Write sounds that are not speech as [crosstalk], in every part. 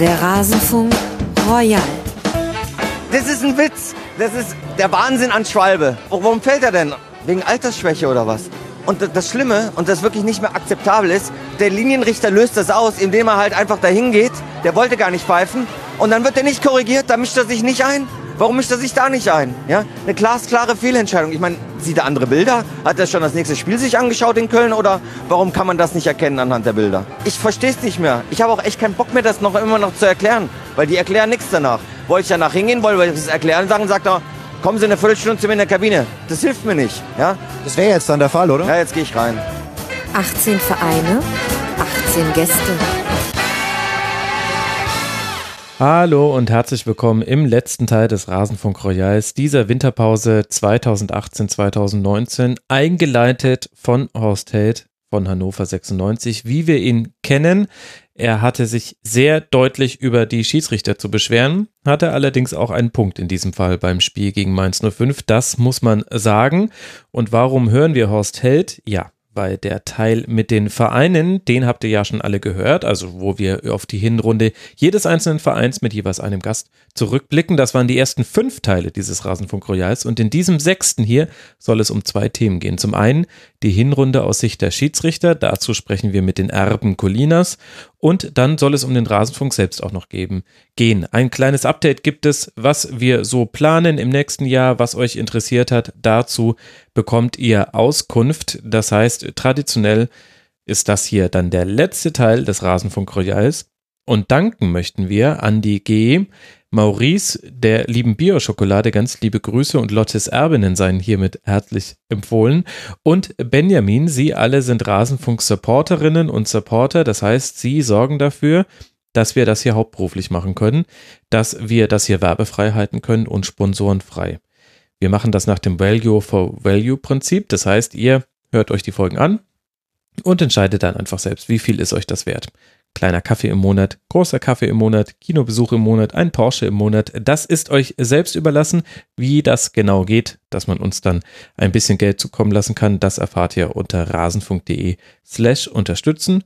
Der Rasenfunk Royal. Das ist ein Witz. Das ist der Wahnsinn an Schwalbe. Warum fällt er denn? Wegen Altersschwäche oder was? Und das Schlimme und das wirklich nicht mehr akzeptabel ist, der Linienrichter löst das aus, indem er halt einfach dahin geht. Der wollte gar nicht pfeifen. Und dann wird er nicht korrigiert, da mischt er sich nicht ein. Warum mischt er sich da nicht ein? Ja? Eine glasklare Fehlentscheidung. Ich meine, sieht er andere Bilder? Hat er schon das nächste Spiel sich angeschaut in Köln oder warum kann man das nicht erkennen anhand der Bilder? Ich verstehe es nicht mehr. Ich habe auch echt keinen Bock mehr, das noch immer noch zu erklären, weil die erklären nichts danach. Wollte ich danach hingehen, wollte ich das erklären sagen, sagt er, kommen Sie eine Viertelstunde zu mir in der Kabine. Das hilft mir nicht. Ja? Das wäre jetzt dann der Fall, oder? Ja, jetzt gehe ich rein. 18 Vereine, 18 Gäste. Hallo und herzlich willkommen im letzten Teil des Rasenfunk Royals dieser Winterpause 2018-2019, eingeleitet von Horst Held von Hannover 96, wie wir ihn kennen. Er hatte sich sehr deutlich über die Schiedsrichter zu beschweren, hatte allerdings auch einen Punkt in diesem Fall beim Spiel gegen Mainz 05. Das muss man sagen. Und warum hören wir Horst Held? Ja, weil der Teil mit den Vereinen, den habt ihr ja schon alle gehört, also wo wir auf die Hinrunde jedes einzelnen Vereins mit jeweils einem Gast zurückblicken. Das waren die ersten fünf Teile dieses Rasenfunk Royals und in diesem sechsten hier soll es um zwei Themen gehen. Zum einen die Hinrunde aus Sicht der Schiedsrichter, dazu sprechen wir mit den Erben Colinas und dann soll es um den Rasenfunk selbst auch noch geben, gehen. Ein kleines Update gibt es, was wir so planen im nächsten Jahr, was euch interessiert hat. Dazu bekommt ihr Auskunft. Das heißt, traditionell ist das hier dann der letzte Teil des Rasenfunk Royals. Und danken möchten wir an die G, Maurice, der lieben Bio-Schokolade, ganz liebe Grüße und Lottes Erbinnen seien hiermit herzlich empfohlen. Und Benjamin, Sie alle sind Rasenfunk-Supporterinnen und Supporter. Das heißt, Sie sorgen dafür, dass wir das hier hauptberuflich machen können, dass wir das hier werbefrei halten können und sponsorenfrei. Wir machen das nach dem Value for Value Prinzip. Das heißt, ihr hört euch die Folgen an und entscheidet dann einfach selbst, wie viel ist euch das wert. Kleiner Kaffee im Monat, großer Kaffee im Monat, Kinobesuch im Monat, ein Porsche im Monat. Das ist euch selbst überlassen. Wie das genau geht, dass man uns dann ein bisschen Geld zukommen lassen kann, das erfahrt ihr unter rasenfunk.de slash unterstützen.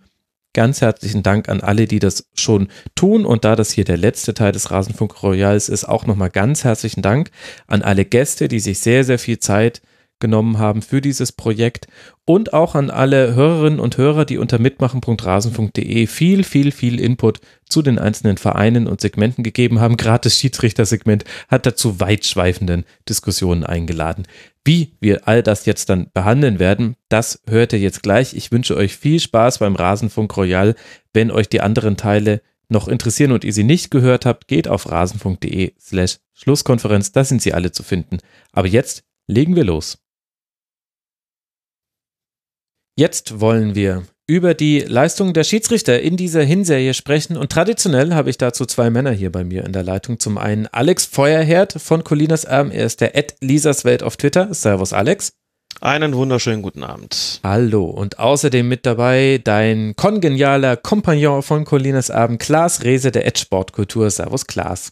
Ganz herzlichen Dank an alle, die das schon tun. Und da das hier der letzte Teil des Rasenfunk Royals ist, auch nochmal ganz herzlichen Dank an alle Gäste, die sich sehr, sehr viel Zeit genommen haben für dieses Projekt und auch an alle Hörerinnen und Hörer, die unter mitmachen.rasen.de viel, viel, viel Input zu den einzelnen Vereinen und Segmenten gegeben haben. Gerade das Schiedsrichtersegment hat dazu weitschweifenden Diskussionen eingeladen. Wie wir all das jetzt dann behandeln werden, das hört ihr jetzt gleich. Ich wünsche euch viel Spaß beim Rasenfunk Royal. Wenn euch die anderen Teile noch interessieren und ihr sie nicht gehört habt, geht auf rasenfunk.de slash Schlusskonferenz. Da sind sie alle zu finden. Aber jetzt legen wir los. Jetzt wollen wir über die Leistung der Schiedsrichter in dieser Hinserie sprechen und traditionell habe ich dazu zwei Männer hier bei mir in der Leitung. Zum einen Alex Feuerherd von Colinas Erben, er ist der Ed Lisas Welt auf Twitter. Servus Alex. Einen wunderschönen guten Abend. Hallo und außerdem mit dabei dein kongenialer Kompagnon von Colinas Erben, Klaas Rehse der Ed Sportkultur. Servus Klaas.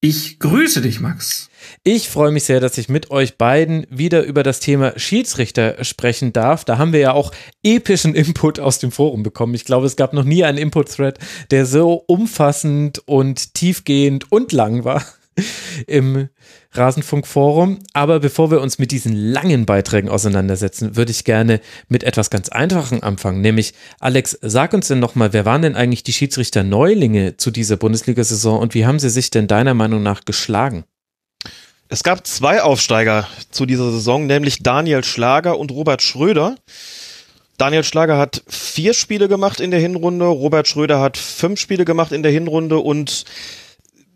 Ich grüße dich, Max. Ich freue mich sehr, dass ich mit euch beiden wieder über das Thema Schiedsrichter sprechen darf. Da haben wir ja auch epischen Input aus dem Forum bekommen. Ich glaube, es gab noch nie einen Input-Thread, der so umfassend und tiefgehend und lang war [laughs] im Rasenfunk-Forum. Aber bevor wir uns mit diesen langen Beiträgen auseinandersetzen, würde ich gerne mit etwas ganz Einfachem anfangen. Nämlich, Alex, sag uns denn nochmal, wer waren denn eigentlich die Schiedsrichter-Neulinge zu dieser Bundesliga-Saison und wie haben sie sich denn deiner Meinung nach geschlagen? Es gab zwei Aufsteiger zu dieser Saison, nämlich Daniel Schlager und Robert Schröder. Daniel Schlager hat vier Spiele gemacht in der Hinrunde, Robert Schröder hat fünf Spiele gemacht in der Hinrunde und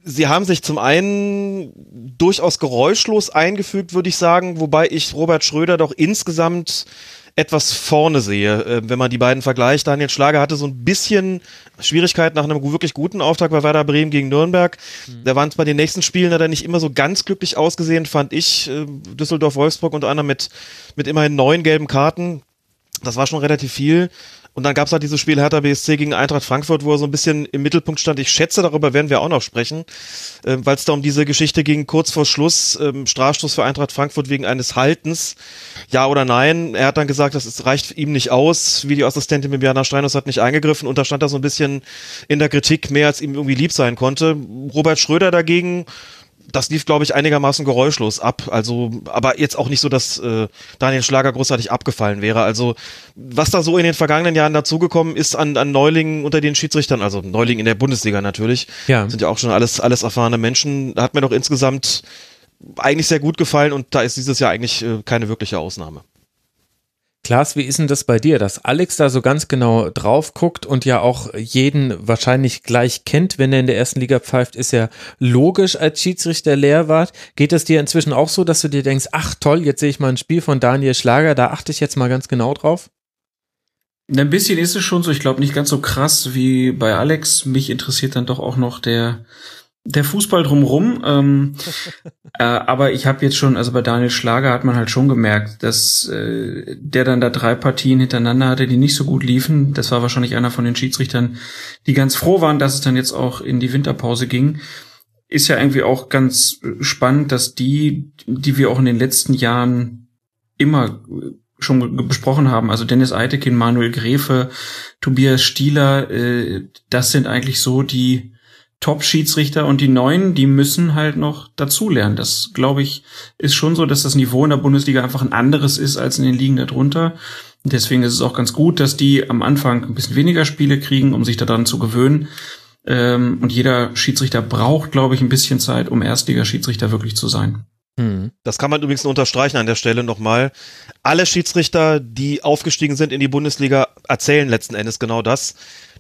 sie haben sich zum einen durchaus geräuschlos eingefügt, würde ich sagen, wobei ich Robert Schröder doch insgesamt etwas vorne sehe, äh, wenn man die beiden vergleicht. Daniel Schlager hatte so ein bisschen Schwierigkeiten nach einem wirklich guten Auftrag bei Werder Bremen gegen Nürnberg. Mhm. Da waren es bei den nächsten Spielen hat er nicht immer so ganz glücklich ausgesehen, fand ich. Äh, Düsseldorf-Wolfsburg unter anderem mit, mit immerhin neun gelben Karten. Das war schon relativ viel. Und dann gab es halt dieses Spiel Hertha BSC gegen Eintracht Frankfurt, wo er so ein bisschen im Mittelpunkt stand. Ich schätze, darüber werden wir auch noch sprechen, äh, weil es da um diese Geschichte ging, kurz vor Schluss, ähm, Strafstoß für Eintracht Frankfurt wegen eines Haltens. Ja oder nein? Er hat dann gesagt, das ist, reicht ihm nicht aus. Videoassistentin Bibiana Steinhaus hat nicht eingegriffen und da stand er so ein bisschen in der Kritik mehr, als ihm irgendwie lieb sein konnte. Robert Schröder dagegen das lief, glaube ich, einigermaßen geräuschlos ab. Also, aber jetzt auch nicht so, dass äh, Daniel Schlager großartig abgefallen wäre. Also, was da so in den vergangenen Jahren dazugekommen ist an, an Neulingen unter den Schiedsrichtern, also Neulingen in der Bundesliga natürlich, Ja. sind ja auch schon alles, alles erfahrene Menschen, hat mir doch insgesamt eigentlich sehr gut gefallen und da ist dieses Jahr eigentlich äh, keine wirkliche Ausnahme. Klaas, wie ist denn das bei dir, dass Alex da so ganz genau drauf guckt und ja auch jeden wahrscheinlich gleich kennt, wenn er in der ersten Liga pfeift, ist ja logisch als Schiedsrichter Lehrwart. Geht es dir inzwischen auch so, dass du dir denkst, ach toll, jetzt sehe ich mal ein Spiel von Daniel Schlager, da achte ich jetzt mal ganz genau drauf? Ein bisschen ist es schon so. Ich glaube nicht ganz so krass wie bei Alex. Mich interessiert dann doch auch noch der der Fußball drumrum. Ähm, [laughs] äh, aber ich habe jetzt schon, also bei Daniel Schlager hat man halt schon gemerkt, dass äh, der dann da drei Partien hintereinander hatte, die nicht so gut liefen. Das war wahrscheinlich einer von den Schiedsrichtern, die ganz froh waren, dass es dann jetzt auch in die Winterpause ging. Ist ja irgendwie auch ganz spannend, dass die, die wir auch in den letzten Jahren immer schon ge- besprochen haben, also Dennis Eitekin, Manuel Gräfe, Tobias Stieler, äh, das sind eigentlich so die Top-Schiedsrichter und die Neuen, die müssen halt noch dazulernen. Das, glaube ich, ist schon so, dass das Niveau in der Bundesliga einfach ein anderes ist als in den Ligen darunter. Und deswegen ist es auch ganz gut, dass die am Anfang ein bisschen weniger Spiele kriegen, um sich daran zu gewöhnen. Ähm, und jeder Schiedsrichter braucht, glaube ich, ein bisschen Zeit, um Erstligaschiedsrichter wirklich zu sein. Hm. Das kann man übrigens nur unterstreichen an der Stelle nochmal. Alle Schiedsrichter, die aufgestiegen sind in die Bundesliga, erzählen letzten Endes genau das.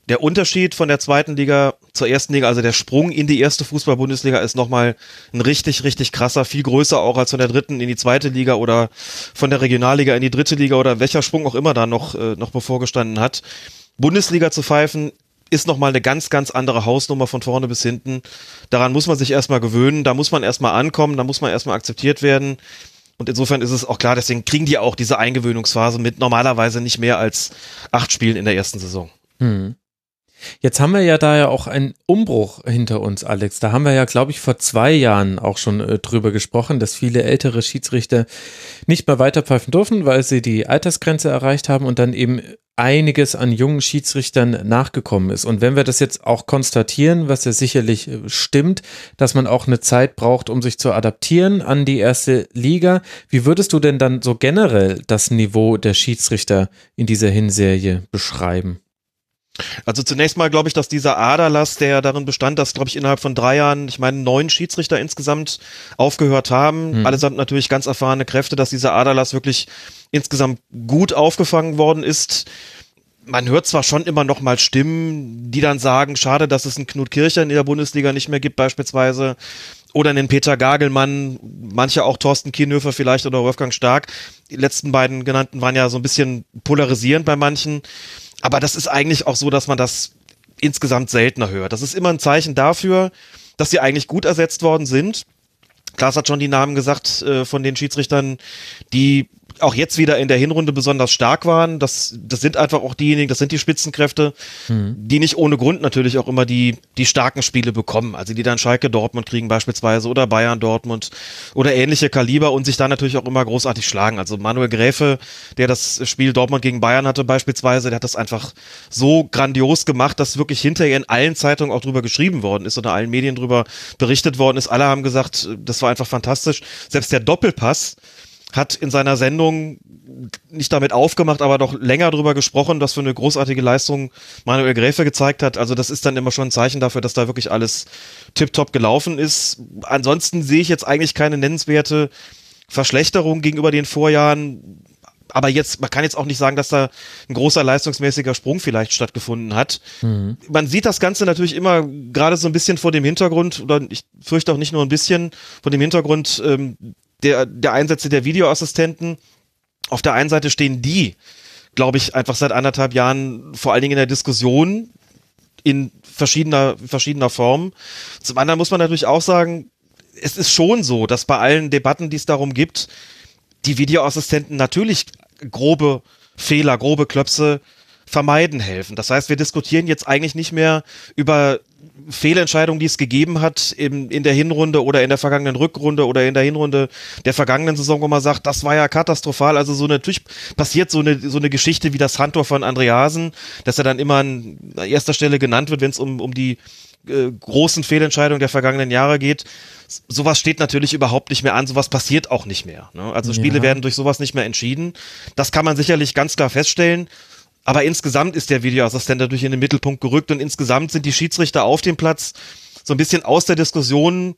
Der Unterschied von der zweiten Liga zur ersten Liga, also der Sprung in die erste Fußball-Bundesliga ist nochmal ein richtig, richtig krasser, viel größer auch als von der dritten in die zweite Liga oder von der Regionalliga in die dritte Liga oder welcher Sprung auch immer da noch, äh, noch bevorgestanden hat. Bundesliga zu pfeifen ist nochmal eine ganz, ganz andere Hausnummer von vorne bis hinten. Daran muss man sich erstmal gewöhnen, da muss man erstmal ankommen, da muss man erstmal akzeptiert werden. Und insofern ist es auch klar, deswegen kriegen die auch diese Eingewöhnungsphase mit normalerweise nicht mehr als acht Spielen in der ersten Saison. Hm. Jetzt haben wir ja da ja auch einen Umbruch hinter uns, Alex. Da haben wir ja, glaube ich, vor zwei Jahren auch schon äh, drüber gesprochen, dass viele ältere Schiedsrichter nicht mehr weiterpfeifen dürfen, weil sie die Altersgrenze erreicht haben und dann eben einiges an jungen Schiedsrichtern nachgekommen ist. Und wenn wir das jetzt auch konstatieren, was ja sicherlich äh, stimmt, dass man auch eine Zeit braucht, um sich zu adaptieren an die erste Liga, wie würdest du denn dann so generell das Niveau der Schiedsrichter in dieser Hinserie beschreiben? Also zunächst mal glaube ich, dass dieser Aderlass, der darin bestand, dass, glaube ich, innerhalb von drei Jahren, ich meine, neun Schiedsrichter insgesamt aufgehört haben, Mhm. allesamt natürlich ganz erfahrene Kräfte, dass dieser Aderlass wirklich insgesamt gut aufgefangen worden ist. Man hört zwar schon immer noch mal Stimmen, die dann sagen, schade, dass es einen Knut Kircher in der Bundesliga nicht mehr gibt beispielsweise oder einen Peter Gagelmann, manche auch Thorsten Kienhöfer vielleicht oder Wolfgang Stark. Die letzten beiden genannten waren ja so ein bisschen polarisierend bei manchen. Aber das ist eigentlich auch so, dass man das insgesamt seltener hört. Das ist immer ein Zeichen dafür, dass sie eigentlich gut ersetzt worden sind. Klaas hat schon die Namen gesagt äh, von den Schiedsrichtern, die auch jetzt wieder in der Hinrunde besonders stark waren. Das, das sind einfach auch diejenigen, das sind die Spitzenkräfte, die nicht ohne Grund natürlich auch immer die, die starken Spiele bekommen. Also die dann Schalke Dortmund kriegen beispielsweise oder Bayern Dortmund oder ähnliche Kaliber und sich dann natürlich auch immer großartig schlagen. Also Manuel Gräfe, der das Spiel Dortmund gegen Bayern hatte beispielsweise, der hat das einfach so grandios gemacht, dass wirklich hinterher in allen Zeitungen auch drüber geschrieben worden ist oder allen Medien drüber berichtet worden ist. Alle haben gesagt, das war einfach fantastisch. Selbst der Doppelpass hat in seiner Sendung nicht damit aufgemacht, aber doch länger drüber gesprochen, was für eine großartige Leistung Manuel Gräfe gezeigt hat. Also das ist dann immer schon ein Zeichen dafür, dass da wirklich alles tiptop gelaufen ist. Ansonsten sehe ich jetzt eigentlich keine nennenswerte Verschlechterung gegenüber den Vorjahren. Aber jetzt, man kann jetzt auch nicht sagen, dass da ein großer leistungsmäßiger Sprung vielleicht stattgefunden hat. Man sieht das Ganze natürlich immer gerade so ein bisschen vor dem Hintergrund, oder ich fürchte auch nicht nur ein bisschen, vor dem Hintergrund ähm, der, der Einsätze der Videoassistenten. Auf der einen Seite stehen die, glaube ich, einfach seit anderthalb Jahren vor allen Dingen in der Diskussion in verschiedener, verschiedener Form. Zum anderen muss man natürlich auch sagen, es ist schon so, dass bei allen Debatten, die es darum gibt, die Videoassistenten natürlich grobe Fehler, grobe Klöpse vermeiden helfen. Das heißt, wir diskutieren jetzt eigentlich nicht mehr über Fehlentscheidungen, die es gegeben hat in, in der Hinrunde oder in der vergangenen Rückrunde oder in der Hinrunde der vergangenen Saison, wo man sagt, das war ja katastrophal. Also so natürlich passiert so eine, so eine Geschichte wie das Handtor von Andreasen, dass er dann immer an erster Stelle genannt wird, wenn es um, um die äh, großen Fehlentscheidungen der vergangenen Jahre geht. Sowas steht natürlich überhaupt nicht mehr an, sowas passiert auch nicht mehr. Ne? Also Spiele ja. werden durch sowas nicht mehr entschieden. Das kann man sicherlich ganz klar feststellen. Aber insgesamt ist der Videoassistent dadurch in den Mittelpunkt gerückt und insgesamt sind die Schiedsrichter auf dem Platz so ein bisschen aus der Diskussion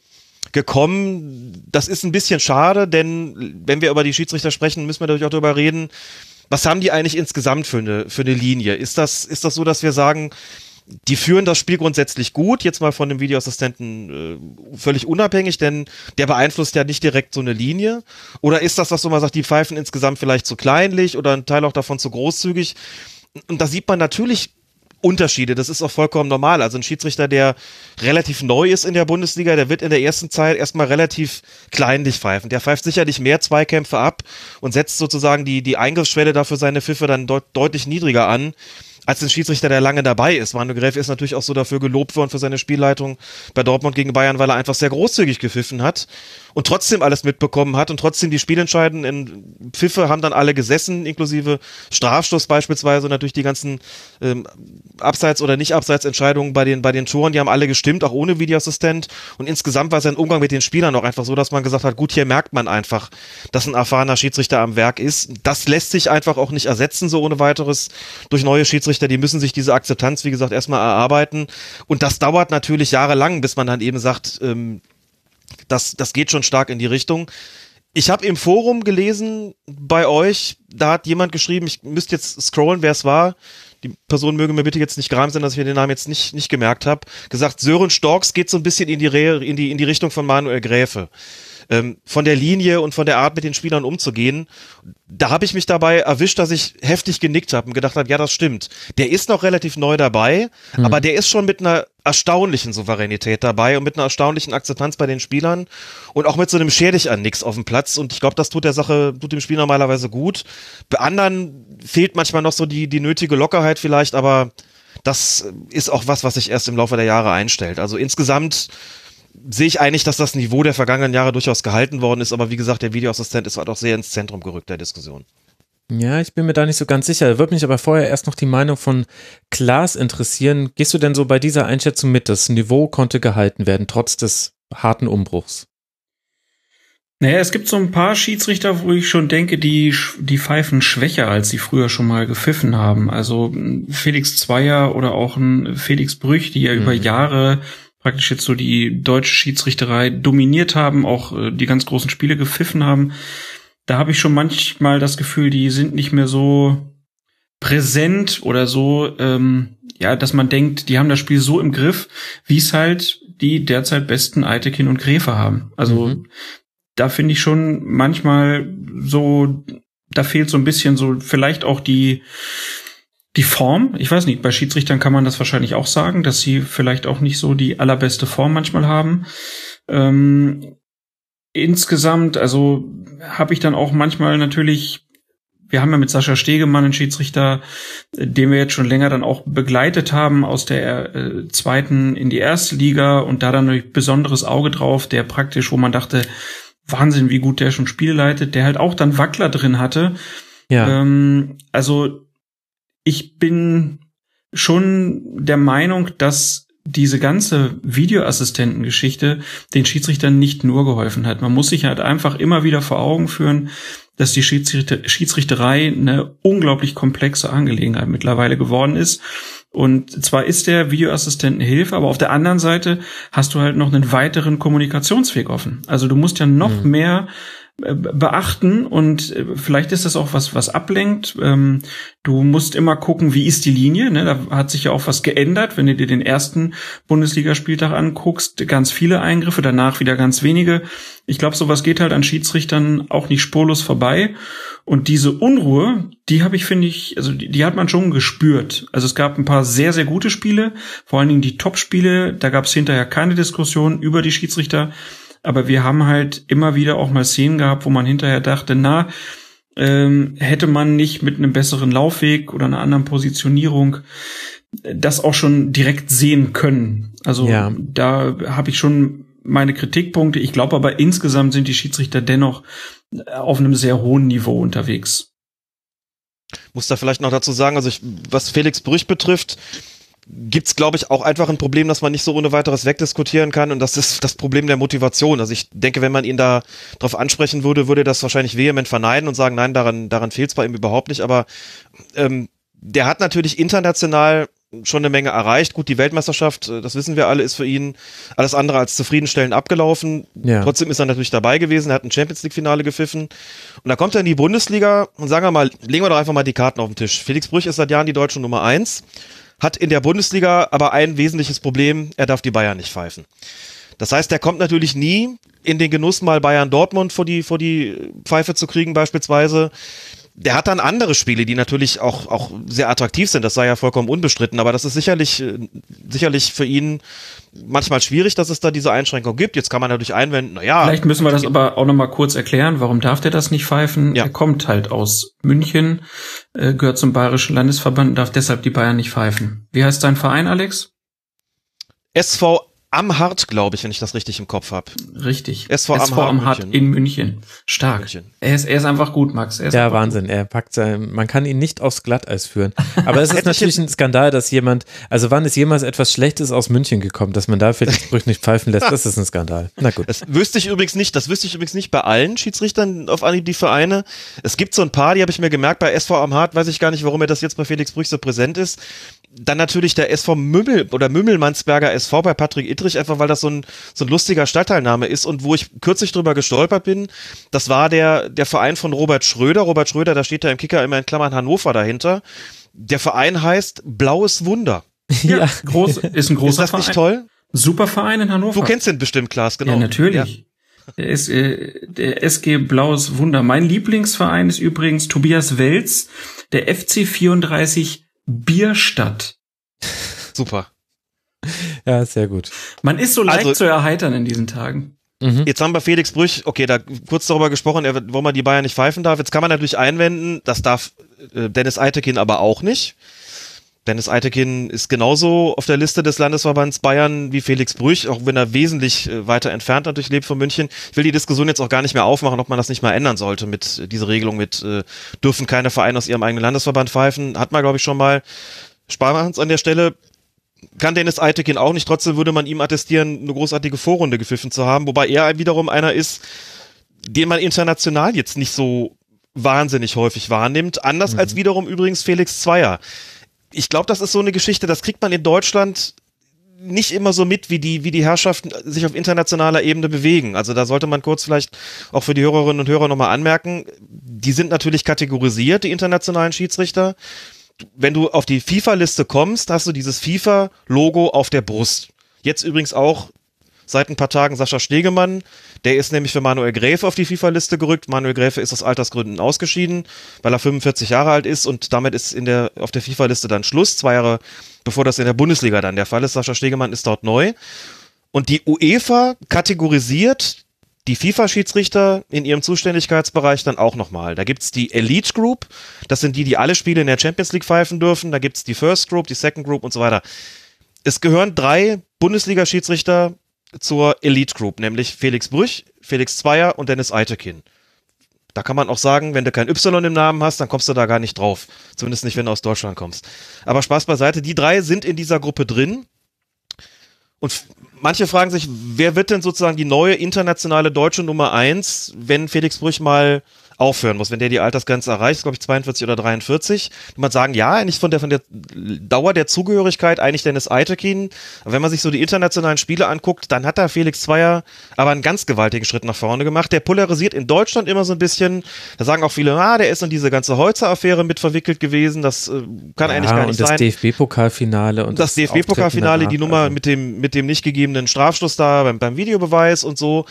gekommen. Das ist ein bisschen schade, denn wenn wir über die Schiedsrichter sprechen, müssen wir natürlich auch darüber reden, was haben die eigentlich insgesamt für eine, für eine Linie? Ist das, ist das so, dass wir sagen, die führen das Spiel grundsätzlich gut, jetzt mal von dem Videoassistenten äh, völlig unabhängig, denn der beeinflusst ja nicht direkt so eine Linie. Oder ist das, was du mal sagst, die pfeifen insgesamt vielleicht zu kleinlich oder ein Teil auch davon zu großzügig? Und da sieht man natürlich Unterschiede. Das ist auch vollkommen normal. Also ein Schiedsrichter, der relativ neu ist in der Bundesliga, der wird in der ersten Zeit erstmal relativ kleinlich pfeifen. Der pfeift sicherlich mehr Zweikämpfe ab und setzt sozusagen die, die Eingriffsschwelle dafür seine Pfiffe dann deut deutlich niedriger an als ein Schiedsrichter, der lange dabei ist. Manu Gräfe ist natürlich auch so dafür gelobt worden für seine Spielleitung bei Dortmund gegen Bayern, weil er einfach sehr großzügig gepfiffen hat und trotzdem alles mitbekommen hat und trotzdem die Spielentscheidenden Pfiffe haben dann alle gesessen, inklusive Strafstoß beispielsweise und natürlich die ganzen ähm, Abseits- oder Nicht-Abseits-Entscheidungen bei den, bei den Toren, die haben alle gestimmt, auch ohne Videoassistent. Und insgesamt war sein Umgang mit den Spielern auch einfach so, dass man gesagt hat, gut, hier merkt man einfach, dass ein erfahrener Schiedsrichter am Werk ist. Das lässt sich einfach auch nicht ersetzen, so ohne weiteres, durch neue Schiedsrichter, die müssen sich diese Akzeptanz, wie gesagt, erstmal erarbeiten. Und das dauert natürlich jahrelang, bis man dann eben sagt, ähm, das, das geht schon stark in die Richtung. Ich habe im Forum gelesen bei euch, da hat jemand geschrieben, ich müsste jetzt scrollen, wer es war. Die Person möge mir bitte jetzt nicht gram sein, dass ich mir den Namen jetzt nicht, nicht gemerkt habe. Gesagt, Sören Storks geht so ein bisschen in die, Re in die, in die Richtung von Manuel Gräfe ähm, von der Linie und von der Art, mit den Spielern umzugehen. Da habe ich mich dabei erwischt, dass ich heftig genickt habe und gedacht habe, ja, das stimmt. Der ist noch relativ neu dabei, mhm. aber der ist schon mit einer erstaunlichen Souveränität dabei und mit einer erstaunlichen Akzeptanz bei den Spielern und auch mit so einem Schädig an nix auf dem Platz. Und ich glaube, das tut der Sache, tut dem Spiel normalerweise gut. Bei anderen fehlt manchmal noch so die, die nötige Lockerheit vielleicht, aber das ist auch was, was sich erst im Laufe der Jahre einstellt. Also insgesamt sehe ich eigentlich, dass das Niveau der vergangenen Jahre durchaus gehalten worden ist, aber wie gesagt, der Videoassistent ist halt auch sehr ins Zentrum gerückt der Diskussion. Ja, ich bin mir da nicht so ganz sicher. Würde mich aber vorher erst noch die Meinung von Klaas interessieren. Gehst du denn so bei dieser Einschätzung mit? Das Niveau konnte gehalten werden, trotz des harten Umbruchs. Naja, es gibt so ein paar Schiedsrichter, wo ich schon denke, die, die pfeifen schwächer, als sie früher schon mal gepfiffen haben. Also Felix Zweier oder auch ein Felix Brüch, die ja mhm. über Jahre praktisch jetzt so die deutsche Schiedsrichterei dominiert haben, auch äh, die ganz großen Spiele gepfiffen haben. Da habe ich schon manchmal das Gefühl, die sind nicht mehr so präsent oder so, ähm, ja, dass man denkt, die haben das Spiel so im Griff, wie es halt die derzeit besten Eitekin und Gräfe haben. Also mhm. da finde ich schon manchmal so, da fehlt so ein bisschen so vielleicht auch die die Form, ich weiß nicht, bei Schiedsrichtern kann man das wahrscheinlich auch sagen, dass sie vielleicht auch nicht so die allerbeste Form manchmal haben. Ähm, insgesamt, also habe ich dann auch manchmal natürlich, wir haben ja mit Sascha Stegemann einen Schiedsrichter, den wir jetzt schon länger dann auch begleitet haben aus der äh, zweiten in die erste Liga und da dann ein besonderes Auge drauf, der praktisch, wo man dachte, Wahnsinn, wie gut der schon Spiele leitet, der halt auch dann Wackler drin hatte. Ja. Ähm, also ich bin schon der Meinung, dass diese ganze Videoassistentengeschichte den Schiedsrichtern nicht nur geholfen hat. Man muss sich halt einfach immer wieder vor Augen führen, dass die Schiedsrichter Schiedsrichterei eine unglaublich komplexe Angelegenheit mittlerweile geworden ist. Und zwar ist der Videoassistent eine Hilfe, aber auf der anderen Seite hast du halt noch einen weiteren Kommunikationsweg offen. Also du musst ja noch mhm. mehr beachten und äh, vielleicht ist das auch was, was ablenkt. Ähm, du musst immer gucken, wie ist die Linie. Ne? Da hat sich ja auch was geändert. Wenn du dir den ersten Bundesligaspieltag anguckst, ganz viele Eingriffe, danach wieder ganz wenige. Ich glaube, sowas geht halt an Schiedsrichtern auch nicht spurlos vorbei. Und diese Unruhe, die habe ich, finde ich, also die, die, hat man schon gespürt. Also es gab ein paar sehr, sehr gute Spiele, vor allen Dingen die Top-Spiele. Da gab es hinterher keine Diskussion über die Schiedsrichter. Aber wir haben halt immer wieder auch mal Szenen gehabt, wo man hinterher dachte, na, ähm, hätte man nicht mit einem besseren Laufweg oder einer anderen Positionierung das auch schon direkt sehen können. Also Ja. da habe ich schon meine Kritikpunkte. Ich glaube aber insgesamt sind die Schiedsrichter dennoch auf einem sehr hohen Niveau unterwegs. Muss da vielleicht noch dazu sagen, also ich, was Felix Brüch betrifft, gibt's glaube ich, auch einfach ein Problem, das man nicht so ohne weiteres wegdiskutieren kann und das ist das Problem der Motivation. Also ich denke, wenn man ihn da drauf ansprechen würde, würde er das wahrscheinlich vehement verneinen und sagen, nein, daran, daran fehlt's bei ihm überhaupt nicht, aber ähm, der hat natürlich international schon eine Menge erreicht. Gut, die Weltmeisterschaft, äh, das wissen wir alle, ist für ihn alles andere als zufriedenstellend abgelaufen. Ja. Trotzdem ist er natürlich dabei gewesen, er hat ein Champions League-Finale gepfiffen. Und da kommt er in die Bundesliga und sagen wir mal, legen wir doch einfach mal die Karten auf den Tisch. Felix Brüch ist seit Jahren die deutsche Nummer eins, hat in der Bundesliga aber ein wesentliches Problem, er darf die Bayern nicht pfeifen. Das heißt, er kommt natürlich nie in den Genuss, mal Bayern Dortmund vor die, vor die Pfeife zu kriegen, beispielsweise. Der hat dann andere Spiele, die natürlich auch, auch sehr attraktiv sind, das sei ja vollkommen unbestritten, aber das ist sicherlich, äh, sicherlich für ihn manchmal schwierig, dass es da diese Einschränkung gibt. Jetzt kann man natürlich einwenden, naja. Vielleicht müssen wir das aber auch noch mal kurz erklären. Warum darf der das nicht pfeifen? Ja. Er kommt halt aus München, äh, gehört zum Bayerischen Landesverband und darf deshalb die Bayern nicht pfeifen. Wie heißt dein Verein, Alex? SV am Hart, glaube ich, wenn ich das richtig im Kopf habe. Richtig. SV am Hart in München. Stark. München. Er, ist, er ist einfach gut, Max. Er ist Ja, Wahnsinn. Er packt sein, man kann ihn nicht aufs Glatteis führen. [laughs] Aber es ist natürlich ein Skandal, dass jemand, also wann ist jemals etwas Schlechtes aus München gekommen, dass man da Felix Brüch nicht pfeifen lässt? Das ist ein Skandal. Na gut. Das wüsste ich übrigens nicht, das wüsste ich übrigens nicht bei allen Schiedsrichtern auf Anhieb die Vereine. Es gibt so ein paar, die habe ich mir gemerkt, bei SV am Hart weiß ich gar nicht, warum er das jetzt bei Felix Brüch so präsent ist. Dann natürlich der SV Mümmel oder Mümmelmannsberger SV bei Patrick Ittrich, einfach weil das so ein, so ein lustiger Stadtteilname ist und wo ich kürzlich drüber gestolpert bin. Das war der, der Verein von Robert Schröder. Robert Schröder, da steht da im Kicker immer in Klammern Hannover dahinter. Der Verein heißt Blaues Wunder. Ja, groß, ist ein großer ist das Verein. nicht toll? Super Verein in Hannover. Du kennst den bestimmt, Klaas, genau. Ja, natürlich. Der, ist, äh, der SG Blaues Wunder. Mein Lieblingsverein ist übrigens Tobias Welz, der FC 34 Bierstadt. Super. Ja, sehr gut. Man ist so leicht Also- zu erheitern in diesen Tagen. Mhm. Jetzt haben wir Felix Brüch, okay, da kurz darüber gesprochen, wo man die Bayern nicht pfeifen darf. Jetzt kann man natürlich einwenden, das darf äh, Dennis Eitekin aber auch nicht. Dennis Eitekin ist genauso auf der Liste des Landesverbands Bayern wie Felix Brüch, auch wenn er wesentlich äh, weiter entfernt natürlich lebt von München. Ich will die Diskussion jetzt auch gar nicht mehr aufmachen, ob man das nicht mal ändern sollte mit äh, dieser Regelung mit äh, dürfen keine Vereine aus ihrem eigenen Landesverband pfeifen. Hat man, glaube ich, schon mal. Sparen wir uns an der Stelle kann Dennis Eitekin auch nicht. Trotzdem würde man ihm attestieren, eine großartige Vorrunde gepfiffen zu haben, wobei er wiederum einer ist, den man international jetzt nicht so wahnsinnig häufig wahrnimmt. Anders als wiederum übrigens Felix Zweier. Ich glaube, das ist so eine Geschichte, das kriegt man in Deutschland nicht immer so mit, wie die, wie die Herrschaften sich auf internationaler Ebene bewegen. Also da sollte man kurz vielleicht auch für die Hörerinnen und Hörer nochmal anmerken, die sind natürlich kategorisiert, die internationalen Schiedsrichter wenn du auf die FIFA-Liste kommst, hast du dieses FIFA-Logo auf der Brust. Jetzt übrigens auch seit ein paar Tagen Sascha Stegemann. Der ist nämlich für Manuel Gräfe auf die FIFA-Liste gerückt. Manuel Gräfe ist aus Altersgründen ausgeschieden, weil er 45 Jahre alt ist und damit ist in der, auf der FIFA-Liste dann Schluss. Zwei Jahre bevor das in der Bundesliga dann der Fall ist. Sascha Stegemann ist dort neu. Und die UEFA kategorisiert die FIFA-Schiedsrichter in ihrem Zuständigkeitsbereich dann auch nochmal. Da gibt's die Elite Group, das sind die, die alle Spiele in der Champions League pfeifen dürfen. Da gibt's die First Group, die Second Group und so weiter. Es gehören drei Bundesliga-Schiedsrichter zur Elite Group, nämlich Felix Brüch, Felix Zweier und Dennis Eitekin. Da kann man auch sagen, wenn du kein Y im Namen hast, dann kommst du da gar nicht drauf. Zumindest nicht, wenn du aus Deutschland kommst. Aber Spaß beiseite, die drei sind in dieser Gruppe drin. Und manche fragen sich, wer wird denn sozusagen die neue internationale deutsche Nummer eins, wenn Felix Brüch mal aufhören muss, wenn der die Altersgrenze erreicht, glaube ich 42 oder 43. Und man sagen, ja, eigentlich von der, von der Dauer der Zugehörigkeit eigentlich Dennis Eitekin. Aber wenn man sich so die internationalen Spiele anguckt, dann hat da Felix Zweier aber einen ganz gewaltigen Schritt nach vorne gemacht. Der polarisiert in Deutschland immer so ein bisschen. Da sagen auch viele, ah, der ist in diese ganze Holzer-Affäre mit verwickelt gewesen. Das äh, kann eigentlich gar nicht und das sein DFB-Pokalfinale und das Auftreten DFB-Pokalfinale, die Nummer also- mit dem, mit dem nicht gegebenen Strafstoß da beim, beim Videobeweis und so.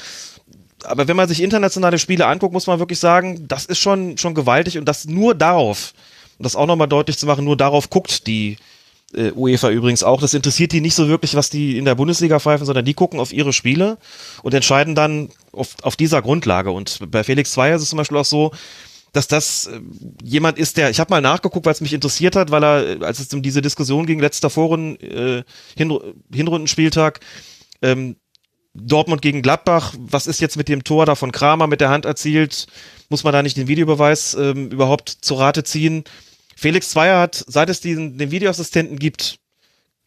Aber wenn man sich internationale Spiele anguckt, muss man wirklich sagen, das ist schon, schon gewaltig und das nur darauf, um das auch nochmal deutlich zu machen, nur darauf guckt die äh, UEFA übrigens auch. Das interessiert die nicht so wirklich, was die in der Bundesliga pfeifen, sondern die gucken auf ihre Spiele und entscheiden dann auf, auf dieser Grundlage. Und bei Felix Zweier ist es zum Beispiel auch so, dass das äh, jemand ist, der, ich habe mal nachgeguckt, weil es mich interessiert hat, weil er, äh, als es um diese Diskussion ging, letzter Foren, äh, Hinru ähm, Dortmund gegen Gladbach, was ist jetzt mit dem Tor da von Kramer mit der Hand erzielt? Muss man da nicht den Videobeweis ähm, überhaupt zu Rate ziehen? Felix Zweier hat, seit es diesen, den Videoassistenten gibt,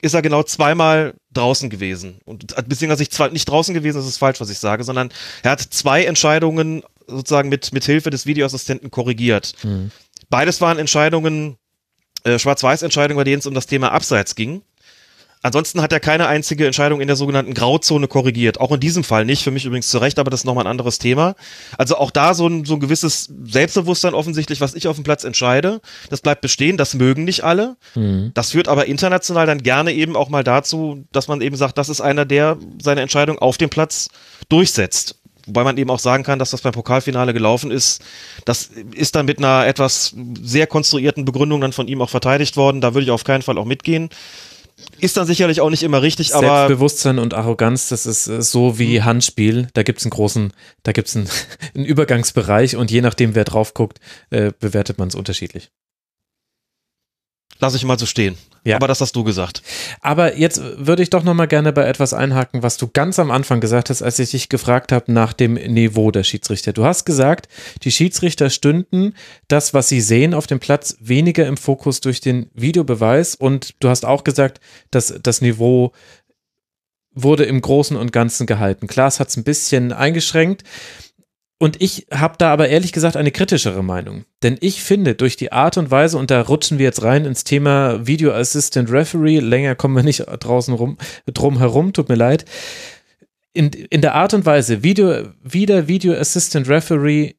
ist er genau zweimal draußen gewesen. Und beziehungsweise nicht, zwei, nicht draußen gewesen, das ist falsch, was ich sage, sondern er hat zwei Entscheidungen sozusagen mit, mit Hilfe des Videoassistenten korrigiert. Mhm. Beides waren Entscheidungen, äh, Schwarz-Weiß-Entscheidungen, bei denen es um das Thema Abseits ging. Ansonsten hat er keine einzige Entscheidung in der sogenannten Grauzone korrigiert. Auch in diesem Fall nicht, für mich übrigens zu Recht, aber das ist nochmal ein anderes Thema. Also auch da so ein, so ein gewisses Selbstbewusstsein offensichtlich, was ich auf dem Platz entscheide. Das bleibt bestehen, das mögen nicht alle. Mhm. Das führt aber international dann gerne eben auch mal dazu, dass man eben sagt, das ist einer, der seine Entscheidung auf dem Platz durchsetzt. Wobei man eben auch sagen kann, dass das beim Pokalfinale gelaufen ist. Das ist dann mit einer etwas sehr konstruierten Begründung dann von ihm auch verteidigt worden. Da würde ich auf keinen Fall auch mitgehen. Ist dann sicherlich auch nicht immer richtig, aber. Selbstbewusstsein und Arroganz, das ist äh, so wie Handspiel. Da gibt's einen großen, da gibt's einen, [laughs] einen Übergangsbereich und je nachdem, wer drauf guckt, äh, bewertet man es unterschiedlich. Lass ich mal so stehen. Ja. Aber das hast du gesagt. Aber jetzt würde ich doch noch mal gerne bei etwas einhaken, was du ganz am Anfang gesagt hast, als ich dich gefragt habe nach dem Niveau der Schiedsrichter. Du hast gesagt, die Schiedsrichter stünden das, was sie sehen auf dem Platz, weniger im Fokus durch den Videobeweis. Und du hast auch gesagt, dass das Niveau wurde im Großen und Ganzen gehalten. Klaas hat es ein bisschen eingeschränkt. Und ich habe da aber ehrlich gesagt eine kritischere Meinung. Denn ich finde, durch die Art und Weise, und da rutschen wir jetzt rein ins Thema Video Assistant Referee, länger kommen wir nicht draußen rum, drum herum, tut mir leid. In, in der Art und Weise, Video, wie der Video Assistant Referee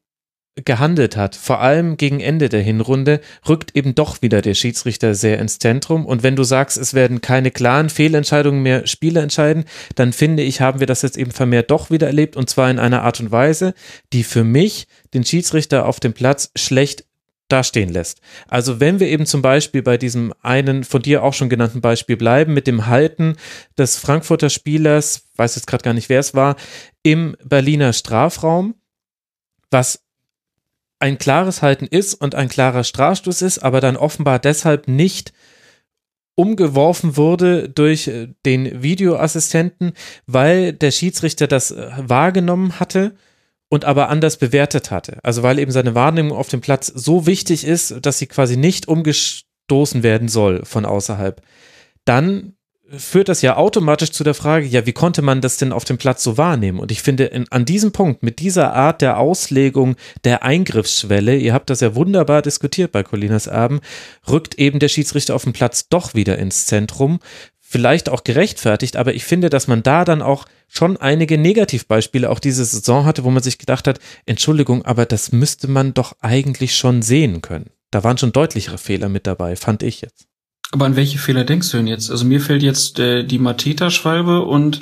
gehandelt hat, vor allem gegen Ende der Hinrunde, rückt eben doch wieder der Schiedsrichter sehr ins Zentrum. Und wenn du sagst, es werden keine klaren Fehlentscheidungen mehr Spieler entscheiden, dann finde ich, haben wir das jetzt eben vermehrt doch wieder erlebt und zwar in einer Art und Weise, die für mich den Schiedsrichter auf dem Platz schlecht dastehen lässt. Also wenn wir eben zum Beispiel bei diesem einen von dir auch schon genannten Beispiel bleiben, mit dem Halten des Frankfurter Spielers, weiß jetzt gerade gar nicht, wer es war, im Berliner Strafraum, was ein klares Halten ist und ein klarer Strafstoß ist, aber dann offenbar deshalb nicht umgeworfen wurde durch äh, den Videoassistenten, weil der Schiedsrichter das äh, wahrgenommen hatte und aber anders bewertet hatte. Also weil eben seine Wahrnehmung auf dem Platz so wichtig ist, dass sie quasi nicht umgestoßen werden soll von außerhalb. Dann führt das ja automatisch zu der Frage, ja, wie konnte man das denn auf dem Platz so wahrnehmen? Und ich finde, in, an diesem Punkt, mit dieser Art der Auslegung der Eingriffsschwelle, ihr habt das ja wunderbar diskutiert bei Colinas Erben, rückt eben der Schiedsrichter auf dem Platz doch wieder ins Zentrum. Vielleicht auch gerechtfertigt, aber ich finde, dass man da dann auch schon einige Negativbeispiele auch diese Saison hatte, wo man sich gedacht hat, Entschuldigung, aber das müsste man doch eigentlich schon sehen können. Da waren schon deutlichere Fehler mit dabei, fand ich jetzt. Aber an welche Fehler denkst du denn jetzt? Also mir fällt jetzt äh, die Mateta-Schwalbe und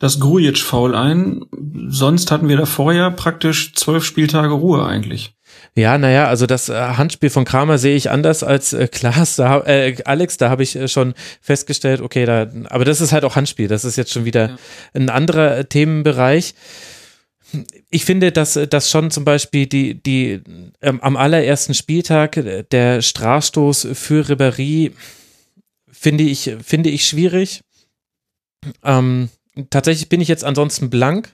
das Grujic-Foul ein. Sonst hatten wir da vorher praktisch zwölf Spieltage Ruhe eigentlich. Ja, naja, also das äh, Handspiel von Kramer sehe ich anders als äh, Klaas, da, äh, Alex, da habe ich äh, schon festgestellt, okay, da, aber das ist halt auch Handspiel, das ist jetzt schon wieder ja. ein anderer äh, Themenbereich. Ich finde, dass äh, das schon zum Beispiel die, die ähm, am allerersten Spieltag der Strafstoß für Ribéry finde ich, finde ich schwierig. Ähm, tatsächlich bin ich jetzt ansonsten blank.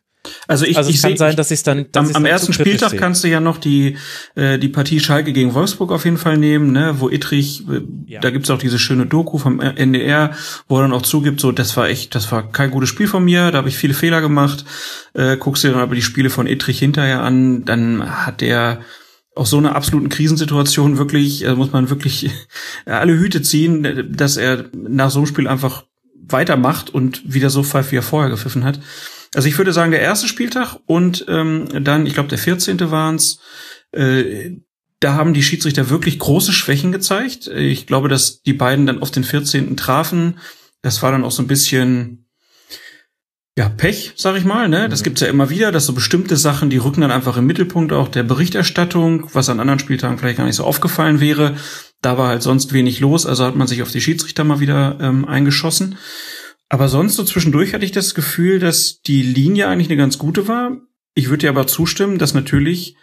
Also ich, also ich kann seh, sein, dass ich dann dass am, am ersten Spieltag sehe. kannst du ja noch die äh, die Partie Schalke gegen Wolfsburg auf jeden Fall nehmen, ne, wo Ittrich, äh, ja. da gibt's auch diese schöne Doku vom NDR, wo er dann auch zugibt, so das war echt, das war kein gutes Spiel von mir, da habe ich viele Fehler gemacht. Äh, guckst dir dann aber die Spiele von Ittrich hinterher an, dann hat der aus so einer absoluten Krisensituation wirklich, also muss man wirklich [laughs] alle Hüte ziehen, dass er nach so einem Spiel einfach weitermacht und wieder so pfeift, wie er vorher gepfiffen hat. Also ich würde sagen, der erste Spieltag und ähm, dann, ich glaube, der 14. waren's. Äh, da haben die Schiedsrichter wirklich große Schwächen gezeigt. Ich glaube, dass die beiden dann auf den 14. trafen. Das war dann auch so ein bisschen ja, Pech, sag ich mal, ne? Das mhm. gibt's ja immer wieder, dass so bestimmte Sachen, die rücken dann einfach im Mittelpunkt auch der Berichterstattung, was an anderen Spieltagen vielleicht gar nicht so aufgefallen wäre. Da war halt sonst wenig los, also hat man sich auf die Schiedsrichter mal wieder ähm, eingeschossen. Aber sonst so zwischendurch hatte ich das Gefühl, dass die Linie eigentlich eine ganz gute war. Ich würde dir aber zustimmen, dass natürlich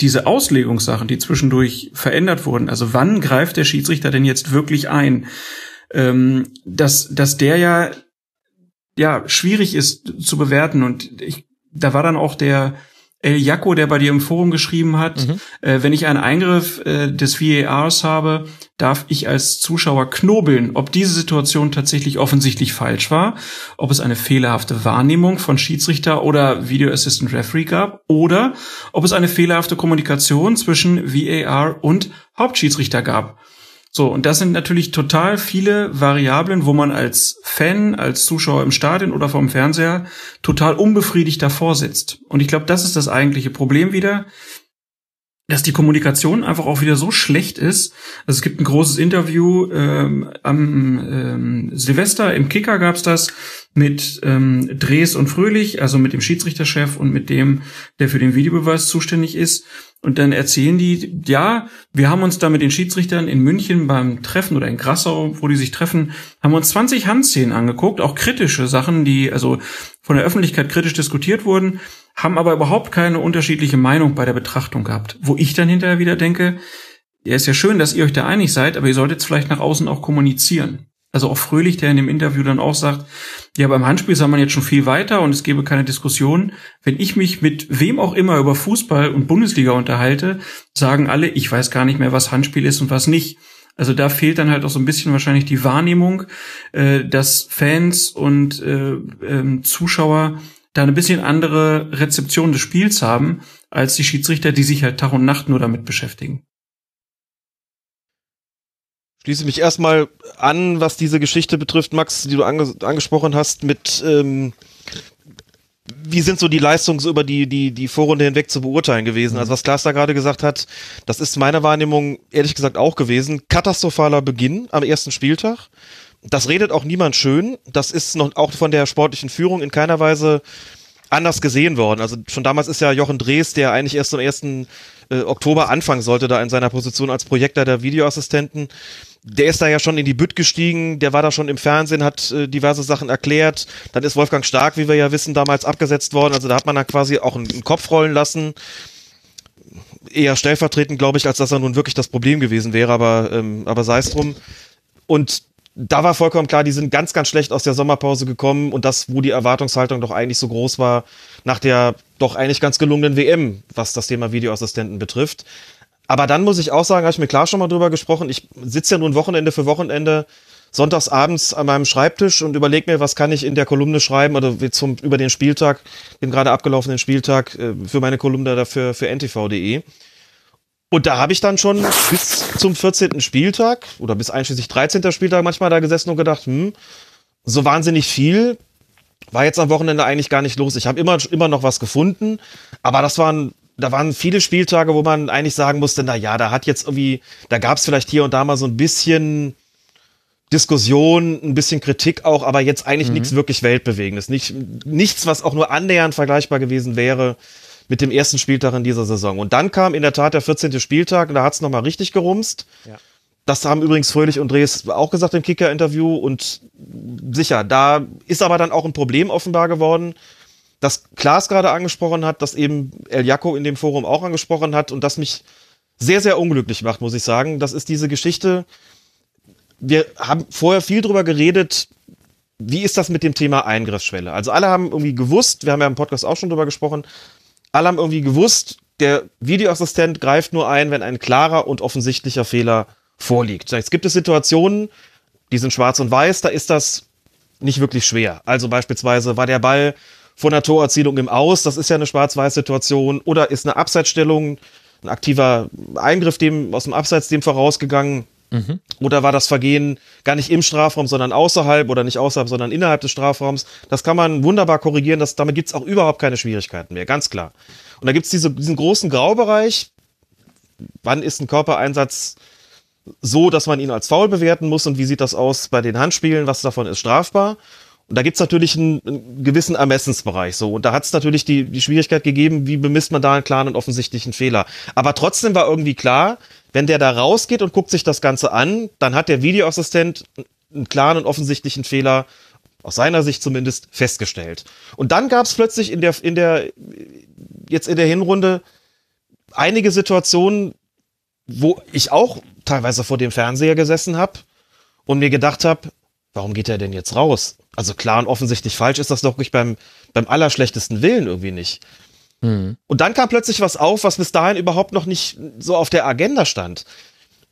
diese Auslegungssachen, die zwischendurch verändert wurden, also wann greift der Schiedsrichter denn jetzt wirklich ein, ähm, dass, dass der ja, ja, schwierig ist zu bewerten und ich, da war dann auch der, El Jacko, der bei dir im Forum geschrieben hat, mhm. äh, wenn ich einen Eingriff äh, des VARs habe, darf ich als Zuschauer knobeln, ob diese Situation tatsächlich offensichtlich falsch war, ob es eine fehlerhafte Wahrnehmung von Schiedsrichter oder Video Assistant Referee gab oder ob es eine fehlerhafte Kommunikation zwischen VAR und Hauptschiedsrichter gab. So, und das sind natürlich total viele Variablen, wo man als Fan, als Zuschauer im Stadion oder vom Fernseher total unbefriedigt davor sitzt. Und ich glaube, das ist das eigentliche Problem wieder, dass die Kommunikation einfach auch wieder so schlecht ist. Also es gibt ein großes Interview ähm, am ähm, Silvester im Kicker gab's das mit ähm, Dres und Fröhlich, also mit dem Schiedsrichterchef und mit dem, der für den Videobeweis zuständig ist. Und dann erzählen die, ja, wir haben uns da mit den Schiedsrichtern in München beim Treffen oder in Grassau, wo die sich treffen, haben uns 20 Handszenen angeguckt, auch kritische Sachen, die also von der Öffentlichkeit kritisch diskutiert wurden, haben aber überhaupt keine unterschiedliche Meinung bei der Betrachtung gehabt. Wo ich dann hinterher wieder denke, ja, ist ja schön, dass ihr euch da einig seid, aber ihr solltet es vielleicht nach außen auch kommunizieren. Also auch Fröhlich, der in dem Interview dann auch sagt, ja, beim Handspiel sei man jetzt schon viel weiter und es gäbe keine Diskussion. Wenn ich mich mit wem auch immer über Fußball und Bundesliga unterhalte, sagen alle, ich weiß gar nicht mehr, was Handspiel ist und was nicht. Also da fehlt dann halt auch so ein bisschen wahrscheinlich die Wahrnehmung, äh, dass Fans und äh, äh, Zuschauer da eine bisschen andere Rezeption des Spiels haben, als die Schiedsrichter, die sich halt Tag und Nacht nur damit beschäftigen schließe mich erstmal an, was diese Geschichte betrifft, Max, die du ange angesprochen hast, mit ähm, wie sind so die Leistungen über die, die, die Vorrunde hinweg zu beurteilen gewesen? Also was Klaas da gerade gesagt hat, das ist meiner Wahrnehmung ehrlich gesagt auch gewesen. Katastrophaler Beginn am ersten Spieltag. Das redet auch niemand schön. Das ist noch auch von der sportlichen Führung in keiner Weise anders gesehen worden. Also schon damals ist ja Jochen Drees, der eigentlich erst am ersten äh, Oktober anfangen sollte, da in seiner Position als Projektor der Videoassistenten, der ist da ja schon in die Bütt gestiegen, der war da schon im Fernsehen, hat äh, diverse Sachen erklärt. Dann ist Wolfgang Stark, wie wir ja wissen, damals abgesetzt worden. Also da hat man dann quasi auch einen, einen Kopf rollen lassen. Eher stellvertretend, glaube ich, als dass er nun wirklich das Problem gewesen wäre, aber, ähm, aber sei es drum. Und da war vollkommen klar, die sind ganz, ganz schlecht aus der Sommerpause gekommen und das, wo die Erwartungshaltung doch eigentlich so groß war, nach der doch eigentlich ganz gelungenen WM, was das Thema Videoassistenten betrifft. Aber dann muss ich auch sagen, habe ich mir klar schon mal drüber gesprochen, ich sitze ja nun Wochenende für Wochenende sonntags abends an meinem Schreibtisch und überlege mir, was kann ich in der Kolumne schreiben oder zum, über den Spieltag, den gerade abgelaufenen Spieltag äh, für meine Kolumne dafür für ntv.de. Und da habe ich dann schon bis zum 14. Spieltag oder bis einschließlich 13. Spieltag manchmal da gesessen und gedacht, hm, so wahnsinnig viel war jetzt am Wochenende eigentlich gar nicht los. Ich habe immer, immer noch was gefunden, aber das waren da waren viele Spieltage, wo man eigentlich sagen musste, na ja, da hat jetzt irgendwie, da gab es vielleicht hier und da mal so ein bisschen Diskussion, ein bisschen Kritik auch, aber jetzt eigentlich mhm. nichts wirklich Weltbewegendes. Nicht, nichts, was auch nur annähernd vergleichbar gewesen wäre mit dem ersten Spieltag in dieser Saison. Und dann kam in der Tat der 14. Spieltag und da hat es nochmal richtig gerumst. Ja. Das haben übrigens Fröhlich und Drees auch gesagt im Kicker-Interview und sicher, da ist aber dann auch ein Problem offenbar geworden, das Klaas gerade angesprochen hat, das eben El Jaco in dem Forum auch angesprochen hat und das mich sehr, sehr unglücklich macht, muss ich sagen. Das ist diese Geschichte. Wir haben vorher viel drüber geredet, wie ist das mit dem Thema Eingriffsschwelle? Also alle haben irgendwie gewusst, wir haben ja im Podcast auch schon drüber gesprochen, alle haben irgendwie gewusst, der Videoassistent greift nur ein, wenn ein klarer und offensichtlicher Fehler vorliegt. Jetzt gibt es Situationen, die sind schwarz und weiß, da ist das nicht wirklich schwer. Also beispielsweise war der Ball vor einer Torerzielung im Aus, das ist ja eine Schwarz-Weiß-Situation, oder ist eine Abseitsstellung, ein aktiver Eingriff dem aus dem Abseits dem vorausgegangen, mhm. oder war das Vergehen gar nicht im Strafraum, sondern außerhalb oder nicht außerhalb, sondern innerhalb des Strafraums. Das kann man wunderbar korrigieren, das, damit gibt's auch überhaupt keine Schwierigkeiten mehr, ganz klar. Und da gibt's diese, diesen großen Graubereich, wann ist ein Körpereinsatz so, dass man ihn als faul bewerten muss und wie sieht das aus bei den Handspielen, was davon ist strafbar. Und da gibt's natürlich einen, einen, gewissen Ermessensbereich so. Und da hat's natürlich die, die Schwierigkeit gegeben, wie bemisst man da einen klaren und offensichtlichen Fehler. Aber trotzdem war irgendwie klar, wenn der da rausgeht und guckt sich das Ganze an, dann hat der Videoassistent einen klaren und offensichtlichen Fehler, aus seiner Sicht zumindest, festgestellt. Und dann gab's plötzlich in der, in der, jetzt in der Hinrunde einige Situationen, wo ich auch teilweise vor dem Fernseher gesessen habe und mir gedacht habe, warum geht er denn jetzt raus? Also klar und offensichtlich falsch ist das doch wirklich beim, beim allerschlechtesten Willen irgendwie nicht. Mhm. Und dann kam plötzlich was auf, was bis dahin überhaupt noch nicht so auf der Agenda stand.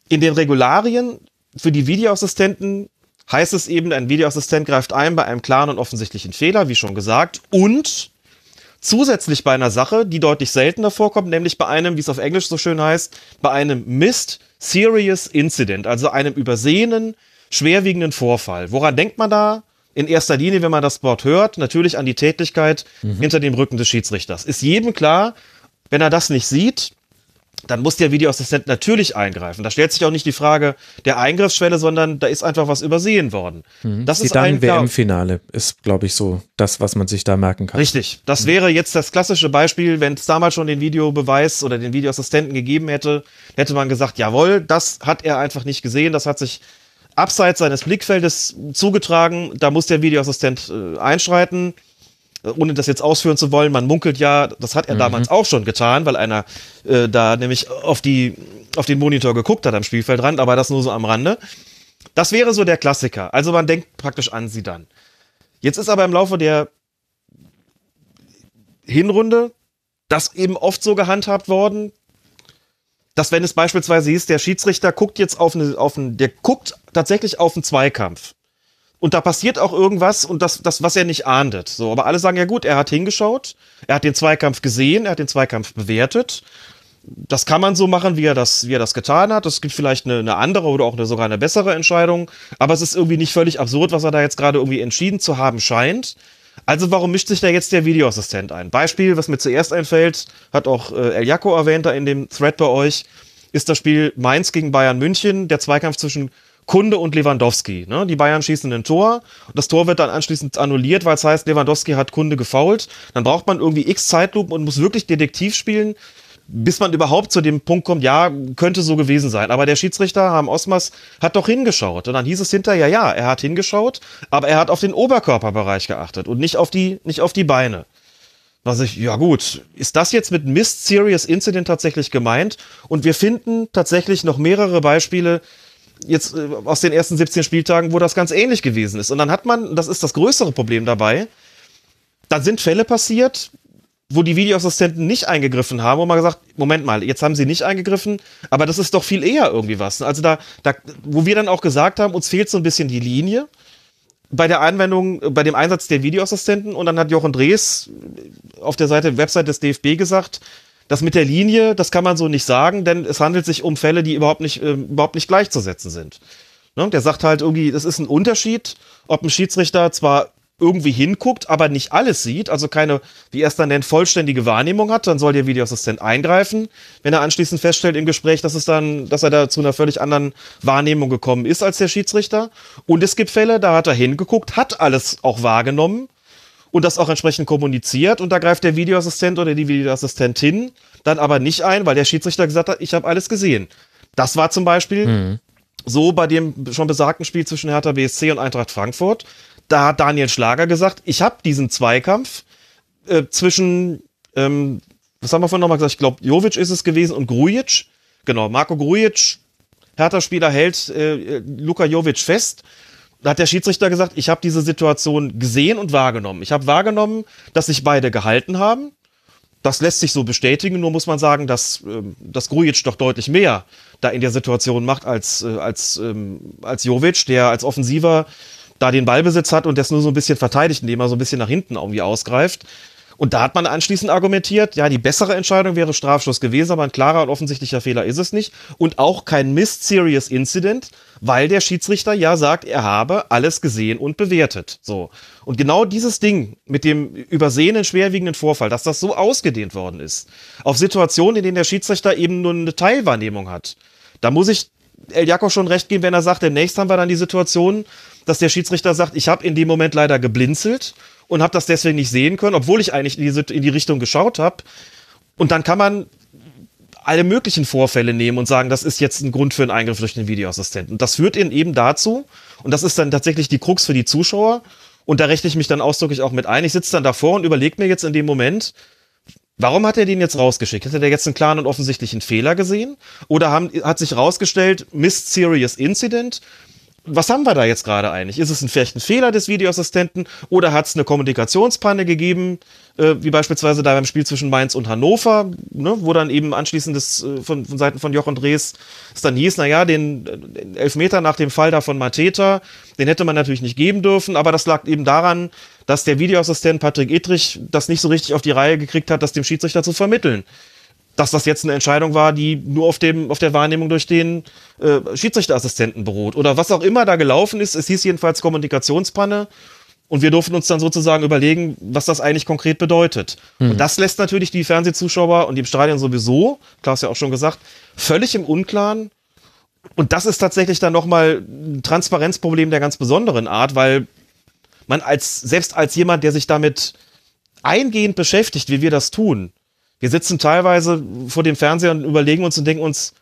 In den Regularien für die Videoassistenten heißt es eben, ein Videoassistent greift ein bei einem klaren und offensichtlichen Fehler, wie schon gesagt, und zusätzlich bei einer Sache, die deutlich seltener vorkommt, nämlich bei einem, wie es auf Englisch so schön heißt, bei einem Missed Serious Incident, also einem übersehenen, schwerwiegenden Vorfall. Woran denkt man da? In erster Linie, wenn man das Wort hört, natürlich an die Tätigkeit mhm. hinter dem Rücken des Schiedsrichters. Ist jedem klar, wenn er das nicht sieht, dann muss der Videoassistent natürlich eingreifen. Da stellt sich auch nicht die Frage der Eingriffsschwelle, sondern da ist einfach was übersehen worden. Mhm. Das ist ein WM-Finale ist, glaube ich, so das, was man sich da merken kann. Richtig. Das mhm. wäre jetzt das klassische Beispiel, wenn es damals schon den Videobeweis oder den Videoassistenten gegeben hätte, hätte man gesagt, jawohl, das hat er einfach nicht gesehen, das hat sich abseits seines Blickfeldes zugetragen, da muss der Videoassistent äh, einschreiten ohne das jetzt ausführen zu wollen, man munkelt ja, das hat er mhm. damals auch schon getan, weil einer äh, da nämlich auf die auf den Monitor geguckt hat am Spielfeldrand, aber das nur so am Rande. Das wäre so der Klassiker. Also man denkt praktisch an sie dann. Jetzt ist aber im Laufe der Hinrunde das eben oft so gehandhabt worden, dass wenn es beispielsweise hieß, der Schiedsrichter guckt jetzt auf eine, auf einen, der guckt tatsächlich auf einen Zweikampf und da passiert auch irgendwas und das, das, was er nicht ahndet. So, aber alle sagen ja gut, er hat hingeschaut, er hat den Zweikampf gesehen, er hat den Zweikampf bewertet. Das kann man so machen, wie er das, wie er das getan hat. Es gibt vielleicht eine, eine andere oder auch eine, sogar eine bessere Entscheidung. Aber es ist irgendwie nicht völlig absurd, was er da jetzt gerade irgendwie entschieden zu haben scheint. Also warum mischt sich da jetzt der Videoassistent ein? Beispiel, was mir zuerst einfällt, hat auch äh, El Jaco erwähnt da in dem Thread bei euch, ist das Spiel Mainz gegen Bayern München, der Zweikampf zwischen Kunde und Lewandowski. Ne? Die Bayern schießen ein Tor. Das Tor wird dann anschließend annulliert, weil es heißt, Lewandowski hat Kunde gefault. Dann braucht man irgendwie x Zeitlupen und muss wirklich Detektiv spielen, bis man überhaupt zu dem Punkt kommt, ja, könnte so gewesen sein. Aber der Schiedsrichter, Harm Osmas, hat doch hingeschaut. Und dann hieß es hinterher, ja, ja, er hat hingeschaut, aber er hat auf den Oberkörperbereich geachtet und nicht auf die, nicht auf die Beine. Was ich, ja gut, ist das jetzt mit Mist Serious Incident tatsächlich gemeint? Und wir finden tatsächlich noch mehrere Beispiele, jetzt äh, aus den ersten 17 Spieltagen, wo das ganz ähnlich gewesen ist. Und dann hat man, das ist das größere Problem dabei, da sind Fälle passiert, wo die Videoassistenten nicht eingegriffen haben, wo man gesagt, Moment mal, jetzt haben sie nicht eingegriffen, aber das ist doch viel eher irgendwie was. Also da, da, wo wir dann auch gesagt haben, uns fehlt so ein bisschen die Linie bei der Anwendung, bei dem Einsatz der Videoassistenten und dann hat Jochen Drees auf der Seite, Website des DFB gesagt, das mit der Linie, das kann man so nicht sagen, denn es handelt sich um Fälle, die überhaupt nicht, äh, überhaupt nicht gleichzusetzen sind. Ne? Der sagt halt irgendwie, das ist ein Unterschied, ob ein Schiedsrichter zwar irgendwie hinguckt, aber nicht alles sieht, also keine, wie er es dann nennt, vollständige Wahrnehmung hat, dann soll der Videoassistent eingreifen, wenn er anschließend feststellt im Gespräch, dass es dann, dass er da zu einer völlig anderen Wahrnehmung gekommen ist als der Schiedsrichter. Und es gibt Fälle, da hat er hingeguckt, hat alles auch wahrgenommen, und das auch entsprechend kommuniziert und da greift der Videoassistent oder die Videoassistentin dann aber nicht ein, weil der Schiedsrichter gesagt hat, ich habe alles gesehen. Das war zum Beispiel mhm. so bei dem schon besagten Spiel zwischen Hertha BSC und Eintracht Frankfurt. Da hat Daniel Schlager gesagt, ich habe diesen Zweikampf äh, zwischen, ähm, was haben wir vorhin nochmal gesagt, ich glaube, Jovic ist es gewesen und Grujic. Genau, Marco Grujic, Hertha-Spieler, hält äh, Luka Jovic fest da hat der Schiedsrichter gesagt, ich habe diese Situation gesehen und wahrgenommen. Ich habe wahrgenommen, dass sich beide gehalten haben. Das lässt sich so bestätigen, nur muss man sagen, dass, äh, dass Grujic doch deutlich mehr da in der Situation macht als, äh, als, ähm, als Jovic, der als Offensiver da den Ballbesitz hat und das nur so ein bisschen verteidigt, indem er so ein bisschen nach hinten irgendwie ausgreift. Und da hat man anschließend argumentiert, ja, die bessere Entscheidung wäre Strafschuss gewesen, aber ein klarer und offensichtlicher Fehler ist es nicht. Und auch kein Missed Serious Incident, weil der Schiedsrichter ja sagt, er habe alles gesehen und bewertet. So. Und genau dieses Ding mit dem übersehenen, schwerwiegenden Vorfall, dass das so ausgedehnt worden ist, auf Situationen, in denen der Schiedsrichter eben nur eine Teilwahrnehmung hat, da muss ich El Jakob schon recht geben, wenn er sagt, demnächst haben wir dann die Situation, dass der Schiedsrichter sagt, ich habe in dem Moment leider geblinzelt und habe das deswegen nicht sehen können, obwohl ich eigentlich in die, in die Richtung geschaut habe. Und dann kann man alle möglichen Vorfälle nehmen und sagen, das ist jetzt ein Grund für einen Eingriff durch den Videoassistenten. Und das führt eben dazu, und das ist dann tatsächlich die Krux für die Zuschauer, und da rechne ich mich dann ausdrücklich auch mit ein. Ich sitze dann davor und überlege mir jetzt in dem Moment, Warum hat er den jetzt rausgeschickt? Hat er jetzt einen klaren und offensichtlichen Fehler gesehen? Oder haben, hat sich rausgestellt, Missed Serious Incident? Was haben wir da jetzt gerade eigentlich? Ist es ein, vielleicht ein Fehler des Videoassistenten oder hat es eine Kommunikationspanne gegeben, äh, wie beispielsweise da beim Spiel zwischen Mainz und Hannover, ne, wo dann eben anschließend das, äh, von, von Seiten von Jochen Drees es dann hieß, naja, den, den Elfmeter nach dem Fall da von Mateta, den hätte man natürlich nicht geben dürfen, aber das lag eben daran, dass der Videoassistent Patrick Edrich das nicht so richtig auf die Reihe gekriegt hat, das dem Schiedsrichter zu vermitteln dass das jetzt eine Entscheidung war, die nur auf dem auf der Wahrnehmung durch den äh, Schiedsrichterassistenten beruht oder was auch immer da gelaufen ist. Es hieß jedenfalls Kommunikationspanne und wir durften uns dann sozusagen überlegen, was das eigentlich konkret bedeutet. Mhm. Und das lässt natürlich die Fernsehzuschauer und die im Stadion sowieso, Klaus ja auch schon gesagt, völlig im Unklaren. Und das ist tatsächlich dann nochmal ein Transparenzproblem der ganz besonderen Art, weil man als, selbst als jemand, der sich damit eingehend beschäftigt, wie wir das tun, wir sitzen teilweise vor dem Fernseher und überlegen uns und denken uns,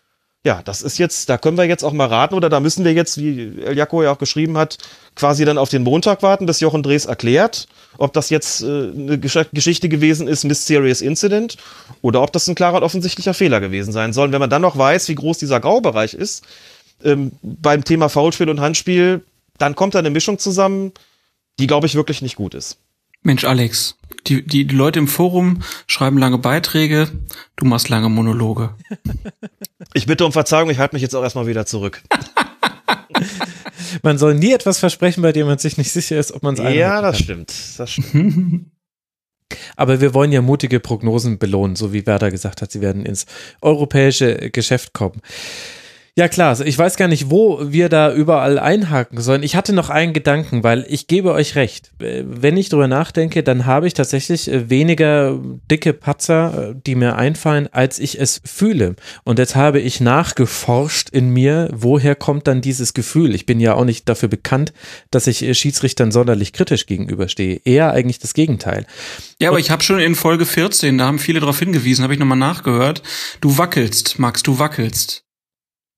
ja, das ist jetzt, da können wir jetzt auch mal raten oder da müssen wir jetzt, wie El Jaco ja auch geschrieben hat, quasi dann auf den Montag warten, bis Jochen Drees erklärt, ob das jetzt äh, eine Gesch Geschichte gewesen ist, Mysterious Incident, oder ob das ein klarer und offensichtlicher Fehler gewesen sein soll. Und wenn man dann noch weiß, wie groß dieser Graubereich ist, ähm, beim Thema Foulspiel und Handspiel, dann kommt da eine Mischung zusammen, die, glaube ich, wirklich nicht gut ist. Mensch, Alex, die, die, Leute im Forum schreiben lange Beiträge, du machst lange Monologe. Ich bitte um Verzeihung, ich halte mich jetzt auch erstmal wieder zurück. man soll nie etwas versprechen, bei dem man sich nicht sicher ist, ob man es Ja, das stimmt. Das stimmt. [laughs] Aber wir wollen ja mutige Prognosen belohnen, so wie Werder gesagt hat, sie werden ins europäische Geschäft kommen. Ja klar, also ich weiß gar nicht, wo wir da überall einhaken sollen. Ich hatte noch einen Gedanken, weil ich gebe euch recht. Äh, wenn ich drüber nachdenke, dann habe ich tatsächlich äh, weniger dicke Patzer, äh, die mir einfallen, als ich es fühle. Und jetzt habe ich nachgeforscht in mir, woher kommt dann dieses Gefühl? Ich bin ja auch nicht dafür bekannt, dass ich Schiedsrichtern sonderlich kritisch gegenüberstehe. Eher eigentlich das Gegenteil. Ja, aber ich habe schon in Folge 14, da haben viele darauf hingewiesen, habe ich nochmal nachgehört. Du wackelst, Max, du wackelst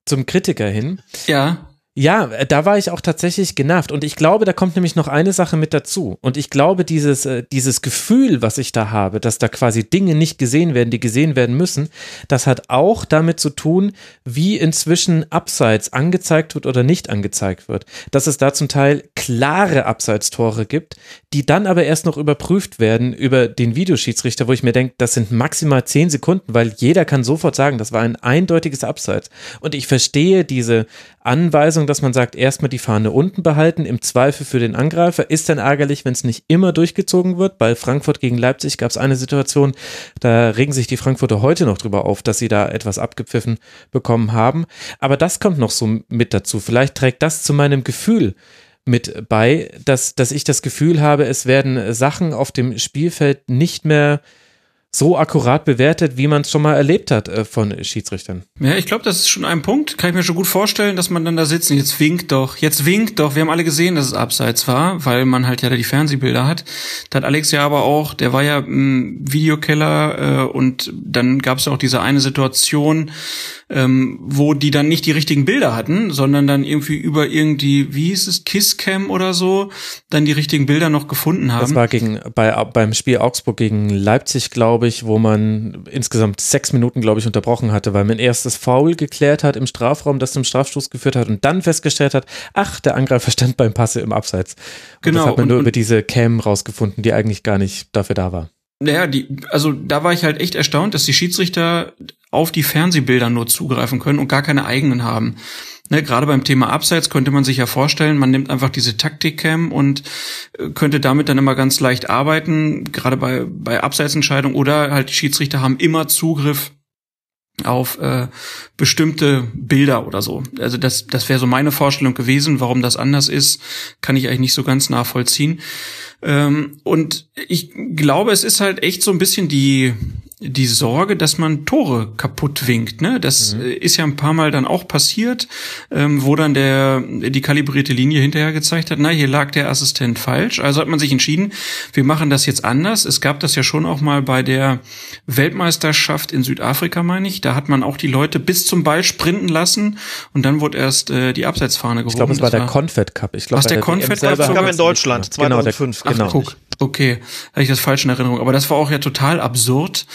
zum Kritiker hin. Ja. Ja, da war ich auch tatsächlich genervt. Und ich glaube, da kommt nämlich noch eine Sache mit dazu. Und ich glaube, dieses, äh, dieses Gefühl, was ich da habe, dass da quasi Dinge nicht gesehen werden, die gesehen werden müssen, das hat auch damit zu tun, wie inzwischen Abseits angezeigt wird oder nicht angezeigt wird. Dass es da zum Teil klare Abseitstore gibt, die dann aber erst noch überprüft werden über den Videoschiedsrichter, wo ich mir denke, das sind maximal zehn Sekunden, weil jeder kann sofort sagen, das war ein eindeutiges Abseits. Und ich verstehe diese Anweisung, dass man sagt, erstmal die Fahne unten behalten, im Zweifel für den Angreifer. Ist dann ärgerlich, wenn es nicht immer durchgezogen wird. Bei Frankfurt gegen Leipzig gab es eine Situation, da regen sich die Frankfurter heute noch drüber auf, dass sie da etwas abgepfiffen bekommen haben. Aber das kommt noch so mit dazu. Vielleicht trägt das zu meinem Gefühl mit bei, dass, dass ich das Gefühl habe, es werden Sachen auf dem Spielfeld nicht mehr so akkurat bewertet, wie man es schon mal erlebt hat äh, von Schiedsrichtern. Ja, ich glaube, das ist schon ein Punkt. Kann ich mir schon gut vorstellen, dass man dann da sitzt und jetzt winkt doch, jetzt winkt doch. Wir haben alle gesehen, dass es abseits war, weil man halt ja da die Fernsehbilder hat. Da hat Alex ja aber auch, der war ja im Videokeller äh, und dann gab es auch diese eine Situation, ähm, wo die dann nicht die richtigen Bilder hatten, sondern dann irgendwie über irgendwie, wie hieß es, Kisscam oder so, dann die richtigen Bilder noch gefunden haben. Das war gegen, bei, beim Spiel Augsburg gegen Leipzig, glaube ich, wo man insgesamt sechs Minuten, glaube ich, unterbrochen hatte, weil man erst das Foul geklärt hat im Strafraum, das zum Strafstoß geführt hat und dann festgestellt hat, ach, der Angreifer stand beim Passe im Abseits. Und genau. Das hat man nur und, über diese Cam rausgefunden, die eigentlich gar nicht dafür da war. Naja, die, also da war ich halt echt erstaunt, dass die Schiedsrichter auf die Fernsehbilder nur zugreifen können und gar keine eigenen haben. Ne, gerade beim Thema Abseits könnte man sich ja vorstellen, man nimmt einfach diese Taktikcam und äh, könnte damit dann immer ganz leicht arbeiten, gerade bei, bei Abseitsentscheidungen oder halt die Schiedsrichter haben immer Zugriff auf äh, bestimmte Bilder oder so. Also das, das wäre so meine Vorstellung gewesen. Warum das anders ist, kann ich eigentlich nicht so ganz nachvollziehen. Ähm, und ich glaube, es ist halt echt so ein bisschen die die Sorge, dass man Tore kaputt winkt. Ne? Das mhm. Äh, ist ja ein paar Mal dann auch passiert, ähm, wo dann der die kalibrierte Linie hinterher gezeigt hat, na, hier lag der Assistent falsch. Also hat man sich entschieden, wir machen das jetzt anders. Es gab das ja schon auch mal bei der Weltmeisterschaft in Südafrika, meine ich. Da hat man auch die Leute bis zum Ball sprinten lassen und dann wurde erst äh, die Abseitsfahne gehoben. Ich glaube, es war das der Confed Cup. Ich glaube, der, der Confed Cup? Gab in Deutschland, 2005. Genau, der, genau. Ach, guck. Okay, hatte ich das falsch in Erinnerung. Aber das war auch ja total absurd.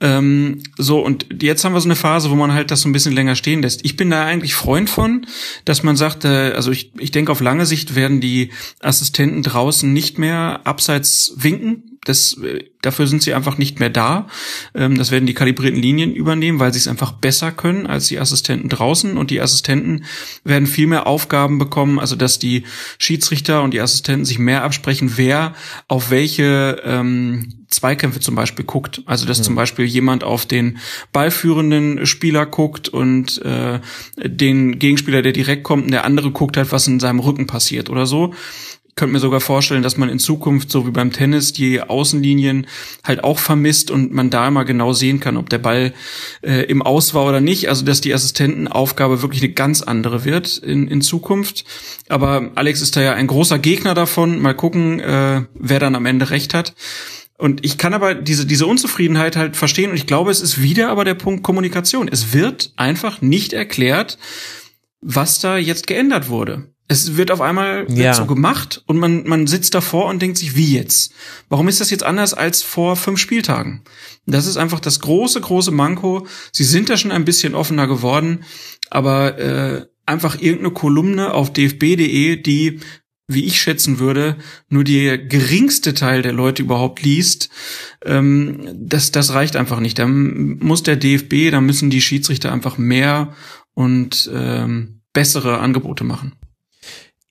Ähm, so, und jetzt haben wir so eine Phase, wo man halt das so ein bisschen länger stehen lässt. Ich bin da eigentlich Freund von, dass man sagt, äh, also ich, ich denke, auf lange Sicht werden die Assistenten draußen nicht mehr abseits winken, das, äh, dafür sind sie einfach nicht mehr da. Ähm, das werden die kalibrierten Linien übernehmen, weil sie es einfach besser können als die Assistenten draußen. Und die Assistenten werden viel mehr Aufgaben bekommen, also dass die Schiedsrichter und die Assistenten sich mehr absprechen, wer auf welche ähm, Zweikämpfe zum Beispiel guckt. Also dass mhm. zum Beispiel jemand auf den ballführenden Spieler guckt und äh, den Gegenspieler, der direkt kommt, und der andere guckt halt, was in seinem Rücken passiert oder so könnte mir sogar vorstellen, dass man in Zukunft, so wie beim Tennis, die Außenlinien halt auch vermisst und man da mal genau sehen kann, ob der Ball äh, im Aus war oder nicht. Also dass die Assistentenaufgabe wirklich eine ganz andere wird in, in Zukunft. Aber Alex ist da ja ein großer Gegner davon. Mal gucken, äh, wer dann am Ende recht hat. Und ich kann aber diese, diese Unzufriedenheit halt verstehen und ich glaube, es ist wieder aber der Punkt Kommunikation. Es wird einfach nicht erklärt, was da jetzt geändert wurde. Es wird auf einmal ja. so gemacht und man, man sitzt davor und denkt sich, wie jetzt? Warum ist das jetzt anders als vor fünf Spieltagen? Das ist einfach das große, große Manko. Sie sind da schon ein bisschen offener geworden, aber äh, einfach irgendeine Kolumne auf dfb.de, die, wie ich schätzen würde, nur der geringste Teil der Leute überhaupt liest, ähm, das, das reicht einfach nicht. Da muss der DFB, da müssen die Schiedsrichter einfach mehr und ähm, bessere Angebote machen.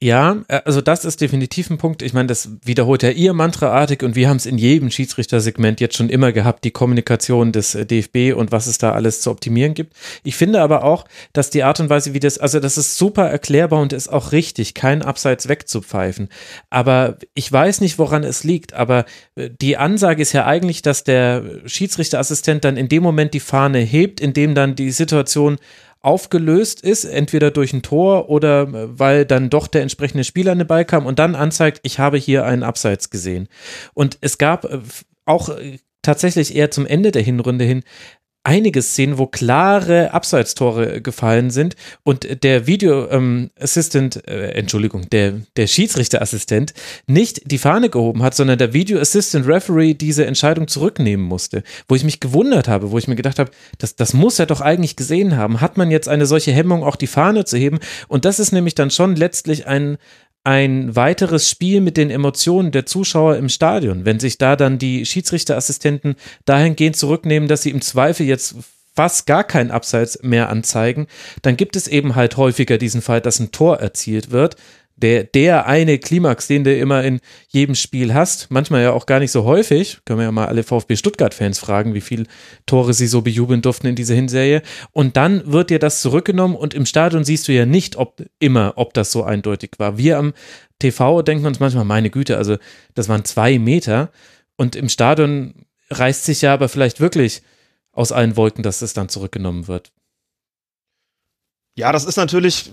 Ja, äh, also das ist definitiv ein Punkt. Ich meine, das wiederholt ja ihr mantraartig und wir haben es in jedem Schiedsrichtersegment jetzt schon immer gehabt, die Kommunikation des äh, DFB und was es da alles zu optimieren gibt. Ich finde aber auch, dass die Art und Weise, wie das, also das ist super erklärbar und ist auch richtig, kein Abseits wegzupfeifen. Aber ich weiß nicht, woran es liegt, aber äh, die Ansage ist ja eigentlich, dass der Schiedsrichterassistent dann in dem Moment die Fahne hebt, in dem dann die Situation aufgelöst ist, entweder durch ein Tor oder äh, weil dann doch der entsprechende Spieler in den Ball kam und dann anzeigt, ich habe hier einen Abseits gesehen. Und es gab äh, auch äh, tatsächlich eher zum Ende der Hinrunde hin einige Szenen, wo klare Abseitstore gefallen sind und der Video ähm, Assistant, äh, Entschuldigung, der, der Schiedsrichterassistent nicht die Fahne gehoben hat, sondern der Video Assistant Referee diese Entscheidung zurücknehmen musste. Wo ich mich gewundert habe, wo ich mir gedacht habe, das, das muss er doch eigentlich gesehen haben. Hat man jetzt eine solche Hemmung, auch die Fahne zu heben? Und das ist nämlich dann schon letztlich ein, ein weiteres Spiel mit den Emotionen der Zuschauer im Stadion, wenn sich da dann die Schiedsrichterassistenten dahingehend zurücknehmen, dass sie im Zweifel jetzt fast gar kein Abseits mehr anzeigen, dann gibt es eben halt häufiger diesen Fall, dass ein Tor erzielt wird der, der eine Klimax, den du immer in jedem Spiel hast, manchmal ja auch gar nicht so häufig, können wir ja mal alle VfB Stuttgart-Fans fragen, wie viele Tore sie so bejubeln durften in dieser Hinserie. Und dann wird dir das zurückgenommen und im Stadion siehst du ja nicht, ob immer, ob das so eindeutig war. Wir am TV denken uns manchmal, meine Güte, also das waren zwei Meter und im Stadion reißt sich ja aber vielleicht wirklich aus allen Wolken, dass es dann zurückgenommen wird. Ja, das ist natürlich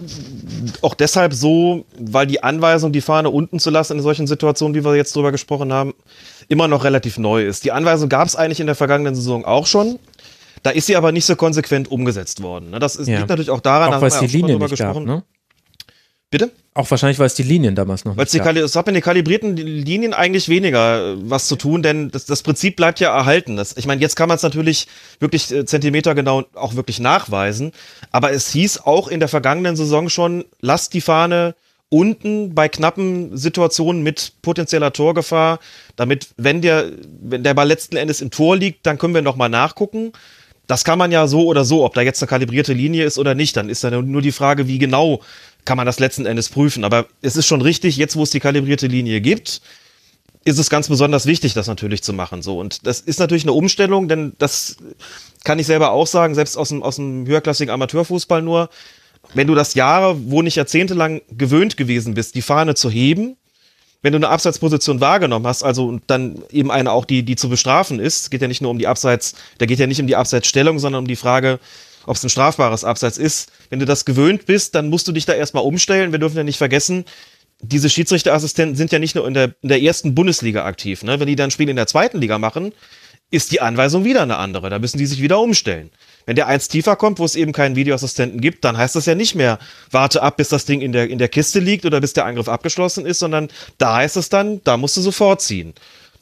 auch deshalb so, weil die Anweisung, die Fahne unten zu lassen in solchen Situationen, wie wir jetzt drüber gesprochen haben, immer noch relativ neu ist. Die Anweisung gab es eigentlich in der vergangenen Saison auch schon. Da ist sie aber nicht so konsequent umgesetzt worden. Ne? Das ist, ja. liegt natürlich auch daran, auch, da haben wir ja auch drüber gesprochen. Gab, ne? Bitte? Auch wahrscheinlich, weil es die Linien damals noch Weil's nicht gab. Es hat mit den kalibrierten Linien eigentlich weniger äh, was zu tun, denn das, das Prinzip bleibt ja erhalten. Das, ich meine, jetzt kann man es natürlich wirklich äh, Zentimeter genau auch wirklich nachweisen, aber es hieß auch in der vergangenen Saison schon, lasst die Fahne unten bei knappen Situationen mit potenzieller Torgefahr, damit, wenn der, wenn der Ball letzten Endes im Tor liegt, dann können wir noch mal nachgucken. Das kann man ja so oder so, ob da jetzt eine kalibrierte Linie ist oder nicht, dann ist da nur die Frage, wie genau kann man das letzten Endes prüfen. Aber es ist schon richtig, jetzt wo es die kalibrierte Linie gibt, ist es ganz besonders wichtig, das natürlich zu machen. So und das ist natürlich eine Umstellung, denn das kann ich selber auch sagen, selbst aus dem aus dem höherklassigen Amateurfußball nur, wenn du das Jahre, wo nicht jahrzehntelang gewöhnt gewesen bist, die Fahne zu heben, wenn du eine Abseitsposition wahrgenommen hast, also und dann eben eine auch die die zu bestrafen ist, geht ja nicht nur um die Abseits, da geht ja nicht um die Abseitsstellung, sondern um die Frage, ob es ein strafbares Abseits ist. Wenn du das gewöhnt bist, dann musst du dich da erstmal umstellen. Wir dürfen ja nicht vergessen, diese Schiedsrichterassistenten sind ja nicht nur in der, in der ersten Bundesliga aktiv. Ne? Wenn die dann ein Spiel in der zweiten Liga machen, ist die Anweisung wieder eine andere. Da müssen die sich wieder umstellen. Wenn der eins tiefer kommt, wo es eben keinen Videoassistenten gibt, dann heißt das ja nicht mehr, warte ab, bis das Ding in der, in der Kiste liegt oder bis der Angriff abgeschlossen ist, sondern da heißt es dann, da musst du sofort ziehen.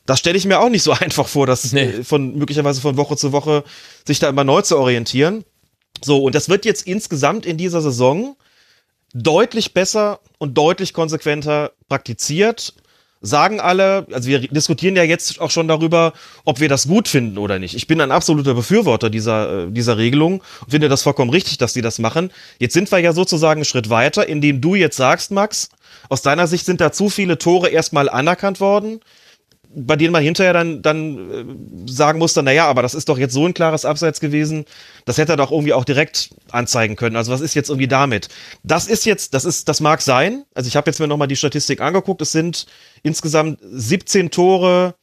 Das stelle ich mir auch nicht so [laughs] einfach vor, dass Nee. äh, von möglicherweise von Woche zu Woche sich da immer neu zu orientieren. So, und das wird jetzt insgesamt in dieser Saison deutlich besser und deutlich konsequenter praktiziert. Sagen alle, also wir diskutieren ja jetzt auch schon darüber, ob wir das gut finden oder nicht. Ich bin ein absoluter Befürworter dieser, äh, dieser Regelung und finde das vollkommen richtig, dass die das machen. Jetzt sind wir ja sozusagen einen Schritt weiter, indem du jetzt sagst, Max, aus deiner Sicht sind da zu viele Tore erstmal anerkannt worden bei denen man hinterher dann, dann äh, sagen musste, naja, aber das ist doch jetzt so ein klares Abseits gewesen, das hätte er doch irgendwie auch direkt anzeigen können. Also was ist jetzt irgendwie damit? Das ist jetzt, das ist, das mag sein. Also ich habe jetzt mir nochmal die Statistik angeguckt. Es sind insgesamt 17 Tore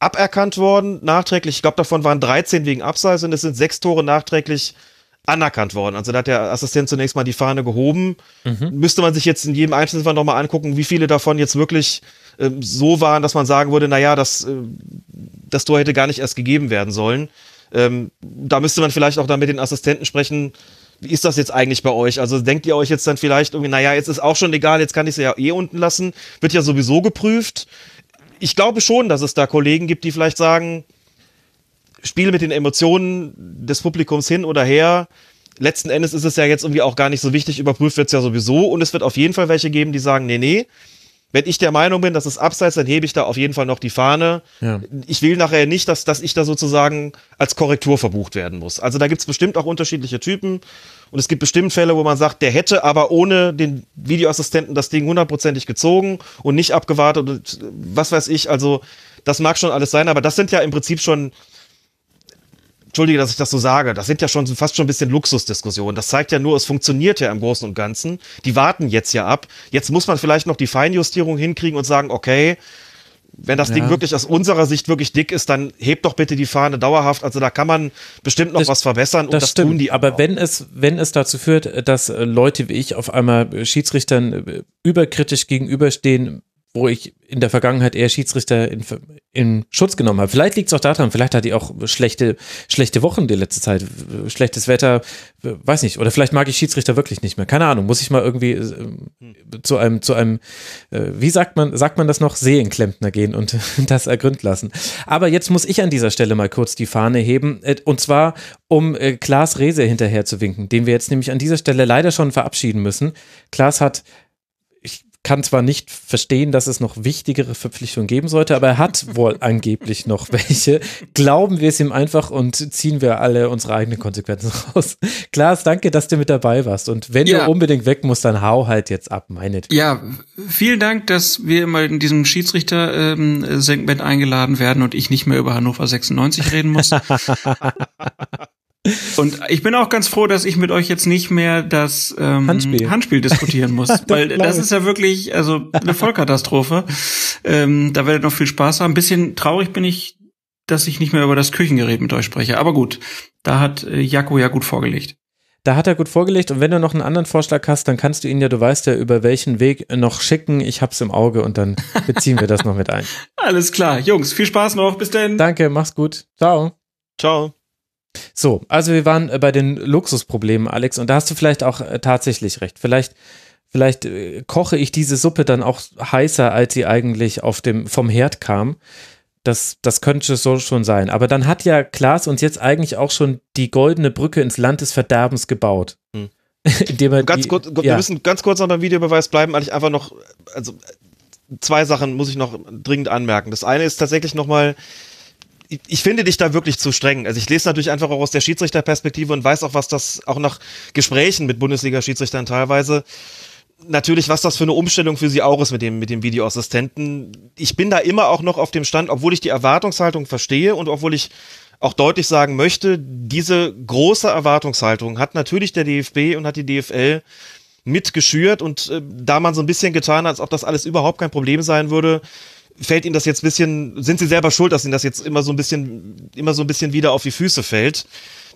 aberkannt worden, nachträglich. Ich glaube, davon waren 13 wegen Abseits und es sind sechs Tore nachträglich anerkannt worden. Also da hat der Assistent zunächst mal die Fahne gehoben. Müsste man sich jetzt in jedem Einzelfall nochmal angucken, wie viele davon jetzt wirklich ähm, so waren, dass man sagen würde, naja, das, äh, das Tor hätte gar nicht erst gegeben werden sollen. Ähm, da müsste man vielleicht auch dann mit den Assistenten sprechen, wie ist das jetzt eigentlich bei euch? Also denkt ihr euch jetzt dann vielleicht irgendwie, naja, jetzt ist auch schon egal, jetzt kann ich sie ja eh unten lassen, wird ja sowieso geprüft. Ich glaube schon, dass es da Kollegen gibt, die vielleicht sagen, Spiel mit den Emotionen des Publikums hin oder her. Letzten Endes ist es ja jetzt irgendwie auch gar nicht so wichtig, überprüft wird es ja sowieso und es wird auf jeden Fall welche geben, die sagen, nee, nee, wenn ich der Meinung bin, dass es abseits, dann hebe ich da auf jeden Fall noch die Fahne. Ja. Ich will nachher nicht, dass, dass ich da sozusagen als Korrektur verbucht werden muss. Also da gibt's bestimmt auch unterschiedliche Typen. Und es gibt bestimmt Fälle, wo man sagt, der hätte aber ohne den Videoassistenten das Ding hundertprozentig gezogen und nicht abgewartet und was weiß ich. Also das mag schon alles sein, aber das sind ja im Prinzip schon Entschuldige, dass ich das so sage, das sind ja schon fast schon ein bisschen Luxusdiskussionen. Das zeigt ja nur, es funktioniert ja im Großen und Ganzen. Die warten jetzt ja ab. Jetzt muss man vielleicht noch die Feinjustierung hinkriegen und sagen, okay, wenn das Ding Ja. wirklich aus unserer Sicht wirklich dick ist, dann hebt doch bitte die Fahne dauerhaft. Also da kann man bestimmt noch Das- was verbessern und Das, das, stimmt, tun die aber auch. wenn es, wenn es dazu führt, dass Leute wie ich auf einmal Schiedsrichtern überkritisch gegenüberstehen, wo ich in der Vergangenheit eher Schiedsrichter in, in Schutz genommen habe. Vielleicht liegt es auch daran, vielleicht hat die auch schlechte, schlechte Wochen die letzte Zeit, schlechtes Wetter, weiß nicht. Oder vielleicht mag ich Schiedsrichter wirklich nicht mehr. Keine Ahnung, muss ich mal irgendwie äh, zu einem, zu einem, äh, wie sagt man, sagt man das noch, Seelenklempner gehen und [laughs] das ergründen lassen. Aber jetzt muss ich an dieser Stelle mal kurz die Fahne heben, äh, und zwar um äh, Klaas Rehse hinterher zu winken, den wir jetzt nämlich an dieser Stelle leider schon verabschieden müssen. Klaas hat kann zwar nicht verstehen, dass es noch wichtigere Verpflichtungen geben sollte, aber er hat [laughs] wohl angeblich noch welche. Glauben wir es ihm einfach und ziehen wir alle unsere eigenen Konsequenzen raus. Klaas, danke, dass du mit dabei warst. Und wenn Ja. du unbedingt weg musst, dann hau halt jetzt ab, meinetwegen. Ja, vielen Dank, dass wir mal in diesem Schiedsrichter-Segment eingeladen werden und ich nicht mehr über Hannover 96 reden muss. [laughs] Und ich bin auch ganz froh, dass ich mit euch jetzt nicht mehr das ähm, Handspiel. diskutieren muss, [laughs] weil glaub das ist ja wirklich also eine Vollkatastrophe. ähm, da werdet ihr noch viel Spaß haben. Ein bisschen traurig bin ich, dass ich nicht mehr über das Küchengerät mit euch spreche. Aber gut, da hat äh, Jaco ja gut vorgelegt. Da hat er gut vorgelegt und wenn du noch einen anderen Vorschlag hast, dann kannst du ihn ja, du weißt ja, über welchen Weg noch schicken. Ich hab's im Auge und dann beziehen wir das noch mit ein. [laughs] Alles klar, Jungs, viel Spaß noch. Bis denn. Danke, mach's gut. Ciao. Ciao. So, also wir waren äh, bei den Luxusproblemen, Alex, und da hast du vielleicht auch äh, tatsächlich recht. Vielleicht, vielleicht äh, koche ich diese Suppe dann auch heißer, als sie eigentlich auf dem, vom Herd kam. Das, das könnte so schon sein. Aber dann hat ja Klaas uns jetzt eigentlich auch schon die goldene Brücke ins Land des Verderbens gebaut. Hm. [laughs] Indem er Ganz die, kurz, wir ja, müssen ganz kurz noch beim Videobeweis bleiben, weil ich einfach noch, also zwei Sachen muss ich noch dringend anmerken. Das eine ist tatsächlich nochmal, ich, ich finde dich da wirklich zu streng. Also ich lese natürlich einfach auch aus der Schiedsrichterperspektive und weiß auch, was das auch nach Gesprächen mit Bundesliga-Schiedsrichtern teilweise natürlich, was das für eine Umstellung für sie auch ist mit dem, mit dem Videoassistenten. Ich bin da immer auch noch auf dem Stand, obwohl ich die Erwartungshaltung verstehe und obwohl ich auch deutlich sagen möchte, diese große Erwartungshaltung hat natürlich der DFB und hat die DFL mitgeschürt und äh, da man so ein bisschen getan hat, als ob das alles überhaupt kein Problem sein würde, fällt ihnen das jetzt bisschen, sind sie selber schuld, dass ihnen das jetzt immer so ein bisschen, immer so ein bisschen wieder auf die Füße fällt,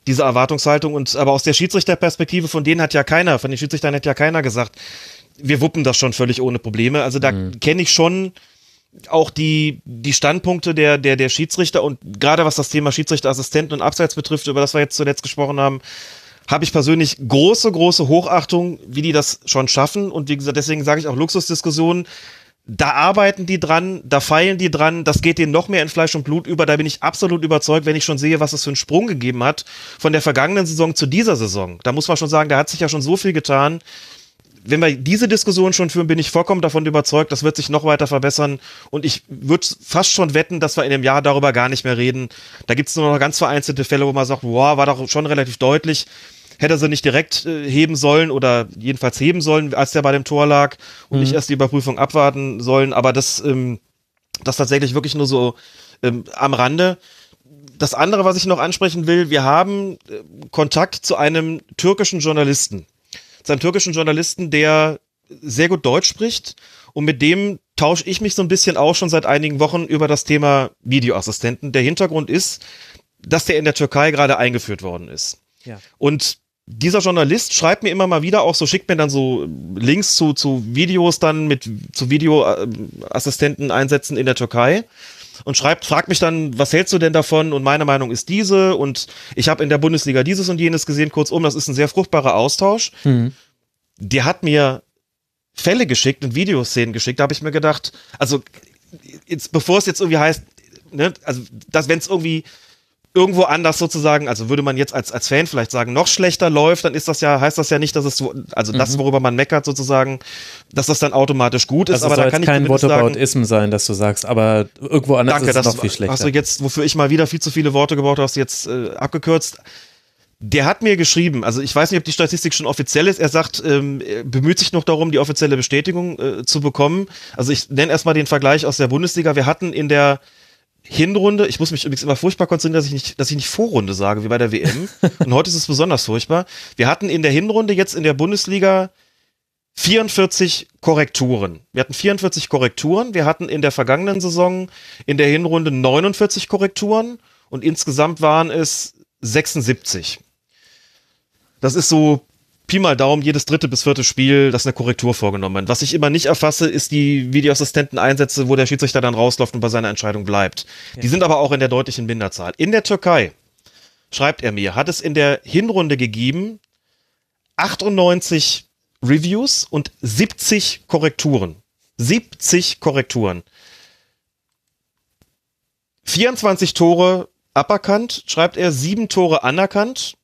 diese Erwartungshaltung. Und aber aus der Schiedsrichterperspektive, von denen hat ja keiner, von den Schiedsrichtern hat ja keiner gesagt, wir wuppen das schon völlig ohne Probleme. Also da kenne ich schon auch die, die Standpunkte der, der, der Schiedsrichter und gerade was das Thema Schiedsrichterassistenten und Abseits betrifft, über das wir jetzt zuletzt gesprochen haben, habe ich persönlich große, große Hochachtung, wie die das schon schaffen. Und wie gesagt, deswegen sage ich auch Luxusdiskussionen. Da arbeiten die dran, da feilen die dran, das geht denen noch mehr in Fleisch und Blut über. Da bin ich absolut überzeugt, wenn ich schon sehe, was es für einen Sprung gegeben hat von der vergangenen Saison zu dieser Saison. Da muss man schon sagen, da hat sich ja schon so viel getan. Wenn wir diese Diskussion schon führen, bin ich vollkommen davon überzeugt, das wird sich noch weiter verbessern. Und ich würde fast schon wetten, dass wir in einem Jahr darüber gar nicht mehr reden. Da gibt es nur noch ganz vereinzelte Fälle, wo man sagt, wow, war doch schon relativ deutlich hätte er sie nicht direkt äh, heben sollen oder jedenfalls heben sollen, als der bei dem Tor lag und mhm. nicht erst die Überprüfung abwarten sollen. Aber das, ähm, das tatsächlich wirklich nur so ähm, am Rande. Das andere, was ich noch ansprechen will, wir haben äh, Kontakt zu einem türkischen Journalisten. Zu einem türkischen Journalisten, der sehr gut Deutsch spricht und mit dem tausche ich mich so ein bisschen auch schon seit einigen Wochen über das Thema Videoassistenten. Der Hintergrund ist, dass der in der Türkei gerade eingeführt worden ist. Ja. Und dieser Journalist schreibt mir immer mal wieder auch so, schickt mir dann so Links zu, zu Videos dann mit, zu Videoassistenten einsetzen in der Türkei und schreibt, fragt mich dann, was hältst du denn davon? Und meine Meinung ist diese und ich habe in der Bundesliga dieses und jenes gesehen. Kurzum, das ist ein sehr fruchtbarer Austausch. Mhm. Der hat mir Fälle geschickt und Videoszenen geschickt. Da habe ich mir gedacht, also jetzt, bevor es jetzt irgendwie heißt, ne, also dass wenn es irgendwie irgendwo anders sozusagen, also würde man jetzt als, als Fan vielleicht sagen, noch schlechter läuft, dann ist das ja, heißt das ja nicht, dass es so, also mhm. das, worüber man meckert sozusagen, dass das dann automatisch gut ist. Also aber da kann ich kein Whataboutism sein, dass du sagst, aber irgendwo anders danke, ist es noch viel schlechter. Hast du jetzt, wofür ich mal wieder viel zu viele Worte gebraucht hast, jetzt äh, abgekürzt. Der hat mir geschrieben, also ich weiß nicht, ob die Statistik schon offiziell ist. Er sagt, ähm, er bemüht sich noch darum, die offizielle Bestätigung äh, zu bekommen. Also ich nenne erstmal den Vergleich aus der Bundesliga. Wir hatten in der Hinrunde, ich muss mich übrigens immer furchtbar konzentrieren, dass ich nicht, dass ich nicht Vorrunde sage, wie bei der WM. [laughs] Und heute ist es besonders furchtbar. Wir hatten in der Hinrunde jetzt in der Bundesliga 44 Korrekturen. Wir hatten 44 Korrekturen. Wir hatten in der vergangenen Saison in der Hinrunde 49 Korrekturen und insgesamt waren es 76. Das ist so Pi mal Daumen, jedes dritte bis vierte Spiel, dass eine Korrektur vorgenommen wird. Was ich immer nicht erfasse, ist die Videoassistenten-Einsätze, wo der Schiedsrichter dann rausläuft und bei seiner Entscheidung bleibt. Ja. Die sind aber auch in der deutlichen Minderzahl. In der Türkei, schreibt er mir, hat es in der Hinrunde gegeben 98 Reviews und 70 Korrekturen. 70 Korrekturen. 24 Tore aberkannt, schreibt er, 7 Tore anerkannt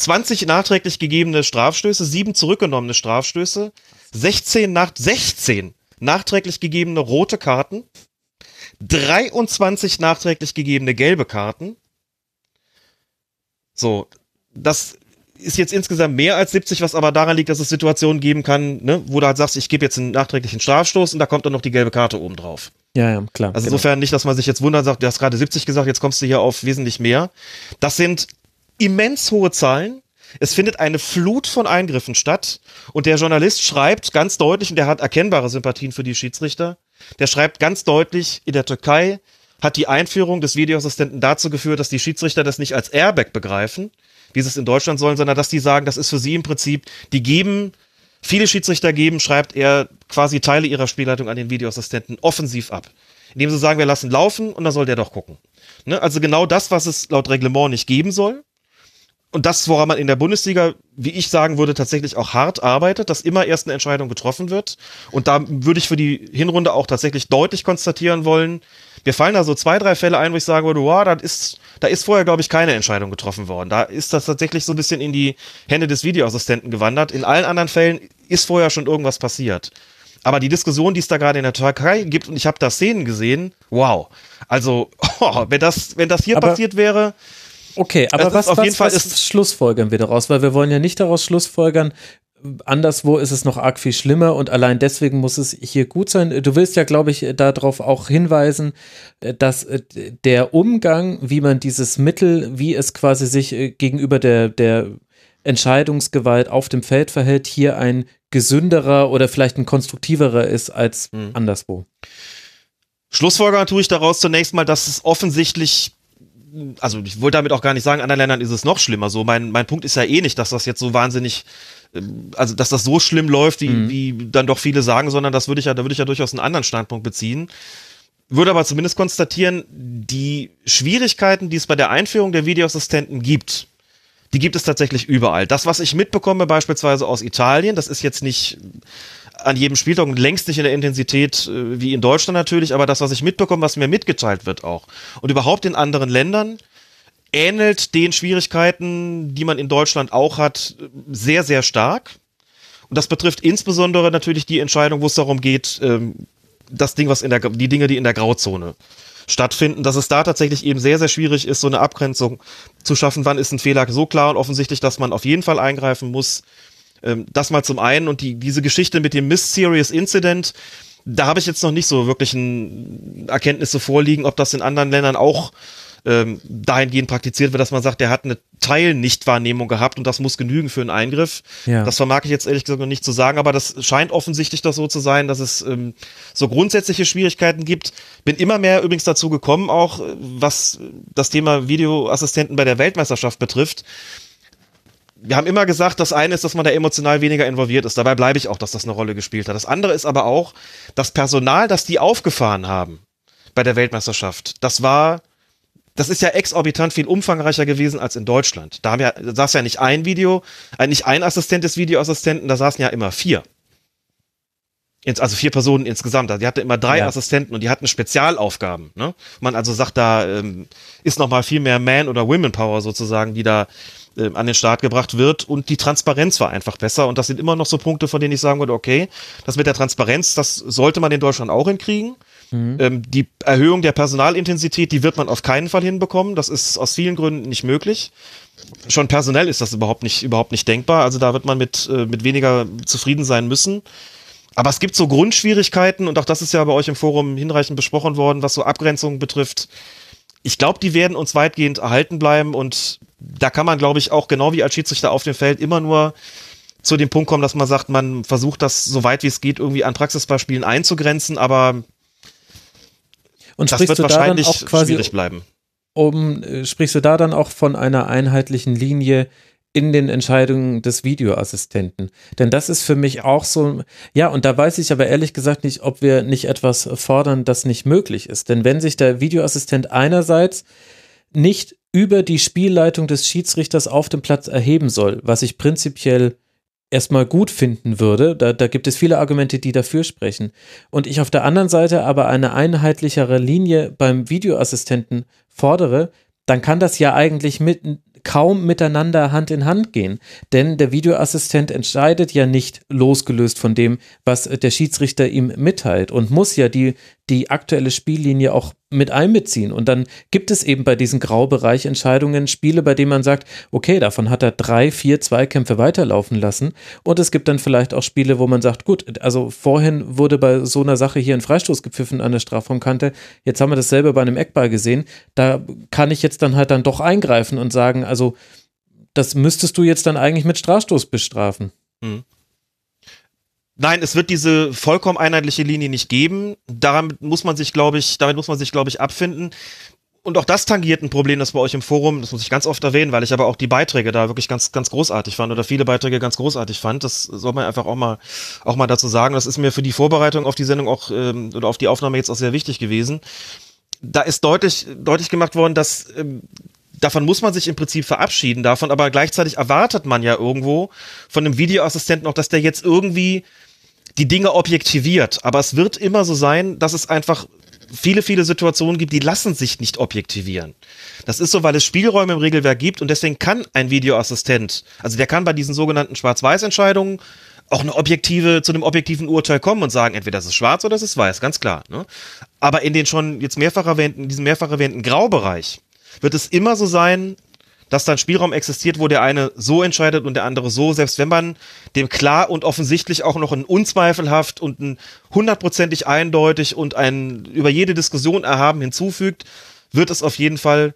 20 nachträglich gegebene Strafstöße, 7 zurückgenommene Strafstöße, 16 nach 16 nachträglich gegebene rote Karten, 23 nachträglich gegebene gelbe Karten. So, das ist jetzt insgesamt mehr als 70, was aber daran liegt, dass es Situationen geben kann, ne, wo du halt sagst, ich gebe jetzt einen nachträglichen Strafstoß und da kommt dann noch die gelbe Karte oben drauf. Ja, ja, klar. Also genau. insofern nicht, dass man sich jetzt wundert, sagt, du hast gerade 70 gesagt, jetzt kommst du hier auf wesentlich mehr. Das sind immens hohe Zahlen. Es findet eine Flut von Eingriffen statt und der Journalist schreibt ganz deutlich, und der hat erkennbare Sympathien für die Schiedsrichter, der schreibt ganz deutlich, in der Türkei hat die Einführung des Videoassistenten dazu geführt, dass die Schiedsrichter das nicht als Airbag begreifen, wie sie es in Deutschland sollen, sondern dass die sagen, das ist für sie im Prinzip, die geben, viele Schiedsrichter geben, schreibt er quasi Teile ihrer Spielleitung an den Videoassistenten offensiv ab. Indem sie sagen, wir lassen laufen und dann soll der doch gucken. Ne? Also genau das, was es laut Reglement nicht geben soll und das, woran man in der Bundesliga, wie ich sagen würde, tatsächlich auch hart arbeitet, dass immer erst eine Entscheidung getroffen wird. Und da würde ich für die Hinrunde auch tatsächlich deutlich konstatieren wollen, mir fallen da so zwei, drei Fälle ein, wo ich sagen würde, wow, da ist, da ist vorher, glaube ich, keine Entscheidung getroffen worden. Da ist das tatsächlich so ein bisschen in die Hände des Videoassistenten gewandert. In allen anderen Fällen ist vorher schon irgendwas passiert. Aber die Diskussion, die es da gerade in der Türkei gibt, und ich habe da Szenen gesehen, wow. Also, [laughs] oh, wenn das, wenn das hier Aber passiert wäre, Okay, aber was, auf was, jeden Fall was ist schlussfolgern wir daraus? Weil wir wollen ja nicht daraus schlussfolgern, anderswo ist es noch arg viel schlimmer und allein deswegen muss es hier gut sein. Du willst ja, glaube ich, darauf auch hinweisen, dass äh, der Umgang, wie man dieses Mittel, wie es quasi sich äh, gegenüber der, der Entscheidungsgewalt auf dem Feld verhält, hier ein gesünderer oder vielleicht ein konstruktiverer ist als hm. anderswo. Schlussfolgern tue ich daraus zunächst mal, dass es offensichtlich also ich wollte damit auch gar nicht sagen, in anderen Ländern ist es noch schlimmer. So, mein, mein Punkt ist ja eh nicht, dass das jetzt so wahnsinnig, ähm, also dass das so schlimm läuft, wie, mhm. wie dann doch viele sagen, sondern das würde ich ja, da würde ich ja durchaus einen anderen Standpunkt beziehen. Würde aber zumindest konstatieren, die Schwierigkeiten, die es bei der Einführung der Videoassistenten gibt, die gibt es tatsächlich überall. Das, was ich mitbekomme, beispielsweise aus Italien, das ist jetzt nicht an jedem Spieltag und längst nicht in der Intensität äh, wie in Deutschland natürlich, aber das, was ich mitbekomme, was mir mitgeteilt wird auch. Und überhaupt in anderen Ländern ähnelt den Schwierigkeiten, die man in Deutschland auch hat, sehr, sehr stark. Und das betrifft insbesondere natürlich die Entscheidung, wo es darum geht, ähm, das Ding, was in der, die Dinge, die in der Grauzone stattfinden, dass es da tatsächlich eben sehr, sehr schwierig ist, so eine Abgrenzung zu schaffen. Wann ist ein Fehler so klar und offensichtlich, dass man auf jeden Fall eingreifen muss? Ähm, das mal zum einen und die, diese Geschichte mit dem Miss Serious Incident, da habe ich jetzt noch nicht so wirklich ein Erkenntnisse vorliegen, ob das in anderen Ländern auch ähm, dahingehend praktiziert wird, dass man sagt, der hat eine Teilnichtwahrnehmung gehabt und das muss genügen für einen Eingriff. Ja. Das vermag ich jetzt ehrlich gesagt noch nicht zu sagen, aber das scheint offensichtlich doch so zu sein, dass es ähm, so grundsätzliche Schwierigkeiten gibt. Bin immer mehr übrigens dazu gekommen, auch was das Thema Videoassistenten bei der Weltmeisterschaft betrifft. Wir haben immer gesagt, das eine ist, dass man da emotional weniger involviert ist. Dabei bleibe ich auch, dass das eine Rolle gespielt hat. Das andere ist aber auch, das Personal, das die aufgefahren haben bei der Weltmeisterschaft, das war das ist ja exorbitant viel umfangreicher gewesen als in Deutschland. Da haben ja, da saß ja nicht ein Video, äh, nicht ein Assistent des Videoassistenten, da saßen ja immer vier. Also vier Personen insgesamt. Die hatten immer drei ja. Assistenten und die hatten Spezialaufgaben. Ne? Man also sagt, da ähm, ist noch mal viel mehr Man- oder Women-Power sozusagen, die da ähm, an den Start gebracht wird und die Transparenz war einfach besser und das sind immer noch so Punkte, von denen ich sagen würde, okay, das mit der Transparenz, das sollte man in Deutschland auch hinkriegen. Mhm. Ähm, die Erhöhung der Personalintensität, die wird man auf keinen Fall hinbekommen. Das ist aus vielen Gründen nicht möglich. Schon personell ist das überhaupt nicht, überhaupt nicht denkbar. Also da wird man mit, äh, mit weniger zufrieden sein müssen. Aber es gibt so Grundschwierigkeiten und auch das ist ja bei euch im Forum hinreichend besprochen worden, was so Abgrenzungen betrifft. Ich glaube, die werden uns weitgehend erhalten bleiben und da kann man, glaube ich, auch genau wie als Schiedsrichter auf dem Feld immer nur zu dem Punkt kommen, dass man sagt, man versucht das so weit wie es geht irgendwie an Praxisbeispielen einzugrenzen, aber und das wird wahrscheinlich schwierig bleiben. Um, äh, sprichst du da dann auch von einer einheitlichen Linie in den Entscheidungen des Videoassistenten. Denn das ist für mich auch so, ja, und da weiß ich aber ehrlich gesagt nicht, ob wir nicht etwas fordern, das nicht möglich ist. Denn wenn sich der Videoassistent einerseits nicht über die Spielleitung des Schiedsrichters auf dem Platz erheben soll, was ich prinzipiell erstmal gut finden würde. Da, da gibt es viele Argumente, die dafür sprechen. Und ich auf der anderen Seite aber eine einheitlichere Linie beim Videoassistenten fordere, dann kann das ja eigentlich mit, kaum miteinander Hand in Hand gehen. Denn der Videoassistent entscheidet ja nicht losgelöst von dem, was der Schiedsrichter ihm mitteilt und muss ja die, die aktuelle Spiellinie auch mit einbeziehen. Und dann gibt es eben bei diesen Graubereich Entscheidungen Spiele, bei denen man sagt, okay, davon hat er drei, vier Zweikämpfe weiterlaufen lassen. Und es gibt dann vielleicht auch Spiele, wo man sagt, gut, also vorhin wurde bei so einer Sache hier ein Freistoß gepfiffen an der Strafraumkante. Jetzt haben wir dasselbe bei einem Eckball gesehen. Da kann ich jetzt dann halt dann doch eingreifen und sagen, also das müsstest du jetzt dann eigentlich mit Strafstoß bestrafen. Mhm. Nein, es wird diese vollkommen einheitliche Linie nicht geben. Daran muss man sich, glaube ich, damit muss man sich, glaube ich, abfinden. Und auch das tangiert ein Problem, das bei euch im Forum, das muss ich ganz oft erwähnen, weil ich aber auch die Beiträge da wirklich ganz, ganz großartig fand oder viele Beiträge ganz großartig fand. Das soll man einfach auch mal, auch mal dazu sagen. Das ist mir für die Vorbereitung auf die Sendung auch ähm, oder auf die Aufnahme jetzt auch sehr wichtig gewesen. Da ist deutlich, deutlich gemacht worden, dass ähm, davon muss man sich im Prinzip verabschieden davon, aber gleichzeitig erwartet man ja irgendwo von einem Videoassistenten auch, dass der jetzt irgendwie die Dinge objektiviert. Aber es wird immer so sein, dass es einfach viele, viele Situationen gibt, die lassen sich nicht objektivieren. Das ist so, weil es Spielräume im Regelwerk gibt und deswegen kann ein Videoassistent, also der kann bei diesen sogenannten Schwarz-Weiß-Entscheidungen auch eine objektive, zu einem objektiven Urteil kommen und sagen, entweder das ist schwarz oder das ist weiß, ganz klar. Ne? Aber in den schon jetzt mehrfach erwähnten, diesem mehrfach erwähnten Graubereich wird es immer so sein, dass dann Spielraum existiert, wo der eine so entscheidet und der andere so, selbst wenn man dem klar und offensichtlich auch noch ein unzweifelhaft und ein hundertprozentig eindeutig und ein über jede Diskussion erhaben hinzufügt, wird es auf jeden Fall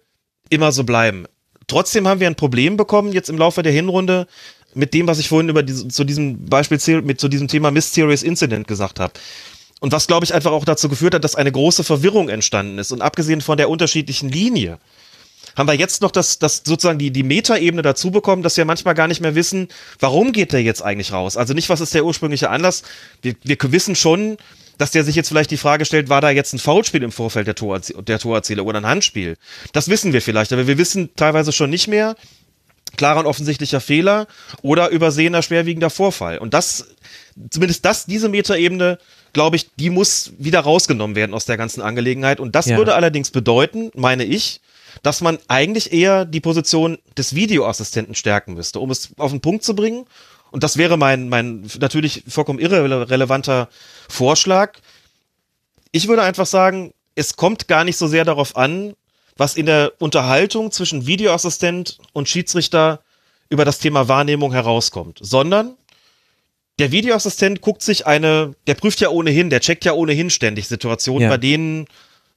immer so bleiben. Trotzdem haben wir ein Problem bekommen jetzt im Laufe der Hinrunde mit dem, was ich vorhin über diese, zu diesem Beispiel mit zu diesem Thema Mysterious Incident gesagt habe. Und was, glaube ich, einfach auch dazu geführt hat, dass eine große Verwirrung entstanden ist. Und abgesehen von der unterschiedlichen Linie, haben wir jetzt noch das, das sozusagen die, die Metaebene dazu bekommen, dass wir manchmal gar nicht mehr wissen, warum geht der jetzt eigentlich raus? Also nicht, was ist der ursprüngliche Anlass? Wir, wir wissen schon, dass der sich jetzt vielleicht die Frage stellt, war da jetzt ein Foulspiel im Vorfeld der, Tor, der Torerzähler oder ein Handspiel? Das wissen wir vielleicht, aber wir wissen teilweise schon nicht mehr, klarer und offensichtlicher Fehler oder übersehener schwerwiegender Vorfall. Und das, zumindest das, diese Metaebene, glaube ich, die muss wieder rausgenommen werden aus der ganzen Angelegenheit. Und das Ja. würde allerdings bedeuten, meine ich, dass man eigentlich eher die Position des Videoassistenten stärken müsste, um es auf den Punkt zu bringen. Und das wäre mein, mein natürlich vollkommen irrelevanter Vorschlag. Ich würde einfach sagen, es kommt gar nicht so sehr darauf an, was in der Unterhaltung zwischen Videoassistent und Schiedsrichter über das Thema Wahrnehmung herauskommt, sondern der Videoassistent guckt sich eine, der prüft ja ohnehin, der checkt ja ohnehin ständig Situationen, Ja. bei denen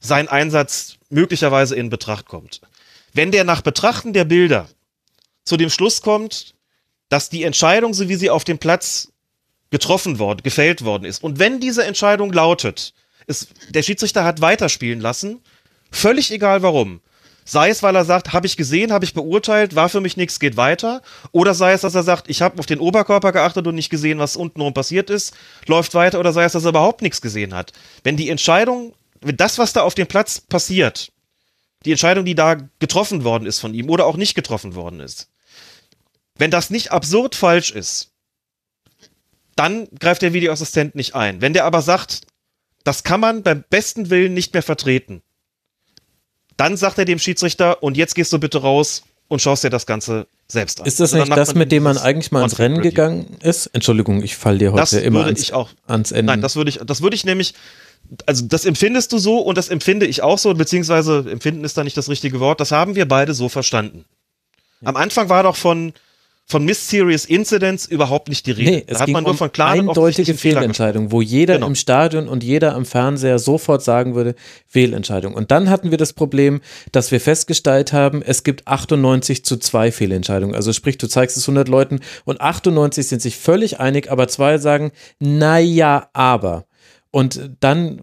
sein Einsatz möglicherweise in Betracht kommt. Wenn der nach Betrachten der Bilder zu dem Schluss kommt, dass die Entscheidung, so wie sie auf dem Platz getroffen worden, gefällt worden ist, und wenn diese Entscheidung lautet, ist, der Schiedsrichter hat weiterspielen lassen, völlig egal warum. Sei es, weil er sagt, habe ich gesehen, habe ich beurteilt, war für mich nichts, geht weiter. Oder sei es, dass er sagt, ich habe auf den Oberkörper geachtet und nicht gesehen, was untenrum passiert ist, läuft weiter. Oder sei es, dass er überhaupt nichts gesehen hat. Wenn die Entscheidung, wenn das, was da auf dem Platz passiert, die Entscheidung, die da getroffen worden ist von ihm oder auch nicht getroffen worden ist, wenn das nicht absurd falsch ist, dann greift der Videoassistent nicht ein. Wenn der aber sagt, das kann man beim besten Willen nicht mehr vertreten, dann sagt er dem Schiedsrichter, und jetzt gehst du bitte raus und schaust dir das Ganze selbst an. Ist das dann nicht das, mit dem man eigentlich mal ins Rennen gegangen ist? Entschuldigung, ich fall dir heute Das immer würde ans, ich auch. ans Ende. Nein, das würde ich, das würde ich nämlich, also das empfindest du so und das empfinde ich auch so, beziehungsweise empfinden ist da nicht das richtige Wort. Das haben wir beide so verstanden. Am Anfang war doch von von Mysterious Incidents überhaupt nicht die Rede. Nee, da es hat ging man nur um von klaren eindeutige Fehlentscheidungen, wo jeder Genau. im Stadion und jeder am Fernseher sofort sagen würde, Fehlentscheidung. Und dann hatten wir das Problem, dass wir festgestellt haben, es gibt 98 zu 2 Fehlentscheidungen. Also sprich, du zeigst es 100 Leuten und 98 sind sich völlig einig, aber zwei sagen, naja, aber. Und dann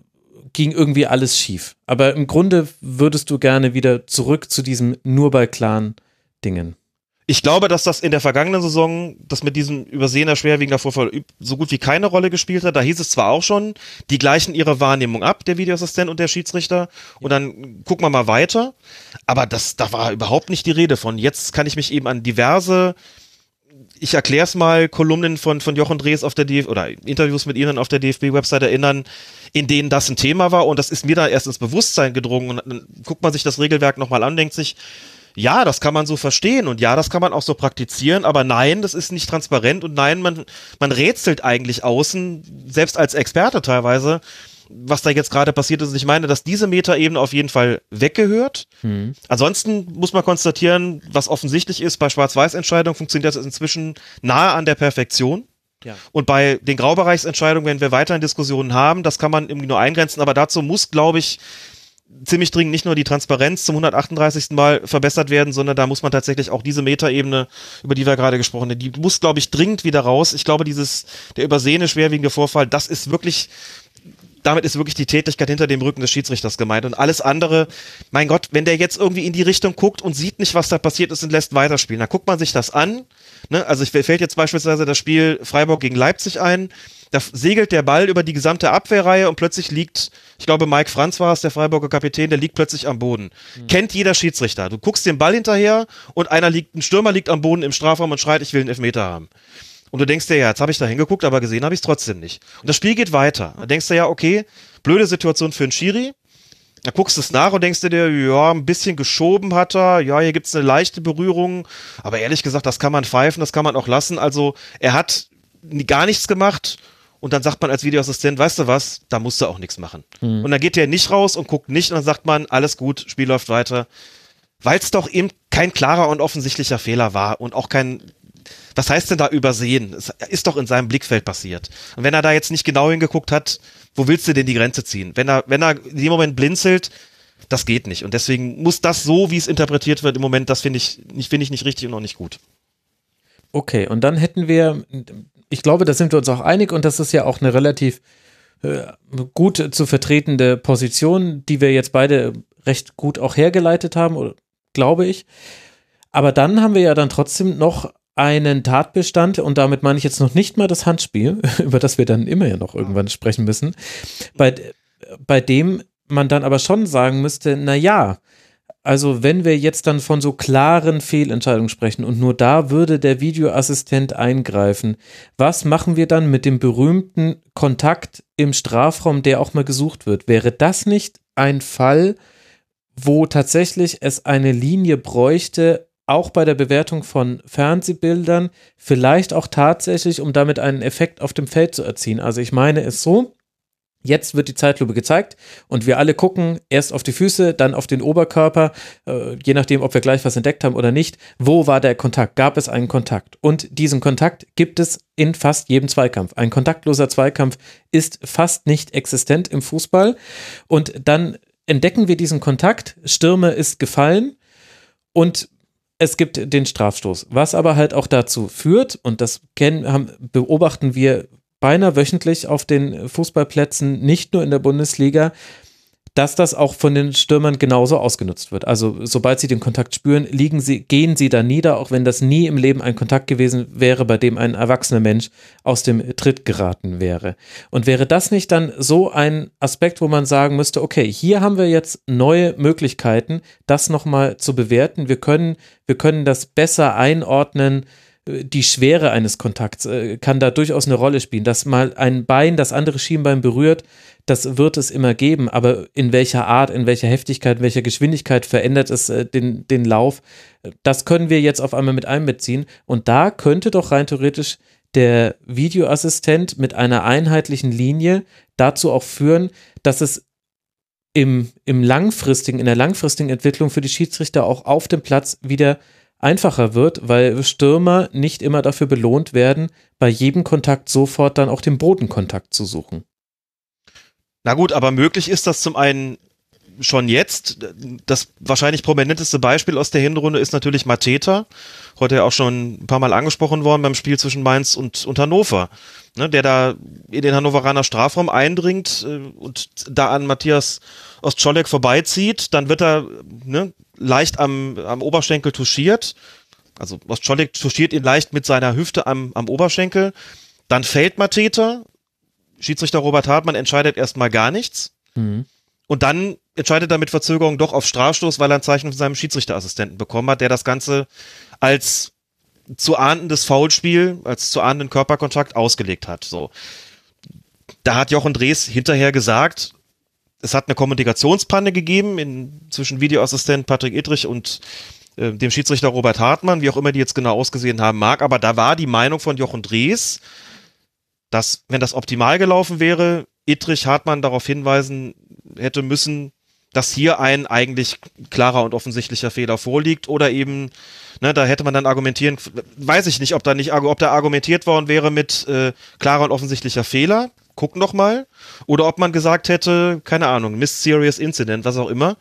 ging irgendwie alles schief. Aber im Grunde würdest du gerne wieder zurück zu diesem nur bei klaren Dingen. Ich glaube, dass das in der vergangenen Saison, das mit diesem übersehener schwerwiegender Vorfall so gut wie keine Rolle gespielt hat. Da hieß es zwar auch schon, die gleichen ihre Wahrnehmung ab, der Videoassistent und der Schiedsrichter, und dann gucken wir mal weiter. Aber das, da war überhaupt nicht die Rede von. Jetzt kann ich mich eben an diverse, ich erkläre es mal, Kolumnen von, von Jochen Drees auf der DFB oder Interviews mit ihnen auf der DFB-Website erinnern, in denen das ein Thema war und das ist mir da erst ins Bewusstsein gedrungen und dann guckt man sich das Regelwerk nochmal an, denkt sich, ja, das kann man so verstehen und ja, das kann man auch so praktizieren, aber nein, das ist nicht transparent und nein, man, man rätselt eigentlich außen, selbst als Experte teilweise, was da jetzt gerade passiert ist. Und ich meine, dass diese Metaebene auf jeden Fall weggehört. Ansonsten muss man konstatieren, was offensichtlich ist, bei Schwarz-Weiß-Entscheidungen funktioniert das inzwischen nahe an der Perfektion. Ja. Und bei den Graubereichsentscheidungen, wenn wir weiterhin Diskussionen haben, das kann man irgendwie nur eingrenzen, aber dazu muss, glaube ich, ziemlich dringend nicht nur die Transparenz zum 138. Mal verbessert werden, sondern da muss man tatsächlich auch diese Metaebene, über die wir gerade gesprochen haben, die muss, glaube ich, dringend wieder raus. Ich glaube, dieses, der übersehene schwerwiegende Vorfall, das ist wirklich, damit ist wirklich die Tätigkeit hinter dem Rücken des Schiedsrichters gemeint. Und alles andere, mein Gott, wenn der jetzt irgendwie in die Richtung guckt und sieht nicht, was da passiert ist und lässt weiterspielen, dann guckt man sich das an. Ne? Also ich fällt jetzt beispielsweise das Spiel Freiburg gegen Leipzig ein. Da segelt der Ball über die gesamte Abwehrreihe und plötzlich liegt, ich glaube, Mike Franz war es, der Freiburger Kapitän, der liegt plötzlich am Boden. Kennt jeder Schiedsrichter. Du guckst den Ball hinterher und einer liegt, ein Stürmer liegt am Boden im Strafraum und schreit, ich will einen Elfmeter haben. Und du denkst dir, ja, jetzt habe ich da hingeguckt, aber gesehen habe ich es trotzdem nicht. Und das Spiel geht weiter. Da denkst du ja, okay, blöde Situation für einen Schiri. Da guckst du es nach und denkst dir, ja, ein bisschen geschoben hat er, ja, hier gibt's eine leichte Berührung, aber ehrlich gesagt, das kann man pfeifen, das kann man auch lassen. Also er hat gar nichts gemacht und dann sagt man als Videoassistent, weißt du was, da musst du auch nichts machen. Und dann geht der nicht raus und guckt nicht und dann sagt man, alles gut, Spiel läuft weiter. Weil es doch eben kein klarer und offensichtlicher Fehler war und auch kein, was heißt denn da übersehen? Es ist doch in seinem Blickfeld passiert. Und wenn er da jetzt nicht genau hingeguckt hat, wo willst du denn die Grenze ziehen? Wenn er, wenn er in dem Moment blinzelt, das geht nicht. Und deswegen muss das so, wie es interpretiert wird im Moment, das finde ich, finde ich nicht richtig und auch nicht gut. Okay, und dann hätten wir, ich glaube, da sind wir uns auch einig und das ist ja auch eine relativ äh, gut zu vertretende Position, die wir jetzt beide recht gut auch hergeleitet haben, glaube ich. Aber dann haben wir ja dann trotzdem noch einen Tatbestand und damit meine ich jetzt noch nicht mal das Handspiel, [laughs] über das wir dann immer ja noch irgendwann sprechen müssen, bei, bei dem man dann aber schon sagen müsste, na ja, also wenn wir jetzt dann von so klaren Fehlentscheidungen sprechen und nur da würde der Videoassistent eingreifen, was machen wir dann mit dem berühmten Kontakt im Strafraum, der auch mal gesucht wird? Wäre das nicht ein Fall, wo tatsächlich es eine Linie bräuchte, auch bei der Bewertung von Fernsehbildern, vielleicht auch tatsächlich, um damit einen Effekt auf dem Feld zu erzielen. Also ich meine es so, Jetzt wird die Zeitlupe gezeigt und wir alle gucken erst auf die Füße, dann auf den Oberkörper, äh, je nachdem, ob wir gleich was entdeckt haben oder nicht. Wo war der Kontakt? Gab es einen Kontakt? Und diesen Kontakt gibt es in fast jedem Zweikampf. Ein kontaktloser Zweikampf ist fast nicht existent im Fußball. Und dann entdecken wir diesen Kontakt. Stürme ist gefallen und es gibt den Strafstoß, was aber halt auch dazu führt, und das kennen, haben, beobachten wir beinahe wöchentlich auf den Fußballplätzen, nicht nur in der Bundesliga, dass das auch von den Stürmern genauso ausgenutzt wird. Also sobald sie den Kontakt spüren, liegen sie, gehen sie da nieder, auch wenn das nie im Leben ein Kontakt gewesen wäre, bei dem ein erwachsener Mensch aus dem Tritt geraten wäre. Und wäre das nicht dann so ein Aspekt, wo man sagen müsste, okay, hier haben wir jetzt neue Möglichkeiten, das nochmal zu bewerten. Wir können, wir können das besser einordnen, die Schwere eines Kontakts äh, kann da durchaus eine Rolle spielen. Dass mal ein Bein das andere Schienbein berührt, das wird es immer geben, aber in welcher Art, in welcher Heftigkeit, in welcher Geschwindigkeit verändert es äh, den, den Lauf, das können wir jetzt auf einmal mit einbeziehen. Und da könnte doch rein theoretisch der Videoassistent mit einer einheitlichen Linie dazu auch führen, dass es im, im langfristigen, in der langfristigen Entwicklung für die Schiedsrichter auch auf dem Platz wieder einfacher wird, weil Stürmer nicht immer dafür belohnt werden, bei jedem Kontakt sofort dann auch den Bodenkontakt zu suchen. Na gut, aber möglich ist das zum einen schon jetzt. Das wahrscheinlich prominenteste Beispiel aus der Hinrunde ist natürlich Mateta. Heute ja auch schon ein paar Mal angesprochen worden beim Spiel zwischen Mainz und, und Hannover. Ne, der da in den Hannoveraner Strafraum eindringt äh, und da an Matthias Ostscholek vorbeizieht. Dann wird er ne, leicht am, am Oberschenkel touchiert. Also Ostscholek touchiert ihn leicht mit seiner Hüfte am, am Oberschenkel. Dann fällt Mateta. Schiedsrichter Robert Hartmann entscheidet erstmal gar nichts. Mhm. Und dann entscheidet er mit Verzögerung doch auf Strafstoß, weil er ein Zeichen von seinem Schiedsrichterassistenten bekommen hat, der das Ganze als zu ahndendes Foulspiel, als zu ahndenden Körperkontakt ausgelegt hat. So. Da hat Jochen Drees hinterher gesagt, es hat eine Kommunikationspanne gegeben in, zwischen Videoassistent Patrick Idrich und äh, dem Schiedsrichter Robert Hartmann, wie auch immer die jetzt genau ausgesehen haben mag, aber da war die Meinung von Jochen Drees, dass, wenn das optimal gelaufen wäre, Idrich Hartmann darauf hinweisen hätte müssen, dass hier ein eigentlich klarer und offensichtlicher Fehler vorliegt oder eben, ne, da hätte man dann argumentieren, weiß ich nicht, ob da nicht, ob da argumentiert worden wäre mit äh, klarer und offensichtlicher Fehler, gucken doch mal, oder ob man gesagt hätte, keine Ahnung, Miss Serious Incident, was auch immer.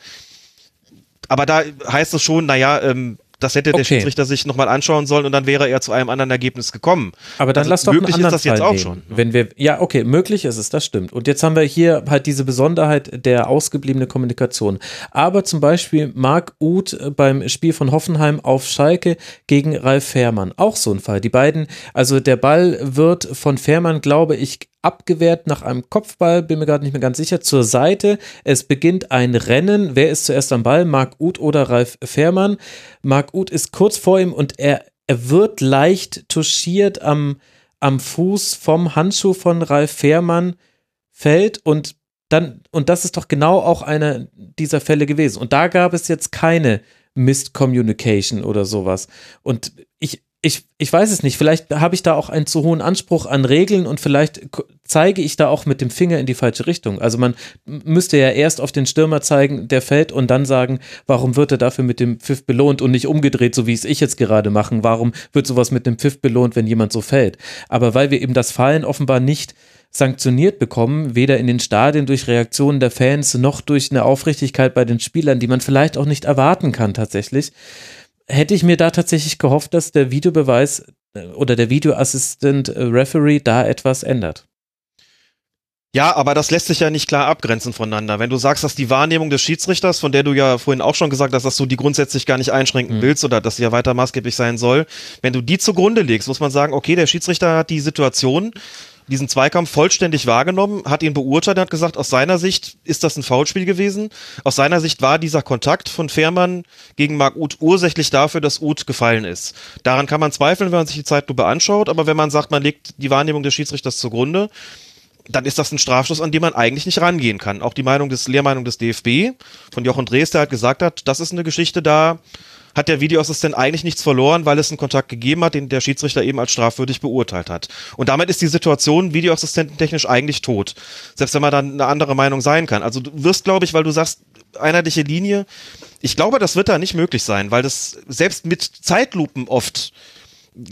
Aber da heißt es schon, naja, ähm, das hätte der okay. Schiedsrichter sich nochmal anschauen sollen und dann wäre er zu einem anderen Ergebnis gekommen. Aber dann also lass doch möglich einen ist das Fall jetzt auch schon. Wenn wir, ja, okay, möglich ist es, das stimmt. Und jetzt haben wir hier halt diese Besonderheit der ausgebliebene Kommunikation. Aber zum Beispiel Marc Uth beim Spiel von Hoffenheim auf Schalke gegen Ralf Fährmann. Auch so ein Fall. Die beiden, also der Ball wird von Fährmann, glaube ich, abgewehrt nach einem Kopfball, bin mir gerade nicht mehr ganz sicher, zur Seite. Es beginnt ein Rennen. Wer ist zuerst am Ball? Marc Uth oder Ralf Fährmann? Marc Uth ist kurz vor ihm und er, er wird leicht touchiert am, am Fuß vom Handschuh von Ralf Fährmann, fällt und dann, und das ist doch genau auch einer dieser Fälle gewesen. Und da gab es jetzt keine Missed Communication oder sowas. Und ich, ich, weiß es nicht, vielleicht habe ich da auch einen zu hohen Anspruch an Regeln und vielleicht zeige ich da auch mit dem Finger in die falsche Richtung. Also man müsste ja erst auf den Stürmer zeigen, der fällt und dann sagen, warum wird er dafür mit dem Pfiff belohnt und nicht umgedreht, so wie es ich jetzt gerade machen. Warum wird sowas mit dem Pfiff belohnt, wenn jemand so fällt? Aber weil wir eben das Fallen offenbar nicht sanktioniert bekommen, weder in den Stadien durch Reaktionen der Fans noch durch eine Aufrichtigkeit bei den Spielern, die man vielleicht auch nicht erwarten kann tatsächlich, hätte ich mir da tatsächlich gehofft, dass der Videobeweis äh, oder der Videoassistent äh, Referee da etwas ändert. Ja, aber das lässt sich ja nicht klar abgrenzen voneinander. Wenn du sagst, dass die Wahrnehmung des Schiedsrichters, von der du ja vorhin auch schon gesagt hast, dass du die grundsätzlich gar nicht einschränken mhm. willst oder dass sie ja weiter maßgeblich sein soll, wenn du die zugrunde legst, muss man sagen, okay, der Schiedsrichter hat die Situation diesen Zweikampf vollständig wahrgenommen, hat ihn beurteilt hat gesagt, aus seiner Sicht ist das ein Foulspiel gewesen. Aus seiner Sicht war dieser Kontakt von Fährmann gegen Marc Uth ursächlich dafür, dass Uth gefallen ist. Daran kann man zweifeln, wenn man sich die Zeitlupe anschaut, aber wenn man sagt, man legt die Wahrnehmung des Schiedsrichters zugrunde, dann ist das ein Strafstoß, an dem man eigentlich nicht rangehen kann. Auch die Meinung des Lehrmeinung des DFB von Jochen Drees, der hat gesagt hat, das ist eine Geschichte, da hat der Videoassistent eigentlich nichts verloren, weil es einen Kontakt gegeben hat, den der Schiedsrichter eben als strafwürdig beurteilt hat. Und damit ist die Situation videoassistententechnisch eigentlich tot. Selbst wenn man dann eine andere Meinung sein kann. Also du wirst, glaube ich, weil du sagst, einheitliche Linie, ich glaube, das wird da nicht möglich sein, weil das selbst mit Zeitlupen oft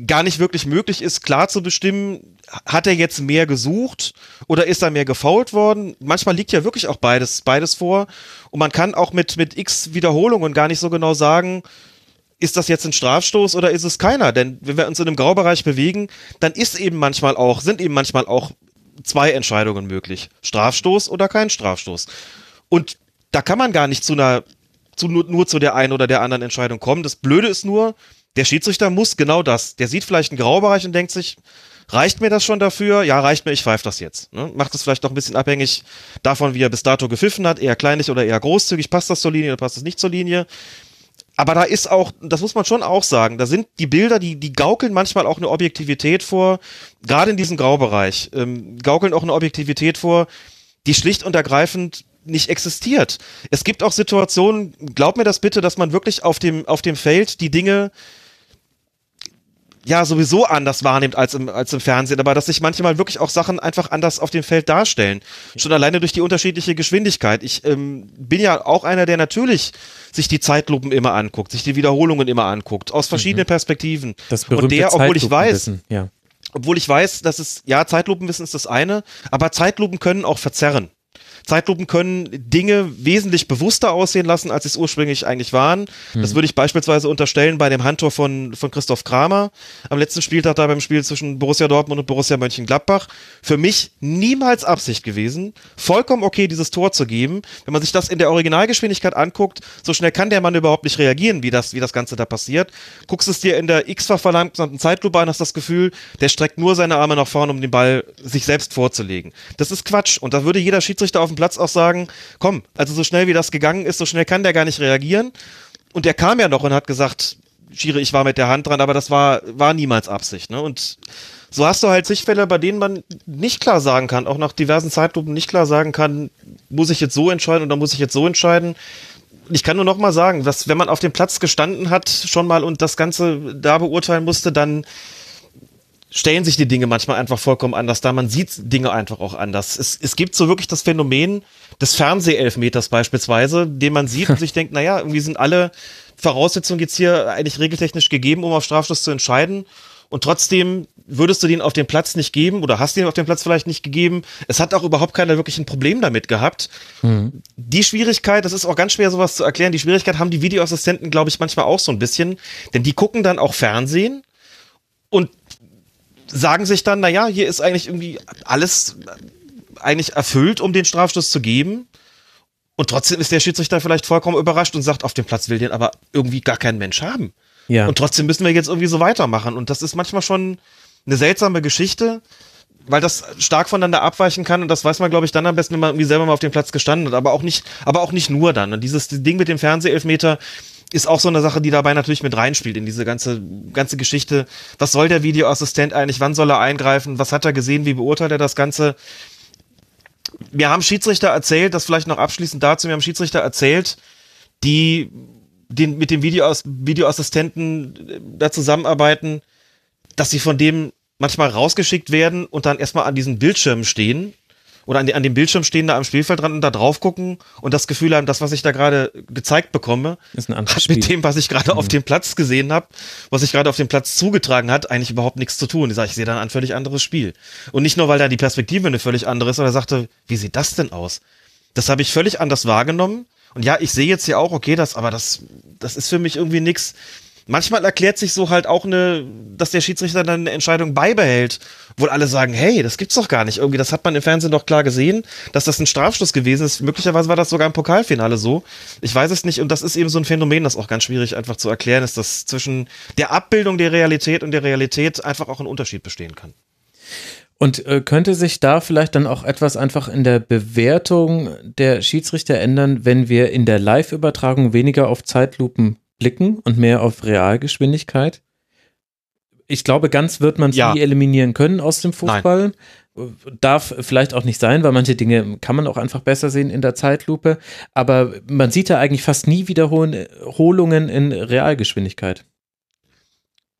gar nicht wirklich möglich ist, klar zu bestimmen, hat er jetzt mehr gesucht oder ist er mehr gefault worden? Manchmal liegt ja wirklich auch beides, beides vor. Und man kann auch mit, mit x Wiederholungen gar nicht so genau sagen, ist das jetzt ein Strafstoß oder ist es keiner? Denn wenn wir uns in einem Graubereich bewegen, dann ist eben manchmal auch, sind eben manchmal auch zwei Entscheidungen möglich. Strafstoß oder kein Strafstoß. Und da kann man gar nicht zu einer, zu, nur, nur zu der einen oder der anderen Entscheidung kommen. Das Blöde ist nur, der Schiedsrichter muss genau das. Der sieht vielleicht einen Graubereich und denkt sich, reicht mir das schon dafür? Ja, reicht mir, ich pfeife das jetzt. Ne? Macht es vielleicht noch ein bisschen abhängig davon, wie er bis dato gepfiffen hat, eher kleinlich oder eher großzügig, passt das zur Linie oder passt das nicht zur Linie aber da ist auch, das muss man schon auch sagen, da sind die Bilder, die, die gaukeln manchmal auch eine Objektivität vor, gerade in diesem Graubereich, ähm, gaukeln auch eine Objektivität vor, die schlicht und ergreifend nicht existiert. Es gibt auch Situationen, glaub mir das bitte, dass man wirklich auf dem, auf dem Feld die Dinge ja sowieso anders wahrnimmt als im, als im Fernsehen, aber dass sich manchmal wirklich auch Sachen einfach anders auf dem Feld darstellen. Schon alleine durch die unterschiedliche Geschwindigkeit. Ich ähm, bin ja auch einer, der natürlich sich die Zeitlupen immer anguckt, sich die Wiederholungen immer anguckt, aus verschiedenen mhm. Perspektiven. Das berühmte Und der, obwohl ich weiß, ja. obwohl ich weiß, dass es, ja, Zeitlupenwissen ist das eine, aber Zeitlupen können auch verzerren. Zeitlupen können Dinge wesentlich bewusster aussehen lassen, als sie es ursprünglich eigentlich waren. Mhm. Das würde ich beispielsweise unterstellen bei dem Handtor von, von Christoph Kramer am letzten Spieltag da beim Spiel zwischen Borussia Dortmund und Borussia Mönchengladbach. Für mich niemals Absicht gewesen. Vollkommen okay, dieses Tor zu geben. Wenn man sich das in der Originalgeschwindigkeit anguckt, so schnell kann der Mann überhaupt nicht reagieren, wie das, wie das Ganze da passiert. Guckst es dir in der x-fach verlangsamten Zeitlupe an, hast das Gefühl, der streckt nur seine Arme nach vorne, um den Ball sich selbst vorzulegen. Das ist Quatsch. Und da würde jeder Schiedsrichter auf dem Platz auch sagen, komm, also so schnell wie das gegangen ist, so schnell kann der gar nicht reagieren. Und der kam ja noch und hat gesagt, Schiri, ich war mit der Hand dran, aber das war, war niemals Absicht. Ne? Und so hast du halt Sichtfälle, bei denen man nicht klar sagen kann, auch nach diversen Zeitlupen nicht klar sagen kann, muss ich jetzt so entscheiden oder muss ich jetzt so entscheiden. Ich kann nur noch mal sagen, dass wenn man auf dem Platz gestanden hat schon mal und das Ganze da beurteilen musste, dann stellen sich die Dinge manchmal einfach vollkommen anders dar. Man sieht Dinge einfach auch anders. Es, es gibt so wirklich das Phänomen des Fernsehelfmeters beispielsweise, den man sieht [laughs] und sich denkt, naja, irgendwie sind alle Voraussetzungen jetzt hier eigentlich regeltechnisch gegeben, um auf Strafschluss zu entscheiden. Und trotzdem würdest du den auf dem Platz nicht geben oder hast den auf dem Platz vielleicht nicht gegeben. Es hat auch überhaupt keiner wirklich ein Problem damit gehabt. Mhm. Die Schwierigkeit, das ist auch ganz schwer sowas zu erklären, die Schwierigkeit haben die Videoassistenten, glaube ich, manchmal auch so ein bisschen, denn die gucken dann auch Fernsehen und sagen sich dann, naja, hier ist eigentlich irgendwie alles eigentlich erfüllt, um den Strafstoß zu geben. Und trotzdem ist der Schiedsrichter vielleicht vollkommen überrascht und sagt, auf dem Platz will den aber irgendwie gar kein Mensch haben. Ja. Und trotzdem müssen wir jetzt irgendwie so weitermachen. Und das ist manchmal schon eine seltsame Geschichte, weil das stark voneinander abweichen kann. Und das weiß man, glaube ich, dann am besten, wenn man irgendwie selber mal auf dem Platz gestanden hat. Aber auch nicht, aber auch nicht nur dann. Und dieses Ding mit dem Fernsehelfmeter, ist auch so eine Sache, die dabei natürlich mit reinspielt in diese ganze, ganze Geschichte. Was soll der Videoassistent eigentlich? Wann soll er eingreifen? Was hat er gesehen? Wie beurteilt er das Ganze? Wir haben Schiedsrichter erzählt, das vielleicht noch abschließend dazu, wir haben Schiedsrichter erzählt, die den, mit dem Videoass Videoassistenten da zusammenarbeiten, dass sie von dem manchmal rausgeschickt werden und dann erstmal an diesen Bildschirmen stehen oder an, an dem Bildschirm stehen da am Spielfeldrand und da drauf gucken und das Gefühl haben, das, was ich da gerade gezeigt bekomme, ist ein hat mit dem, was ich gerade mhm. auf dem Platz gesehen habe, was ich gerade auf dem Platz zugetragen hat, eigentlich überhaupt nichts zu tun. Ich sage, ich sehe da ein völlig anderes Spiel. Und nicht nur, weil da die Perspektive eine völlig andere ist, sondern er sagte, wie sieht das denn aus? Das habe ich völlig anders wahrgenommen. Und ja, ich sehe jetzt ja auch, okay, das, aber das, das ist für mich irgendwie nichts, manchmal erklärt sich so halt auch eine, dass der Schiedsrichter dann eine Entscheidung beibehält, wo alle sagen, hey, das gibt's doch gar nicht. Irgendwie, das hat man im Fernsehen doch klar gesehen, dass das ein Strafstoß gewesen ist. Möglicherweise war das sogar im Pokalfinale so. Ich weiß es nicht. Und das ist eben so ein Phänomen, das auch ganz schwierig einfach zu erklären ist, dass zwischen der Abbildung der Realität und der Realität einfach auch ein Unterschied bestehen kann. Und äh, könnte sich da vielleicht dann auch etwas einfach in der Bewertung der Schiedsrichter ändern, wenn wir in der Live-Übertragung weniger auf Zeitlupen blicken und mehr auf Realgeschwindigkeit? Ich glaube, ganz wird man es Ja. nie eliminieren können aus dem Fußball. Darf vielleicht auch nicht sein, weil manche Dinge kann man auch einfach besser sehen in der Zeitlupe. Aber man sieht ja eigentlich fast nie Wiederholungen in Realgeschwindigkeit.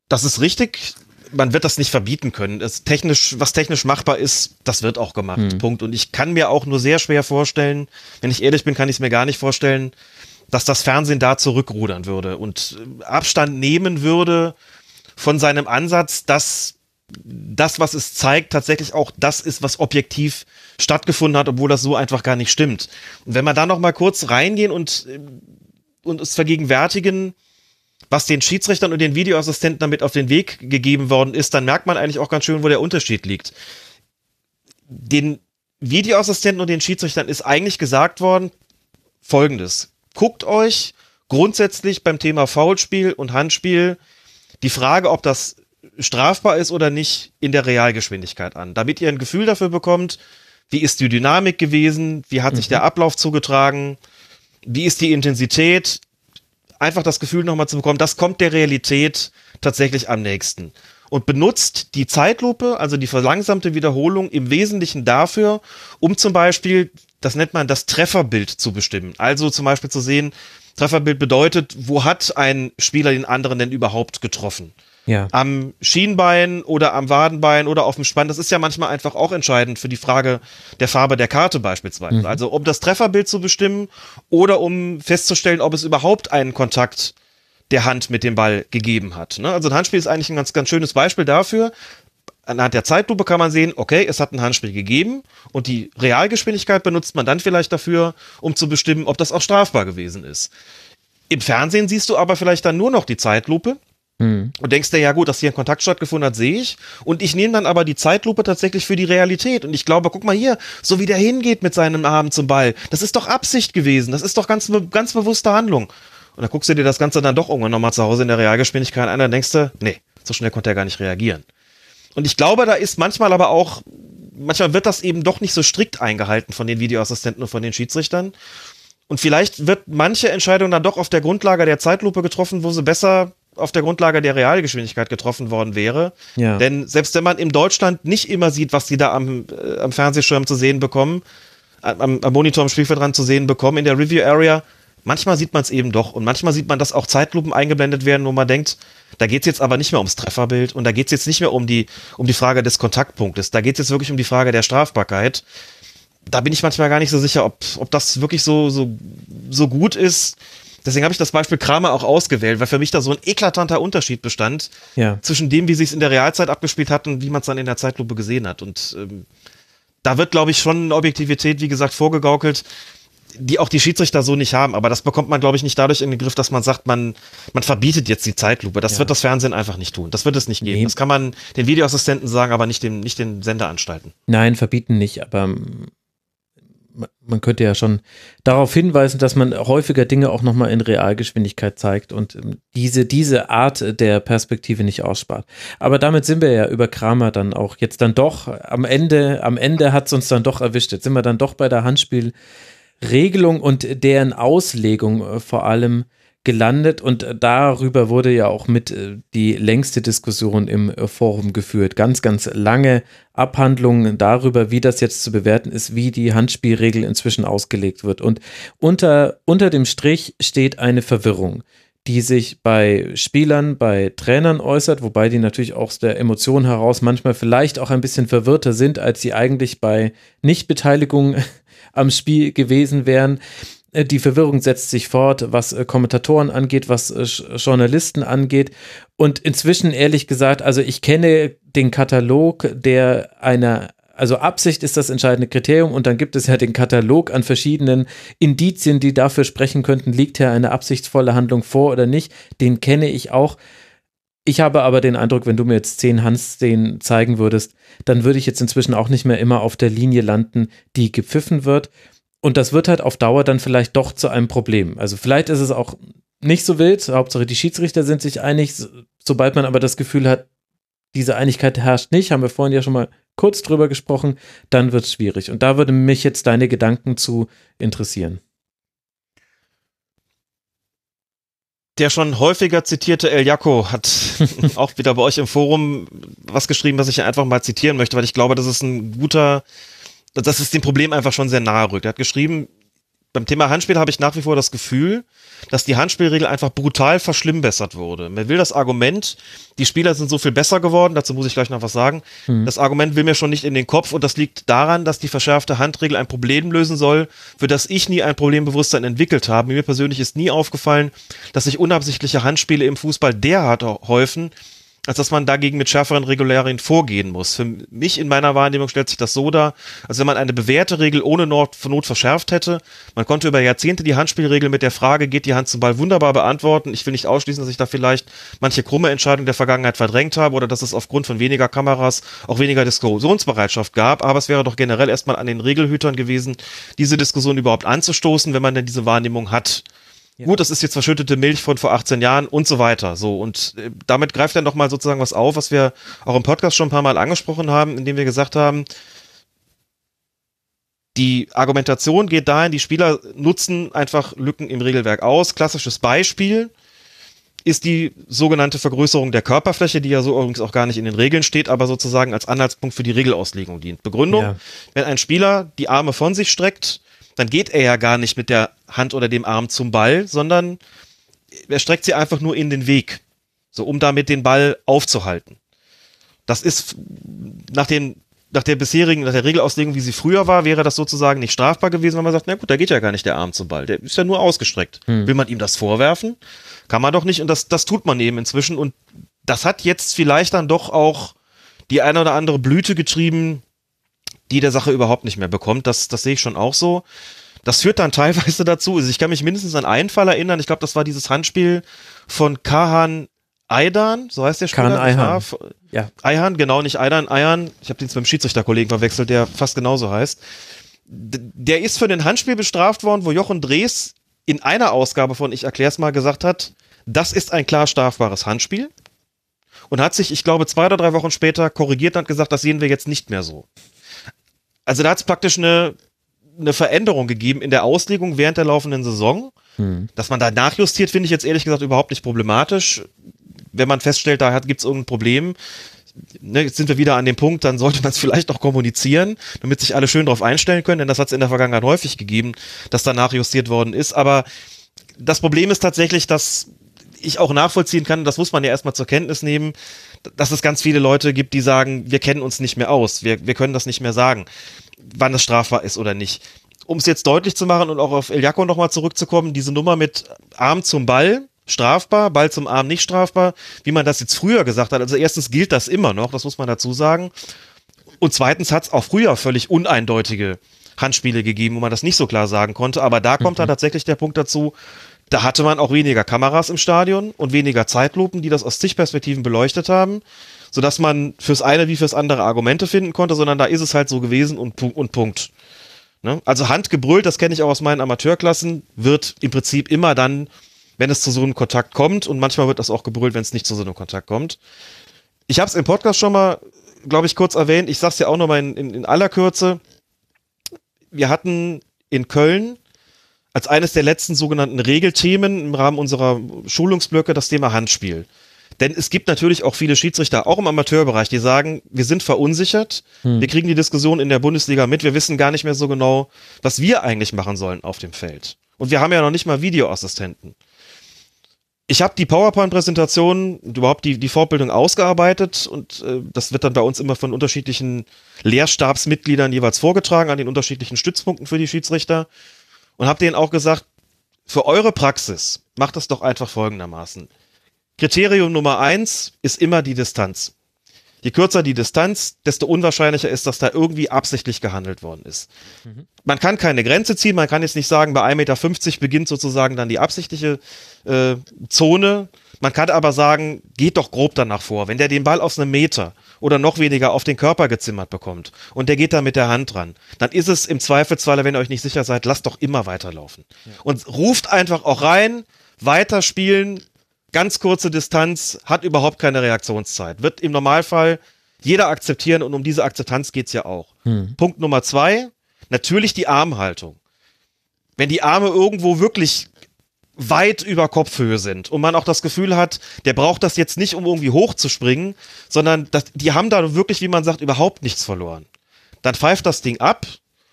Das ist richtig. Man wird das nicht verbieten können. Es technisch, was technisch machbar ist, das wird auch gemacht. Hm. Punkt. Und ich kann mir auch nur sehr schwer vorstellen, wenn ich ehrlich bin, kann ich es mir gar nicht vorstellen, dass das Fernsehen da zurückrudern würde und äh, Abstand nehmen würde von seinem Ansatz, dass das, was es zeigt, tatsächlich auch das ist, was objektiv stattgefunden hat, obwohl das so einfach gar nicht stimmt. Und wenn wir da noch mal kurz reingehen und, äh, und uns vergegenwärtigen, was den Schiedsrichtern und den Videoassistenten damit auf den Weg gegeben worden ist, dann merkt man eigentlich auch ganz schön, wo der Unterschied liegt. Den Videoassistenten und den Schiedsrichtern ist eigentlich gesagt worden, folgendes. Guckt euch grundsätzlich beim Thema Foulspiel und Handspiel die Frage, ob das strafbar ist oder nicht, in der Realgeschwindigkeit an, damit ihr ein Gefühl dafür bekommt, wie ist die Dynamik gewesen, wie hat sich der Ablauf zugetragen, wie ist die Intensität, einfach das Gefühl nochmal zu bekommen, das kommt der Realität tatsächlich am nächsten. Und benutzt die Zeitlupe, also die verlangsamte Wiederholung, im Wesentlichen dafür, um zum Beispiel, das nennt man das Trefferbild zu bestimmen. Also zum Beispiel zu sehen, Trefferbild bedeutet, wo hat ein Spieler den anderen denn überhaupt getroffen? Ja. am Schienbein oder am Wadenbein oder auf dem Spann. Das ist ja manchmal einfach auch entscheidend für die Frage der Farbe der Karte beispielsweise. Also um das Trefferbild zu bestimmen oder um festzustellen, ob es überhaupt einen Kontakt der Hand mit dem Ball gegeben hat. Ne? Also ein Handspiel ist eigentlich ein ganz, ganz schönes Beispiel dafür. Anhand der Zeitlupe kann man sehen, okay, es hat ein Handspiel gegeben und die Realgeschwindigkeit benutzt man dann vielleicht dafür, um zu bestimmen, ob das auch strafbar gewesen ist. Im Fernsehen siehst du aber vielleicht dann nur noch die Zeitlupe und denkst dir, ja gut, dass hier ein Kontakt stattgefunden hat, sehe ich. Und ich nehme dann aber die Zeitlupe tatsächlich für die Realität. Und ich glaube, guck mal hier, so wie der hingeht mit seinem Arm zum Ball, das ist doch Absicht gewesen. Das ist doch ganz, ganz bewusste Handlung. Und dann guckst du dir das Ganze dann doch irgendwann nochmal zu Hause in der Realgeschwindigkeit an, dann denkst du, nee, so schnell konnte er gar nicht reagieren. Und ich glaube, da ist manchmal aber auch, manchmal wird das eben doch nicht so strikt eingehalten von den Videoassistenten und von den Schiedsrichtern. Und vielleicht wird manche Entscheidung dann doch auf der Grundlage der Zeitlupe getroffen, wo sie besser auf der Grundlage der Realgeschwindigkeit getroffen worden wäre. Ja. Denn selbst wenn man in Deutschland nicht immer sieht, was die da am, äh, am Fernsehschirm zu sehen bekommen, am, am Monitor am Spielfeldrand zu sehen bekommen, in der Review Area, manchmal sieht man es eben doch. Und manchmal sieht man, dass auch Zeitlupen eingeblendet werden, wo man denkt, da geht es jetzt aber nicht mehr ums Trefferbild und da geht es jetzt nicht mehr um die, um die Frage des Kontaktpunktes. Da geht es jetzt wirklich um die Frage der Strafbarkeit. Da bin ich manchmal gar nicht so sicher, ob, ob das wirklich so, so, so gut ist. Deswegen habe ich das Beispiel Kramer auch ausgewählt, weil für mich da so ein eklatanter Unterschied bestand Ja. zwischen dem, wie sich es in der Realzeit abgespielt hat und wie man es dann in der Zeitlupe gesehen hat. Und ähm, da wird, glaube ich, schon Objektivität, wie gesagt, vorgegaukelt, die auch die Schiedsrichter so nicht haben. Aber das bekommt man, glaube ich, nicht dadurch in den Griff, dass man sagt, man, man verbietet jetzt die Zeitlupe. Das Ja. wird das Fernsehen einfach nicht tun. Das wird es nicht geben. Nee. Das kann man den Videoassistenten sagen, aber nicht dem, nicht den Senderanstalten. Nein, verbieten nicht, aber man- könnte ja schon darauf hinweisen, dass man häufiger Dinge auch nochmal in Realgeschwindigkeit zeigt und ähm, diese, diese Art der Perspektive nicht ausspart. Aber damit sind wir ja über Kramer dann auch jetzt dann doch am Ende, am Ende hat es uns dann doch erwischt. Jetzt sind wir dann doch bei der Handspielregelung und deren Auslegung äh, vor allem gelandet und äh, darüber wurde ja auch mit äh, die längste Diskussion im Forum geführt. Ganz, ganz lange Abhandlungen darüber, wie das jetzt zu bewerten ist, wie die Handspielregel inzwischen ausgelegt wird. Und unter, unter dem Strich steht eine Verwirrung, die sich bei Spielern, bei Trainern äußert, wobei die natürlich auch aus der Emotion heraus manchmal vielleicht auch ein bisschen verwirrter sind, als sie eigentlich bei Nichtbeteiligung am Spiel gewesen wären. Äh, Die Verwirrung setzt sich fort, was äh, Kommentatoren angeht, was äh, Journalisten angeht. Und inzwischen, ehrlich gesagt, also ich kenne den Katalog der einer, also Absicht ist das entscheidende Kriterium und dann gibt es ja den Katalog an verschiedenen Indizien, die dafür sprechen könnten, liegt hier eine absichtsvolle Handlung vor oder nicht. Den kenne ich auch. Ich habe aber den Eindruck, wenn du mir jetzt zehn Handszenen zeigen würdest, dann würde ich jetzt inzwischen auch nicht mehr immer auf der Linie landen, die gepfiffen wird. Und das wird halt auf Dauer dann vielleicht doch zu einem Problem. Also vielleicht ist es auch nicht so wild. Hauptsache die Schiedsrichter sind sich einig. So- Sobald man aber das Gefühl hat, diese Einigkeit herrscht nicht, haben wir vorhin ja schon mal kurz drüber gesprochen, dann wird es schwierig. Und da würde mich jetzt deine Gedanken zu interessieren. Der schon häufiger zitierte El Jaco hat [laughs] auch wieder bei euch im Forum was geschrieben, was ich einfach mal zitieren möchte, weil ich glaube, das ist ein guter, dass es dem Problem einfach schon sehr nahe rückt. Er hat geschrieben, beim Thema Handspiel habe ich nach wie vor das Gefühl, dass die Handspielregel einfach brutal verschlimmbessert wurde. Man will das Argument, die Spieler sind so viel besser geworden, dazu muss ich gleich noch was sagen. Mhm. Das Argument will mir schon nicht in den Kopf und das liegt daran, dass die verschärfte Handregel ein Problem lösen soll, für das ich nie ein Problembewusstsein entwickelt habe. Mir persönlich ist nie aufgefallen, dass sich unabsichtliche Handspiele im Fußball derart häufen, als dass man dagegen mit schärferen Regularien vorgehen muss. Für mich in meiner Wahrnehmung stellt sich das so dar, als wenn man eine bewährte Regel ohne Not, Not verschärft hätte. Man konnte über Jahrzehnte die Handspielregel mit der Frage, geht die Hand zum Ball, wunderbar beantworten. Ich will nicht ausschließen, dass ich da vielleicht manche krumme Entscheidung der Vergangenheit verdrängt habe oder dass es aufgrund von weniger Kameras auch weniger Diskussionsbereitschaft gab. Aber es wäre doch generell erstmal an den Regelhütern gewesen, diese Diskussion überhaupt anzustoßen, wenn man denn diese Wahrnehmung hat. Ja. Gut, das ist jetzt verschüttete Milch von vor 18 Jahren und so weiter. So und äh, damit greift er nochmal sozusagen was auf, was wir auch im Podcast schon ein paar Mal angesprochen haben, indem wir gesagt haben, die Argumentation geht dahin, die Spieler nutzen einfach Lücken im Regelwerk aus. Klassisches Beispiel ist die sogenannte Vergrößerung der Körperfläche, die ja so übrigens auch gar nicht in den Regeln steht, aber sozusagen als Anhaltspunkt für die Regelauslegung dient. Begründung, ja. wenn ein Spieler die Arme von sich streckt, dann geht er ja gar nicht mit der Hand oder dem Arm zum Ball, sondern er streckt sie einfach nur in den Weg, so um damit den Ball aufzuhalten. Das ist nach den nach der bisherigen, nach der Regelauslegung, wie sie früher war, wäre das sozusagen nicht strafbar gewesen, wenn man sagt, na gut, da geht ja gar nicht der Arm zum Ball, der ist ja nur ausgestreckt. Hm. Will man ihm das vorwerfen? Kann man doch nicht und das, das tut man eben inzwischen und das hat jetzt vielleicht dann doch auch die eine oder andere Blüte getrieben, die der Sache überhaupt nicht mehr bekommt. Das, das sehe ich schon auch so. Das führt dann [laughs] teilweise dazu, also ich kann mich mindestens an einen Fall erinnern, ich glaube, das war dieses Handspiel von Kahan Aidan, so heißt der Spieler. Kahan Ayhan. Ja. Ayhan, genau, nicht Aidan, Ayhan. Ich habe den jetzt beim Schiedsrichterkollegen verwechselt, der fast genauso heißt. Der ist für den Handspiel bestraft worden, wo Jochen Drees in einer Ausgabe von Ich erklär's mal gesagt hat, das ist ein klar strafbares Handspiel. Und hat sich, ich glaube, zwei oder drei Wochen später korrigiert und gesagt, das sehen wir jetzt nicht mehr so. Also da hat es praktisch eine, eine Veränderung gegeben in der Auslegung während der laufenden Saison. Hm. Dass man da nachjustiert, finde ich jetzt ehrlich gesagt überhaupt nicht problematisch. Wenn man feststellt, da gibt es irgendein Problem, ne, jetzt sind wir wieder an dem Punkt, dann sollte man es [laughs] vielleicht auch kommunizieren, damit sich alle schön darauf einstellen können, denn das hat es in der Vergangenheit häufig gegeben, dass da nachjustiert worden ist. Aber das Problem ist tatsächlich, dass ich auch nachvollziehen kann, das muss man ja erstmal zur Kenntnis nehmen, dass es ganz viele Leute gibt, die sagen, wir kennen uns nicht mehr aus, wir, wir können das nicht mehr sagen, wann es strafbar ist oder nicht. Um es jetzt deutlich zu machen und auch auf Eljako nochmal zurückzukommen, diese Nummer mit Arm zum Ball, strafbar, Ball zum Arm nicht strafbar, wie man das jetzt früher gesagt hat. Also erstens gilt das immer noch, das muss man dazu sagen. Und zweitens hat es auch früher völlig uneindeutige Handspiele gegeben, wo man das nicht so klar sagen konnte. Aber da kommt mhm. dann tatsächlich der Punkt dazu, da hatte man auch weniger Kameras im Stadion und weniger Zeitlupen, die das aus Sichtperspektiven beleuchtet haben, sodass man fürs eine wie fürs andere Argumente finden konnte, sondern da ist es halt so gewesen und, und Punkt. Ne? Also handgebrüllt, das kenne ich auch aus meinen Amateurklassen, wird im Prinzip immer dann, wenn es zu so einem Kontakt kommt und manchmal wird das auch gebrüllt, wenn es nicht zu so einem Kontakt kommt. Ich habe es im Podcast schon mal, glaube ich, kurz erwähnt. Ich sage es ja auch nochmal in, in, in aller Kürze. Wir hatten in Köln als eines der letzten sogenannten Regelthemen im Rahmen unserer Schulungsblöcke das Thema Handspiel. Denn es gibt natürlich auch viele Schiedsrichter, auch im Amateurbereich, die sagen, wir sind verunsichert, hm. wir kriegen die Diskussion in der Bundesliga mit, wir wissen gar nicht mehr so genau, was wir eigentlich machen sollen auf dem Feld. Und wir haben ja noch nicht mal Videoassistenten. Ich habe die PowerPoint-Präsentation und überhaupt die, die Fortbildung ausgearbeitet und äh, das wird dann bei uns immer von unterschiedlichen Lehrstabsmitgliedern jeweils vorgetragen an den unterschiedlichen Stützpunkten für die Schiedsrichter und habe denen auch gesagt, für eure Praxis macht das doch einfach folgendermaßen. Kriterium Nummer eins ist immer die Distanz. Je kürzer die Distanz, desto unwahrscheinlicher ist, dass da irgendwie absichtlich gehandelt worden ist. Mhm. Man kann keine Grenze ziehen, man kann jetzt nicht sagen, bei 1,50 Meter beginnt sozusagen dann die absichtliche äh, Zone. Man kann aber sagen, geht doch grob danach vor. Wenn der den Ball aus einem Meter oder noch weniger auf den Körper gezimmert bekommt und der geht da mit der Hand dran, dann ist es im Zweifelsfall, wenn ihr euch nicht sicher seid, lasst doch immer weiterlaufen. Ja. Und ruft einfach auch rein, weiterspielen, ganz kurze Distanz, hat überhaupt keine Reaktionszeit. Wird im Normalfall jeder akzeptieren und um diese Akzeptanz geht's ja auch. Hm. Punkt Nummer zwei, natürlich die Armhaltung. Wenn die Arme irgendwo wirklich weit über Kopfhöhe sind und man auch das Gefühl hat, der braucht das jetzt nicht, um irgendwie hochzuspringen, sondern das, die haben da wirklich, wie man sagt, überhaupt nichts verloren. Dann pfeift das Ding ab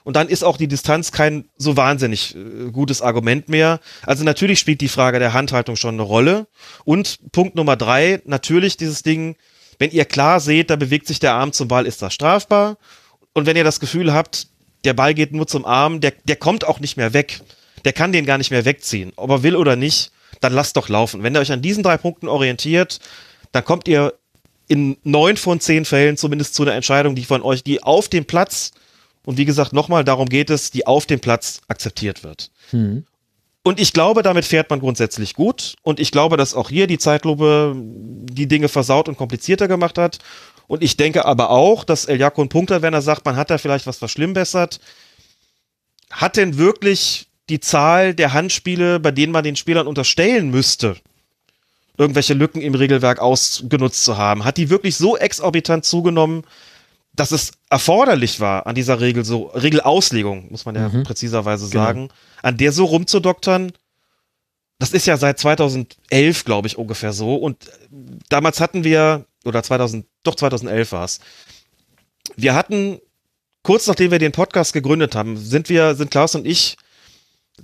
und dann ist auch die Distanz kein so wahnsinnig äh, gutes Argument mehr. Also natürlich spielt die Frage der Handhaltung schon eine Rolle. Und Punkt Nummer drei, natürlich dieses Ding, wenn ihr klar seht, da bewegt sich der Arm zum Ball, ist das strafbar. Und wenn ihr das Gefühl habt, der Ball geht nur zum Arm, der, der kommt auch nicht mehr weg. Der kann den gar nicht mehr wegziehen. Ob er will oder nicht, dann lasst doch laufen. Wenn ihr euch an diesen drei Punkten orientiert, dann kommt ihr in neun von zehn Fällen zumindest zu einer Entscheidung, die von euch, die auf dem Platz, und wie gesagt, nochmal, darum geht es, die auf dem Platz akzeptiert wird. Hm. Und ich glaube, damit fährt man grundsätzlich gut. Und ich glaube, dass auch hier die Zeitlupe die Dinge versaut und komplizierter gemacht hat. Und ich denke aber auch, dass Eljako einen Punkt hat, wenn er sagt, man hat da vielleicht was verschlimmbessert. Hat denn wirklich die Zahl der Handspiele, bei denen man den Spielern unterstellen müsste, irgendwelche Lücken im Regelwerk ausgenutzt zu haben, hat die wirklich so exorbitant zugenommen, dass es erforderlich war, an dieser Regel so, Regelauslegung, muss man ja Mhm. präziserweise Genau. sagen, an der so rumzudoktern, das ist ja seit 2011, glaube ich, ungefähr so. Und damals hatten wir, oder 2000, doch 2011 war es, wir hatten, kurz nachdem wir den Podcast gegründet haben, sind wir, sind Klaus und ich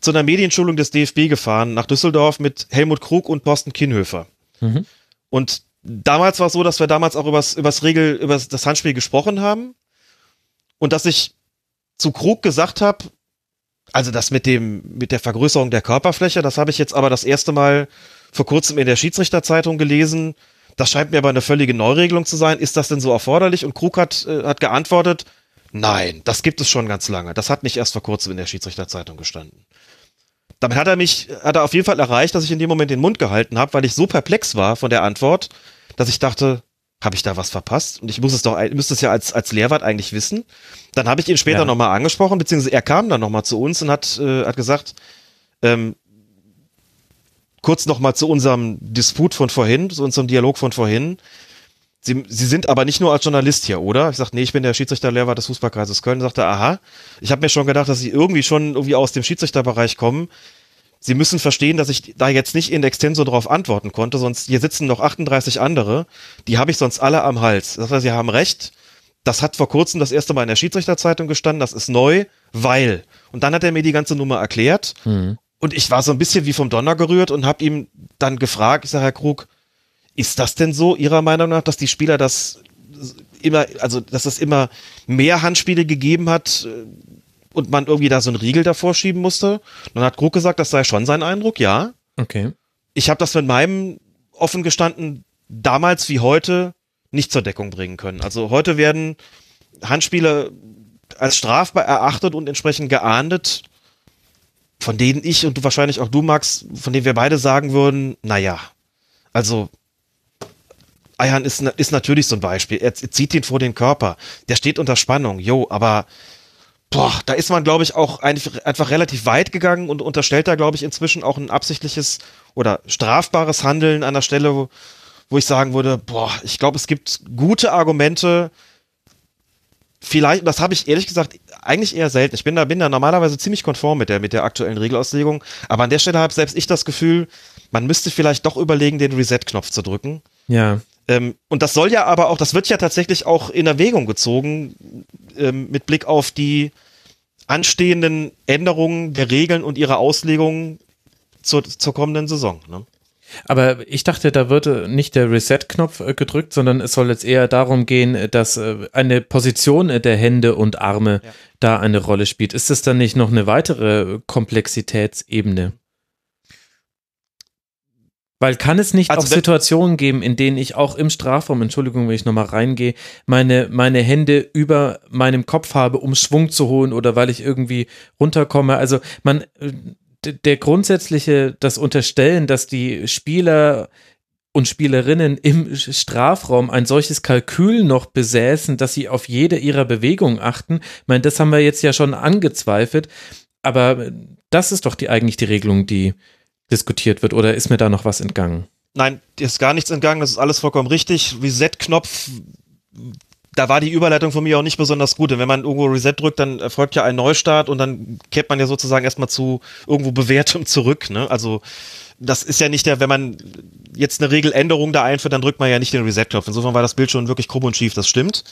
zu einer Medienschulung des DFB gefahren, nach Düsseldorf mit Helmut Krug und Thorsten Kienhöfer. Mhm. Und damals war es so, dass wir damals auch übers, übers Regel, über das Handspiel gesprochen haben. Und dass ich zu Krug gesagt habe, also das mit dem, mit der Vergrößerung der Körperfläche, das habe ich jetzt aber das erste Mal vor kurzem in der Schiedsrichterzeitung gelesen. Das scheint mir aber eine völlige Neuregelung zu sein. Ist das denn so erforderlich? Und Krug hat, äh, hat geantwortet, nein, das gibt es schon ganz lange. Das hat nicht erst vor kurzem in der Schiedsrichterzeitung gestanden. Damit hat er mich, hat er auf jeden Fall erreicht, dass ich in dem Moment den Mund gehalten habe, weil ich so perplex war von der Antwort, dass ich dachte, habe ich da was verpasst? Und ich muss es doch, müsste es ja als, als Lehrwart eigentlich wissen. Dann habe ich ihn später Ja. nochmal angesprochen, beziehungsweise er kam dann nochmal zu uns und hat, äh, hat gesagt, ähm, kurz nochmal zu unserem Disput von vorhin, zu unserem Dialog von vorhin. Sie, Sie sind aber nicht nur als Journalist hier, oder? Ich sagte, nee, ich bin der Schiedsrichterlehrwart des Fußballkreises Köln. Sagte, aha. Ich habe mir schon gedacht, dass Sie irgendwie schon irgendwie aus dem Schiedsrichterbereich kommen. Sie müssen verstehen, dass ich da jetzt nicht in extenso drauf antworten konnte, sonst hier sitzen noch 38 andere, die habe ich sonst alle am Hals. Das heißt, Sie haben recht. Das hat vor kurzem das erste Mal in der Schiedsrichterzeitung gestanden, das ist neu, weil. Und dann hat er mir die ganze Nummer erklärt Mhm. und ich war so ein bisschen wie vom Donner gerührt und habe ihm dann gefragt, ich sage, Herr Krug, ist das denn so Ihrer Meinung nach, dass die Spieler das immer, also dass es immer mehr Handspiele gegeben hat äh, und man irgendwie da so einen Riegel davor schieben musste? Dann hat Krug gesagt, das sei schon sein Eindruck, ja. Okay. Ich habe das mit meinem offen gestanden damals wie heute nicht zur Deckung bringen können. Also heute werden Handspiele als strafbar erachtet und entsprechend geahndet, von denen ich und du wahrscheinlich auch du, Max, von denen wir beide sagen würden, naja, also Ayhan ist, na- ist natürlich so ein Beispiel. Er zieht ihn vor den Körper. Der steht unter Spannung. Jo, aber boah, da ist man, glaube ich, auch einfach, einfach relativ weit gegangen und unterstellt da, glaube ich, inzwischen auch ein absichtliches oder strafbares Handeln an der Stelle, wo, wo ich sagen würde, boah, ich glaube, es gibt gute Argumente, vielleicht, das habe ich ehrlich gesagt eigentlich eher selten. Ich bin da, bin da normalerweise ziemlich konform mit der, mit der aktuellen Regelauslegung. Aber an der Stelle habe selbst ich das Gefühl, man müsste vielleicht doch überlegen, den Reset-Knopf zu drücken. Ja. Ähm, und das soll ja aber auch, das wird ja tatsächlich auch in Erwägung gezogen, ähm, mit Blick auf die anstehenden Änderungen der Regeln und ihrer Auslegung zur, zur kommenden Saison. Ne? Aber ich dachte, da würde nicht der Reset-Knopf äh, gedrückt, sondern es soll jetzt eher darum gehen, äh, dass äh, eine Position äh, der Hände und Arme Ja. da eine Rolle spielt. Ist das dann nicht noch eine weitere äh, Komplexitätsebene? Weil kann es nicht Also auch Situationen geben, in denen ich auch im Strafraum, Entschuldigung, wenn ich nochmal reingehe, meine, meine Hände über meinem Kopf habe, um Schwung zu holen oder weil ich irgendwie runterkomme. Also man, der grundsätzliche, das Unterstellen, dass die Spieler und Spielerinnen im Strafraum ein solches Kalkül noch besäßen, dass sie auf jede ihrer Bewegungen achten. Ich meine, das haben wir jetzt ja schon angezweifelt, aber das ist doch die eigentlich die Regelung, die diskutiert wird, oder ist mir da noch was entgangen? Nein, ist gar nichts entgangen, das ist alles vollkommen richtig. Reset-Knopf, da war die Überleitung von mir auch nicht besonders gut. Denn wenn man irgendwo Reset drückt, dann erfolgt ja ein Neustart und dann kehrt man ja sozusagen erstmal zu irgendwo Bewertung zurück. Ne? Also das ist ja nicht der, wenn man jetzt eine Regeländerung da einführt, dann drückt man ja nicht den Reset-Knopf. Insofern war das Bild schon wirklich krumm und schief, das stimmt.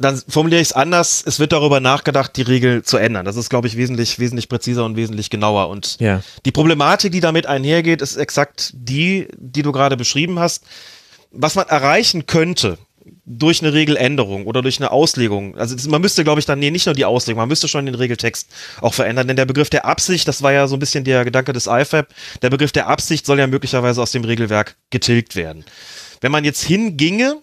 Dann formuliere ich es anders. Es wird darüber nachgedacht, die Regel zu ändern. Das ist, glaube ich, wesentlich, wesentlich präziser und wesentlich genauer. Und Ja. die Problematik, die damit einhergeht, ist exakt die, die du gerade beschrieben hast. Was man erreichen könnte durch eine Regeländerung oder durch eine Auslegung, also man müsste, glaube ich, dann, nee, nicht nur die Auslegung, man müsste schon den Regeltext auch verändern, denn der Begriff der Absicht, das war ja so ein bisschen der Gedanke des IFAB, der Begriff der Absicht soll ja möglicherweise aus dem Regelwerk getilgt werden. Wenn man jetzt hinginge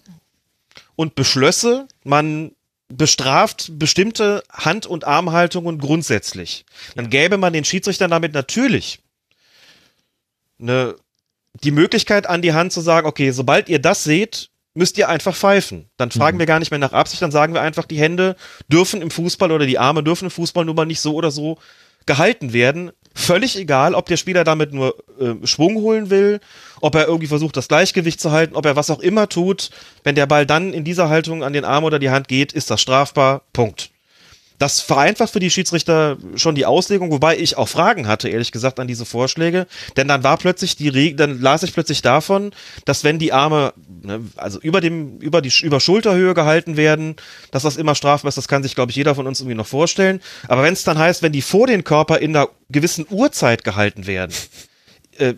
und beschlösse, man bestraft bestimmte Hand- und Armhaltungen grundsätzlich, dann gäbe man den Schiedsrichtern damit natürlich eine, die Möglichkeit an die Hand zu sagen, okay, sobald ihr das seht, müsst ihr einfach pfeifen. Dann fragen wir gar nicht mehr nach Absicht, dann sagen wir einfach, die Hände dürfen im Fußball oder die Arme dürfen im Fußball nun mal nicht so oder so gehalten werden. Völlig egal, ob der Spieler damit nur äh, Schwung holen will, ob er irgendwie versucht, das Gleichgewicht zu halten, ob er was auch immer tut. Wenn der Ball dann in dieser Haltung an den Arm oder die Hand geht, ist das strafbar. Punkt. Das vereinfacht für die Schiedsrichter schon die Auslegung, wobei ich auch Fragen hatte, ehrlich gesagt, an diese Vorschläge. Denn dann war plötzlich die Regel, dann las ich plötzlich davon, dass wenn die Arme, ne, also über dem, über die, über Schulterhöhe gehalten werden, dass das immer strafbar ist, das kann sich, glaube ich, jeder von uns irgendwie noch vorstellen. Aber wenn es dann heißt, wenn die vor den Körper in einer gewissen Uhrzeit gehalten werden,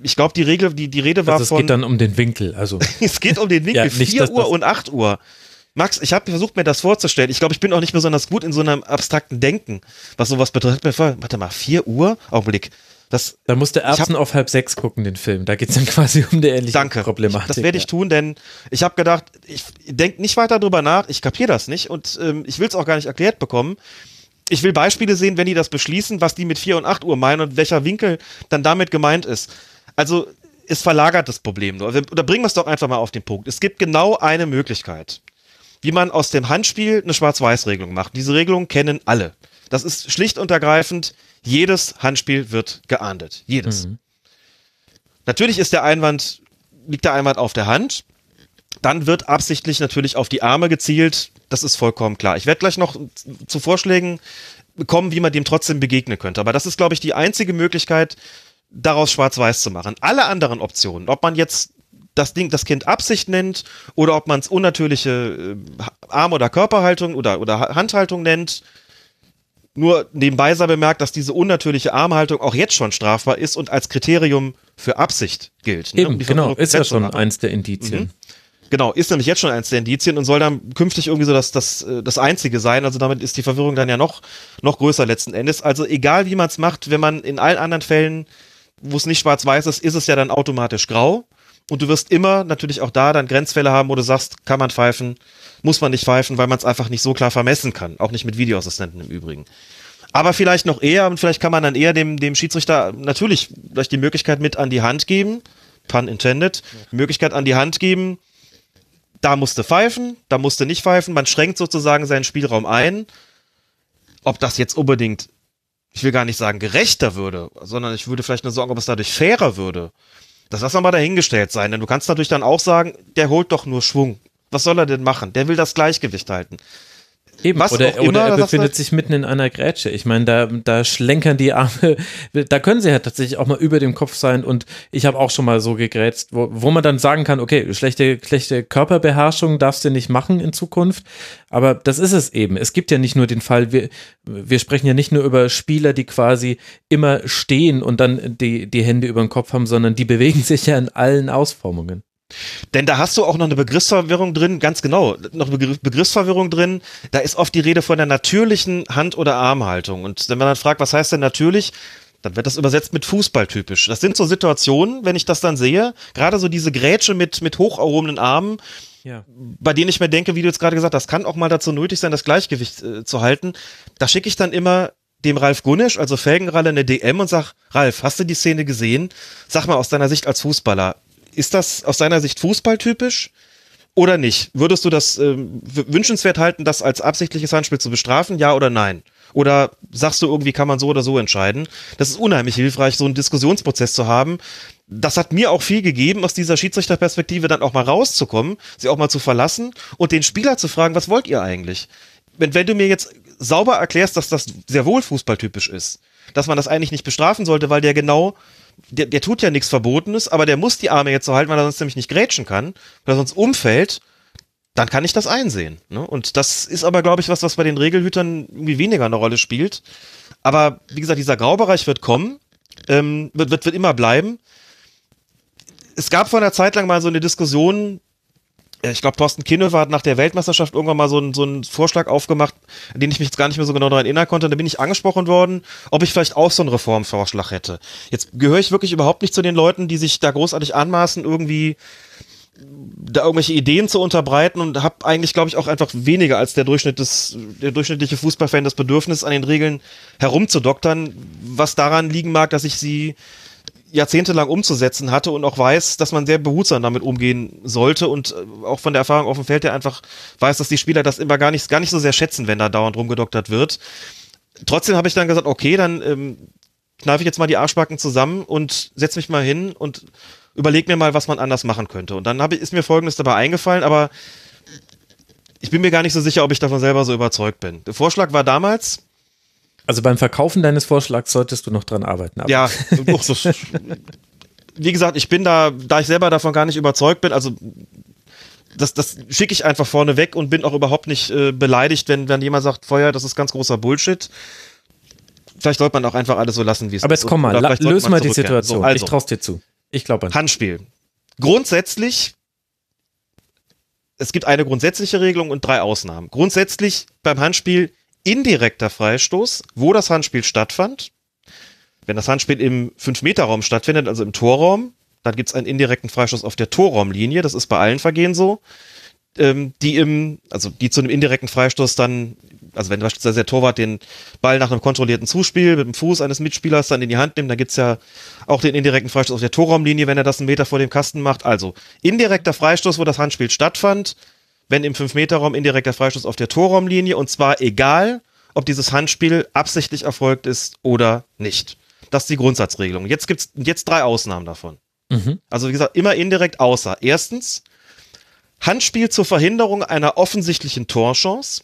ich glaube, die Regel, die, die Rede war Also es von. geht dann um den Winkel. Also [laughs] Es geht um den Winkel, Ja, nicht, 4 dass Uhr das- und 8 Uhr. Max, ich habe versucht, mir das vorzustellen. Ich glaube, ich bin auch nicht besonders gut in so einem abstrakten Denken, was sowas betrifft. Mir vor- Warte mal, 4 Uhr? Augenblick. Das, da musste Erbsen auf halb sechs gucken, den Film. Da geht's dann [laughs] quasi um die ähnliche danke. Problematik. das werde ich tun, denn ich habe gedacht, ich denke nicht weiter drüber nach, ich kapiere das nicht und ähm, ich will es auch gar nicht erklärt bekommen. Ich will Beispiele sehen, wenn die das beschließen, was die mit 4 und 8 Uhr meinen und welcher Winkel dann damit gemeint ist. Also es verlagert das Problem nur. Oder bringen wir es doch einfach mal auf den Punkt. Es gibt genau eine Möglichkeit, wie man aus dem Handspiel eine Schwarz-Weiß-Regelung macht. Diese Regelung kennen alle. Das ist schlicht und ergreifend, jedes Handspiel wird geahndet. Jedes. Natürlich ist der Einwand, liegt der Einwand auf der Hand. Dann wird absichtlich natürlich auf die Arme gezielt. Das ist vollkommen klar. Ich werde gleich noch zu Vorschlägen kommen, wie man dem trotzdem begegnen könnte. Aber das ist, glaube ich, die einzige Möglichkeit, daraus schwarz-weiß zu machen. Alle anderen Optionen, ob man jetzt das Ding, das Kind Absicht nennt oder ob man es unnatürliche äh, Arm- oder Körperhaltung oder, oder Ha- Handhaltung nennt, nur nebenbei sei bemerkt, dass diese unnatürliche Armhaltung auch jetzt schon strafbar ist und als Kriterium für Absicht gilt. ne, um Eben, genau, ist ja schon eins der Indizien. Genau, ist nämlich jetzt schon eins der Indizien und soll dann künftig irgendwie so das, das, äh, das einzige sein. Also damit ist die Verwirrung dann ja noch, noch größer letzten Endes. Also egal wie man es macht, wenn man in allen anderen Fällen, wo es nicht schwarz-weiß ist, ist es ja dann automatisch grau. Und du wirst immer natürlich auch da dann Grenzfälle haben, wo du sagst, kann man pfeifen, muss man nicht pfeifen, weil man es einfach nicht so klar vermessen kann. Auch nicht mit Videoassistenten im Übrigen. Aber vielleicht noch eher, und vielleicht kann man dann eher dem, dem Schiedsrichter natürlich vielleicht die Möglichkeit mit an die Hand geben, pun intended, Möglichkeit an die Hand geben, da musste pfeifen, da musste nicht pfeifen, man schränkt sozusagen seinen Spielraum ein. Ob das jetzt unbedingt, ich will gar nicht sagen gerechter würde, sondern ich würde vielleicht nur sagen, ob es dadurch fairer würde. Das lass mal dahingestellt sein, denn du kannst natürlich dann auch sagen, der holt doch nur Schwung. Was soll er denn machen? Der will das Gleichgewicht halten. Eben, Was oder, oder er befindet sich mitten in einer Grätsche. Ich meine, da, da schlenkern die Arme, da können sie ja tatsächlich auch mal über dem Kopf sein und ich habe auch schon mal so gegrätzt, wo, wo man dann sagen kann, okay, schlechte, schlechte Körperbeherrschung darfst du nicht machen in Zukunft, aber das ist es eben. Es gibt ja nicht nur den Fall, wir, wir sprechen ja nicht nur über Spieler, die quasi immer stehen und dann die, die Hände über den Kopf haben, sondern die [laughs] bewegen sich ja in allen Ausformungen. Denn da hast du auch noch eine Begriffsverwirrung drin, ganz genau, noch eine Begriff- Begriffsverwirrung drin. Da ist oft die Rede von der natürlichen Hand- oder Armhaltung. Und wenn man dann fragt, was heißt denn natürlich, dann wird das übersetzt mit fußballtypisch. Das sind so Situationen, wenn ich das dann sehe, gerade so diese Grätsche mit, mit hoch erhobenen Armen, Ja. bei denen ich mir denke, wie du jetzt gerade gesagt hast, das kann auch mal dazu nötig sein, das Gleichgewicht äh, zu halten. Da schicke ich dann immer dem Ralf Gunnisch, also Felgenralle, eine DM und sag, Ralf, hast du die Szene gesehen? Sag mal aus deiner Sicht als Fußballer, ist das aus deiner Sicht fußballtypisch oder nicht? Würdest du das w- wünschenswert halten, das als absichtliches Handspiel zu bestrafen, ja oder nein? Oder sagst du irgendwie, kann man so oder so entscheiden? Das ist unheimlich hilfreich, so einen Diskussionsprozess zu haben, das hat mir auch viel gegeben, aus dieser Schiedsrichterperspektive dann auch mal rauszukommen, sie auch mal zu verlassen und den Spieler zu fragen, was wollt ihr eigentlich? Wenn, wenn du mir jetzt sauber erklärst, dass das sehr wohl fußballtypisch ist, dass man das eigentlich nicht bestrafen sollte, weil der genau, der, der tut ja nichts Verbotenes, aber der muss die Arme jetzt so halten, weil er sonst nämlich nicht grätschen kann, weil er sonst umfällt, dann kann ich das einsehen. Ne? Und das ist aber, glaube ich, was, was bei den Regelhütern irgendwie weniger eine Rolle spielt. Aber wie gesagt, dieser Graubereich wird kommen, ähm, wird, wird, wird immer bleiben. Es gab vor einer Zeit lang mal so eine Diskussion, ich glaube, Thorsten Kinne hat nach der Weltmeisterschaft irgendwann mal so einen, so einen Vorschlag aufgemacht, an den ich mich jetzt gar nicht mehr so genau daran erinnern konnte. Da bin ich angesprochen worden, ob ich vielleicht auch so einen Reformvorschlag hätte. Jetzt gehöre ich wirklich überhaupt nicht zu den Leuten, die sich da großartig anmaßen, irgendwie da irgendwelche Ideen zu unterbreiten und habe eigentlich, glaube ich, auch einfach weniger als der Durchschnitt des, der durchschnittliche Fußballfan das Bedürfnis, an den Regeln herumzudoktern, was daran liegen mag, dass ich sie jahrzehntelang umzusetzen hatte und auch weiß, dass man sehr behutsam damit umgehen sollte und äh, auch von der Erfahrung auf dem Feld her einfach weiß, dass die Spieler das immer gar nicht, gar nicht so sehr schätzen, wenn da dauernd rumgedoktert wird. Trotzdem habe ich dann gesagt, okay, dann ähm, kneife ich jetzt mal die Arschbacken zusammen und setze mich mal hin und überleg mir mal, was man anders machen könnte. Und dann hab, ist mir Folgendes dabei eingefallen, aber ich bin mir gar nicht so sicher, ob ich davon selber so überzeugt bin. Der Vorschlag war damals. Also beim Verkaufen deines Vorschlags solltest du noch dran arbeiten. Aber. Ja, [laughs] wie gesagt, ich bin da, da ich selber davon gar nicht überzeugt bin, also das, das schicke ich einfach vorne weg und bin auch überhaupt nicht äh, beleidigt, wenn, wenn jemand sagt, Feuer, das ist ganz großer Bullshit. Vielleicht sollte man auch einfach alles so lassen, wie es ist. Aber jetzt komm mal, löse mal die Situation. So, also, ich traust dir zu. Ich glaube an. Handspiel. Grundsätzlich, es gibt eine grundsätzliche Regelung und drei Ausnahmen. Grundsätzlich beim Handspiel indirekter Freistoß, wo das Handspiel stattfand. Wenn das Handspiel im 5-Meter-Raum stattfindet, also im Torraum, dann gibt es einen indirekten Freistoß auf der Torraumlinie. Das ist bei allen Vergehen so. Ähm, die im, also die zu einem indirekten Freistoß dann also wenn beispielsweise der Torwart den Ball nach einem kontrollierten Zuspiel mit dem Fuß eines Mitspielers dann in die Hand nimmt, dann gibt's ja auch den indirekten Freistoß auf der Torraumlinie, wenn er das einen Meter vor dem Kasten macht. Also indirekter Freistoß, wo das Handspiel stattfand, wenn im 5-Meter-Raum indirekter Freistoß auf der Torraumlinie und zwar egal, ob dieses Handspiel absichtlich erfolgt ist oder nicht. Das ist die Grundsatzregelung. Jetzt gibt's jetzt drei Ausnahmen davon. Mhm. Also wie gesagt, immer indirekt außer. Erstens, Handspiel zur Verhinderung einer offensichtlichen Torchance.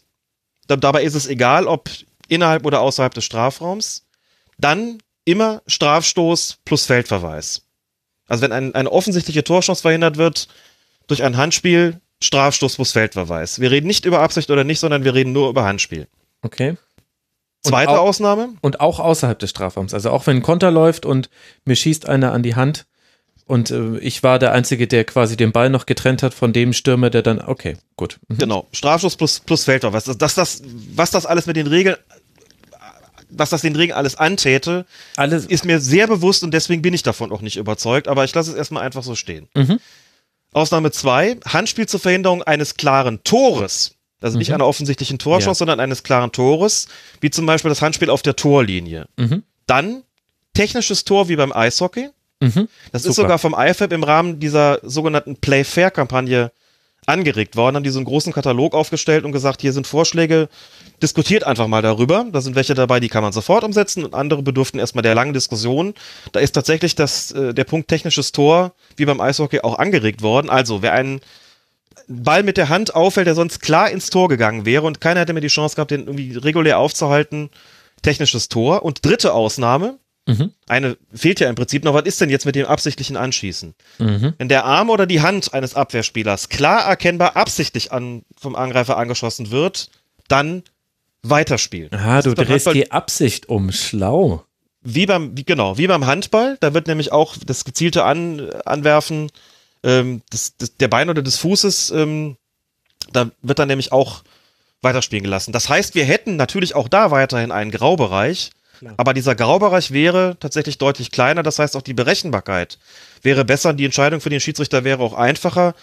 Dabei ist es egal, ob innerhalb oder außerhalb des Strafraums. Dann immer Strafstoß plus Feldverweis. Also wenn ein, eine offensichtliche Torchance verhindert wird durch ein Handspiel, Strafstoß plus Feldverweis. Wir reden nicht über Absicht oder nicht, sondern wir reden nur über Handspiel. Okay. Zweite auch, Ausnahme. Und auch außerhalb des Strafraums. Also auch wenn ein Konter läuft und mir schießt einer an die Hand, und äh, ich war der Einzige, der quasi den Ball noch getrennt hat von dem Stürmer, der dann, okay, gut. Mhm. Genau, Strafschuss plus, plus Feldtor. Was das, das, was das alles mit den Regeln, was das den Regeln alles antäte, alles. ist mir sehr bewusst und deswegen bin ich davon auch nicht überzeugt, aber ich lasse es erstmal einfach so stehen. Mhm. Ausnahme zwei Handspiel zur Verhinderung eines klaren Tores. Also nicht mhm. einer offensichtlichen Torschuss, ja. sondern eines klaren Tores, wie zum Beispiel das Handspiel auf der Torlinie. Mhm. Dann technisches Tor wie beim Eishockey. Mhm. Das Super. ist sogar vom IFAB im Rahmen dieser sogenannten Play Fair Kampagne angeregt worden, haben die so einen großen Katalog aufgestellt und gesagt, hier sind Vorschläge, diskutiert einfach mal darüber. Da sind welche dabei, die kann man sofort umsetzen und andere bedurften erstmal der langen Diskussion. Da ist tatsächlich das, äh, der Punkt technisches Tor, wie beim Eishockey, auch angeregt worden. Also, wer einen Ball mit der Hand auffällt, der sonst klar ins Tor gegangen wäre und keiner hätte mehr die Chance gehabt, den irgendwie regulär aufzuhalten, technisches Tor. Und dritte Ausnahme, Mhm. Eine fehlt ja im Prinzip noch. Was ist denn jetzt mit dem absichtlichen Anschießen? Mhm. Wenn der Arm oder die Hand eines Abwehrspielers klar erkennbar absichtlich an, vom Angreifer angeschossen wird, dann weiterspielen. Ah, du drehst die Absicht um. Schlau. Wie beim, wie, genau, wie beim Handball. Da wird nämlich auch das gezielte an, Anwerfen ähm, des, des, der Beine oder des Fußes, ähm, da wird dann nämlich auch weiterspielen gelassen. Das heißt, wir hätten natürlich auch da weiterhin einen Graubereich, aber dieser Graubereich wäre tatsächlich deutlich kleiner, das heißt auch die Berechenbarkeit wäre besser, die Entscheidung für den Schiedsrichter wäre auch einfacher,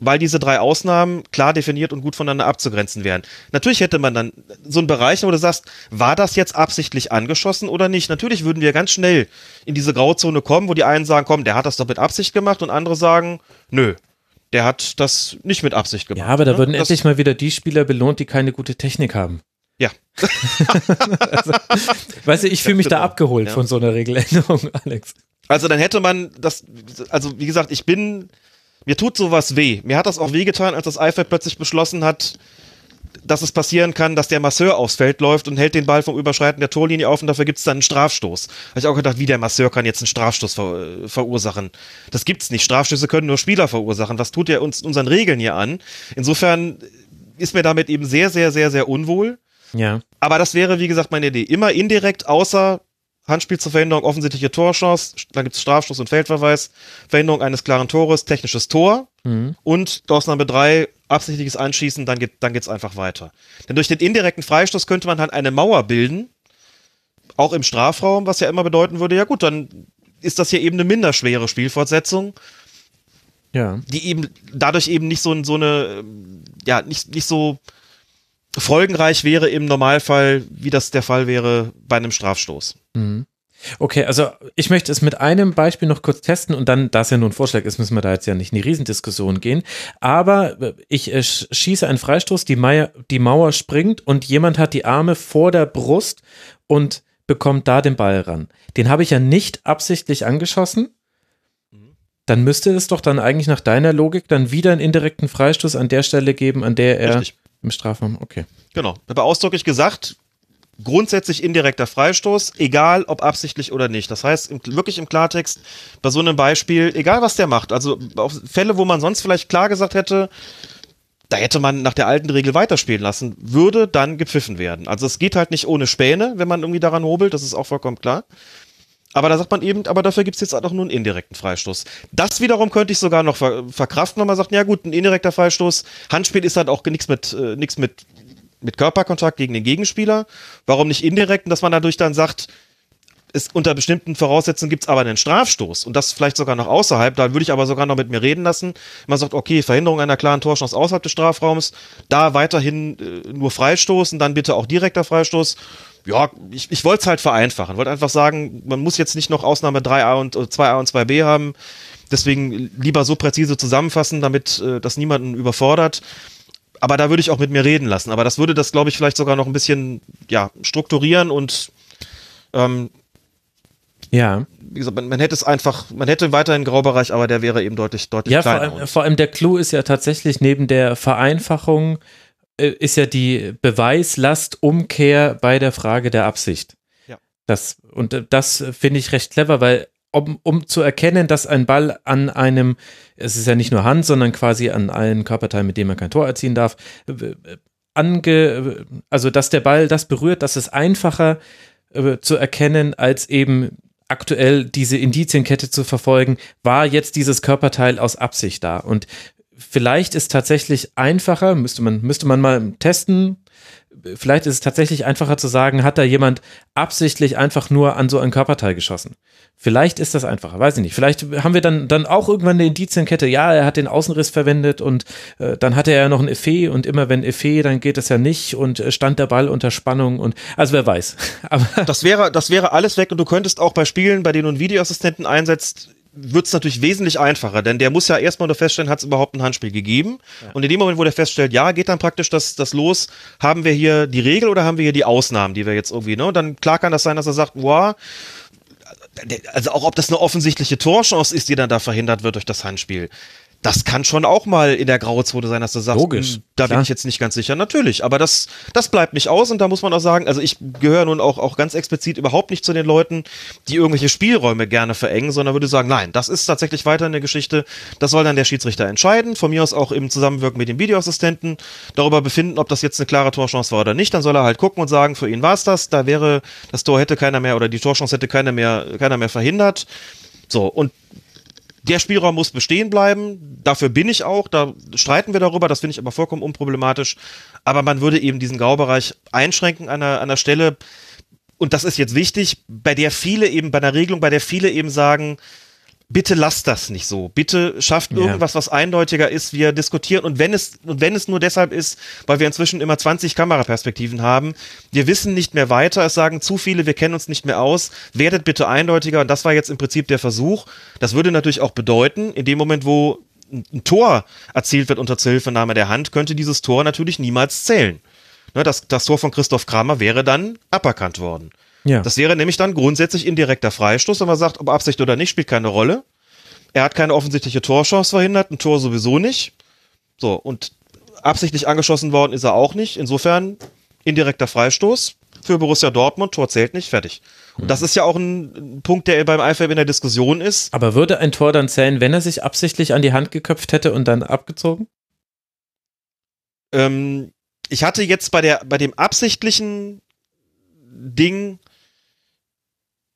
weil diese drei Ausnahmen klar definiert und gut voneinander abzugrenzen wären. Natürlich hätte man dann so einen Bereich, wo du sagst, war das jetzt absichtlich angeschossen oder nicht? Natürlich würden wir ganz schnell in diese Grauzone kommen, wo die einen sagen, komm, der hat das doch mit Absicht gemacht und andere sagen, nö, der hat das nicht mit Absicht gemacht. Ja, aber da ne? würden das endlich mal wieder die Spieler belohnt, die keine gute Technik haben. Ja. also, [laughs] weißt du, ich fühle mich da abgeholt Ja. von so einer Regeländerung, [laughs] Alex. Also dann hätte man das, also wie gesagt, ich bin, mir tut sowas weh. Mir hat das auch wehgetan, als das Eifeld plötzlich beschlossen hat, dass es passieren kann, dass der Masseur aufs Feld läuft und hält den Ball vom Überschreiten der Torlinie auf und dafür gibt es dann einen Strafstoß. Habe ich auch gedacht, wie der Masseur kann jetzt einen Strafstoß ver verursachen. Das gibt's nicht. Strafstöße können nur Spieler verursachen. Was tut er uns unseren Regeln hier an? Insofern ist mir damit eben sehr, sehr, sehr, sehr unwohl. Ja. Aber das wäre, wie gesagt, meine Idee. Immer indirekt, außer Handspiel zur Verhinderung, offensichtliche Torchance, dann gibt es Strafstoß und Feldverweis, Verhinderung eines klaren Tores, technisches Tor Mhm. und Ausnahme drei absichtliches Anschießen, dann geht dann geht's einfach weiter. Denn durch den indirekten Freistoß könnte man halt eine Mauer bilden, auch im Strafraum, was ja immer bedeuten würde, ja gut, dann ist das hier eben eine minderschwere Spielfortsetzung, Ja. die eben dadurch eben nicht so, so eine, ja, nicht, nicht so folgenreich wäre im Normalfall, wie das der Fall wäre bei einem Strafstoß. Mhm. Okay, also ich möchte es mit einem Beispiel noch kurz testen und dann, da es ja nur ein Vorschlag ist, müssen wir da jetzt ja nicht in die Riesendiskussion gehen. Aber äh, ich äh, sch- schieße einen Freistoß, die, Meier, die Mauer springt und jemand hat die Arme vor der Brust und bekommt da den Ball ran. Den habe ich ja nicht absichtlich angeschossen. Dann müsste es doch dann eigentlich nach deiner Logik dann wieder einen indirekten Freistoß an der Stelle geben, an der er Richtig. Im Strafraum. Okay. Genau. Aber ausdrücklich gesagt, grundsätzlich indirekter Freistoß, egal ob absichtlich oder nicht. Das heißt, im, wirklich im Klartext, bei so einem Beispiel, egal was der macht, also auf Fälle, wo man sonst vielleicht klar gesagt hätte, da hätte man nach der alten Regel weiterspielen lassen, würde dann gepfiffen werden. Also es geht halt nicht ohne Späne, wenn man irgendwie daran hobelt, das ist auch vollkommen klar. Aber da sagt man eben, aber dafür gibt es jetzt auch nur einen indirekten Freistoß. Das wiederum könnte ich sogar noch ver verkraften, wenn man sagt, ja gut, ein indirekter Freistoß, Handspiel ist halt auch nichts mit, äh, mit, mit Körperkontakt gegen den Gegenspieler. Warum nicht indirekt? Und dass man dadurch dann sagt, es, unter bestimmten Voraussetzungen gibt es aber einen Strafstoß und das vielleicht sogar noch außerhalb, da würde ich aber sogar noch mit mir reden lassen. Man sagt, okay, Verhinderung einer klaren Torchance außerhalb des Strafraums, da weiterhin äh, nur und dann bitte auch direkter Freistoß. Ja, ich, ich wollte es halt vereinfachen. Wollte einfach sagen, man muss jetzt nicht noch Ausnahme 3a und äh, 2a und 2b haben. Deswegen lieber so präzise zusammenfassen, damit äh, das niemanden überfordert. Aber da würde ich auch mit mir reden lassen. Aber das würde das, glaube ich, vielleicht sogar noch ein bisschen ja, strukturieren und ähm, Ja. wie gesagt, man, man hätte es einfach, man hätte weiterhin einen Graubereich, aber der wäre eben deutlich, deutlich Ja, vor kleiner. allem, Und- vor allem der Clou ist ja tatsächlich neben der Vereinfachung äh, ist ja die Beweislastumkehr bei der Frage der Absicht. Ja. Das, und äh, das finde ich recht clever, weil um, um zu erkennen, dass ein Ball an einem, es ist ja nicht nur Hand, sondern quasi an allen Körperteilen, mit denen man kein Tor erzielen darf, äh, äh, ange, also dass der Ball das berührt, das ist einfacher äh, zu erkennen, als eben aktuell diese Indizienkette zu verfolgen, war jetzt dieses Körperteil aus Absicht da. Und vielleicht ist tatsächlich einfacher, müsste man, müsste man mal testen, vielleicht ist es tatsächlich einfacher zu sagen, hat da jemand absichtlich einfach nur an so ein Körperteil geschossen. Vielleicht ist das einfacher, weiß ich nicht. Vielleicht haben wir dann, dann auch irgendwann eine Indizienkette, ja, er hat den Außenriss verwendet und äh, dann hatte er ja noch ein Effet und immer wenn Effet, dann geht das ja nicht und äh, stand der Ball unter Spannung und also wer weiß. [laughs] Aber das wäre, das wäre alles weg und du könntest auch bei Spielen, bei denen du einen Videoassistenten einsetzt, wird es natürlich wesentlich einfacher, denn der muss ja erstmal nur feststellen, hat es überhaupt ein Handspiel gegeben. Und in dem Moment, wo der feststellt, ja, geht dann praktisch das, das los, haben wir hier die Regel oder haben wir hier die Ausnahmen, die wir jetzt irgendwie, ne? Und dann klar kann das sein, dass er sagt, wow, also auch ob das eine offensichtliche Torchance ist, die dann da verhindert wird durch das Handspiel. Das kann schon auch mal in der Grauzone sein, dass du sagst, Logisch, hm, da bin klar. ich jetzt nicht ganz sicher. Natürlich, aber das, das bleibt nicht aus und da muss man auch sagen, also ich gehöre nun auch, auch ganz explizit überhaupt nicht zu den Leuten, die irgendwelche Spielräume gerne verengen, sondern würde sagen, nein, das ist tatsächlich weiter eine Geschichte, das soll dann der Schiedsrichter entscheiden, von mir aus auch im Zusammenwirken mit dem Videoassistenten darüber befinden, ob das jetzt eine klare Torchance war oder nicht, dann soll er halt gucken und sagen, für ihn war es das, da wäre, das Tor hätte keiner mehr oder die Torchance hätte keiner mehr, keiner mehr verhindert. So, und der Spielraum muss bestehen bleiben. Dafür bin ich auch. Da streiten wir darüber. Das finde ich aber vollkommen unproblematisch. Aber man würde eben diesen Graubereich einschränken an einer, an einer Stelle. Und das ist jetzt wichtig, bei der viele eben, bei einer Regelung, bei der viele eben sagen, bitte lasst das nicht so. Bitte schafft irgendwas, was eindeutiger ist. Wir diskutieren. Und wenn es, und wenn es nur deshalb ist, weil wir inzwischen immer 20 Kameraperspektiven haben, wir wissen nicht mehr weiter. Es sagen zu viele, wir kennen uns nicht mehr aus. Werdet bitte eindeutiger. Und das war jetzt im Prinzip der Versuch. Das würde natürlich auch bedeuten, in dem Moment, wo ein ein Tor erzielt wird unter Zuhilfenahme der Hand, könnte dieses Tor natürlich niemals zählen. Ne, das, das Tor von Christoph Kramer wäre dann aberkannt worden. Ja. Das wäre nämlich dann grundsätzlich indirekter Freistoß, wenn man sagt, ob Absicht oder nicht, spielt keine Rolle. Er hat keine offensichtliche Torchance verhindert, ein Tor sowieso nicht. So, und absichtlich angeschossen worden ist er auch nicht. Insofern indirekter Freistoß für Borussia Dortmund, Tor zählt nicht, fertig. Und das ist ja auch ein Punkt, der beim IFAB in der Diskussion ist. Aber würde ein Tor dann zählen, wenn er sich absichtlich an die Hand geköpft hätte und dann abgezogen? Ähm, ich hatte jetzt bei der, bei dem absichtlichen Ding,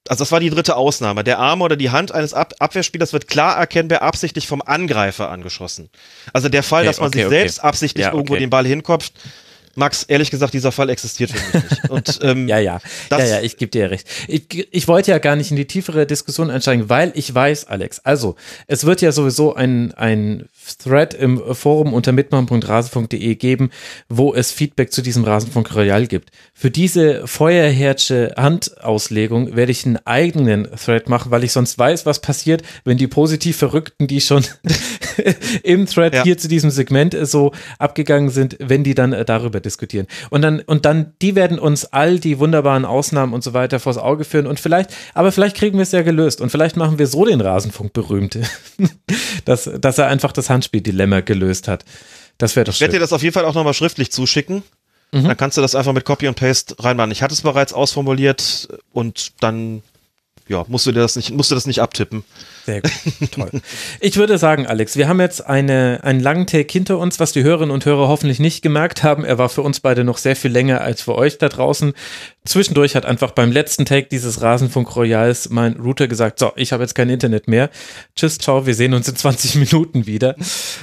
also das war die dritte Ausnahme. Der Arm oder die Hand eines Ab Abwehrspielers wird klar erkennbar absichtlich vom Angreifer angeschossen. Also der Fall, Okay, dass man okay, sich okay. selbst absichtlich Ja, irgendwo den Ball hinkopft, Max, ehrlich gesagt, dieser Fall existiert für mich nicht. Und [laughs] ähm, Ja, ja. Ja, ja, ich gebe dir recht. Ich, ich wollte ja gar nicht in die tiefere Diskussion einsteigen, weil ich weiß, Alex, also, es wird ja sowieso ein, ein Thread im Forum unter mitmachen.rasen.de geben, wo es Feedback zu diesem Rasenfunk Royal gibt. Für diese Feuerherrsche Handauslegung werde ich einen eigenen Thread machen, weil ich sonst weiß, was passiert, wenn die positiv Verrückten, die schon [laughs] im Thread Ja. hier zu diesem Segment so abgegangen sind, wenn die dann äh, darüber diskutieren. Und dann, und dann, die werden uns all die wunderbaren Ausnahmen und so weiter vors Auge führen und vielleicht, aber vielleicht kriegen wir es ja gelöst und vielleicht machen wir so den Rasenfunk berühmt, [laughs] dass, dass er einfach das Handspieldilemma gelöst hat. Das wäre doch Ich werde dir schön. das auf jeden Fall auch nochmal schriftlich zuschicken. Mhm. Dann kannst du das einfach mit Copy und Paste reinmachen. Ich hatte es bereits ausformuliert und dann ja, musst du dir das nicht, musst du das nicht abtippen. Sehr gut, toll. Ich würde sagen, Alex, wir haben jetzt eine, einen langen Take hinter uns, was die Hörerinnen und Hörer hoffentlich nicht gemerkt haben. Er war für uns beide noch sehr viel länger als für euch da draußen. Zwischendurch hat einfach beim letzten Take dieses Rasenfunk Royals mein Router gesagt, so, ich habe jetzt kein Internet mehr. Tschüss, ciao, wir sehen uns in 20 Minuten wieder.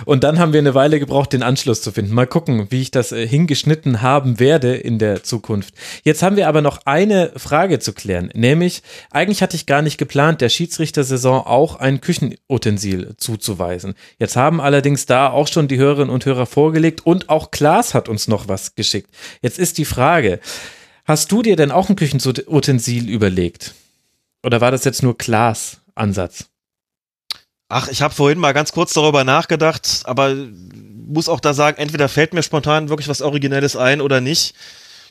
Und dann haben wir eine Weile gebraucht, den Anschluss zu finden. Mal gucken, wie ich das äh, hingeschnitten haben werde in der Zukunft. Jetzt haben wir aber noch eine Frage zu klären, nämlich, eigentlich hatte ich gar nicht geplant, der Schiedsrichtersaison auch ein Küchenutensil zuzuweisen. Jetzt haben allerdings da auch schon die Hörerinnen und Hörer vorgelegt und auch Klaas hat uns noch was geschickt. Jetzt ist die Frage, hast du dir denn auch ein Küchenutensil überlegt? Oder war das jetzt nur Klaas Ansatz? Ach, ich habe vorhin mal ganz kurz darüber nachgedacht, aber muss auch da sagen, entweder fällt mir spontan wirklich was Originelles ein oder nicht.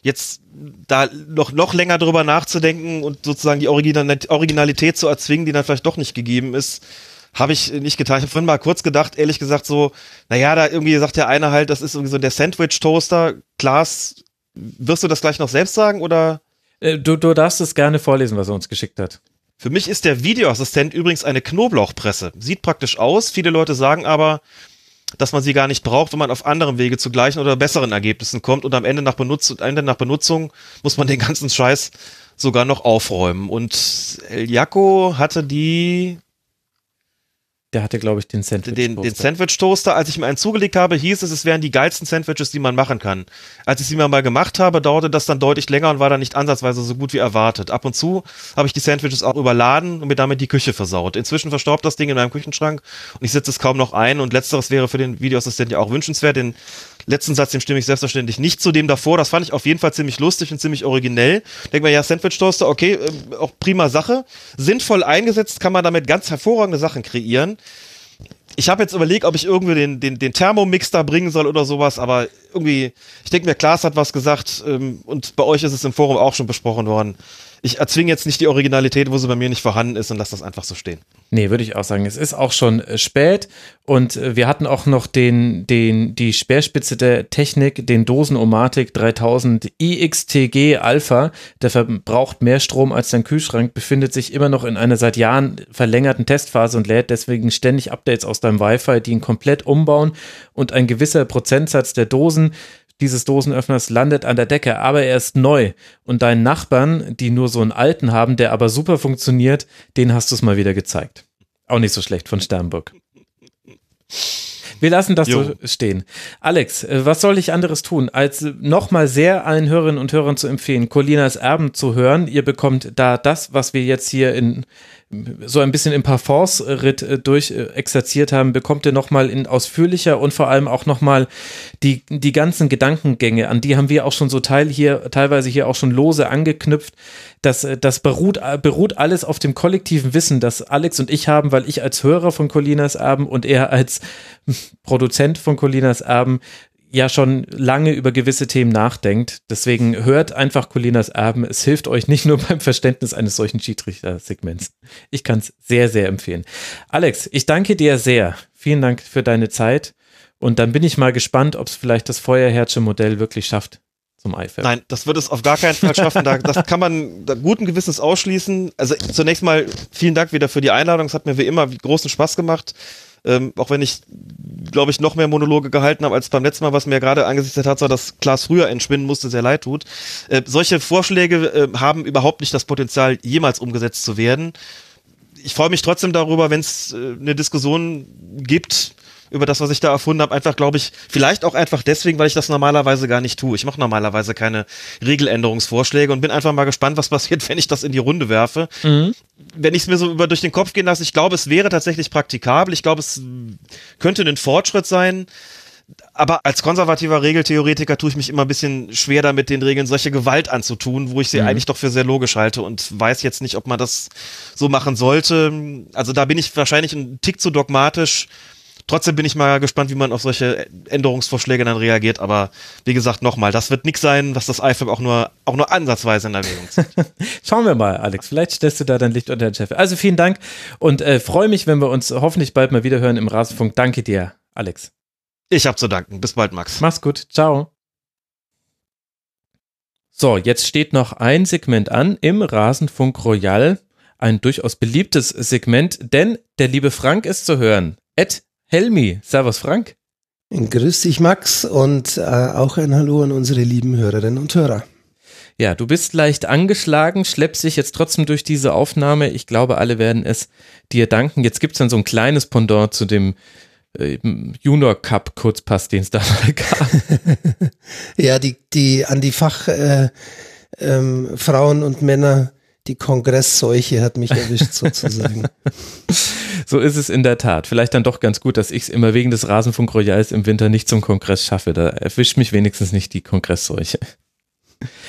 Jetzt da noch, noch länger drüber nachzudenken und sozusagen die Original Originalität zu erzwingen, die dann vielleicht doch nicht gegeben ist, habe ich nicht getan. Ich habe vorhin mal kurz gedacht, ehrlich gesagt, so, naja, da irgendwie sagt der eine halt, das ist irgendwie so der Sandwich-Toaster. Klaas, wirst du das gleich noch selbst sagen oder? Äh, Du, du darfst es gerne vorlesen, was er uns geschickt hat. Für mich ist der Videoassistent übrigens eine Knoblauchpresse. Sieht praktisch aus. Viele Leute sagen aber, dass man sie gar nicht braucht, wenn man auf anderem Wege zu gleichen oder besseren Ergebnissen kommt und am Ende nach, Benutz Ende nach Benutzung muss man den ganzen Scheiß sogar noch aufräumen. Und El Jaco hatte die Der hatte, glaube ich, den Sandwich. den, den Sandwich-Toaster, als ich mir einen zugelegt habe, hieß es, es wären die geilsten Sandwiches, die man machen kann. Als ich sie mir mal gemacht habe, dauerte das dann deutlich länger und war dann nicht ansatzweise so gut wie erwartet. Ab und zu habe ich die Sandwiches auch überladen und mir damit die Küche versaut. Inzwischen verstaubt das Ding in meinem Küchenschrank und ich setze es kaum noch ein und letzteres wäre für den Videoassistenten ja auch wünschenswert. Den letzten Satz, den stimme ich selbstverständlich nicht zu dem davor. Das fand ich auf jeden Fall ziemlich lustig und ziemlich originell. Denk mir, ja, Sandwich-Toaster, okay, äh, auch prima Sache. Sinnvoll eingesetzt kann man damit ganz hervorragende Sachen kreieren ich habe jetzt überlegt, ob ich irgendwie den, den, den Thermomix da bringen soll oder sowas, aber irgendwie, ich denke mir, Klaas hat was gesagt ähm, und bei euch ist es im Forum auch schon besprochen worden. Ich erzwinge jetzt nicht die Originalität, wo sie bei mir nicht vorhanden ist und lasse das einfach so stehen. Nee, würde ich auch sagen. Es ist auch schon äh, spät und äh, wir hatten auch noch den, den, die Speerspitze der Technik, den Dosenomatic 3000 iXTG Alpha. Der verbraucht mehr Strom als dein Kühlschrank, befindet sich immer noch in einer seit Jahren verlängerten Testphase und lädt deswegen ständig Updates aus deinem Wi-Fi, die ihn komplett umbauen und ein gewisser Prozentsatz der Dosen dieses Dosenöffners landet an der Decke, aber er ist neu. Und deinen Nachbarn, die nur so einen alten haben, der aber super funktioniert, den hast du es mal wieder gezeigt. Auch nicht so schlecht von Sternburg. Wir lassen das Jo. so stehen. Alex, äh, was soll ich anderes tun, als nochmal sehr allen Hörerinnen und Hörern zu empfehlen, Colinas Erben zu hören. Ihr bekommt da das, was wir jetzt hier in so ein bisschen im Parforce-Ritt äh, durch äh, haben, bekommt ihr nochmal in ausführlicher und vor allem auch nochmal die, die ganzen Gedankengänge, an die haben wir auch schon so teil hier, teilweise hier auch schon lose angeknüpft. Das, äh, das beruht, beruht alles auf dem kollektiven Wissen, das Alex und ich haben, weil ich als Hörer von Colinas Erben und er als [laughs] Produzent von Colinas Erben ja schon lange über gewisse Themen nachdenkt. Deswegen hört einfach Colinas Erben. Es hilft euch nicht nur [laughs] beim Verständnis eines solchen Schiedsrichter-Segments. Ich kann es sehr, sehr empfehlen. Alex, ich danke dir sehr. Vielen Dank für deine Zeit. Und dann bin ich mal gespannt, ob es vielleicht das Feuerherrsche-Modell wirklich schafft zum IFAB. Nein, das wird es auf gar keinen Fall schaffen. Da, das kann man guten Gewissens ausschließen. Also zunächst mal vielen Dank wieder für die Einladung. Es hat mir wie immer großen Spaß gemacht. Ähm, auch wenn ich, glaube ich, noch mehr Monologe gehalten habe als beim letzten Mal, was mir gerade angesichts der Tatsache, dass Klaas früher entschwinden musste, sehr leid tut. Äh, solche Vorschläge äh, haben überhaupt nicht das Potenzial, jemals umgesetzt zu werden. Ich freue mich trotzdem darüber, wenn es äh, eine Diskussion gibt, über das, was ich da erfunden habe, einfach, glaube ich, vielleicht auch einfach deswegen, weil ich das normalerweise gar nicht tue. Ich mache normalerweise keine Regeländerungsvorschläge und bin einfach mal gespannt, was passiert, wenn ich das in die Runde werfe. Mhm. Wenn ich es mir so über durch den Kopf gehen lasse, ich glaube, es wäre tatsächlich praktikabel. Ich glaube, es könnte ein Fortschritt sein. Aber als konservativer Regeltheoretiker tue ich mich immer ein bisschen schwer damit, den Regeln solche Gewalt anzutun, wo ich sie mhm. eigentlich doch für sehr logisch halte und weiß jetzt nicht, ob man das so machen sollte. Also da bin ich wahrscheinlich ein Tick zu dogmatisch Trotzdem bin ich mal gespannt, wie man auf solche Änderungsvorschläge dann reagiert. Aber wie gesagt, nochmal, das wird nichts sein, was das IFAB auch nur, auch nur ansatzweise in Erwägung zieht. [laughs] Schauen wir mal, Alex. Vielleicht stellst du da dein Licht unter den Chef. Also vielen Dank und äh, freue mich, wenn wir uns hoffentlich bald mal wieder hören im Rasenfunk. Danke dir, Alex. Ich habe zu danken. Bis bald, Max. Mach's gut. Ciao. So, jetzt steht noch ein Segment an im Rasenfunk Royal. Ein durchaus beliebtes Segment, denn der liebe Frank ist zu hören. Ed Helmi. Servus, Frank. Grüß dich, Max, und äh, auch ein Hallo an unsere lieben Hörerinnen und Hörer. Ja, du bist leicht angeschlagen, schleppst dich jetzt trotzdem durch diese Aufnahme. Ich glaube, alle werden es dir danken. Jetzt gibt es dann so ein kleines Pendant zu dem äh, Junior Cup Kurzpass, den es da mal [laughs] gab. [laughs] ja, die, die an die Fachfrauen äh, ähm, und Männer die Kongressseuche hat mich erwischt [laughs] sozusagen. so ist es in der Tat. Vielleicht dann doch ganz gut, dass ich es immer wegen des Rasenfunk Royals im Winter nicht zum Kongress schaffe. Da erwischt mich wenigstens nicht die Kongressseuche.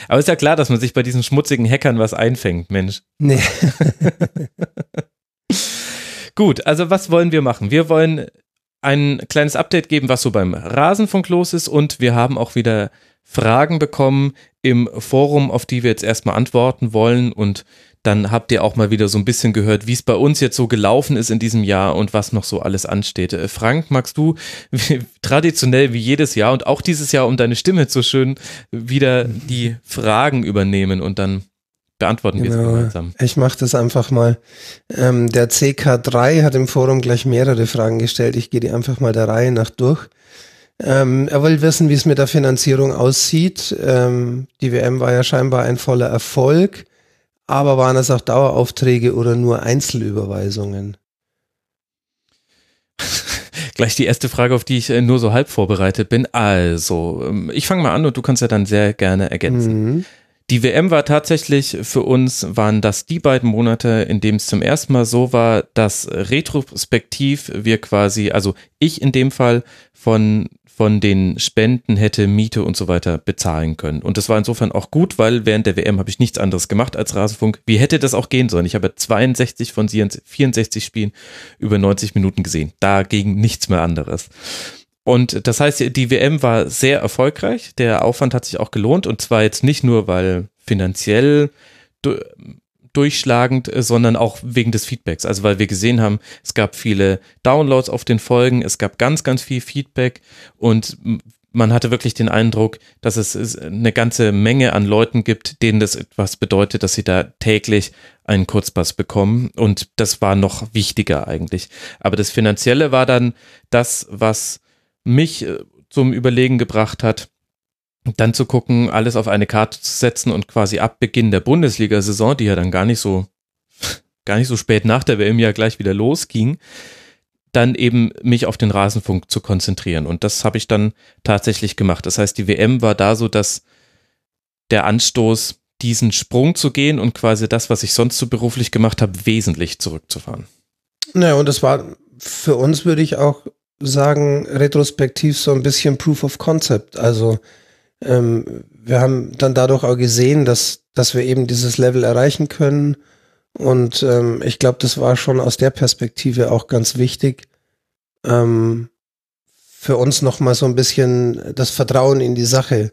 Aber ist ja klar, dass man sich bei diesen schmutzigen Hackern was einfängt, Mensch. Nee. [laughs] Gut, also was wollen wir machen? Wir wollen ein kleines Update geben, was so beim Rasenfunk los ist und wir haben auch wieder Fragen bekommen im Forum, auf die wir jetzt erstmal antworten wollen und dann habt ihr auch mal wieder so ein bisschen gehört, wie es bei uns jetzt so gelaufen ist in diesem Jahr und was noch so alles ansteht. Äh, Frank, magst du wie, [laughs] traditionell wie jedes Jahr und auch dieses Jahr, um deine Stimme zu schön, wieder die Fragen übernehmen und dann beantworten genau. wir es gemeinsam. Ich mache das einfach mal. Ähm, der CK3 hat im Forum gleich mehrere Fragen gestellt. Ich gehe die einfach mal der Reihe nach durch. Ähm, er will wissen, wie es mit der Finanzierung aussieht. Ähm, die WM war ja scheinbar ein voller Erfolg, aber waren es auch Daueraufträge oder nur Einzelüberweisungen? [laughs] Gleich die erste Frage, auf die ich äh, nur so halb vorbereitet bin. Also, ähm, ich fange mal an und du kannst ja dann sehr gerne ergänzen. Mhm. Die WM war tatsächlich für uns, waren das die beiden Monate, in dem es zum ersten Mal so war, dass retrospektiv wir quasi, also ich in dem Fall von von den Spenden hätte Miete und so weiter bezahlen können. Und das war insofern auch gut, weil während der WM habe ich nichts anderes gemacht als Rasenfunk. Wie hätte das auch gehen sollen? Ich habe 62 von 64 Spielen über 90 Minuten gesehen. Dagegen nichts mehr anderes. Und das heißt, die WM war sehr erfolgreich. Der Aufwand hat sich auch gelohnt. Und zwar jetzt nicht nur, weil finanziell durchschlagend, äh, sondern auch wegen des Feedbacks. Also weil wir gesehen haben, es gab viele Downloads auf den Folgen, es gab ganz, ganz viel Feedback und man hatte wirklich den Eindruck, dass es eine ganze Menge an Leuten gibt, denen das etwas bedeutet, dass sie da täglich einen Kurzpass bekommen. Und das war noch wichtiger eigentlich. Aber das Finanzielle war dann das, was mich äh, zum Überlegen gebracht hat, dann zu gucken, alles auf eine Karte zu setzen und quasi ab Beginn der Bundesliga-Saison, die ja dann gar nicht so, [laughs] gar nicht so spät nach der WM ja gleich wieder losging, dann eben mich auf den Rasenfunk zu konzentrieren. Und das habe ich dann tatsächlich gemacht. Das heißt, die WM war da so, dass der Anstoß, diesen Sprung zu gehen und quasi das, was ich sonst so beruflich gemacht habe, wesentlich zurückzufahren. Naja, und das war für uns, würde ich auch sagen, retrospektiv so ein bisschen Proof of Concept. Also ähm, wir haben dann dadurch auch gesehen, dass, dass wir eben dieses Level erreichen können. Und ähm, ich glaube, das war schon aus der Perspektive auch ganz wichtig. Ähm, für uns nochmal so ein bisschen das Vertrauen in die Sache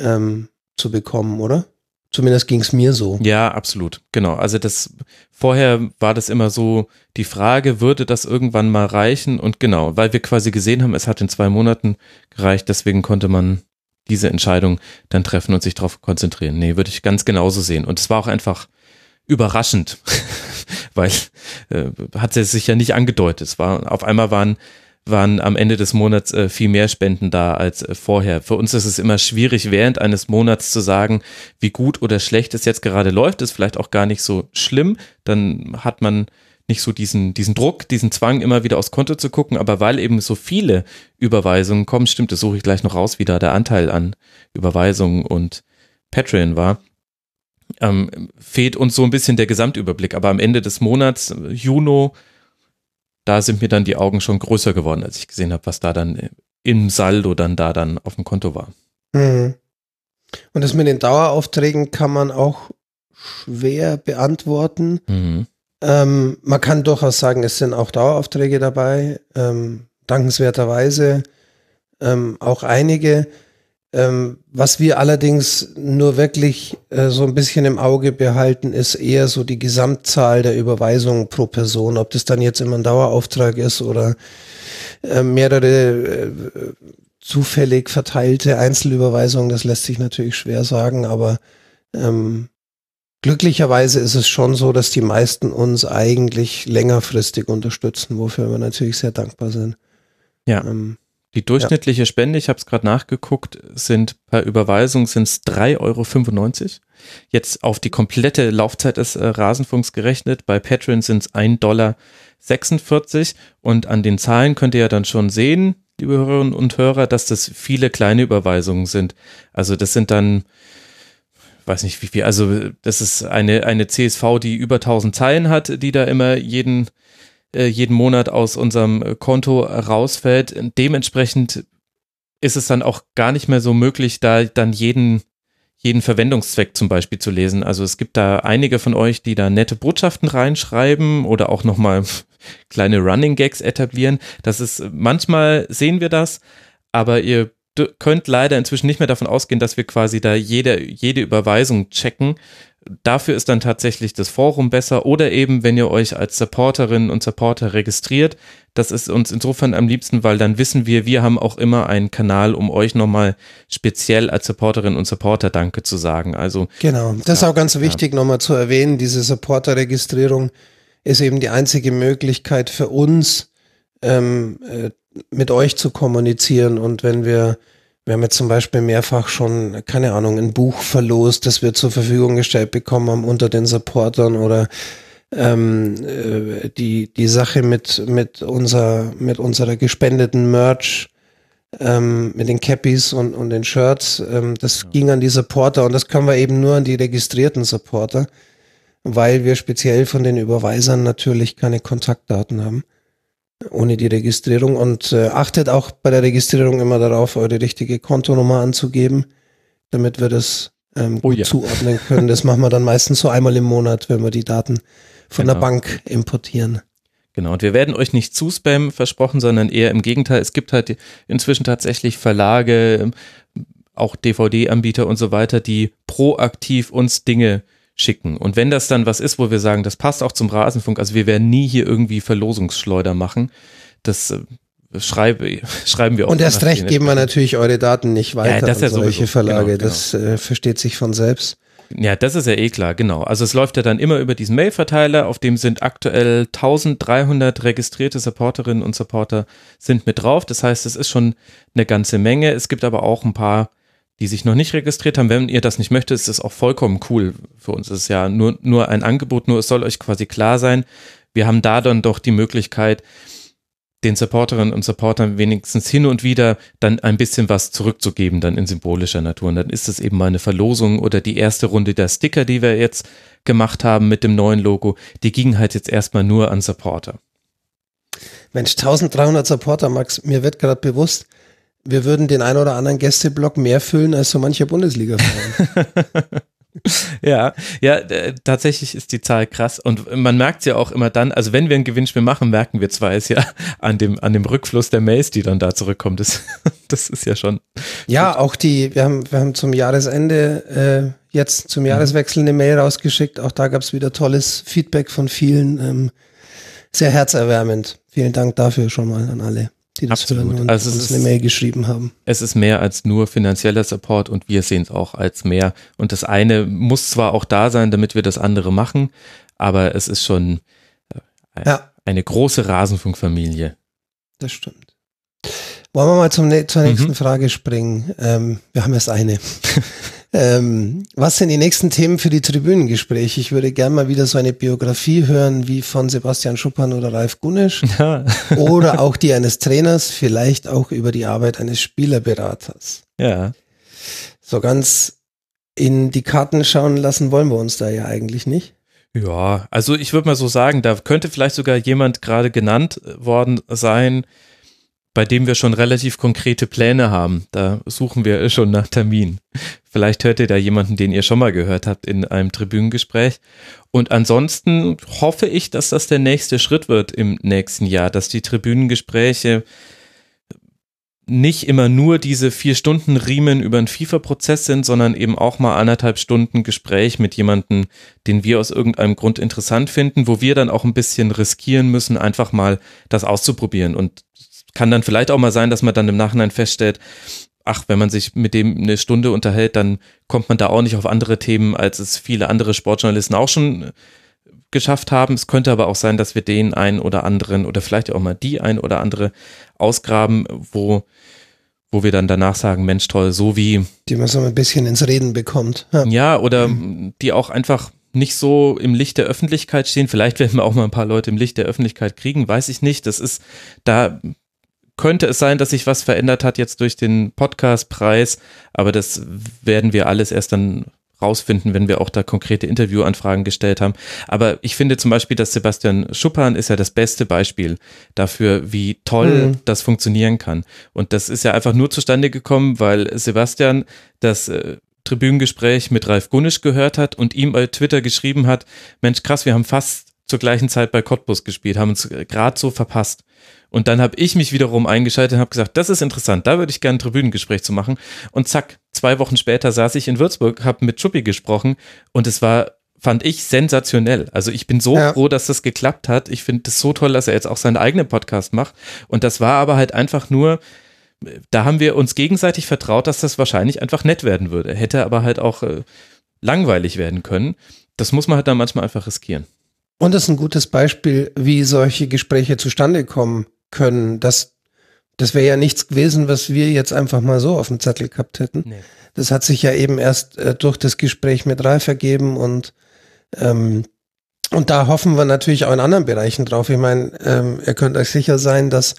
ähm, zu bekommen, oder? Zumindest ging es mir so. Ja, absolut. Genau. Also das vorher war das immer so die Frage, würde das irgendwann mal reichen? Und genau, weil wir quasi gesehen haben, es hat in zwei Monaten gereicht, deswegen konnte man diese Entscheidung dann treffen und sich darauf konzentrieren. Nee, würde ich ganz genauso sehen. Und es war auch einfach überraschend, [laughs] weil äh, hat es sich ja nicht angedeutet. Es war auf einmal waren waren am Ende des Monats äh, viel mehr Spenden da als äh, vorher. Für uns ist es immer schwierig, während eines Monats zu sagen, wie gut oder schlecht es jetzt gerade läuft. Ist vielleicht auch gar nicht so schlimm. Dann hat man nicht so diesen, diesen Druck, diesen Zwang, immer wieder aufs Konto zu gucken. Aber weil eben so viele Überweisungen kommen, stimmt, das suche ich gleich noch raus, wie da der Anteil an Überweisungen und Patreon war. Ähm, fehlt uns so ein bisschen der Gesamtüberblick. Aber am Ende des Monats, Juni, da sind mir dann die Augen schon größer geworden, als ich gesehen habe, was da dann im Saldo dann da dann auf dem Konto war. Mhm. Und das mit den Daueraufträgen kann man auch schwer beantworten. Mhm. Ähm, man kann durchaus sagen, es sind auch Daueraufträge dabei, ähm, dankenswerterweise ähm, auch einige. Ähm, was wir allerdings nur wirklich äh, so ein bisschen im Auge behalten, ist eher so die Gesamtzahl der Überweisungen pro Person. Ob das dann jetzt immer ein Dauerauftrag ist oder äh, mehrere äh, zufällig verteilte Einzelüberweisungen, das lässt sich natürlich schwer sagen, aber ähm, glücklicherweise ist es schon so, dass die meisten uns eigentlich längerfristig unterstützen, wofür wir natürlich sehr dankbar sind. Ja. Ähm, die durchschnittliche ja. Spende, ich habe es gerade nachgeguckt, sind per Überweisung sind es 3,95 Euro. Jetzt auf die komplette Laufzeit des äh, Rasenfunks gerechnet. Bei Patreon sind es 1,46 Dollar. Und an den Zahlen könnt ihr ja dann schon sehen, liebe Hörerinnen und Hörer, dass das viele kleine Überweisungen sind. Also das sind dann, weiß nicht wie viel, also das ist eine, eine CSV, die über 1000 Zeilen hat, die da immer jeden äh, jeden Monat aus unserem Konto rausfällt. Dementsprechend ist es dann auch gar nicht mehr so möglich, da dann jeden jeden Verwendungszweck zum Beispiel zu lesen. Also es gibt da einige von euch, die da nette Botschaften reinschreiben oder auch nochmal [laughs] kleine Running Gags etablieren. Das ist, manchmal sehen wir das, aber ihr könnt leider inzwischen nicht mehr davon ausgehen, dass wir quasi da jede, jede Überweisung checken, Dafür ist dann tatsächlich das Forum besser oder eben, wenn ihr euch als Supporterinnen und Supporter registriert. Das ist uns insofern am liebsten, weil dann wissen wir, wir haben auch immer einen Kanal, um euch nochmal speziell als Supporterinnen und Supporter Danke zu sagen. Also genau, das ist auch ganz wichtig ja. nochmal zu erwähnen. Diese Supporter-Registrierung ist eben die einzige Möglichkeit für uns, ähm, äh, mit euch zu kommunizieren. Und wenn wir wir haben jetzt zum Beispiel mehrfach schon, keine Ahnung, ein Buch verlost, das wir zur Verfügung gestellt bekommen haben unter den Supportern oder ähm, äh, die, die Sache mit, mit, unser, mit unserer gespendeten Merch, ähm, mit den Cappies und, und den Shirts, ähm, das ja. ging an die Supporter. Und das können wir eben nur an die registrierten Supporter, weil wir speziell von den Überweisern natürlich keine Kontaktdaten haben ohne die Registrierung und äh, achtet auch bei der Registrierung immer darauf, eure richtige Kontonummer anzugeben, damit wir das ähm, oh, ja. zuordnen können. Das machen wir dann meistens so einmal im Monat, wenn wir die Daten von genau. der Bank importieren. Genau, und wir werden euch nicht zu Spam versprochen, sondern eher im Gegenteil. Es gibt halt inzwischen tatsächlich Verlage, auch DVD-Anbieter und so weiter, die proaktiv uns Dinge schicken. Und wenn das dann was ist, wo wir sagen, das passt auch zum Rasenfunk, also wir werden nie hier irgendwie Verlosungsschleuder machen, das äh, schreibe, [laughs] schreiben wir auch. Und erst recht geben wir natürlich eure Daten nicht weiter ja, das an ja solche sowieso. Verlage. Genau, genau. Das äh, versteht sich von selbst. Ja, das ist ja eh klar, genau. Also es läuft ja dann immer über diesen Mail-Verteiler, auf dem sind aktuell 1300 registrierte Supporterinnen und Supporter sind mit drauf. Das heißt, es ist schon eine ganze Menge. Es gibt aber auch ein paar die sich noch nicht registriert haben, wenn ihr das nicht möchtet, ist das auch vollkommen cool für uns. Es ist ja nur, nur ein Angebot, nur es soll euch quasi klar sein. Wir haben da dann doch die Möglichkeit, den Supporterinnen und Supportern wenigstens hin und wieder dann ein bisschen was zurückzugeben, dann in symbolischer Natur. Und dann ist es eben mal eine Verlosung oder die erste Runde der Sticker, die wir jetzt gemacht haben mit dem neuen Logo, die ging halt jetzt erstmal nur an Supporter. Mensch, 1300 Supporter, Max, mir wird gerade bewusst, wir würden den ein oder anderen Gästeblock mehr füllen als so mancher Bundesliga-Verein. [laughs] Ja, ja, äh, tatsächlich ist die Zahl krass und man merkt es ja auch immer dann, also wenn wir ein Gewinnspiel machen, merken wir zwar es ja [laughs] an dem, an dem Rückfluss der Mails, die dann da zurückkommt. Das, [laughs] das ist ja schon. Ja, auch die, wir haben, wir haben zum Jahresende äh, jetzt zum Jahreswechsel eine Mail rausgeschickt. Auch da gab es wieder tolles Feedback von vielen. Ähm, sehr herzerwärmend. Vielen Dank dafür schon mal an alle die das Absolut. hören und Also es uns ist- eine Mail geschrieben haben. Es ist mehr als nur finanzieller Support und wir sehen es auch als mehr. Und das eine muss zwar auch da sein, damit wir das andere machen, aber es ist schon äh, Ja. eine große Rasenfunkfamilie. Das stimmt. Wollen wir mal zum, zur nächsten Mhm. Frage springen? Ähm, wir haben erst eine. [laughs] ähm, was sind die nächsten Themen für die Tribünengespräche? Ich würde gerne mal wieder so eine Biografie hören, wie von Sebastian Schuppan oder Ralf Gunisch. [laughs] Ja, oder auch die eines Trainers, vielleicht auch über die Arbeit eines Spielerberaters. ja. So ganz in die Karten schauen lassen wollen wir uns da ja eigentlich nicht. Ja, also ich würde mal so sagen, da könnte vielleicht sogar jemand gerade genannt worden sein, bei dem wir schon relativ konkrete Pläne haben. Da suchen wir schon nach Termin. Vielleicht hört ihr da jemanden, den ihr schon mal gehört habt in einem Tribünengespräch. Und ansonsten hoffe ich, dass das der nächste Schritt wird im nächsten Jahr, dass die Tribünengespräche nicht immer nur diese vier Stunden Riemen über einen FIFA-Prozess sind, sondern eben auch mal anderthalb Stunden Gespräch mit jemandem, den wir aus irgendeinem Grund interessant finden, wo wir dann auch ein bisschen riskieren müssen, einfach mal das auszuprobieren. Und kann dann vielleicht auch mal sein, dass man dann im Nachhinein feststellt, ach, wenn man sich mit dem eine Stunde unterhält, dann kommt man da auch nicht auf andere Themen, als es viele andere Sportjournalisten auch schon geschafft haben. Es könnte aber auch sein, dass wir den einen oder anderen oder vielleicht auch mal die ein oder andere ausgraben, wo, wo wir dann danach sagen, Mensch, toll, so wie Die man so ein bisschen ins Reden bekommt. Ja. ja, oder die auch einfach nicht so im Licht der Öffentlichkeit stehen. Vielleicht werden wir auch mal ein paar Leute im Licht der Öffentlichkeit kriegen, weiß ich nicht. Das ist, da könnte es sein, dass sich was verändert hat jetzt durch den Podcastpreis, aber das werden wir alles erst dann rausfinden, wenn wir auch da konkrete Interviewanfragen gestellt haben. Aber ich finde zum Beispiel, dass Sebastian Schuppan ist ja das beste Beispiel dafür, wie toll Mhm. das funktionieren kann. Und das ist ja einfach nur zustande gekommen, weil Sebastian das äh, Tribünengespräch mit Ralf Gunisch gehört hat und ihm bei Twitter geschrieben hat, Mensch, krass, wir haben fast zur gleichen Zeit bei Cottbus gespielt, haben uns gerade so verpasst. Und dann habe ich mich wiederum eingeschaltet und habe gesagt, das ist interessant, da würde ich gerne ein Tribünengespräch zu machen. Und zack, zwei Wochen später saß ich in Würzburg, habe mit Schuppi gesprochen und es war, fand ich, sensationell. Also ich bin so Ja. froh, dass das geklappt hat. Ich finde es so toll, dass er jetzt auch seinen eigenen Podcast macht. Und das war aber halt einfach nur, da haben wir uns gegenseitig vertraut, dass das wahrscheinlich einfach nett werden würde. Hätte aber halt auch äh, langweilig werden können. Das muss man halt dann manchmal einfach riskieren. Und das ist ein gutes Beispiel, wie solche Gespräche zustande kommen können. Das, das wäre ja nichts gewesen, was wir jetzt einfach mal so auf dem Zettel gehabt hätten. Nee. Das hat sich ja eben erst äh, durch das Gespräch mit Ralf ergeben und ähm, und da hoffen wir natürlich auch in anderen Bereichen drauf. Ich meine, ähm, ihr könnt euch sicher sein, dass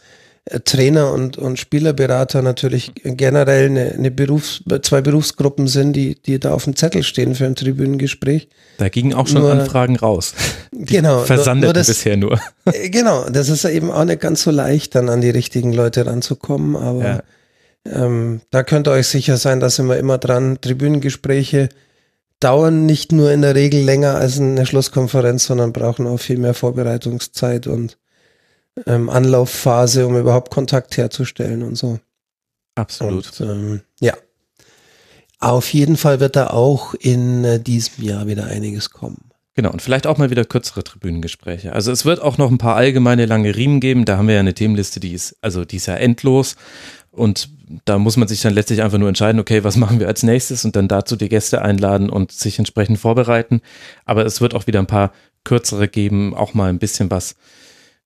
Trainer und, und Spielerberater natürlich generell eine, eine Berufs-, zwei Berufsgruppen sind, die, die da auf dem Zettel stehen für ein Tribünengespräch. Da gingen auch schon Nur- Anfragen raus. [laughs] Genau. nur- Versandeten nur das- bisher nur. [laughs] Äh, Genau, das ist ja eben auch nicht ganz so leicht, dann an die richtigen Leute ranzukommen, aber Ja. ähm, da könnt ihr euch sicher sein, da sind wir immer dran. Tribünengespräche dauern nicht nur in der Regel länger als eine Schlusskonferenz, sondern brauchen auch viel mehr Vorbereitungszeit und ähm, Anlaufphase, um überhaupt Kontakt herzustellen und so. Absolut. Und, ähm, ja. Auf jeden Fall wird da auch in äh, diesem Jahr wieder einiges kommen. Genau, und vielleicht auch mal wieder kürzere Tribünengespräche. Also es wird auch noch ein paar allgemeine lange Riemen geben. Da haben wir ja eine Themenliste, die ist, also die ist ja endlos. Und da muss man sich dann letztlich einfach nur entscheiden, okay, was machen wir als nächstes und dann dazu die Gäste einladen und sich entsprechend vorbereiten. Aber es wird auch wieder ein paar kürzere geben, auch mal ein bisschen was.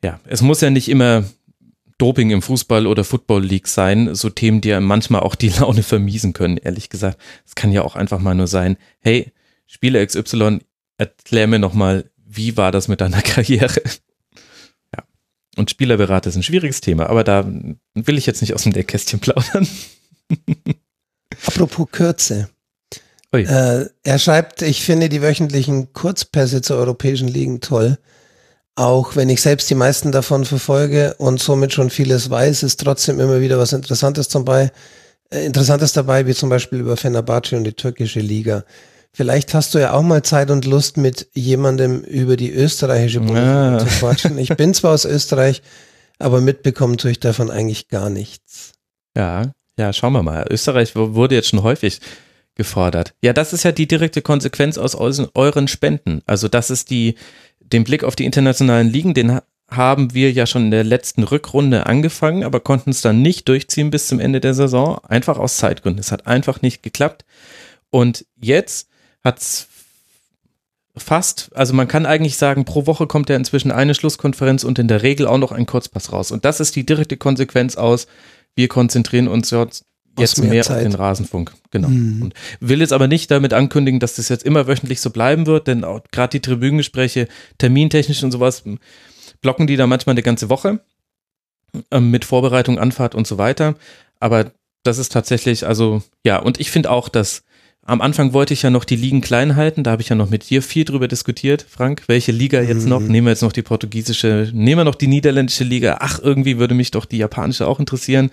Ja, es muss ja nicht immer Doping im Fußball oder Football League sein, so Themen, die ja manchmal auch die [laughs] Laune vermiesen können, ehrlich gesagt. Es kann ja auch einfach mal nur sein, hey, Spieler XY, erklär mir nochmal, wie war das mit deiner [laughs] Karriere? Ja. Und Spielerberater ist ein schwieriges Thema, aber da will ich jetzt nicht aus dem Deckkästchen plaudern. [laughs] Apropos Kürze. Äh, er schreibt, ich finde die wöchentlichen Kurzpässe zur europäischen Ligen toll. Auch wenn ich selbst die meisten davon verfolge und somit schon vieles weiß, ist trotzdem immer wieder was Interessantes dabei, äh, Interessantes dabei, wie zum Beispiel über Fenerbahce und die türkische Liga. Vielleicht hast du ja auch mal Zeit und Lust, mit jemandem über die österreichische Bundesliga Ah. zu quatschen. Ich bin zwar aus Österreich, aber mitbekommen tue ich davon eigentlich gar nichts. Ja, ja, schauen wir mal. Österreich wurde jetzt schon häufig gefordert. Ja, das ist ja die direkte Konsequenz aus euren Spenden. Also das ist die, den Blick auf die internationalen Ligen, den ha- haben wir ja schon in der letzten Rückrunde angefangen, aber konnten es dann nicht durchziehen bis zum Ende der Saison, einfach aus Zeitgründen. Es hat einfach nicht geklappt. Und jetzt hat's fast, also man kann eigentlich sagen, pro Woche kommt ja inzwischen eine Schlusskonferenz und in der Regel auch noch ein Kurzpass raus. Und das ist die direkte Konsequenz aus, wir konzentrieren uns jetzt, mehr mehr, auf den Rasenfunk. Genau. Mhm. Und will jetzt aber nicht damit ankündigen, dass das jetzt immer wöchentlich so bleiben wird, denn auch gerade die Tribünengespräche, termintechnisch und sowas, blocken die da manchmal eine ganze Woche ähm, mit Vorbereitung, Anfahrt und so weiter. Aber das ist tatsächlich, also ja, und ich finde auch, dass am Anfang wollte ich ja noch die Ligen klein halten, da habe ich ja noch mit dir viel drüber diskutiert, Frank, welche Liga jetzt noch, Mhm. nehmen wir jetzt noch die portugiesische, nehmen wir noch die niederländische Liga, ach, irgendwie würde mich doch die japanische auch interessieren.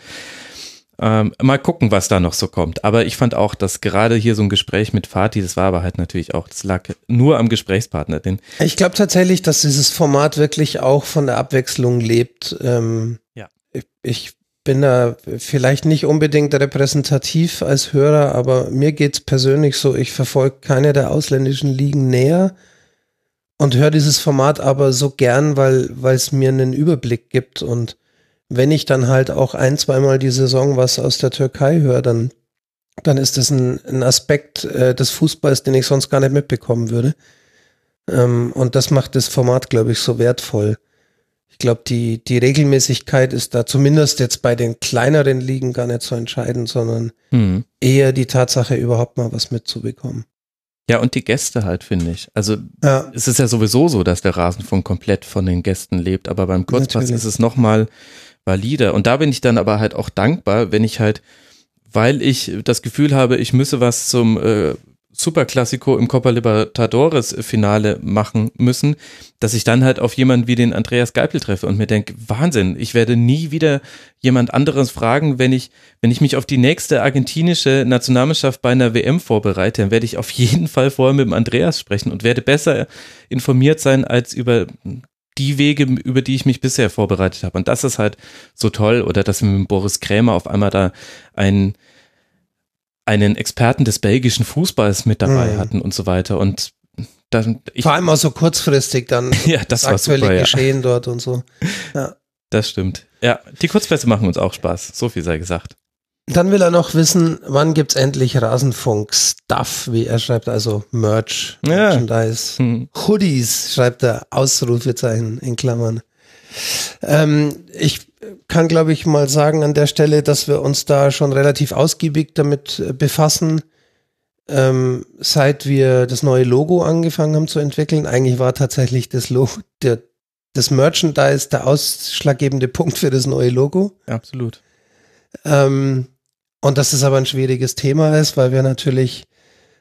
Ähm, mal gucken, was da noch so kommt. Aber ich fand auch, dass gerade hier so ein Gespräch mit Fatih, das war aber halt natürlich auch, das lag nur am Gesprächspartner, denn Ich glaube tatsächlich, dass dieses Format wirklich auch von der Abwechslung lebt. Ähm, Ja. Ich, ich bin da vielleicht nicht unbedingt repräsentativ als Hörer, aber mir geht's persönlich so, ich verfolge keine der ausländischen Ligen näher und höre dieses Format aber so gern, weil weil es mir einen Überblick gibt und wenn ich dann halt auch ein, zweimal die Saison was aus der Türkei höre, dann, dann ist das ein, ein Aspekt äh, des Fußballs, den ich sonst gar nicht mitbekommen würde. Ähm, und das macht das Format, glaube ich, so wertvoll. Ich glaube, die, die Regelmäßigkeit ist da zumindest jetzt bei den kleineren Ligen gar nicht so entscheidend, sondern hm. eher die Tatsache, überhaupt mal was mitzubekommen. ja, und die Gäste halt, finde ich. Also Ja, es ist ja sowieso so, dass der Rasenfunk komplett von den Gästen lebt, aber beim Kurzpass Natürlich. ist es nochmal valider. Und da bin ich dann aber halt auch dankbar, wenn ich halt, weil ich das Gefühl habe, ich müsse was zum äh, Superklassiko im Copa Libertadores Finale machen müssen, dass ich dann halt auf jemanden wie den Andreas Geipel treffe und mir denke, Wahnsinn, ich werde nie wieder jemand anderes fragen, wenn ich, wenn ich mich auf die nächste argentinische Nationalmannschaft bei einer WM vorbereite, dann werde ich auf jeden Fall vorher mit dem Andreas sprechen und werde besser informiert sein als über die Wege, über die ich mich bisher vorbereitet habe. Und das ist halt so toll. Oder dass wir mit Boris Krämer auf einmal da einen, einen Experten des belgischen Fußballs mit dabei Mhm. hatten und so weiter. Und dann, ich, vor allem auch so kurzfristig dann [laughs] ja, das, das war aktuelle super, ja. Geschehen dort und so. [laughs] Das stimmt. Ja, die Kurzpässe machen uns auch Spaß. So viel sei gesagt. Dann will er noch wissen, wann gibt's endlich Rasenfunk-Stuff, wie er schreibt, also Merch, Ja. Merchandise. Hm. Hoodies, schreibt er, Ausrufezeichen in Klammern. Ähm, ich kann, glaube ich, mal sagen an der Stelle, dass wir uns da schon relativ ausgiebig damit äh, befassen, ähm, seit wir das neue Logo angefangen haben zu entwickeln. Eigentlich war tatsächlich das Logo, der, das Merchandise der ausschlaggebende Punkt für das neue Logo. Absolut. Ähm, und dass es aber ein schwieriges Thema ist, weil wir natürlich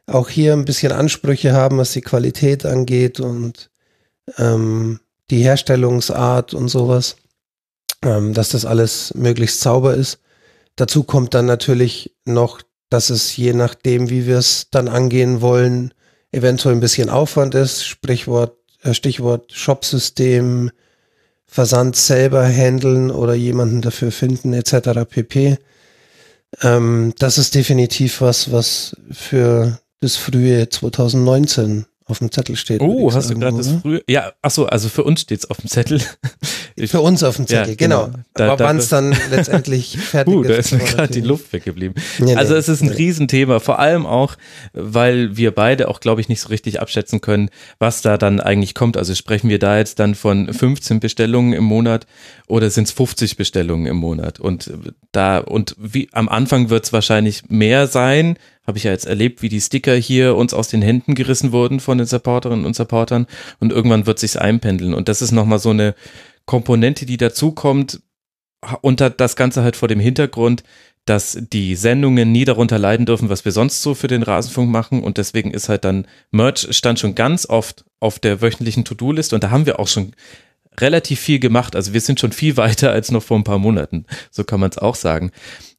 auch hier ein bisschen Ansprüche haben, was die Qualität angeht und ähm, die Herstellungsart und sowas, ähm, dass das alles möglichst sauber ist. Dazu kommt dann natürlich noch, dass es je nachdem, wie wir es dann angehen wollen, eventuell ein bisschen Aufwand ist. Sprichwort, äh, Stichwort Shopsystem, Versand selber handeln oder jemanden dafür finden etc. pp. Ähm, das ist definitiv was, was für das frühe 2019 auf dem Zettel steht. Oh, hast du gerade das oder? frühe? Ja, ach so, also für uns steht's auf dem Zettel. Ich- [laughs] Für uns auf dem Ja, Zettel, genau. genau. Da- Aber wann es dann letztendlich [laughs] fertig Uh, ist. da ist mir gerade die Luft weggeblieben. Nee, Also nee, es ist ein nee. Riesenthema, vor allem auch, weil wir beide auch, glaube ich, nicht so richtig abschätzen können, was da dann eigentlich kommt. Also sprechen wir da jetzt dann von 15 Bestellungen im Monat oder sind es 50 Bestellungen im Monat? Und da, und wie am Anfang wird es wahrscheinlich mehr sein, habe ich ja jetzt erlebt, wie die Sticker hier uns aus den Händen gerissen wurden von den Supporterinnen und Supportern und irgendwann wird sich's einpendeln. Und das ist nochmal so eine Komponente, die dazukommt, unter das Ganze halt vor dem Hintergrund, dass die Sendungen nie darunter leiden dürfen, was wir sonst so für den Rasenfunk machen. Und deswegen ist halt dann Merch stand schon ganz oft auf der wöchentlichen To-Do-Liste und da haben wir auch schon relativ viel gemacht. Also wir sind schon viel [laughs] weiter als noch vor ein paar Monaten. So kann man es auch sagen.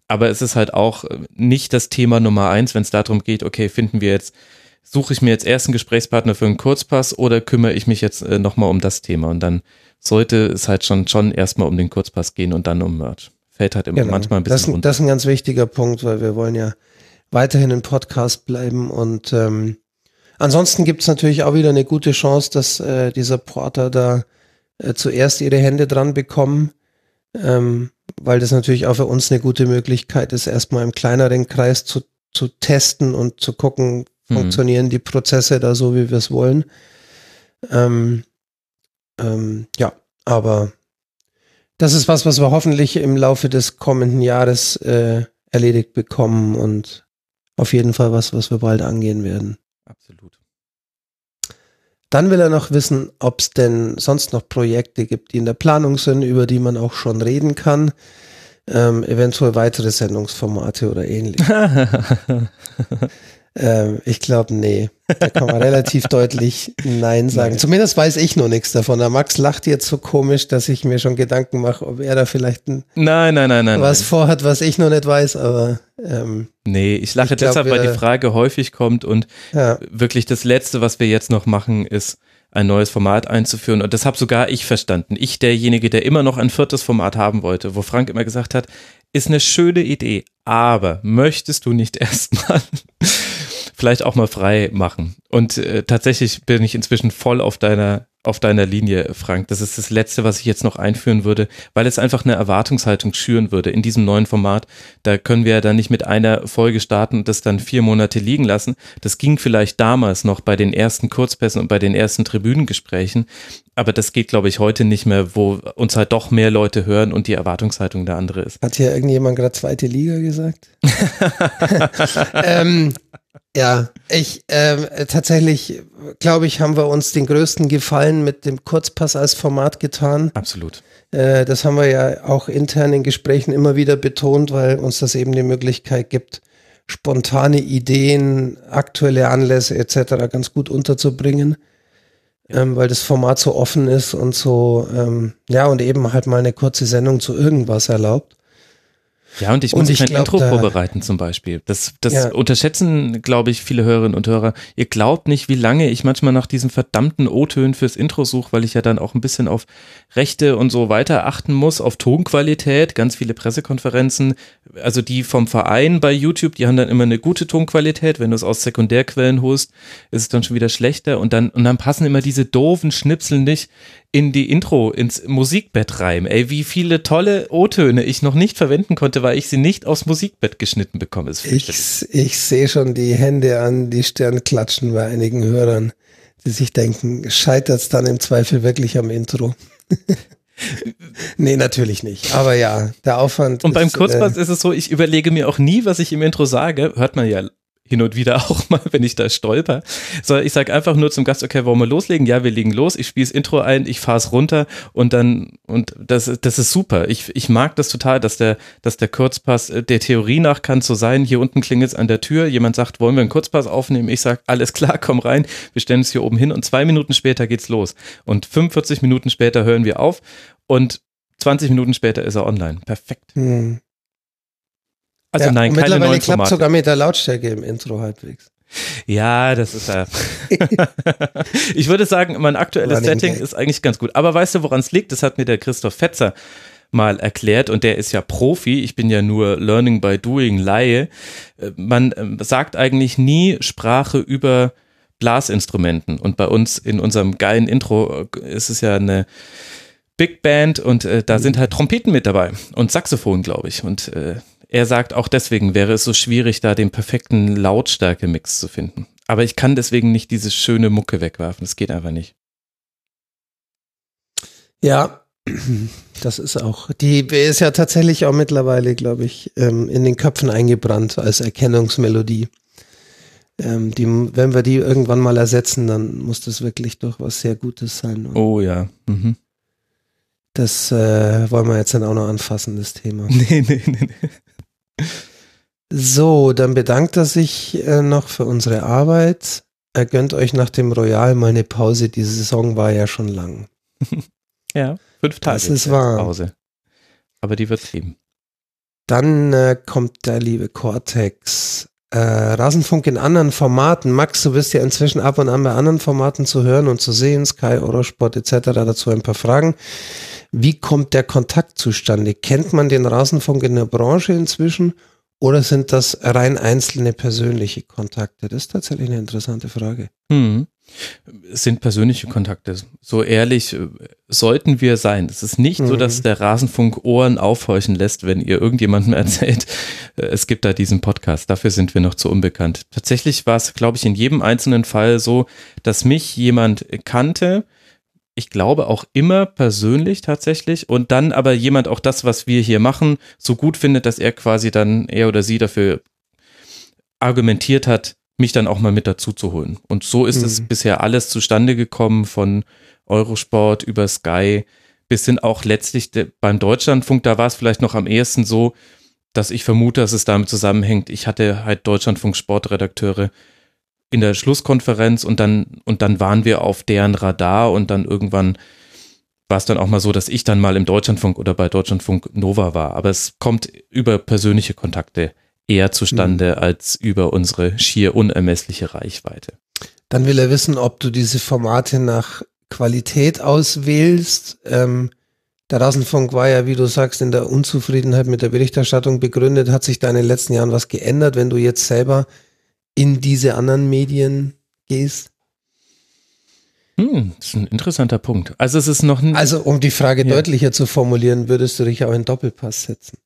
Aber es ist halt auch nicht das Thema Nummer eins, wenn es darum geht, okay, finden wir jetzt suche ich mir jetzt erst einen Gesprächspartner für einen Kurzpass oder kümmere ich mich jetzt äh, nochmal um das Thema? Und dann sollte es halt schon, schon erstmal um den Kurzpass gehen und dann um Merch. Fällt halt immer Genau. manchmal ein das, bisschen ist- runter. das ist ein ganz wichtiger Punkt, weil wir wollen ja weiterhin ein Podcast bleiben und ähm, ansonsten gibt es natürlich auch wieder eine gute Chance, dass äh, die Supporter da äh, zuerst ihre Hände dran bekommen, ähm, weil das natürlich auch für uns eine gute Möglichkeit ist, erstmal im kleineren Kreis zu, zu testen und zu gucken, Mhm. funktionieren die Prozesse da so, wie wir es wollen. Ähm, ähm, ja, aber das ist was, was wir hoffentlich im Laufe des kommenden Jahres äh, erledigt bekommen und auf jeden Fall was, was wir bald angehen werden. Absolut. Dann will er noch wissen, ob es denn sonst noch Projekte gibt, die in der Planung sind, über die man auch schon reden kann. Ähm, eventuell weitere Sendungsformate oder ähnlich. [laughs] Ähm, ich glaube, nee. Da kann man relativ deutlich Nein sagen. Zumindest weiß ich noch nichts davon. Der Max lacht jetzt so komisch, dass ich mir schon Gedanken mache, ob er da vielleicht ein, nein, nein, nein, nein. was nein. vorhat, was ich noch nicht weiß. Aber ähm, Nee, ich lache Ich glaub, deshalb, weil die Frage häufig kommt und ja, wirklich das Letzte, was wir jetzt noch machen, ist ein neues Format einzuführen. Und das habe sogar ich verstanden. Ich, derjenige, der immer noch ein viertes Format haben wollte, wo Frank immer gesagt hat, ist eine schöne Idee, aber möchtest du nicht [laughs] erstmal vielleicht auch mal frei machen? Und äh, tatsächlich bin ich inzwischen voll auf deiner auf deiner Linie, Frank. Das ist das Letzte, was ich jetzt noch einführen würde, weil es einfach eine Erwartungshaltung schüren würde in diesem neuen Format. Da können wir ja dann nicht mit einer Folge starten und das dann vier Monate liegen lassen. Das ging vielleicht damals noch bei den ersten Kurzpässen und bei den ersten Tribünengesprächen. Aber das geht, glaube ich, heute nicht mehr, wo uns halt doch mehr Leute hören und die Erwartungshaltung der andere ist. hat hier irgendjemand gerade zweite Liga gesagt? [laughs] [laughs] ähm, ja, ich ähm, tatsächlich glaube ich, haben wir uns den größten Gefallen mit dem Kurzpass als Format getan. Absolut. Äh, das haben wir ja auch intern in Gesprächen immer wieder betont, weil uns das eben die Möglichkeit gibt, spontane Ideen, aktuelle Anlässe etc. ganz gut unterzubringen, ähm, weil das Format so offen ist und so, ähm, ja, und eben halt mal eine kurze Sendung zu irgendwas erlaubt. Ja, und ich Und muss ich kein glaub, Intro vorbereiten zum Beispiel. Das, das Ja. unterschätzen, glaube ich, viele Hörerinnen und Hörer. Ihr glaubt nicht, wie lange ich manchmal nach diesen verdammten O-Tönen fürs Intro suche, weil ich ja dann auch ein bisschen auf Rechte und so weiter achten muss, auf Tonqualität, ganz viele Pressekonferenzen. Also die vom Verein bei YouTube, die haben dann immer eine gute Tonqualität. Wenn du es aus Sekundärquellen holst, ist es dann schon wieder schlechter. Und dann, und dann passen immer diese doofen Schnipsel nicht in die Intro, ins Musikbett rein. Ey, wie viele tolle O-Töne ich noch nicht verwenden konnte, weil ich sie nicht aufs Musikbett geschnitten bekomme. Ich, ich sehe schon die Hände an die Stirn klatschen bei einigen Hörern, die sich denken, scheitert es dann im Zweifel wirklich am Intro? [laughs] nee, natürlich nicht. Aber ja, der Aufwand. Und beim ist, Kurzpass äh, ist es so, ich überlege mir auch nie, was ich im Intro sage. Hört man ja hin und wieder [laughs] auch mal, wenn ich da stolper. So, ich sage einfach nur zum Gast, okay, wollen wir loslegen? Ja, wir legen los. Ich spiele das Intro ein, ich fahre es runter und dann, und das, das ist super. Ich, ich mag das total, dass der, dass der Kurzpass äh, der Theorie nach kann so sein, hier unten klingelt es an der Tür, jemand sagt, wollen wir einen Kurzpass aufnehmen? Ich sage, alles klar, komm rein, wir stellen es hier oben hin und zwei Minuten später geht's los. Und 45 Minuten später hören wir auf und 20 Minuten später ist er online. Perfekt. hm. Also ja, nein, und keine mittlerweile neuen klappt Formate. sogar mit der Lautstärke im Intro halbwegs. Ja, das ist ja. [laughs] ich würde sagen, mein aktuelles Running Setting Gag. ist eigentlich ganz gut. Aber weißt du, woran es liegt? Das hat mir der Christoph Fetzer mal erklärt und der ist ja Profi. Ich bin ja nur Learning by Doing Laie. Äh, Man ähm, sagt eigentlich nie Sprache über Blasinstrumenten. Und bei uns in unserem geilen Intro äh, ist es ja eine Big Band und äh, da sind halt Trompeten mit dabei und Saxophon, glaube ich. Und äh, er sagt, auch deswegen wäre es so schwierig, da den perfekten Lautstärke-Mix zu finden. Aber ich kann deswegen nicht diese schöne Mucke wegwerfen. Das geht einfach nicht. Ja, [clears throat] das ist auch. Die ist ja tatsächlich auch mittlerweile, glaube ich, ähm, in den Köpfen eingebrannt als Erkennungsmelodie. Ähm, die, wenn wir die irgendwann mal ersetzen, dann muss das wirklich doch was sehr Gutes sein. Und Oh ja. Mhm. Das äh, wollen wir jetzt dann auch noch anfassen, das Thema. [laughs] Nee, nee, nee, nee. So, dann bedankt er sich äh, noch für unsere Arbeit. Er gönnt euch nach dem Royal mal eine Pause. Die Saison war ja schon lang. [laughs] Ja, fünf Tage. Das ist wahr. Pause. Aber die wird geben. Dann äh, kommt der liebe Cortex. Äh, Rasenfunk in anderen Formaten. Max, du bist ja inzwischen ab und an bei anderen Formaten zu hören und zu sehen, Sky, Eurosport etc. Dazu ein paar Fragen. Wie kommt der Kontakt zustande? Kennt man den Rasenfunk in der Branche inzwischen oder sind das rein einzelne persönliche Kontakte? Das ist tatsächlich eine interessante Frage. Hm. Es sind persönliche Kontakte. So ehrlich äh, sollten wir sein. Es ist nicht mhm. so, dass der Rasenfunk Ohren aufhorchen lässt, wenn ihr irgendjemandem [laughs] erzählt, äh, es gibt da diesen Podcast. Dafür sind wir noch zu unbekannt. Tatsächlich war es, glaube ich, in jedem einzelnen Fall so, dass mich jemand kannte, ich glaube auch immer persönlich tatsächlich und dann aber jemand auch das, was wir hier machen, so gut findet, dass er quasi dann er oder sie dafür argumentiert hat, mich dann auch mal mit dazu zu holen. Und so ist mhm. es bisher alles zustande gekommen von Eurosport über Sky bis hin auch letztlich beim Deutschlandfunk, da war es vielleicht noch am ehesten so, dass ich vermute, dass es damit zusammenhängt. Ich hatte halt Deutschlandfunk Sportredakteure in der Schlusskonferenz und dann, und dann waren wir auf deren Radar und dann irgendwann war es dann auch mal so, dass ich dann mal im Deutschlandfunk oder bei Deutschlandfunk Nova war. Aber es kommt über persönliche Kontakte eher zustande mhm. als über unsere schier unermessliche Reichweite. Dann will er wissen, ob du diese Formate nach Qualität auswählst. Ähm, der Rasenfunk war ja, wie du sagst, in der Unzufriedenheit mit der Berichterstattung begründet. Hat sich da in den letzten Jahren was geändert, wenn du jetzt selber in diese anderen Medien gehst? Hm, das ist ein interessanter Punkt. Also es ist noch Also um die Frage ja. deutlicher zu formulieren, würdest du dich auch in Doppelpass setzen?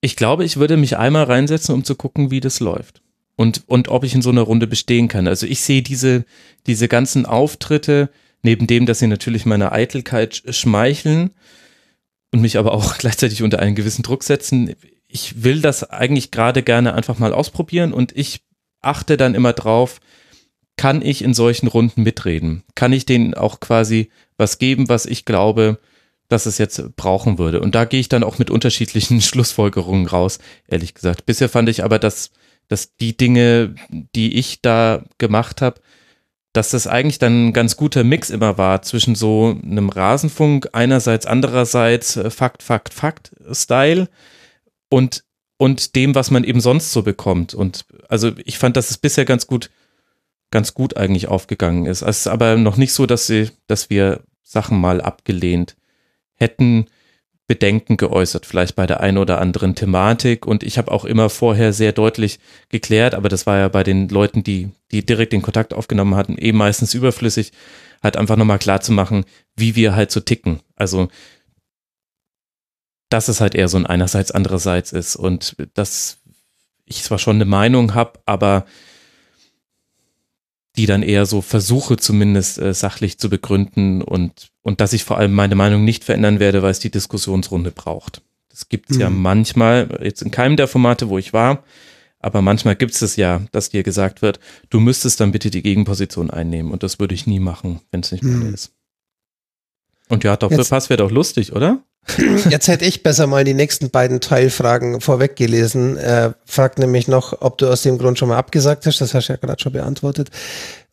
Ich glaube, ich würde mich einmal reinsetzen, um zu gucken, wie das läuft. Und, und ob ich in so einer Runde bestehen kann. Also ich sehe diese, diese ganzen Auftritte, neben dem, dass sie natürlich meiner Eitelkeit schmeicheln und mich aber auch [laughs] gleichzeitig unter einen gewissen Druck setzen. Ich will das eigentlich gerade gerne einfach mal ausprobieren und ich achte dann immer drauf, kann ich in solchen Runden mitreden? Kann ich denen auch quasi was geben, was ich glaube, dass es jetzt brauchen würde? Und da gehe ich dann auch mit unterschiedlichen [laughs] Schlussfolgerungen raus, ehrlich gesagt. Bisher fand ich aber, dass, dass die Dinge, die ich da gemacht habe, dass das eigentlich dann ein ganz guter Mix immer war zwischen so einem Rasenfunk, einerseits, andererseits äh, Fakt, Fakt, Fakt-Style und und dem, was man eben sonst so bekommt. Und also ich fand, dass es bisher ganz gut, ganz gut eigentlich aufgegangen ist. Es ist aber noch nicht so, dass sie, dass wir Sachen mal abgelehnt hätten. Bedenken geäußert, vielleicht bei der einen oder anderen Thematik. Und ich habe auch immer vorher sehr deutlich geklärt, aber das war ja bei den Leuten, die, die direkt den Kontakt aufgenommen hatten, eben meistens überflüssig, halt einfach nochmal klar zu machen, wie wir halt so ticken. Also dass es halt eher so ein einerseits, andererseits ist und dass ich zwar schon eine Meinung habe, aber die dann eher so versuche zumindest äh, sachlich zu begründen und, und dass ich vor allem meine Meinung nicht verändern werde, weil es die Diskussionsrunde braucht. Das gibt es mhm. ja manchmal, jetzt in keinem der Formate, wo ich war, aber manchmal gibt es ja, dass dir gesagt wird, du müsstest dann bitte die Gegenposition einnehmen und das würde ich nie machen, wenn es nicht mhm. meine ist. Und ja, Doppelpass wäre doch lustig, oder? [clears throat] Jetzt hätte ich besser mal die nächsten beiden Teilfragen vorweg gelesen. Er fragt nämlich noch, ob du aus dem Grund schon mal abgesagt hast. Das hast du ja gerade schon beantwortet.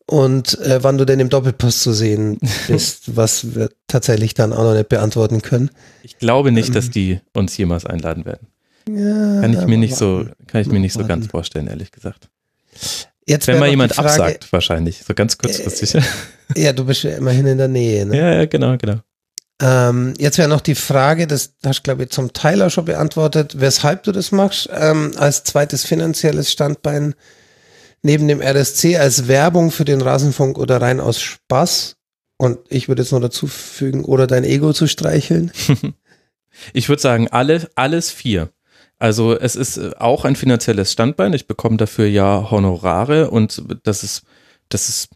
Und äh, wann du denn im Doppelpass zu sehen [laughs] bist, was wir tatsächlich dann auch noch nicht beantworten können. Ich glaube nicht, ähm, dass die uns jemals einladen werden. Ja, kann ich mir nicht so, kann ich mir nicht so ganz vorstellen, ehrlich gesagt. Jetzt Wenn mal jemand Frage, absagt, wahrscheinlich, so ganz kurzfristig. Äh, [laughs] ja, du bist ja immerhin in der Nähe. Ne? Ja, ja, genau, genau. Ähm, jetzt wäre noch die Frage, das hast du, glaube ich, zum Teil auch schon beantwortet, weshalb du das machst, ähm, als zweites finanzielles Standbein neben dem RSC, als Werbung für den Rasenfunk oder rein aus Spaß. Und ich würde jetzt noch dazu fügen, oder dein Ego zu streicheln. [laughs] ich würde sagen, alle, alles vier. Also es ist auch ein finanzielles Standbein. Ich bekomme dafür ja Honorare und das ist, das ist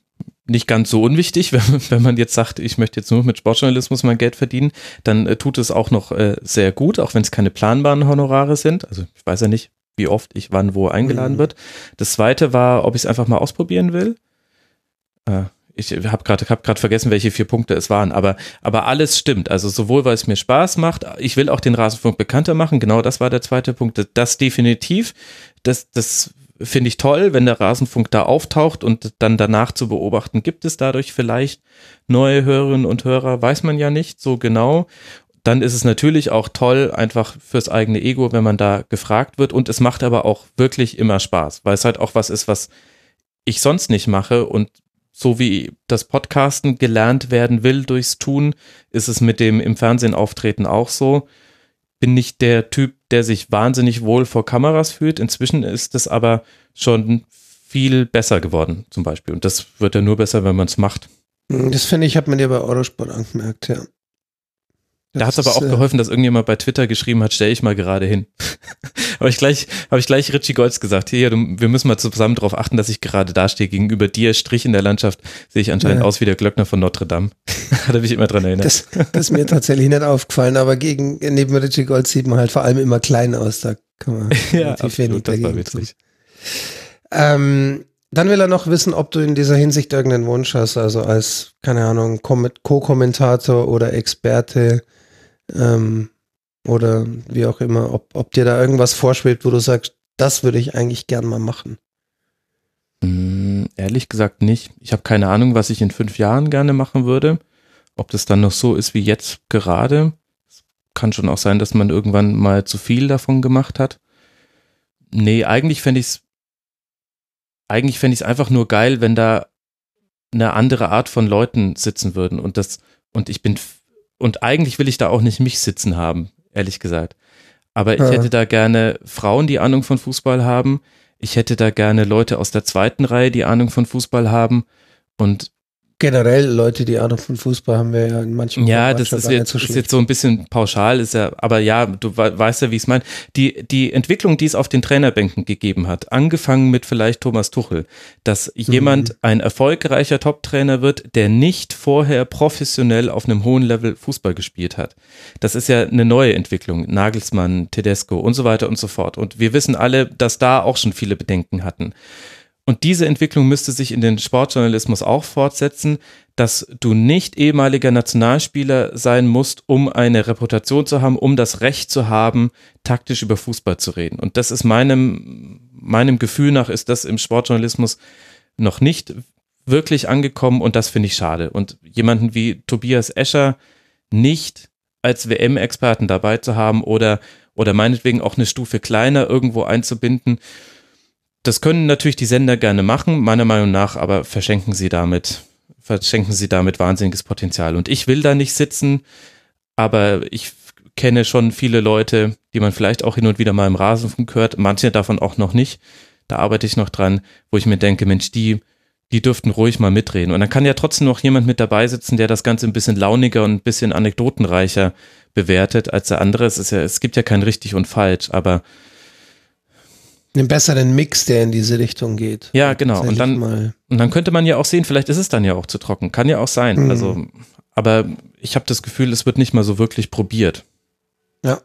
nicht ganz so unwichtig, [laughs] wenn, wenn man jetzt sagt, ich möchte jetzt nur mit Sportjournalismus mein Geld verdienen, dann äh, tut es auch noch äh, sehr gut, auch wenn es keine planbaren Honorare sind. Also ich weiß ja nicht, wie oft ich wann wo eingeladen mhm. wird. Das zweite war, ob ich es einfach mal ausprobieren will. Äh, ich habe gerade hab grad vergessen, welche vier Punkte es waren, aber, aber alles stimmt. Also sowohl, weil es mir Spaß macht, ich will auch den Rasenfunk bekannter machen, genau das war der zweite Punkt. Das definitiv, das, das finde ich toll, wenn der Rasenfunk da auftaucht und dann danach zu beobachten, gibt es dadurch vielleicht neue Hörerinnen und Hörer, weiß man ja nicht so genau. dann ist es natürlich auch toll, einfach fürs eigene Ego, wenn man da gefragt wird. Und es macht aber auch wirklich immer Spaß, weil es halt auch was ist, was ich sonst nicht mache. Und so wie das Podcasten gelernt werden will durchs Tun, ist es mit dem im Fernsehen auftreten auch so. Bin nicht der Typ, der sich wahnsinnig wohl vor Kameras fühlt. Inzwischen ist es aber schon viel besser geworden, zum Beispiel. Und das wird ja nur besser, wenn man es macht. Das finde ich, hat man dir bei Eurosport angemerkt, ja. Da hat es aber auch äh, geholfen, dass irgendjemand bei Twitter geschrieben hat, stell ich mal gerade hin. [laughs] habe ich gleich, habe ich gleich Richie Golds gesagt, hier, wir müssen mal zusammen darauf achten, dass ich gerade dastehe. Gegenüber dir, Strich in der Landschaft, sehe ich anscheinend ja. aus wie der Glöckner von Notre Dame. [laughs] hat er mich immer dran erinnert. Das, das ist mir [laughs] tatsächlich nicht aufgefallen, aber gegen, neben Richie Golds sieht man halt vor allem immer klein aus. Da kann man ja, absolut, das war witzig. Ähm, dann will er noch wissen, ob du in dieser Hinsicht irgendeinen Wunsch hast, also als, keine Ahnung, Co-Kommentator oder Experte ähm, oder wie auch immer, ob, ob dir da irgendwas vorschwebt, wo du sagst, das würde ich eigentlich gern mal machen. Mm, ehrlich gesagt nicht. Ich habe keine Ahnung, was ich in fünf Jahren gerne machen würde. Ob das dann noch so ist wie jetzt gerade. Es kann schon auch sein, dass man irgendwann mal zu viel davon gemacht hat. Nee, eigentlich fände ich es eigentlich fände ich es einfach nur geil, wenn da eine andere Art von Leuten sitzen würden und das und ich bin und eigentlich will ich da auch nicht mich sitzen haben, ehrlich gesagt. Aber ich ja. hätte da gerne Frauen, die Ahnung von Fußball haben. Ich hätte da gerne Leute aus der zweiten Reihe, die Ahnung von Fußball haben. Und generell Leute, die Ahnung von Fußball haben wir ja in manchen Ja, das ist jetzt, so ist jetzt so ein bisschen pauschal, ist ja, aber ja, du weißt ja, wie ich es meine. Die, die Entwicklung, die es auf den Trainerbänken gegeben hat, angefangen mit vielleicht Thomas Tuchel, dass mhm. jemand ein erfolgreicher Top-Trainer wird, der nicht vorher professionell auf einem hohen Level Fußball gespielt hat. Das ist ja eine neue Entwicklung. Nagelsmann, Tedesco und so weiter und so fort. Und wir wissen alle, dass da auch schon viele Bedenken hatten. Und diese Entwicklung müsste sich in den Sportjournalismus auch fortsetzen, dass du nicht ehemaliger Nationalspieler sein musst, um eine Reputation zu haben, um das Recht zu haben, taktisch über Fußball zu reden. Und das ist meinem, meinem Gefühl nach, ist das im Sportjournalismus noch nicht wirklich angekommen und das finde ich schade. Und jemanden wie Tobias Escher nicht als WM-Experten dabei zu haben oder, oder meinetwegen auch eine Stufe kleiner irgendwo einzubinden, das können natürlich die Sender gerne machen, meiner Meinung nach, aber verschenken sie damit, verschenken sie damit wahnsinniges Potenzial. Und ich will da nicht sitzen, aber ich kenne schon viele Leute, die man vielleicht auch hin und wieder mal im Rasenfunk hört, manche davon auch noch nicht. Da arbeite ich noch dran, wo ich mir denke, Mensch, die, die dürften ruhig mal mitreden. Und dann kann ja trotzdem noch jemand mit dabei sitzen, der das Ganze ein bisschen launiger und ein bisschen anekdotenreicher bewertet als der andere. Es ist ja, es gibt ja kein richtig und falsch, aber einen besseren Mix, der in diese Richtung geht. Ja, genau. Und dann, und dann könnte man ja auch sehen, vielleicht ist es dann ja auch zu trocken. Kann ja auch sein. Mhm. Also, aber ich habe das Gefühl, es wird nicht mal so wirklich probiert. Ja.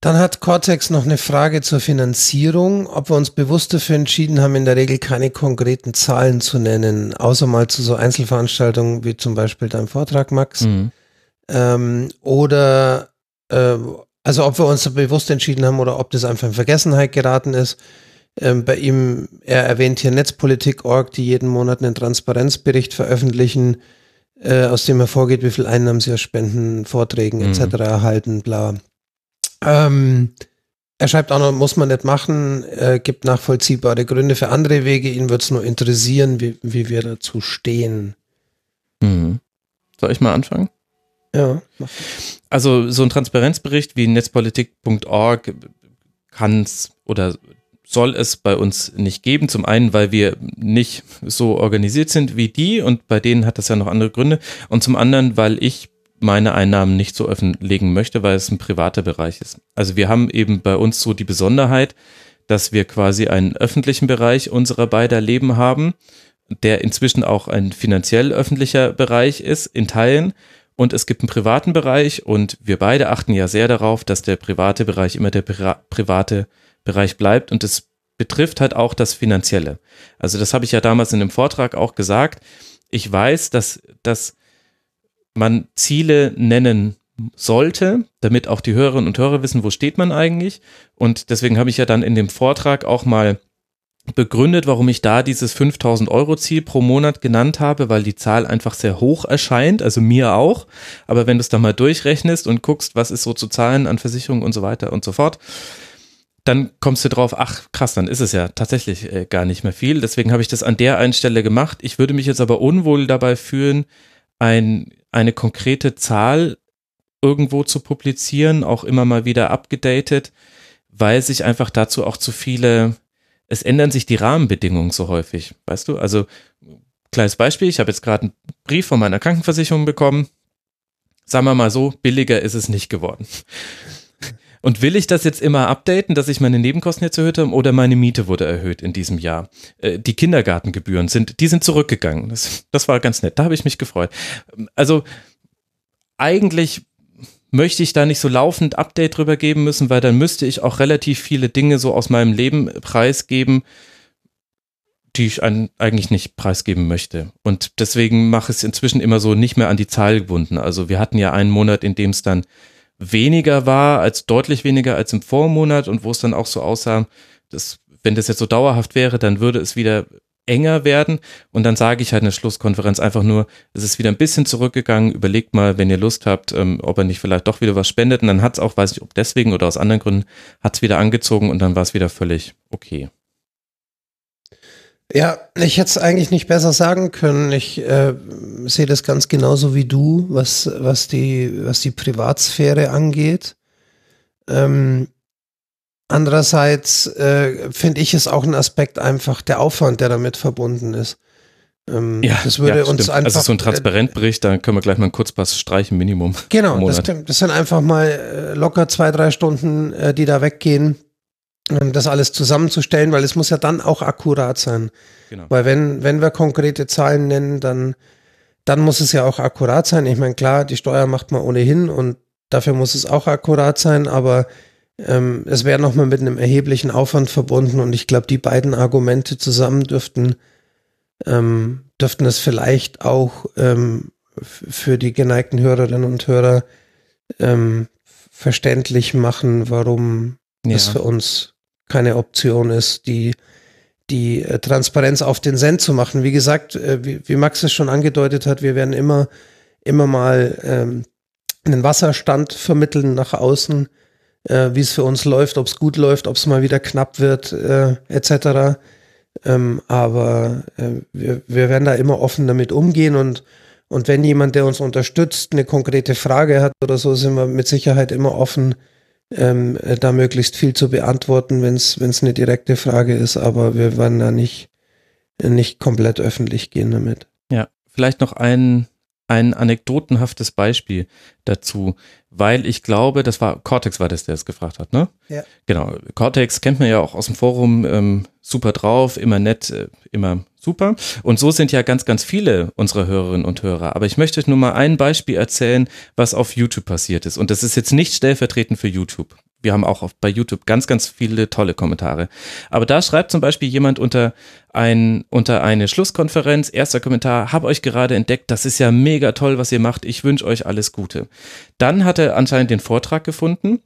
Dann hat Cortex noch eine Frage zur Finanzierung, ob wir uns bewusst dafür entschieden haben, in der Regel keine konkreten Zahlen zu nennen, außer mal zu so Einzelveranstaltungen wie zum Beispiel deinem Vortrag, Max. Mhm. Ähm, oder äh, also ob wir uns bewusst entschieden haben oder ob das einfach in Vergessenheit geraten ist. Ähm, bei ihm, er erwähnt hier Netzpolitik.org, die jeden Monat einen Transparenzbericht veröffentlichen, äh, aus dem hervorgeht, wie viel Einnahmen sie aus Spenden, Vorträgen etc. Mhm. erhalten, bla. Ähm, er schreibt auch noch, muss man nicht machen, äh, gibt nachvollziehbare Gründe für andere Wege. Ihn würde es nur interessieren, wie, wie wir dazu stehen. Mhm. Soll ich mal anfangen? Ja. Also so ein Transparenzbericht wie netzpolitik.org kann es oder soll es bei uns nicht geben. Zum einen, weil wir nicht so organisiert sind wie die und bei denen hat das ja noch andere Gründe. Und zum anderen, weil ich meine Einnahmen nicht so offenlegen möchte, weil es ein privater Bereich ist. Also wir haben eben bei uns so die Besonderheit, dass wir quasi einen öffentlichen Bereich unserer beider Leben haben, der inzwischen auch ein finanziell öffentlicher Bereich ist in Teilen und es gibt einen privaten Bereich und wir beide achten ja sehr darauf, dass der private Bereich immer der Pri private Bereich bleibt und es betrifft halt auch das Finanzielle. Also das habe ich ja damals in dem Vortrag auch gesagt. Ich weiß, dass, dass man Ziele nennen sollte, damit auch die Hörerinnen und Hörer wissen, wo steht man eigentlich. Und deswegen habe ich ja dann in dem Vortrag auch mal begründet, warum ich da dieses 5000 Euro Ziel pro Monat genannt habe, weil die Zahl einfach sehr hoch erscheint, also mir auch. Aber wenn du es dann mal durchrechnest und guckst, was ist so zu zahlen an Versicherungen und so weiter und so fort, dann kommst du drauf, ach krass, dann ist es ja tatsächlich äh, gar nicht mehr viel. Deswegen habe ich das an der einen Stelle gemacht. Ich würde mich jetzt aber unwohl dabei fühlen, ein, eine konkrete Zahl irgendwo zu publizieren, auch immer mal wieder abgedatet, weil sich einfach dazu auch zu viele es ändern sich die Rahmenbedingungen so häufig, weißt du? Also, kleines Beispiel, ich habe jetzt gerade einen Brief von meiner Krankenversicherung bekommen. Sagen wir mal so, billiger ist es nicht geworden. [laughs] Und will ich das jetzt immer updaten, dass ich meine Nebenkosten jetzt erhöht habe oder meine Miete wurde erhöht in diesem Jahr? Äh, die Kindergartengebühren sind, die sind zurückgegangen. Das, das war ganz nett. Da habe ich mich gefreut. Also eigentlich möchte ich da nicht so laufend Update drüber geben müssen, weil dann müsste ich auch relativ viele Dinge so aus meinem Leben preisgeben, die ich eigentlich nicht preisgeben möchte. Und deswegen mache ich es inzwischen immer so nicht mehr an die Zahl gebunden. Also wir hatten ja einen Monat, in dem es dann weniger war, als deutlich weniger als im Vormonat und wo es dann auch so aussah, dass wenn das jetzt so dauerhaft wäre, dann würde es wieder enger werden. Und dann sage ich halt in der Schlusskonferenz einfach nur, es ist wieder ein bisschen zurückgegangen. Überlegt mal, wenn ihr Lust habt, ähm, ob er nicht vielleicht doch wieder was spendet. Und dann hat es auch, weiß ich, ob deswegen oder aus anderen Gründen, hat es wieder angezogen und dann war es wieder völlig okay. Ja, ich hätte es eigentlich nicht besser sagen können. Ich äh, sehe das ganz genauso wie du, was, was, die, was die Privatsphäre angeht. Ähm, Andererseits äh, finde ich es auch ein Aspekt einfach der Aufwand, der damit verbunden ist. Ähm, ja, das würde ja, uns einfach. Also so ein Transparentbericht, da können wir gleich mal einen Kurzpass streichen, Minimum. [laughs] Genau, das, das, sind einfach mal äh, locker zwei, drei Stunden, äh, die da weggehen, ähm, das alles zusammenzustellen, weil es muss ja dann auch akkurat sein. Genau. Weil wenn, wenn wir konkrete Zahlen nennen, dann, dann muss es ja auch akkurat sein. Ich meine, klar, die Steuer macht man ohnehin und dafür muss es auch akkurat sein, aber ähm, es wäre nochmal mit einem erheblichen Aufwand verbunden und ich glaube, die beiden Argumente zusammen dürften, ähm, dürften es vielleicht auch ähm, für die geneigten Hörerinnen und Hörer ähm, verständlich machen, warum ja. es für uns keine Option ist, die die äh, Transparenz auf den Cent zu machen. Wie gesagt, äh, wie, wie, Max es schon angedeutet hat, wir werden immer, immer mal ähm, einen Wasserstand vermitteln nach außen, äh, wie es für uns läuft, ob es gut läuft, ob es mal wieder knapp wird, äh, etc. Ähm, aber äh, wir, wir werden da immer offen damit umgehen und und wenn jemand, der uns unterstützt, eine konkrete Frage hat oder so, sind wir mit Sicherheit immer offen, ähm, da möglichst viel zu beantworten, wenn es eine direkte Frage ist. Aber wir werden da nicht, nicht komplett öffentlich gehen damit. Ja, vielleicht noch ein, ein anekdotenhaftes Beispiel dazu weil ich glaube, das war Cortex war das, der es gefragt hat, ne? Ja. Genau. Cortex kennt man ja auch aus dem Forum, ähm, super drauf, immer nett, äh, immer super. Und so sind ja ganz, ganz viele unserer Hörerinnen und Hörer. Aber ich möchte euch nur mal ein Beispiel erzählen, was auf YouTube passiert ist. Und das ist jetzt nicht stellvertretend für YouTube wir haben auch bei YouTube ganz, ganz viele tolle Kommentare. Aber da schreibt zum Beispiel jemand unter ein, unter eine Schlusskonferenz, erster Kommentar, hab euch gerade entdeckt, das ist ja mega toll, was ihr macht, ich wünsche euch alles Gute. Dann hat er anscheinend den Vortrag gefunden,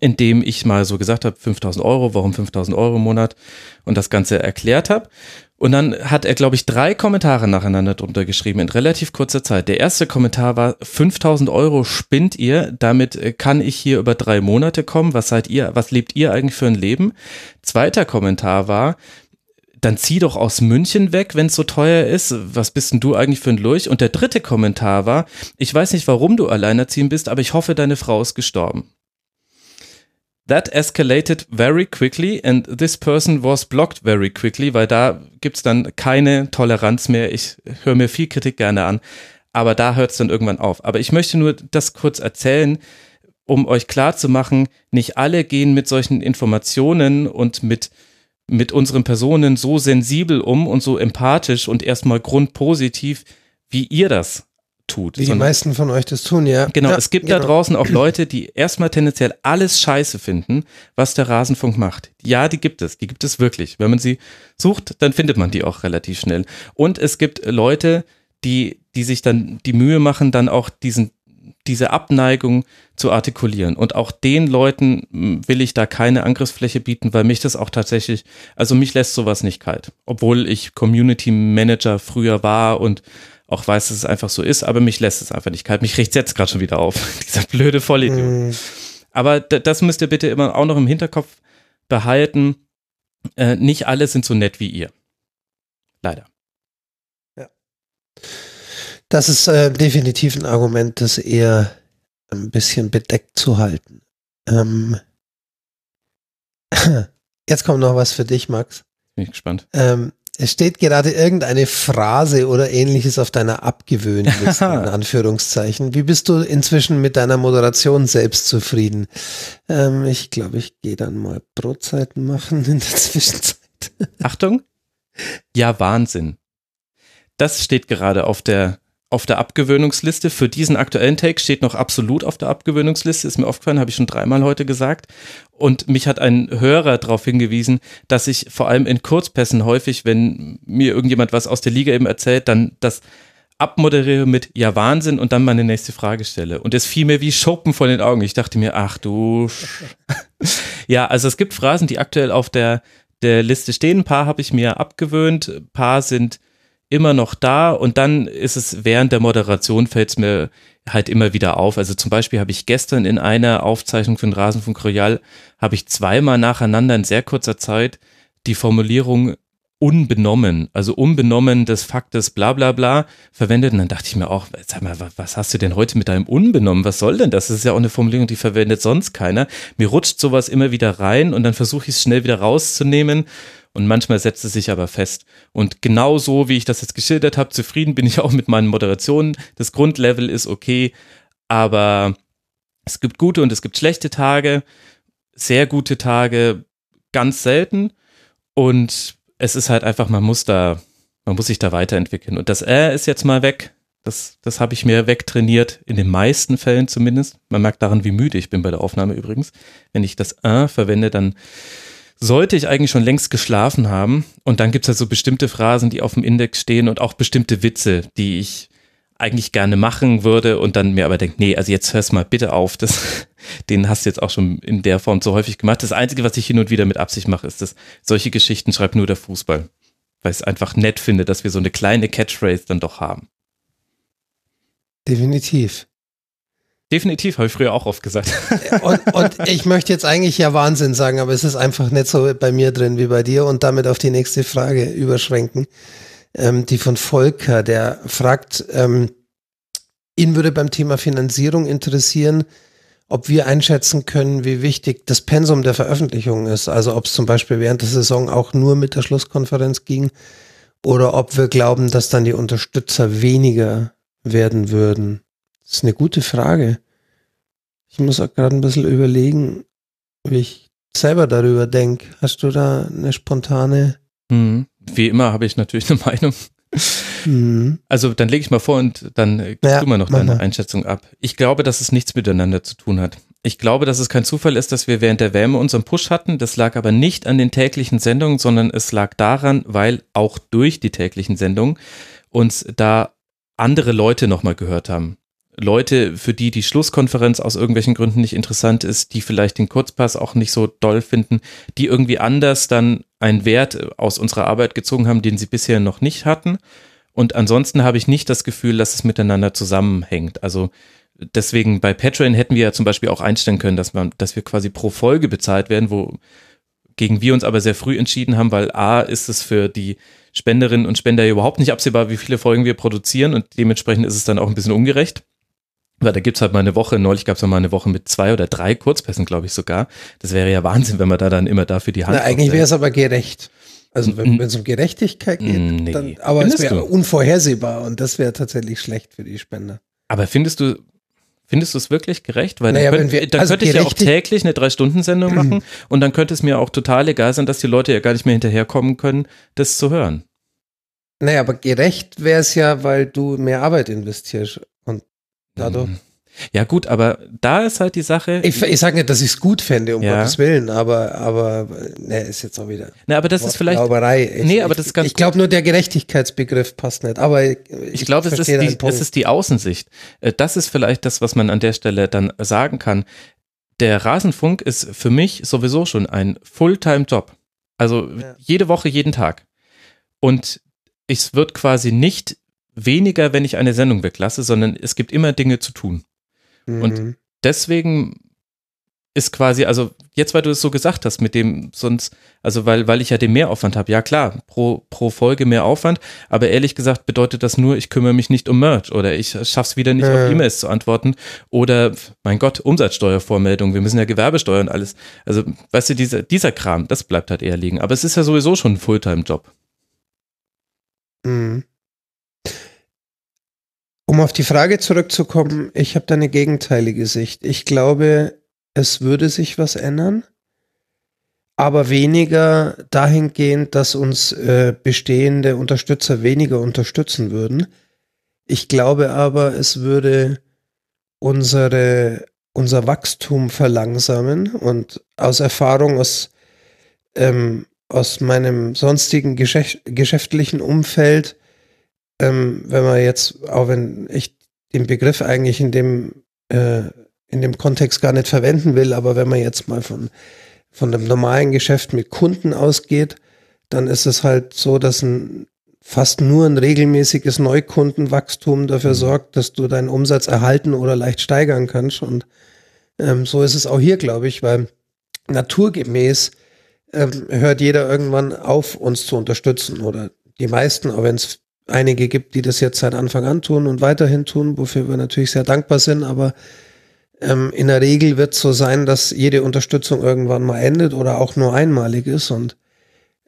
in dem ich mal so gesagt habe, 5000 Euro, warum 5000 Euro im Monat und das Ganze erklärt habe. Und dann hat er, glaube ich, drei Kommentare nacheinander drunter geschrieben in relativ kurzer Zeit. Der erste Kommentar war, 5000 Euro spinnt ihr, damit äh, kann ich hier über drei Monate kommen. Was seid ihr, was lebt ihr eigentlich für ein Leben? Zweiter Kommentar war, dann zieh doch aus München weg, wenn es so teuer ist. Was bist denn du eigentlich für ein Lurch? Und der dritte Kommentar war, ich weiß nicht, warum du alleinerziehend bist, aber ich hoffe, deine Frau ist gestorben. That escalated very quickly and this person was blocked very quickly, weil da gibt's dann keine Toleranz mehr. Ich höre mir viel Kritik gerne an, aber da hört's dann irgendwann auf. Aber ich möchte nur das kurz erzählen, um euch klar zu machen, nicht alle gehen mit solchen Informationen und mit mit unseren Personen so sensibel um und so empathisch und erstmal grundpositiv, wie ihr das tut. Wie die meisten von euch das tun, ja. Genau, ja, es gibt genau. da draußen auch Leute, die erstmal tendenziell alles scheiße finden, was der Rasenfunk macht. Ja, die gibt es, die gibt es wirklich. Wenn man sie sucht, dann findet man die auch relativ schnell. Und es gibt Leute, die, die sich dann die Mühe machen, dann auch diesen diese Abneigung zu artikulieren. Und auch den Leuten mm, will ich da keine Angriffsfläche bieten, weil mich das auch tatsächlich, also mich lässt sowas nicht kalt. Obwohl ich Community Manager früher war und auch weiß, dass es einfach so ist, aber mich lässt es einfach nicht kalt. Mich riecht jetzt gerade schon wieder auf, [laughs] dieser blöde Vollidiot. Hm. Aber das müsst ihr bitte immer auch noch im Hinterkopf behalten. Äh, nicht alle sind so nett wie ihr. Leider. Das ist äh, definitiv ein Argument, das eher ein bisschen bedeckt zu halten. Ähm, [clears throat] jetzt kommt noch was für dich, Max. Bin ich gespannt. Ähm, es steht gerade irgendeine Phrase oder ähnliches auf deiner Abgewöhnliste, [laughs] in Anführungszeichen. Wie bist du inzwischen mit deiner Moderation selbst zufrieden? Ähm, ich glaube, ich gehe dann mal Brotzeiten machen in der [laughs] Zwischenzeit. Achtung. Ja, Wahnsinn. Das steht gerade auf der auf der Abgewöhnungsliste. Für diesen aktuellen Take steht noch absolut auf der Abgewöhnungsliste. Ist mir aufgefallen, habe ich schon dreimal heute gesagt. Und mich hat ein Hörer darauf hingewiesen, dass ich vor allem in Kurzpässen häufig, wenn mir irgendjemand was aus der Liga eben erzählt, dann das abmoderiere mit Ja Wahnsinn und dann meine nächste Frage stelle. Und es fiel mir wie Schuppen von den Augen. Ich dachte mir, ach du. [laughs] ja, also es gibt Phrasen, die aktuell auf der, der Liste stehen. Ein paar habe ich mir abgewöhnt, ein paar sind immer noch da und dann ist es während der Moderation fällt es mir halt immer wieder auf. Also zum Beispiel habe ich gestern in einer Aufzeichnung für den Rasenfunk Royal habe ich zweimal nacheinander in sehr kurzer Zeit die Formulierung unbenommen, also unbenommen des Faktes bla bla bla verwendet. Und dann dachte ich mir auch, sag mal, was hast du denn heute mit deinem unbenommen? Was soll denn das? Das ist ja auch eine Formulierung, die verwendet sonst keiner. Mir rutscht sowas immer wieder rein und dann versuche ich es schnell wieder rauszunehmen und manchmal setzt es sich aber fest. Und genau so, wie ich das jetzt geschildert habe, zufrieden bin ich auch mit meinen Moderationen. Das Grundlevel ist okay, aber es gibt gute und es gibt schlechte Tage, sehr gute Tage, ganz selten. Und es ist halt einfach, man muss da, man muss sich da weiterentwickeln. Und das R ist jetzt mal weg. Das, das habe ich mir wegtrainiert, in den meisten Fällen zumindest. Man merkt daran, wie müde ich bin bei der Aufnahme übrigens. Wenn ich das R verwende, dann sollte ich eigentlich schon längst geschlafen haben. Und dann gibt's halt so bestimmte Phrasen, die auf dem Index stehen und auch bestimmte Witze, die ich eigentlich gerne machen würde und dann mir aber denke, nee, also jetzt hörst mal bitte auf, das, [laughs] den hast du jetzt auch schon in der Form so häufig gemacht. Das Einzige, was ich hin und wieder mit Absicht mache, ist, dass solche Geschichten schreibt nur der Fußball. Weil ich es einfach nett finde, dass wir so eine kleine Catchphrase dann doch haben. Definitiv. Definitiv, habe ich früher auch oft gesagt. [laughs] Und, und, ich möchte jetzt eigentlich ja Wahnsinn sagen, aber es ist einfach nicht so bei mir drin wie bei dir und damit auf die nächste Frage überschränken. Ähm, die von Volker, der fragt, ähm, ihn würde beim Thema Finanzierung interessieren, ob wir einschätzen können, wie wichtig das Pensum der Veröffentlichung ist. Also ob es zum Beispiel während der Saison auch nur mit der Schlusskonferenz ging oder ob wir glauben, dass dann die Unterstützer weniger werden würden. Das ist eine gute Frage. Ich muss auch gerade ein bisschen überlegen, wie ich selber darüber denke. Hast du da eine spontane? Hm. Wie immer habe ich natürlich eine [laughs] Meinung. Mhm. Also dann lege ich mal vor und dann äh, ja, tu mal noch deine mal. Einschätzung ab. Ich glaube, dass es nichts miteinander zu tun hat. Ich glaube, dass es kein Zufall ist, dass wir während der Wärme unseren Push hatten. Das lag aber nicht an den täglichen Sendungen, sondern es lag daran, weil auch durch die täglichen Sendungen uns da andere Leute nochmal gehört haben. Leute, für die die Schlusskonferenz aus irgendwelchen Gründen nicht interessant ist, die vielleicht den Kurzpass auch nicht so doll finden, die irgendwie anders dann einen Wert aus unserer Arbeit gezogen haben, den sie bisher noch nicht hatten. Und ansonsten habe ich nicht das Gefühl, dass es miteinander zusammenhängt. Also deswegen bei Patreon hätten wir ja zum Beispiel auch einstellen können, dass man, dass wir quasi pro Folge bezahlt werden, wo gegen wir uns aber sehr früh entschieden haben, weil A ist es für die Spenderinnen und Spender überhaupt nicht absehbar, wie viele Folgen wir produzieren und dementsprechend ist es dann auch ein bisschen ungerecht. Weil da gibt's halt mal eine Woche, neulich gab's ja mal eine Woche mit zwei oder drei Kurzpässen, glaube ich sogar. Das wäre ja Wahnsinn, wenn man da dann immer dafür die Hand. Na, eigentlich wäre es aber gerecht. Also wenn es um Gerechtigkeit geht, nee. dann, aber findest es wäre unvorhersehbar und das wäre tatsächlich schlecht für die Spender. Aber findest du, findest du es wirklich gerecht? Weil naja, dann, könnt, wir, dann also könnte ich ja auch täglich eine Drei-Stunden-Sendung machen [clears throat] und dann könnte es mir auch total egal sein, dass die Leute ja gar nicht mehr hinterherkommen können, das zu hören. Naja, aber gerecht wäre es ja, weil du mehr Arbeit investierst. Dadurch. Ja gut, aber da ist halt die Sache. Ich, ich sage nicht, dass ich es gut fände, um Ja. Gottes Willen, aber, aber ne, ist jetzt auch wieder Na, aber das ist vielleicht. Wortglauberei. Ich, Nee, aber ich, das ist ganz Ich glaube nur, der Gerechtigkeitsbegriff passt nicht. Aber ich, Ich glaube, es, ist die- es ist die Außensicht. Äh, Das ist vielleicht das, was man an der Stelle dann sagen kann. Der Rasenfunk ist für mich sowieso schon ein Fulltime-Job. Also Ja. jede Woche, jeden Tag. Und es wird quasi nicht weniger, wenn ich eine Sendung weglasse, sondern es gibt immer Dinge zu tun. und- Mhm. deswegen ist quasi, also jetzt, weil du es so gesagt hast, mit dem sonst, also weil, weil ich ja den Mehraufwand habe, ja klar, pro, pro Folge mehr Aufwand, aber ehrlich gesagt bedeutet das nur, ich kümmere mich nicht um Merch oder ich schaff's wieder nicht Ja. auf E-Mails zu antworten oder, mein Gott, Umsatzsteuervormeldung, wir müssen ja Gewerbesteuer und alles. Also, weißt du, dieser, dieser Kram, das bleibt halt eher liegen. Aber es ist ja sowieso schon ein Fulltime-Job. Mhm. Um auf die Frage zurückzukommen, ich habe da eine gegenteilige Sicht. Ich glaube, es würde sich was ändern, aber weniger dahingehend, dass uns äh, bestehende Unterstützer weniger unterstützen würden. Ich glaube aber, es würde unsere, unser Wachstum verlangsamen und aus Erfahrung aus, ähm, aus meinem sonstigen Geschäft, geschäftlichen Umfeld ähm, wenn man jetzt, auch wenn ich den Begriff eigentlich in dem, äh, in dem Kontext gar nicht verwenden will, aber wenn man jetzt mal von, von einem normalen Geschäft mit Kunden ausgeht, dann ist es halt so, dass ein fast nur ein regelmäßiges Neukundenwachstum dafür sorgt, dass du deinen Umsatz erhalten oder leicht steigern kannst. Und ähm, so ist es auch hier, glaube ich, weil naturgemäß ähm, hört jeder irgendwann auf, uns zu unterstützen oder die meisten, auch wenn es einige gibt, die das jetzt seit Anfang an tun und weiterhin tun, wofür wir natürlich sehr dankbar sind, aber ähm, in der Regel wird es so sein, dass jede Unterstützung irgendwann mal endet oder auch nur einmalig ist und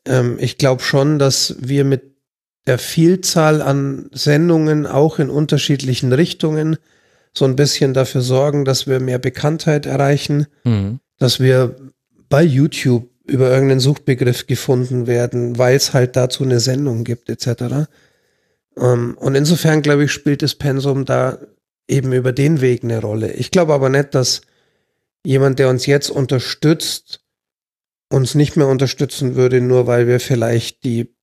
ähm, ich glaube schon, dass wir mit der Vielzahl an Sendungen auch in unterschiedlichen Richtungen so ein bisschen dafür sorgen, dass wir mehr Bekanntheit erreichen, Mhm. dass wir bei YouTube über irgendeinen Suchbegriff gefunden werden, weil es halt dazu eine Sendung gibt, etc. Ähm, und insofern, glaube ich, spielt das Pensum da eben über den Weg eine Rolle. Ich glaube aber nicht, dass jemand, der uns jetzt unterstützt, uns nicht mehr unterstützen würde, nur weil wir vielleicht die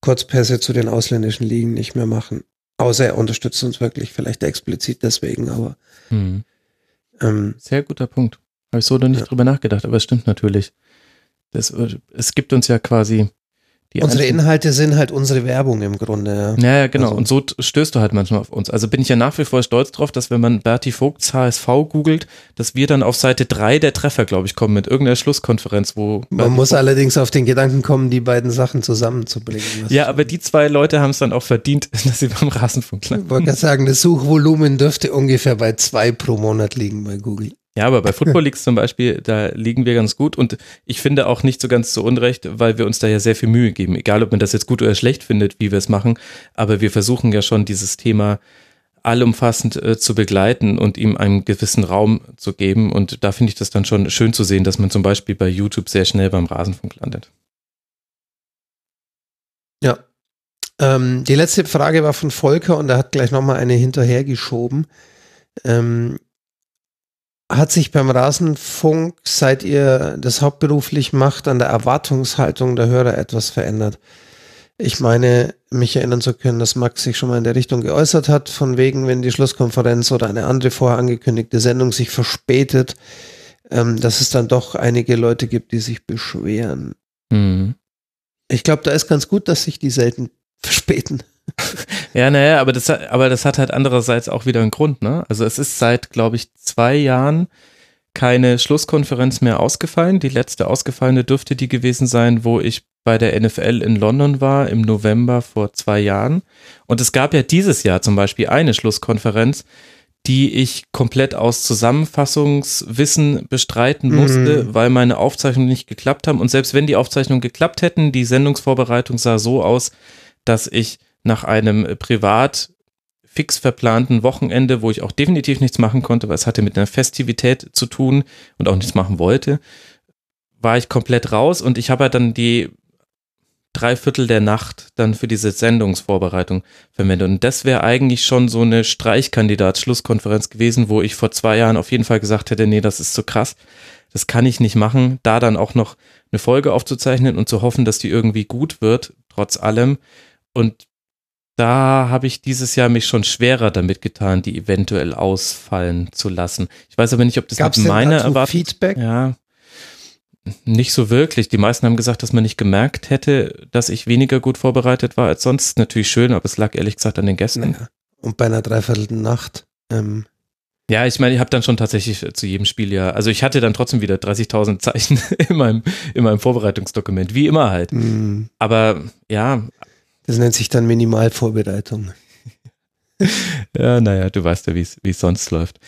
Kurzpässe zu den ausländischen Ligen nicht mehr machen. Außer er unterstützt uns wirklich, vielleicht explizit deswegen, aber Mhm. ähm, Sehr guter Punkt. Habe ich so noch nicht Ja. drüber nachgedacht, aber es stimmt natürlich. Das, es gibt uns ja quasi die unsere Inhalte sind halt unsere Werbung im Grunde. Ja. Ja, genau. Also- und so stößt du halt manchmal auf uns. Also bin ich ja nach wie vor stolz drauf, dass wenn man Berti Vogts HSV googelt, dass wir dann auf Seite 3 der Treffer, glaube ich, kommen mit irgendeiner Schlusskonferenz, wo. Man Berti muss Vogt- allerdings auf den Gedanken kommen, die beiden Sachen zusammenzubringen. Ja, aber die zwei Leute haben es dann auch verdient, [laughs] dass sie beim Rasenfunk landen. Ich wollte gerade sagen, das Suchvolumen dürfte ungefähr bei zwei pro Monat liegen bei Google. Ja, aber bei Football Leagues zum Beispiel, da liegen wir ganz gut und ich finde auch nicht so ganz zu Unrecht, weil wir uns da ja sehr viel Mühe geben. Egal, ob man das jetzt gut oder schlecht findet, wie wir es machen, aber wir versuchen ja schon dieses Thema allumfassend äh, zu begleiten und ihm einen gewissen Raum zu geben und da finde ich das dann schon schön zu sehen, dass man zum Beispiel bei YouTube sehr schnell beim Rasenfunk landet. Ja. Ähm, die letzte Frage war von Volker und er hat gleich nochmal eine hinterhergeschoben. Ähm, hat sich beim Rasenfunk, seit ihr das hauptberuflich macht, an der Erwartungshaltung der Hörer etwas verändert? Ich meine, mich erinnern zu können, dass Max sich schon mal in der Richtung geäußert hat, von wegen, wenn die Schlusskonferenz oder eine andere vorher angekündigte Sendung sich verspätet, ähm, dass es dann doch einige Leute gibt, die sich beschweren. Mhm. Ich glaube, da ist ganz gut, dass sich die selten verspäten. Ja, naja, aber das, hat- aber das hat halt andererseits auch wieder einen Grund, ne? Also es ist seit, glaube ich, zwei Jahren keine Schlusskonferenz mehr ausgefallen. Die letzte ausgefallene dürfte die gewesen sein, wo ich bei der NFL in London war, im November vor zwei Jahren. Und es gab ja dieses Jahr zum Beispiel eine Schlusskonferenz, die ich komplett aus Zusammenfassungswissen bestreiten musste, Mhm. weil meine Aufzeichnungen nicht geklappt haben. Und selbst wenn die Aufzeichnungen geklappt hätten, die Sendungsvorbereitung sah so aus, dass ich nach einem privat fix verplanten Wochenende, wo ich auch definitiv nichts machen konnte, weil es hatte mit einer Festivität zu tun und auch nichts machen wollte, war ich komplett raus und ich habe dann die drei Viertel der Nacht dann für diese Sendungsvorbereitung verwende. Und das wäre eigentlich schon so eine Streichkandidat-Schlusskonferenz gewesen, wo ich vor zwei Jahren auf jeden Fall gesagt hätte, nee, das ist zu krass. Das kann ich nicht machen, da dann auch noch eine Folge aufzuzeichnen und zu hoffen, dass die irgendwie gut wird, trotz allem. Und da habe ich dieses Jahr mich schon schwerer damit getan, die eventuell ausfallen zu lassen. Ich weiß aber nicht, ob das Gab's mit meiner Erwartung. Feedback? Ja. Nicht so wirklich. Die meisten haben gesagt, dass man nicht gemerkt hätte, dass ich weniger gut vorbereitet war als sonst. Natürlich schön, aber es lag ehrlich gesagt an den Gästen. Naja. Und bei einer dreiviertelten Nacht. Ähm, Ja, ich meine, ich habe dann schon tatsächlich zu jedem Spiel ja, also ich hatte dann trotzdem wieder 30.000 [laughs] Zeichen in meinem, in meinem Vorbereitungsdokument, wie immer halt. mh, Aber ja, das nennt sich dann Minimalvorbereitung. [laughs] ja, naja, du weißt ja, wie es sonst läuft.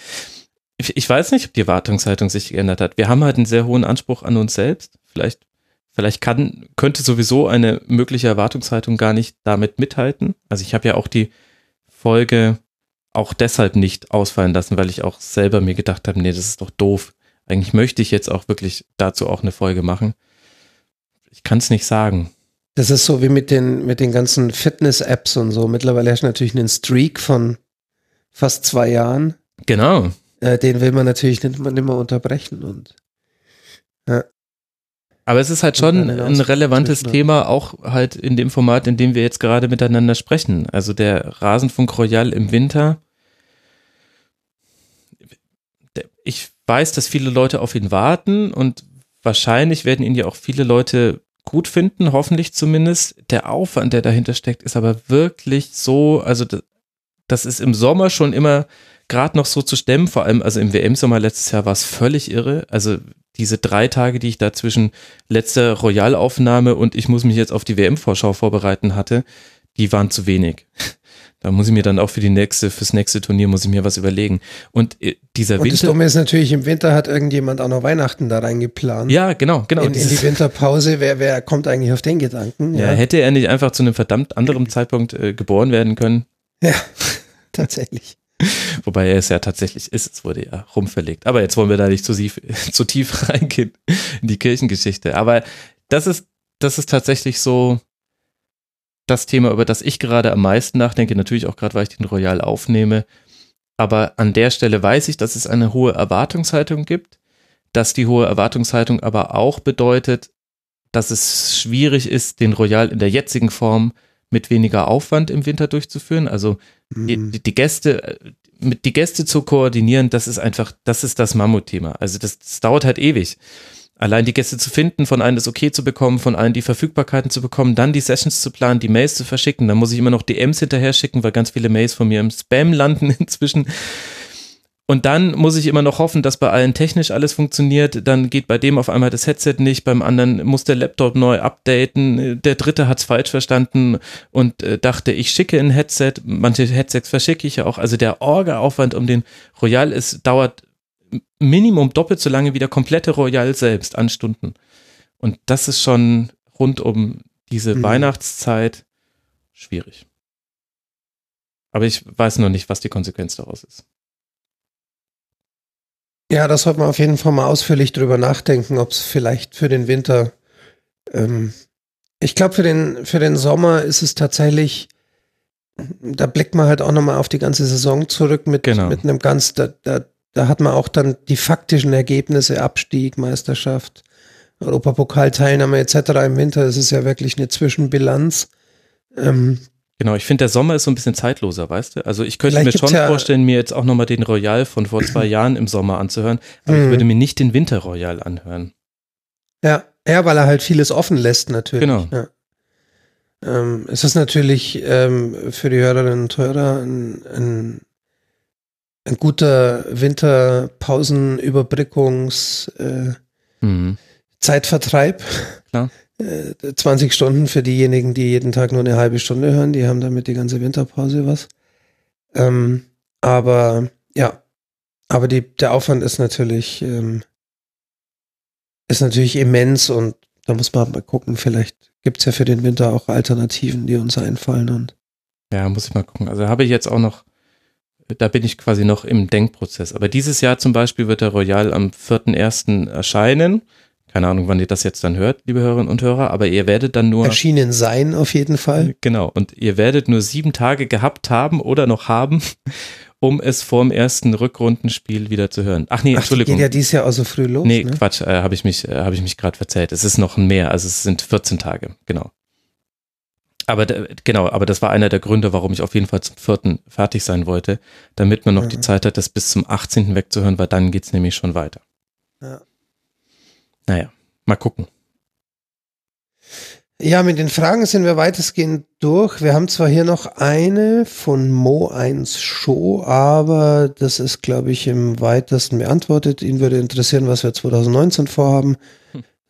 Ich, ich weiß nicht, ob die Erwartungshaltung sich geändert hat. Wir haben halt einen sehr hohen Anspruch an uns selbst. Vielleicht, vielleicht kann, könnte sowieso eine mögliche Erwartungshaltung gar nicht damit mithalten. Also ich habe ja auch die Folge auch deshalb nicht ausfallen lassen, weil ich auch selber mir gedacht habe, nee, das ist doch doof. Eigentlich möchte ich jetzt auch wirklich dazu auch eine Folge machen. Ich kann es nicht sagen. Das ist so wie mit den, mit den ganzen Fitness-Apps und so. Mittlerweile hast du natürlich einen Streak von fast zwei Jahren. Genau. Äh, den will man natürlich nicht, nicht mehr unterbrechen. Und Aber es ist halt schon ein relevantes? Thema, auch halt in dem Format, in dem wir jetzt gerade miteinander sprechen. Also der Rasenfunk Royal im Winter. Ich weiß, dass viele Leute auf ihn warten und wahrscheinlich werden ihn ja auch viele Leute gut finden, hoffentlich zumindest. Der Aufwand, der dahinter steckt, ist aber wirklich so, also das, ist im Sommer schon immer gerade noch so zu stemmen, vor allem, also im WM-Sommer letztes Jahr war es völlig irre. Also diese drei Tage, die ich da zwischen letzter Royalaufnahme und ich muss mich jetzt auf die WM-Vorschau vorbereiten hatte, die waren zu wenig. Da muss ich mir dann auch für die nächste, fürs nächste Turnier muss ich mir was überlegen. Und äh, dieser Und das Winter. Dumme ist natürlich, im Winter hat irgendjemand auch noch Weihnachten da reingeplant. Ja, genau, genau. in, in die Winterpause. Wer, wer kommt eigentlich auf den Gedanken? ja, hätte er nicht einfach zu einem verdammt anderen Zeitpunkt äh, geboren werden können, ja [laughs] tatsächlich. [laughs] wobei er es ja tatsächlich ist, es wurde ja rumverlegt. Aber jetzt wollen wir da nicht zu tief, [laughs] zu tief reingehen in die Kirchengeschichte. Aber das ist, das ist tatsächlich so das Thema, über das ich gerade am meisten nachdenke. Natürlich auch gerade, weil ich den Royal aufnehme. Aber an der Stelle weiß ich, dass es eine hohe Erwartungshaltung gibt, dass die hohe Erwartungshaltung aber auch bedeutet, dass es schwierig ist, den Royal in der jetzigen Form mit weniger Aufwand im Winter durchzuführen. Also die, Mhm. die, die Gäste, äh, mit die Gäste zu koordinieren, das ist einfach, das ist das Mammutthema. Also das, das dauert halt ewig. Allein die Gäste zu finden, von allen das okay zu bekommen, von allen die Verfügbarkeiten zu bekommen, dann die Sessions zu planen, die Mails zu verschicken. Dann muss ich immer noch DMs hinterher schicken, weil ganz viele Mails von mir im Spam landen [laughs] inzwischen. Und dann muss ich immer noch hoffen, dass bei allen technisch alles funktioniert. Dann geht bei dem auf einmal das Headset nicht, beim anderen muss der Laptop neu updaten. Der dritte hat es falsch verstanden und äh, dachte, ich schicke ein Headset. Manche Headsets verschicke ich ja auch. Also der Orga-Aufwand um den Royal ist, dauert Minimum doppelt so lange wie der komplette Royal selbst an Stunden. Und das ist schon rund um diese Mhm. Weihnachtszeit schwierig. Aber ich weiß noch nicht, was die Konsequenz daraus ist. Ja, da sollte man auf jeden Fall mal ausführlich drüber nachdenken, ob es vielleicht für den Winter, ähm, ich glaube, für den, für den Sommer ist es tatsächlich, da blickt man halt auch nochmal auf die ganze Saison zurück mit, Genau. mit einem ganz, da, da, da hat man auch dann die faktischen Ergebnisse, Abstieg, Meisterschaft, Europapokalteilnahme etc. im Winter. Es ist ja wirklich eine Zwischenbilanz. Ähm, Genau, ich finde, der Sommer ist so ein bisschen zeitloser, weißt du? Also ich könnte mir schon ja- vorstellen, mir jetzt auch nochmal den Royal von vor zwei [clears throat] Jahren im Sommer anzuhören, aber ich Mhm. würde mir nicht den Winter Royal anhören. Ja, ja, weil er halt vieles offen lässt natürlich. Genau. Ja. Ähm, es ist natürlich ähm, für die Hörerinnen und Hörer ein, ein, ein guter Winterpausenüberbrückungs äh, Mhm. Zeitvertreib. Klar. Äh, 20 Stunden für diejenigen, die jeden Tag nur eine halbe Stunde hören, die haben damit die ganze Winterpause was. Ähm, aber ja, aber die, der Aufwand ist natürlich, ähm, ist natürlich immens und da muss man mal gucken, vielleicht gibt es ja für den Winter auch Alternativen, die uns einfallen und Ja, muss ich mal gucken. Also habe ich jetzt auch noch, da bin ich quasi noch im Denkprozess. Aber dieses Jahr zum Beispiel wird der Royal am 4.1. erscheinen. Keine Ahnung, wann ihr das jetzt dann hört, liebe Hörerinnen und Hörer, aber ihr werdet dann nur. Erschienen sein, auf jeden Fall. Genau, und ihr werdet nur sieben Tage gehabt haben oder noch haben, [laughs] um es vorm ersten Rückrundenspiel wieder zu hören. Ach nee, Ach, die Entschuldigung. geht ja dieses Jahr auch so früh los. nee, ne? Quatsch, äh, habe ich mich, äh, habe ich mich gerade verzählt. Es ist noch mehr, also es sind 14 Tage, genau. Aber da- genau, aber das war einer der Gründe, warum ich auf jeden Fall zum vierten fertig sein wollte, damit man noch die Mhm. Zeit hat, das bis zum 18. wegzuhören, weil dann geht's nämlich schon weiter. Ja. Naja, mal gucken. Ja, mit den Fragen sind wir weitestgehend durch. Wir haben zwar hier noch eine von Mo1 Show, aber das ist, glaube ich, im weitesten beantwortet. Ihn würde interessieren, was wir 2019 vorhaben.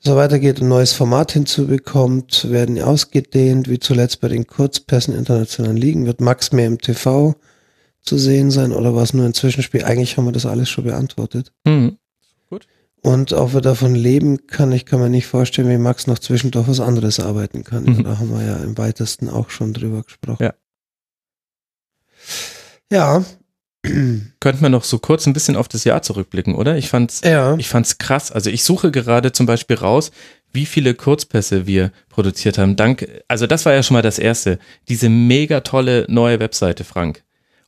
So weitergeht, ein neues Format hinzubekommt, werden ausgedehnt, wie zuletzt bei den Kurzpässen internationalen Ligen. Wird Max mehr im TV zu sehen sein oder war es nur ein Zwischenspiel? Eigentlich haben wir das alles schon beantwortet. Hm. Und ob er davon leben kann, ich kann mir nicht vorstellen, wie Max noch zwischendurch was anderes arbeiten kann. Mhm. Da haben wir ja im weitesten auch schon drüber gesprochen. Ja. Ja. Könnten wir noch so kurz ein bisschen auf das Jahr zurückblicken, oder? Ich fand's, Ja. ich fand's krass. Also ich suche gerade zum Beispiel raus, wie viele Kurzpässe wir produziert haben. Dank, also das war ja schon mal das erste. Diese mega tolle neue Webseite, Frank.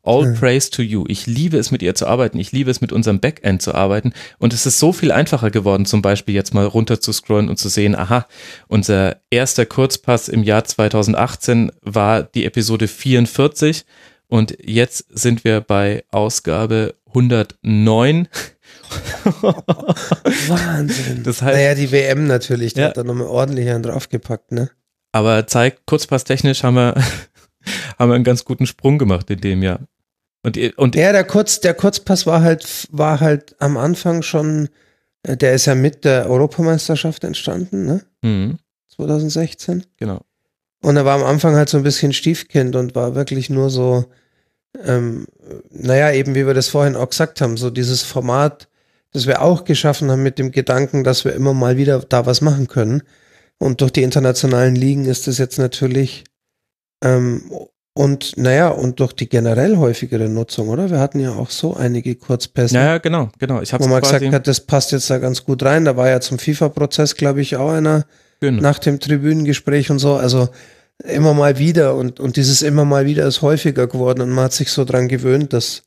All Mhm. praise to you. Ich liebe es, mit ihr zu arbeiten. Ich liebe es, mit unserem Backend zu arbeiten. Und es ist so viel einfacher geworden, zum Beispiel jetzt mal runter zu scrollen und zu sehen, aha, unser erster Kurzpass im Jahr 2018 war die Episode 44 und jetzt sind wir bei Ausgabe 109. [laughs] Wahnsinn. Das heißt, naja, die WM natürlich, die Ja. hat da nochmal ordentlich einen draufgepackt, ne? aber zeigt, kurzpasstechnisch haben wir, [laughs] haben wir einen ganz guten Sprung gemacht in dem Jahr. Und, und Ja, der Kurz, der Kurzpass war halt, war halt am Anfang schon, äh, der ist ja mit der Europameisterschaft entstanden, ne? Mhm, 2016. genau. Und er war am Anfang halt so ein bisschen Stiefkind und war wirklich nur so, ähm, naja, eben wie wir das vorhin auch gesagt haben, so dieses Format, das wir auch geschaffen haben mit dem Gedanken, dass wir immer mal wieder da was machen können. Und durch die internationalen Ligen ist das jetzt natürlich, ähm, und naja, und durch die generell häufigere Nutzung, oder? Wir hatten ja auch so einige Kurzpässe. Ja, ja, genau, genau. Ich habe wo man gesagt hat, das passt jetzt da ganz gut rein. Da war ja zum FIFA-Prozess, glaube ich, auch einer, genau. nach dem Tribünengespräch und so. Also immer mal wieder und, und dieses immer mal wieder ist häufiger geworden und man hat sich so dran gewöhnt, dass,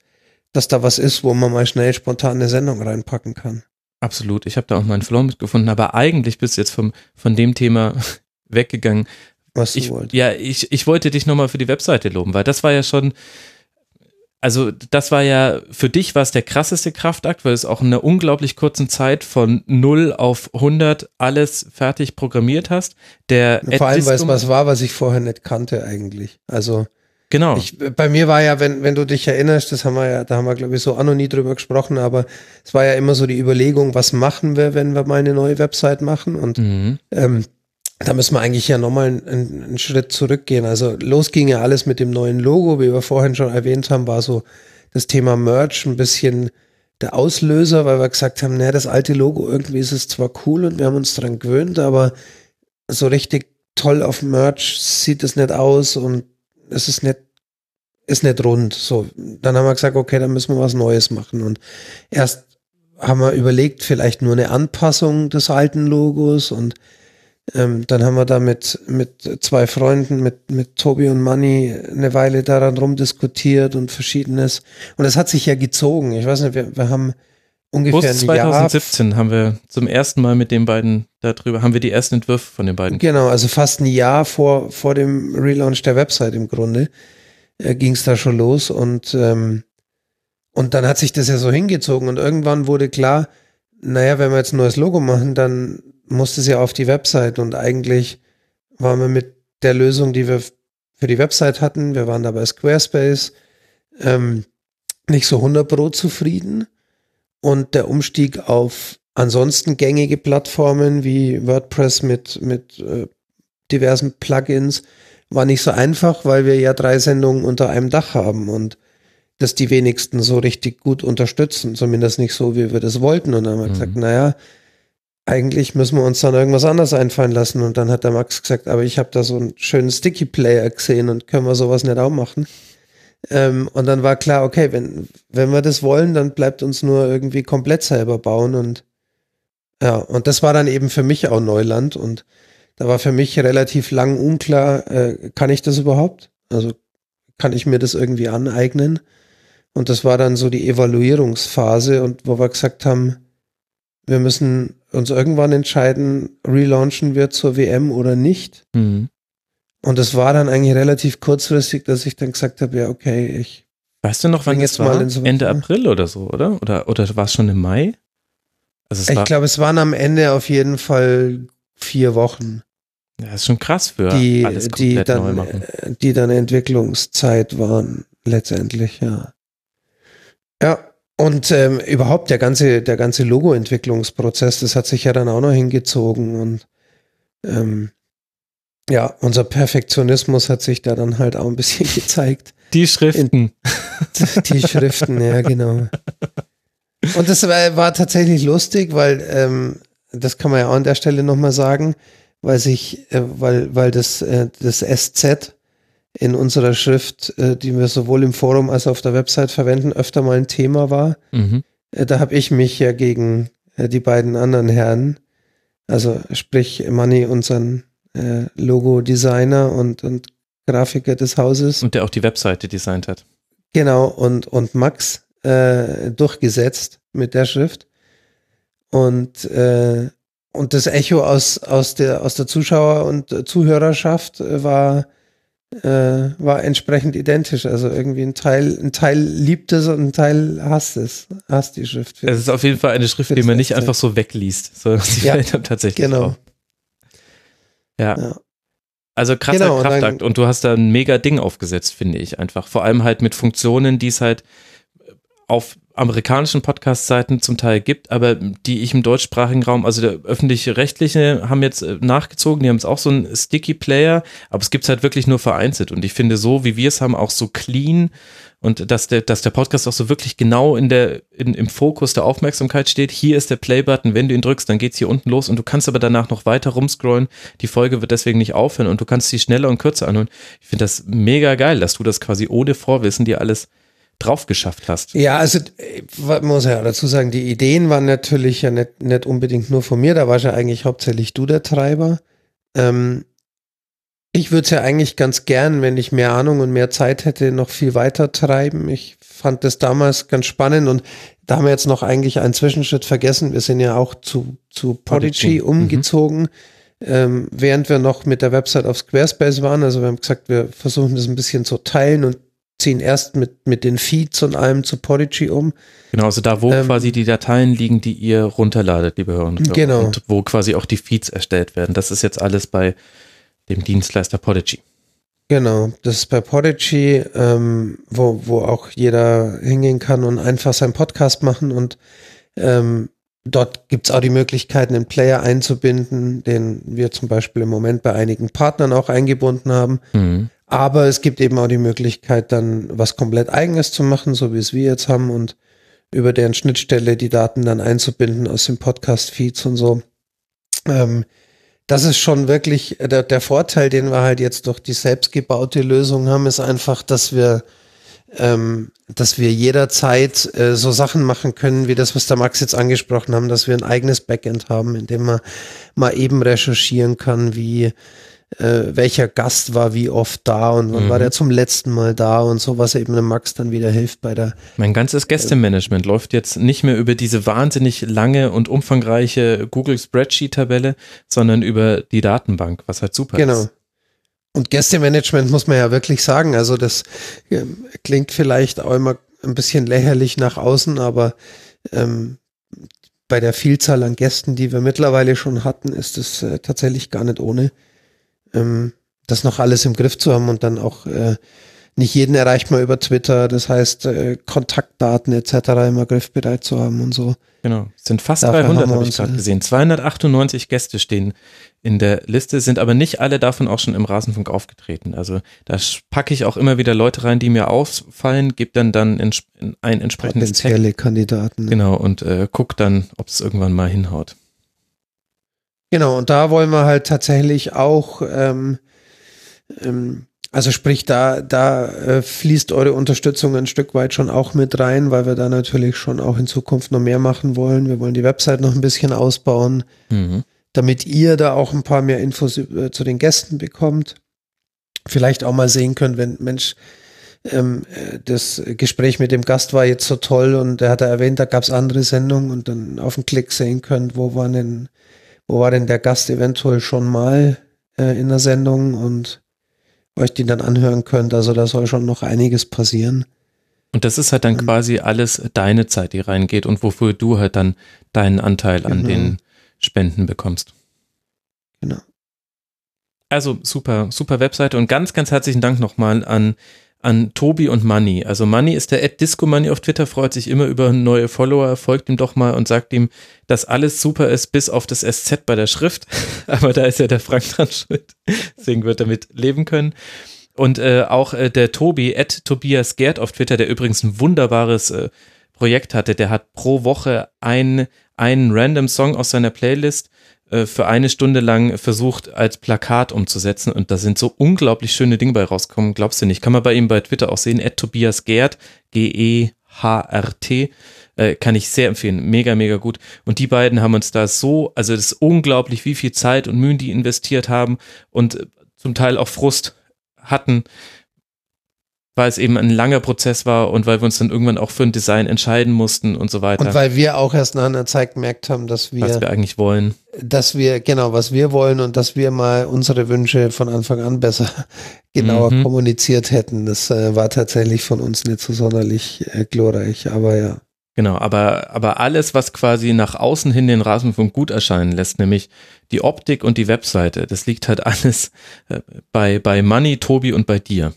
dass da was ist, wo man mal schnell spontan eine Sendung reinpacken kann. Absolut. Ich habe da auch meinen Flow mitgefunden, aber eigentlich bist du jetzt vom, von dem Thema [laughs] weggegangen. Was du Ich, wolltest. ja, ich, ich wollte dich nochmal für die Webseite loben, weil das war ja schon, also das war ja, für dich war es der krasseste Kraftakt, weil es auch in einer unglaublich kurzen Zeit von 0 auf 100 alles fertig programmiert hast. Der Vor allem, weil es was war, was ich vorher nicht kannte eigentlich. Also Genau. ich, bei mir war ja, wenn, wenn du dich erinnerst, das haben wir ja, da haben wir glaube ich so auch noch nie drüber gesprochen, aber es war ja immer so die Überlegung, was machen wir, wenn wir mal eine neue Website machen und mhm. ähm, da müssen wir eigentlich ja nochmal einen, einen Schritt zurückgehen. Also los ging ja alles mit dem neuen Logo, wie wir vorhin schon erwähnt haben, war so das Thema Merch ein bisschen der Auslöser, weil wir gesagt haben, naja, das alte Logo, irgendwie ist es zwar cool und wir haben uns dran gewöhnt, aber so richtig toll auf Merch sieht es nicht aus und es ist nicht, ist nicht rund. So, dann haben wir gesagt, okay, dann müssen wir was Neues machen. Und erst haben wir überlegt, vielleicht nur eine Anpassung des alten Logos und ähm, dann haben wir da mit, mit zwei Freunden, mit, mit Tobi und Manni, eine Weile daran rumdiskutiert und verschiedenes. Und es hat sich ja gezogen. Ich weiß nicht, wir, wir haben ungefähr August ein Jahr. 2017 haben wir zum ersten Mal mit den beiden darüber, haben wir die ersten Entwürfe von den beiden. Genau, also fast ein Jahr vor, vor dem Relaunch der Website im Grunde äh, ging es da schon los und, ähm, und dann hat sich das ja so hingezogen und irgendwann wurde klar, naja, wenn wir jetzt ein neues Logo machen, dann muss es ja auf die Website und eigentlich waren wir mit der Lösung, die wir für die Website hatten, wir waren da bei Squarespace, ähm, nicht so 100 Pro zufrieden und der Umstieg auf ansonsten gängige Plattformen wie WordPress mit, mit äh, diversen Plugins war nicht so einfach, weil wir ja drei Sendungen unter einem Dach haben und das die wenigsten so richtig gut unterstützen, zumindest nicht so, wie wir das wollten. Und dann haben wir Mhm. gesagt, naja, eigentlich müssen wir uns dann irgendwas anderes einfallen lassen. Und dann hat der Max gesagt, aber ich habe da so einen schönen Sticky Player gesehen und können wir sowas nicht auch machen. Ähm, und dann war klar, okay, wenn, wenn wir das wollen, dann bleibt uns nur irgendwie komplett selber bauen und Ja, und das war dann eben für mich auch Neuland und da war für mich relativ lang unklar, äh, kann ich das überhaupt? Also kann ich mir das irgendwie aneignen? Und das war dann so die Evaluierungsphase und wo wir gesagt haben, wir müssen uns irgendwann entscheiden, relaunchen wir zur WM oder nicht. Mhm. Und es war dann eigentlich relativ kurzfristig, dass ich dann gesagt habe, ja, okay, ich. Weißt du noch, wann jetzt mal war? so- Ende April oder so, oder? Oder, oder war es schon im Mai? Also Ich glaube, es waren am Ende auf jeden Fall vier Wochen, ja, ist schon krass für die, alles die dann, machen. äh, die dann Entwicklungszeit waren, letztendlich, ja. Ja. Und ähm, überhaupt der ganze, der ganze Logo-Entwicklungsprozess, das hat sich ja dann auch noch hingezogen und ähm, ja, unser Perfektionismus hat sich da dann halt auch ein bisschen [laughs] gezeigt. Die Schriften. Die Schriften, ja, genau. Und das war, war tatsächlich lustig, weil ähm, das kann man ja auch an der Stelle nochmal sagen, weil sich, äh, weil, weil das, äh, das SZ in unserer Schrift, äh, die wir sowohl im Forum als auch auf der Website verwenden, öfter mal ein Thema war. Mhm. Äh, da habe ich mich ja gegen äh, die beiden anderen Herren, also sprich Manni, unseren äh, Logo-Designer und, und Grafiker des Hauses, Und der auch die Webseite designt hat. Genau, und, und Max äh, durchgesetzt mit der Schrift. Und, äh, und das Echo aus, aus, der, aus der Zuschauer- und Zuhörerschaft war, äh, war entsprechend identisch. Also irgendwie ein Teil, ein Teil liebt es und ein Teil hasst es, hasst die Schrift. Es ist auf jeden Fall eine Schrift, die man nicht einfach so wegliest, sondern [laughs] sie Ja, fällt tatsächlich genau. Ja. Ja. Also krasser Genau, und dann- Kraftakt. Und du hast da ein mega Ding aufgesetzt, finde ich einfach. Vor allem halt mit Funktionen, die es halt auf amerikanischen Podcast-Seiten zum Teil gibt, aber die ich im deutschsprachigen Raum, also der öffentliche Rechtliche haben jetzt äh, nachgezogen, die haben jetzt auch so einen Sticky Player, aber es gibt es halt wirklich nur vereinzelt und ich finde so, wie wir es haben, auch so clean und dass der, dass der Podcast auch so wirklich genau in der, in, im Fokus der Aufmerksamkeit steht. Hier ist der Play-Button, wenn du ihn drückst, dann geht's hier unten los und du kannst aber danach noch weiter rumscrollen. Die Folge wird deswegen nicht aufhören und du kannst sie schneller und kürzer anhören. Ich finde das mega geil, dass du das quasi ohne Vorwissen dir alles drauf geschafft hast. Ja, also äh, man muss ja dazu sagen, die Ideen waren natürlich ja nicht, nicht unbedingt nur von mir, da warst ja eigentlich hauptsächlich du der Treiber. Ähm, ich würde es ja eigentlich ganz gern, wenn ich mehr Ahnung und mehr Zeit hätte, noch viel weiter treiben. Ich fand das damals ganz spannend und da haben wir jetzt noch eigentlich einen Zwischenschritt vergessen. Wir sind ja auch zu, zu Podigy, mhm. umgezogen, ähm, während wir noch mit der Website auf Squarespace waren. Also wir haben gesagt, wir versuchen das ein bisschen zu teilen und ziehen erst mit, mit den Feeds und allem zu Podigy um. Genau, also da, wo Ähm, quasi die Dateien liegen, die ihr runterladet, liebe Hörer und Hörer. Genau. Und wo quasi auch die Feeds erstellt werden. Das ist jetzt alles bei dem Dienstleister Podigy. Genau, das ist bei Podigy, ähm, wo, wo auch jeder hingehen kann und einfach seinen Podcast machen und ähm, dort gibt's auch die Möglichkeit, einen Player einzubinden, den wir zum Beispiel im Moment bei einigen Partnern auch eingebunden haben. Mhm. Aber es gibt eben auch die Möglichkeit, dann was komplett eigenes zu machen, so wie es wir jetzt haben und über deren Schnittstelle die Daten dann einzubinden aus den Podcast-Feeds und so. Ähm, das ist schon wirklich der, der Vorteil, den wir halt jetzt durch die selbstgebaute Lösung haben, ist einfach, dass wir, ähm, dass wir jederzeit äh, so Sachen machen können, wie das, was der Max jetzt angesprochen haben, dass wir ein eigenes Backend haben, in dem man mal eben recherchieren kann, wie äh, welcher Gast war wie oft da und wann Mhm. war der zum letzten Mal da und so, was eben dem Max dann wieder hilft bei der Mein ganzes Gästemanagement läuft jetzt nicht mehr über diese wahnsinnig lange und umfangreiche Google Spreadsheet-Tabelle, sondern über die Datenbank, was halt super Genau. ist. Und Gästemanagement muss man ja wirklich sagen. Also das ähm, klingt vielleicht auch immer ein bisschen lächerlich nach außen, aber ähm, bei der Vielzahl an Gästen, die wir mittlerweile schon hatten, ist es äh, tatsächlich gar nicht ohne, ähm, das noch alles im Griff zu haben und dann auch äh, nicht jeden erreicht man über Twitter. Das heißt, äh, Kontaktdaten etc. immer griffbereit zu haben und so. Genau. Es sind fast Dafür 300, haben wir habe ich gerade äh, gesehen. 298 Gäste stehen in der Liste, sind aber nicht alle davon auch schon im Rasenfunk aufgetreten. Also da packe ich auch immer wieder Leute rein, die mir auffallen, gebe dann dann ins- in ein entsprechendes Tag. Potenzielle Kandidaten. Genau, und äh, guck dann, ob es irgendwann mal hinhaut. Genau, und da wollen wir halt tatsächlich auch ähm, ähm, Also sprich, da, da äh, fließt eure Unterstützung ein Stück weit schon auch mit rein, weil wir da natürlich schon auch in Zukunft noch mehr machen wollen. Wir wollen die Website noch ein bisschen ausbauen, Mhm. damit ihr da auch ein paar mehr Infos äh, zu den Gästen bekommt. Vielleicht auch mal sehen könnt, wenn, Mensch, ähm, äh, das Gespräch mit dem Gast war jetzt so toll und er hat da erwähnt, da gab es andere Sendungen und dann auf den Klick sehen könnt, wo war denn, wo war denn der Gast eventuell schon mal äh, in der Sendung und euch die dann anhören könnt. Also da soll schon noch einiges passieren. Und das ist halt dann Mhm. quasi alles deine Zeit, die reingeht und wofür du halt dann deinen Anteil an Genau. den Spenden bekommst. Genau. Also super, super Webseite und ganz, ganz herzlichen Dank nochmal an, an Tobi und Manny. Also Manny ist der Ed Disco Manny auf Twitter, freut sich immer über neue Follower, folgt ihm doch mal und sagt ihm, dass alles super ist, bis auf das SZ bei der Schrift. [laughs] Aber da ist ja der Frank dran schuld. Deswegen wird er damit leben können. Und äh, auch äh, der Tobi, Ed Tobias Gerd auf Twitter, der übrigens ein wunderbares äh, Projekt hatte, der hat pro Woche ein, einen random Song aus seiner Playlist für eine Stunde lang versucht als Plakat umzusetzen und da sind so unglaublich schöne Dinge bei rausgekommen, glaubst du nicht. Kann man bei ihm bei Twitter auch sehen, Tobias Gerd, G-E-H-R-T, äh, kann ich sehr empfehlen, mega, mega gut. Und die beiden haben uns da so, also das ist unglaublich, wie viel Zeit und Mühen die investiert haben und äh, zum Teil auch Frust hatten, weil es eben ein langer Prozess war und weil wir uns dann irgendwann auch für ein Design entscheiden mussten und so weiter, Und weil wir auch erst nach einer Zeit gemerkt haben, dass wir, was wir eigentlich wollen. dass wir, genau, was wir wollen und dass wir mal unsere Wünsche von Anfang an besser [laughs] genauer Mhm. kommuniziert hätten. Das äh, war tatsächlich von uns nicht so sonderlich äh, glorreich, aber ja. Genau, aber, aber alles, was quasi nach außen hin den Rasenfunk gut erscheinen lässt, nämlich die Optik und die Webseite, das liegt halt [laughs] alles äh, bei, bei Money, Tobi und bei dir.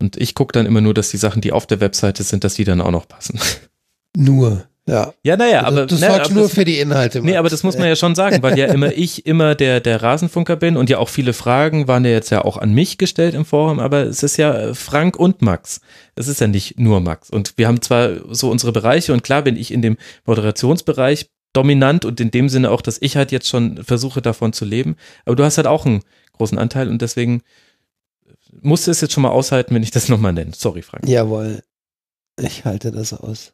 Und ich gucke dann immer nur, dass die Sachen, die auf der Webseite sind, dass die dann auch noch passen. [laughs] Nur, ja. Ja, naja, aber, du sorgst aber nur das, für die Inhalte. Nee, aber das muss man ja schon sagen, weil ja [laughs] immer ich immer der, der Rasenfunker bin und ja auch viele Fragen waren ja jetzt ja auch an mich gestellt im Forum, aber es ist ja äh, Frank und Max. Es ist ja nicht nur Max. Und wir haben zwar so unsere Bereiche und klar bin ich in dem Moderationsbereich dominant und in dem Sinne auch, dass ich halt jetzt schon versuche davon zu leben, aber du hast halt auch einen großen Anteil und deswegen musste es jetzt schon mal aushalten, wenn ich das [laughs] nochmal nenne. Sorry, Frank. Jawohl. Ich halte das aus.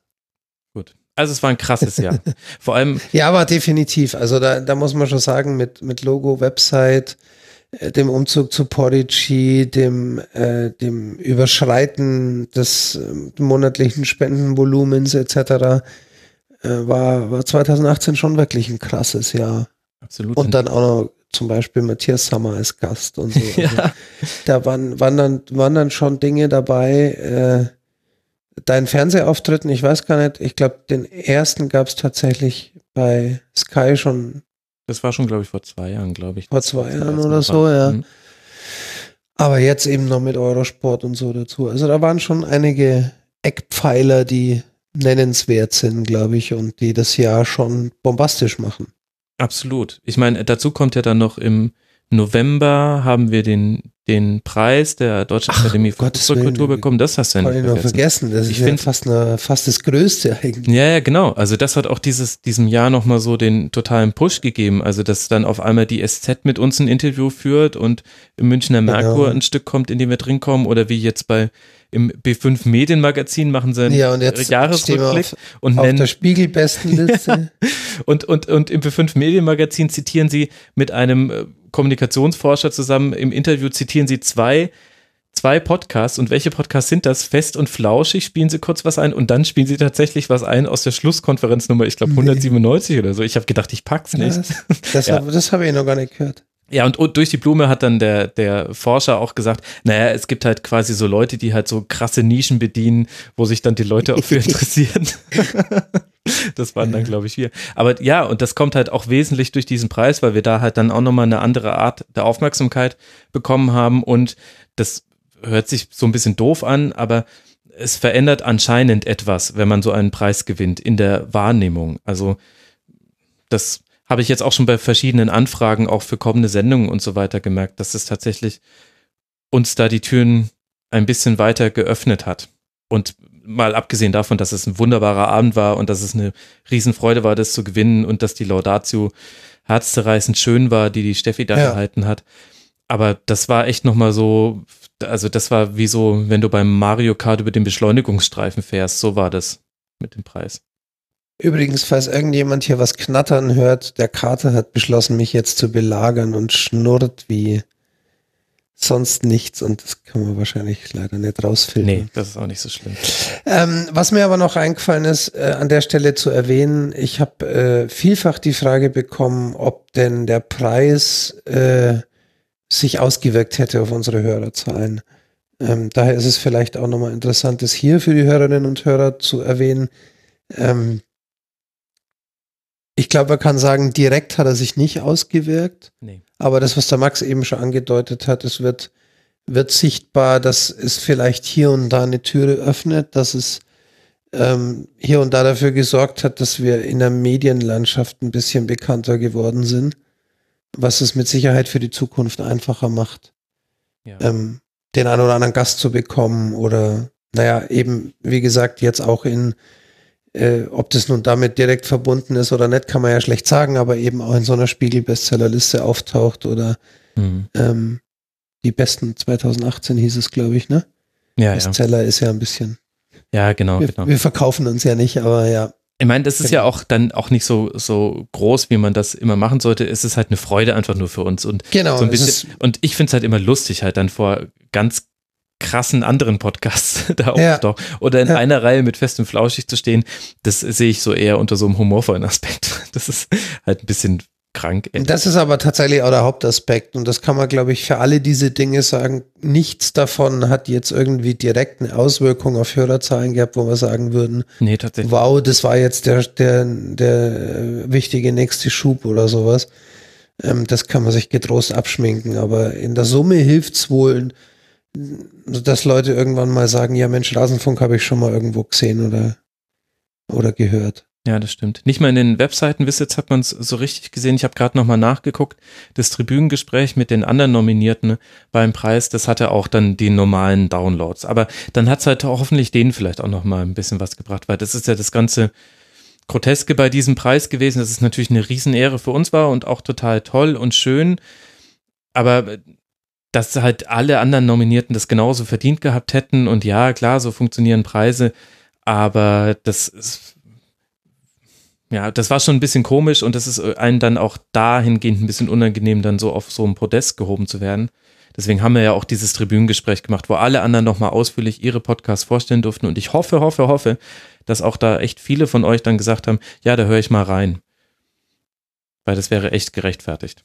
Gut. Also es war ein krasses Jahr. [laughs] Vor allem, Ja, aber definitiv. Also da, da muss man schon sagen, mit, mit Logo, Website, äh, dem Umzug zu Podigy, dem, äh, dem Überschreiten des äh, monatlichen Spendenvolumens etc. Äh, war, war 2018 schon wirklich ein krasses Jahr. absolut. Und dann auch noch zum Beispiel Matthias Sammer als Gast und so. [laughs] Also ja, Da waren, waren, dann, waren dann schon Dinge dabei. Äh, dein Fernsehauftritten, ich weiß gar nicht, ich glaube, den ersten gab es tatsächlich bei Sky schon das war schon, glaube ich, vor zwei Jahren, glaube ich. Vor zwei Jahren oder so, ja. Mhm. Aber jetzt eben noch mit Eurosport und so dazu. Also da waren schon einige Eckpfeiler, die nennenswert sind, glaube ich, und die das Jahr schon bombastisch machen. Absolut. Ich meine, dazu kommt ja dann noch im November haben wir den, den Preis der Deutschen Ach, Akademie für Gottes Willen. bekommen. Das hast du ja Habe nicht vergessen. vergessen. Das Ich ist ja fast, eine, fast das Größte eigentlich. Ja, ja, genau. Also das hat auch dieses, diesem Jahr nochmal so den totalen Push gegeben. Also dass dann auf einmal die SZ mit uns ein Interview führt und im Münchner Merkur Genau. ein Stück kommt, in dem wir drin kommen oder wie jetzt bei im B5 Medienmagazin machen sie einen Ja, und jetzt Jahresrückblick auf, und auf nennen der Spiegelbestenliste. [laughs] Und, und, und im B5 Medienmagazin zitieren sie mit einem äh, Kommunikationsforscher zusammen im Interview zitieren sie zwei, zwei Podcasts. Und welche Podcasts sind das? Fest und Flauschig spielen sie kurz was ein und dann spielen sie tatsächlich was ein aus der Schlusskonferenznummer, ich glaube Nee. 197 oder so. Ich habe gedacht, ich pack's nicht. das [laughs] das, Ja. das habe ich noch gar nicht gehört. Ja, und, und durch die Blume hat dann der, der Forscher auch gesagt, naja, es gibt halt quasi so Leute, die halt so krasse Nischen bedienen, wo sich dann die Leute auch für [laughs] interessieren. [laughs] das waren dann, glaube ich, wir. Aber ja, und das kommt halt auch wesentlich durch diesen Preis, weil wir da halt dann auch nochmal eine andere Art der Aufmerksamkeit bekommen haben und das hört sich so ein bisschen doof an, aber es verändert anscheinend etwas, wenn man so einen Preis gewinnt in der Wahrnehmung. Also das habe ich jetzt auch schon bei verschiedenen Anfragen auch für kommende Sendungen und so weiter gemerkt, dass es tatsächlich uns da die Türen ein bisschen weiter geöffnet hat. Und mal abgesehen davon, dass es ein wunderbarer Abend war und dass es eine Riesenfreude war, das zu gewinnen und dass die Laudatio herzzerreißend schön war, die die Steffi da Ja. gehalten hat. Aber das war echt nochmal so also das war wie so, wenn du beim Mario Kart über den Beschleunigungsstreifen fährst, so war das mit dem Preis. Übrigens, falls irgendjemand hier was knattern hört, der Kater hat beschlossen, mich jetzt zu belagern und schnurrt wie sonst nichts und das kann man wahrscheinlich leider nicht rausfilmen. Nee, das ist auch nicht so schlimm. Ähm, was mir aber noch eingefallen ist, äh, an der Stelle zu erwähnen, ich habe äh, vielfach die Frage bekommen, ob denn der Preis äh, sich ausgewirkt hätte auf unsere Hörerzahlen. Ähm, daher ist es vielleicht auch nochmal interessant, das hier für die Hörerinnen und Hörer zu erwähnen. Ähm, ich glaube, man kann sagen, direkt hat er sich nicht ausgewirkt. Nee. Aber das, was der Max eben schon angedeutet hat, es wird, wird sichtbar, dass es vielleicht hier und da eine Türe öffnet, dass es ähm, hier und da dafür gesorgt hat, dass wir in der Medienlandschaft ein bisschen bekannter geworden sind, was es mit Sicherheit für die Zukunft einfacher macht, Ja. ähm, den einen oder anderen Gast zu bekommen oder, naja, eben, wie gesagt, jetzt auch in äh, ob das nun damit direkt verbunden ist oder nicht, kann man ja schlecht sagen, aber eben auch in so einer Spiegel-Bestsellerliste auftaucht oder Mhm. ähm, die besten 2018 hieß es, glaube ich, ne? Ja, ja. Bestseller ist ja ein bisschen. Ja, genau, Wir, genau. wir verkaufen uns ja nicht, aber ja. Ich meine, das ist ja auch dann auch nicht so, so groß, wie man das immer machen sollte. Es ist halt eine Freude einfach nur für uns. Und Genau. so ein bisschen, und ich finde es halt immer lustig, halt dann vor ganz krassen anderen Podcasts [laughs] da Ja. auch oder in Ja. einer Reihe mit Fest und Flauschig zu stehen, das sehe ich so eher unter so einem humorvollen Aspekt. [laughs] Das ist halt ein bisschen krank. Ey. das ist aber tatsächlich auch der Hauptaspekt und das kann man, glaube ich, für alle diese Dinge sagen. Nichts davon hat jetzt irgendwie direkt eine Auswirkung auf Hörerzahlen gehabt, wo wir sagen würden, Nee, tatsächlich. wow, das war jetzt der, der, der wichtige nächste Schub oder sowas. Ähm, das kann man sich getrost abschminken, aber in der Summe hilft's wohl, dass Leute irgendwann mal sagen, ja Mensch, Rasenfunk habe ich schon mal irgendwo gesehen oder, oder gehört. Ja, das stimmt. Nicht mal in den Webseiten-Visits hat man es so richtig gesehen. Ich habe gerade nochmal nachgeguckt. Das Tribünengespräch mit den anderen Nominierten beim Preis, das hatte auch dann die normalen Downloads. Aber dann hat es halt hoffentlich denen vielleicht auch nochmal ein bisschen was gebracht, weil das ist ja das ganze Groteske bei diesem Preis gewesen, dass es natürlich eine Riesenehre für uns war und auch total toll und schön. Aber dass halt alle anderen Nominierten das genauso verdient gehabt hätten und ja, klar, so funktionieren Preise, aber das ist ja, das war schon ein bisschen komisch und das ist einen dann auch dahingehend ein bisschen unangenehm, dann so auf so einem Podest gehoben zu werden. Deswegen haben wir ja auch dieses Tribünengespräch gemacht, wo alle anderen nochmal ausführlich ihre Podcasts vorstellen durften. Und ich hoffe, hoffe, hoffe, dass auch da echt viele von euch dann gesagt haben, ja, da höre ich mal rein. Weil das wäre echt gerechtfertigt.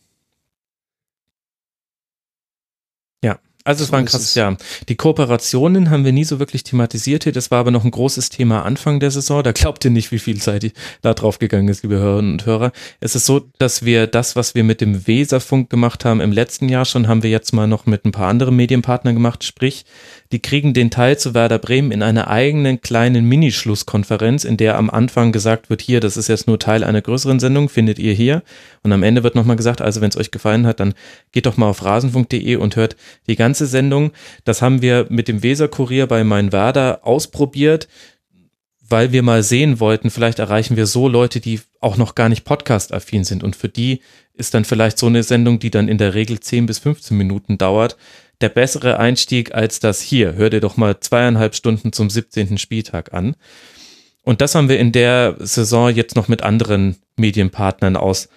Ja, also es war ein krasses es. Jahr. Die Kooperationen haben wir nie so wirklich thematisiert hier. Das war aber noch ein großes Thema Anfang der Saison. Da glaubt ihr nicht, wie viel Zeit da drauf gegangen ist, liebe Hörerinnen und Hörer. Es ist so, dass wir das, was wir mit dem Weserfunk gemacht haben im letzten Jahr schon, haben wir jetzt mal noch mit ein paar anderen Medienpartnern gemacht. Sprich, die kriegen den Teil zu Werder Bremen in einer eigenen kleinen Minischlusskonferenz, in der am Anfang gesagt wird, hier, das ist jetzt nur Teil einer größeren Sendung, findet ihr hier. Und am Ende wird nochmal gesagt, also wenn es euch gefallen hat, dann geht doch mal auf rasenfunk.de und hört die ganze Sendung. Das haben wir mit dem Weser-Kurier bei Mein Werder ausprobiert, weil wir mal sehen wollten, vielleicht erreichen wir so Leute, die auch noch gar nicht podcast-affin sind. Und für die ist dann vielleicht so eine Sendung, die dann in der Regel 10 bis 15 Minuten dauert, der bessere Einstieg als das hier. Hör dir doch mal zweieinhalb Stunden zum 17. Spieltag an. Und das haben wir in der Saison jetzt noch mit anderen Medienpartnern aus,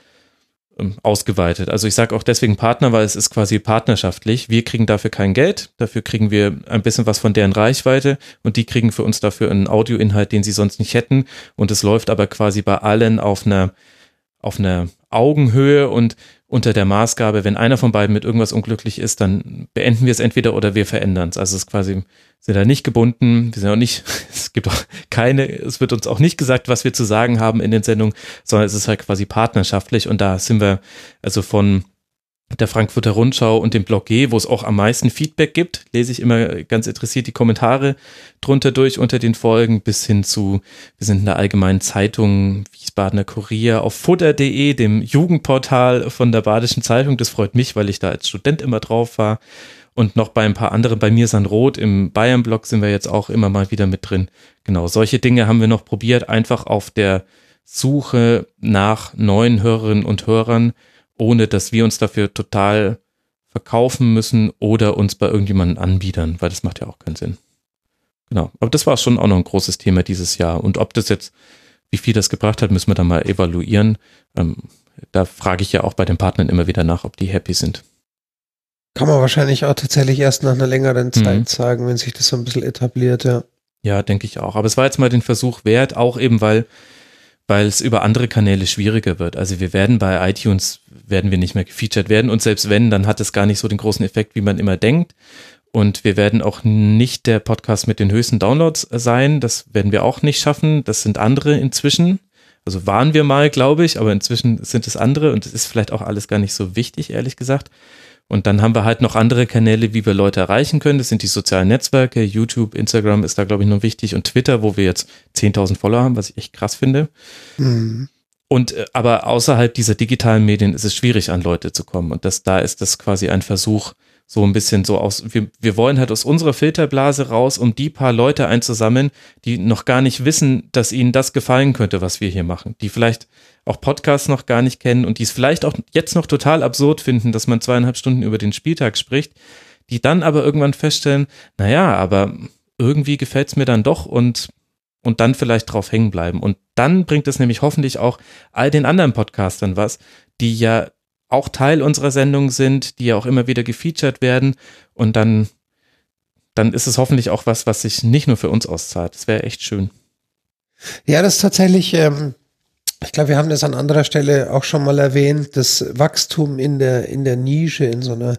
ähm, ausgeweitet. Also ich sage auch deswegen Partner, weil es ist quasi partnerschaftlich. Wir kriegen dafür kein Geld, dafür kriegen wir ein bisschen was von deren Reichweite und die kriegen für uns dafür einen Audioinhalt, den sie sonst nicht hätten. Und es läuft aber quasi bei allen auf einer, auf einer Augenhöhe und unter der Maßgabe, wenn einer von beiden mit irgendwas unglücklich ist, dann beenden wir es entweder oder wir verändern es. Also es ist quasi, sind da nicht gebunden, wir sind auch nicht, [laughs] es gibt auch keine, es wird uns auch nicht gesagt, was wir zu sagen haben in den Sendungen, sondern es ist halt quasi partnerschaftlich und da sind wir also von der Frankfurter Rundschau und dem Blog G, wo es auch am meisten Feedback gibt, lese ich immer ganz interessiert die Kommentare drunter durch unter den Folgen bis hin zu, wir sind in der allgemeinen Zeitung, Wiesbadener Kurier, auf futter.de, dem Jugendportal von der Badischen Zeitung. Das freut mich, weil ich da als Student immer drauf war. Und noch bei ein paar anderen, bei mir San Rot im Bayern-Blog sind wir jetzt auch immer mal wieder mit drin. Genau, solche Dinge haben wir noch probiert, einfach auf der Suche nach neuen Hörerinnen und Hörern, ohne dass wir uns dafür total verkaufen müssen oder uns bei irgendjemandem anbiedern, weil das macht ja auch keinen Sinn. Genau. Aber das war schon auch noch ein großes Thema dieses Jahr. Und ob das jetzt, wie viel das gebracht hat, müssen wir dann mal evaluieren. Ähm, da frage ich ja auch bei den Partnern immer wieder nach, ob die happy sind. Kann man wahrscheinlich auch tatsächlich erst nach einer längeren Zeit mhm. sagen, wenn sich das so ein bisschen etabliert, ja. Ja, denke ich auch. Aber es war jetzt mal den Versuch wert, auch eben, weil, weil es über andere Kanäle schwieriger wird. Also wir werden bei iTunes, werden wir nicht mehr gefeatured werden und selbst wenn, dann hat es gar nicht so den großen Effekt, wie man immer denkt. Und wir werden auch nicht der Podcast mit den höchsten Downloads sein. Das werden wir auch nicht schaffen. Das sind andere inzwischen. Also waren wir mal, glaube ich, aber inzwischen sind es andere und es ist vielleicht auch alles gar nicht so wichtig, ehrlich gesagt. Und dann haben wir halt noch andere Kanäle, wie wir Leute erreichen können. Das sind die sozialen Netzwerke. YouTube, Instagram ist da, glaube ich, noch wichtig. Und Twitter, wo wir jetzt 10.000 Follower haben, was ich echt krass finde. Mhm. Und äh, aber außerhalb dieser digitalen Medien ist es schwierig, an Leute zu kommen. Und das, da ist das quasi ein Versuch, so ein bisschen so aus, wir, wir wollen halt aus unserer Filterblase raus, um die paar Leute einzusammeln, die noch gar nicht wissen, dass ihnen das gefallen könnte, was wir hier machen. Die vielleicht auch Podcasts noch gar nicht kennen und die es vielleicht auch jetzt noch total absurd finden, dass man zweieinhalb Stunden über den Spieltag spricht, die dann aber irgendwann feststellen, naja, aber irgendwie gefällt es mir dann doch und und dann vielleicht drauf hängen bleiben. Und dann bringt es nämlich hoffentlich auch all den anderen Podcastern was, die ja auch Teil unserer Sendung sind, die ja auch immer wieder gefeatured werden. Und dann, dann ist es hoffentlich auch was, was sich nicht nur für uns auszahlt. Das wäre echt schön. Ja, das ist tatsächlich, ähm, ich glaube, wir haben das an anderer Stelle auch schon mal erwähnt, das Wachstum in der, in der Nische, in so einer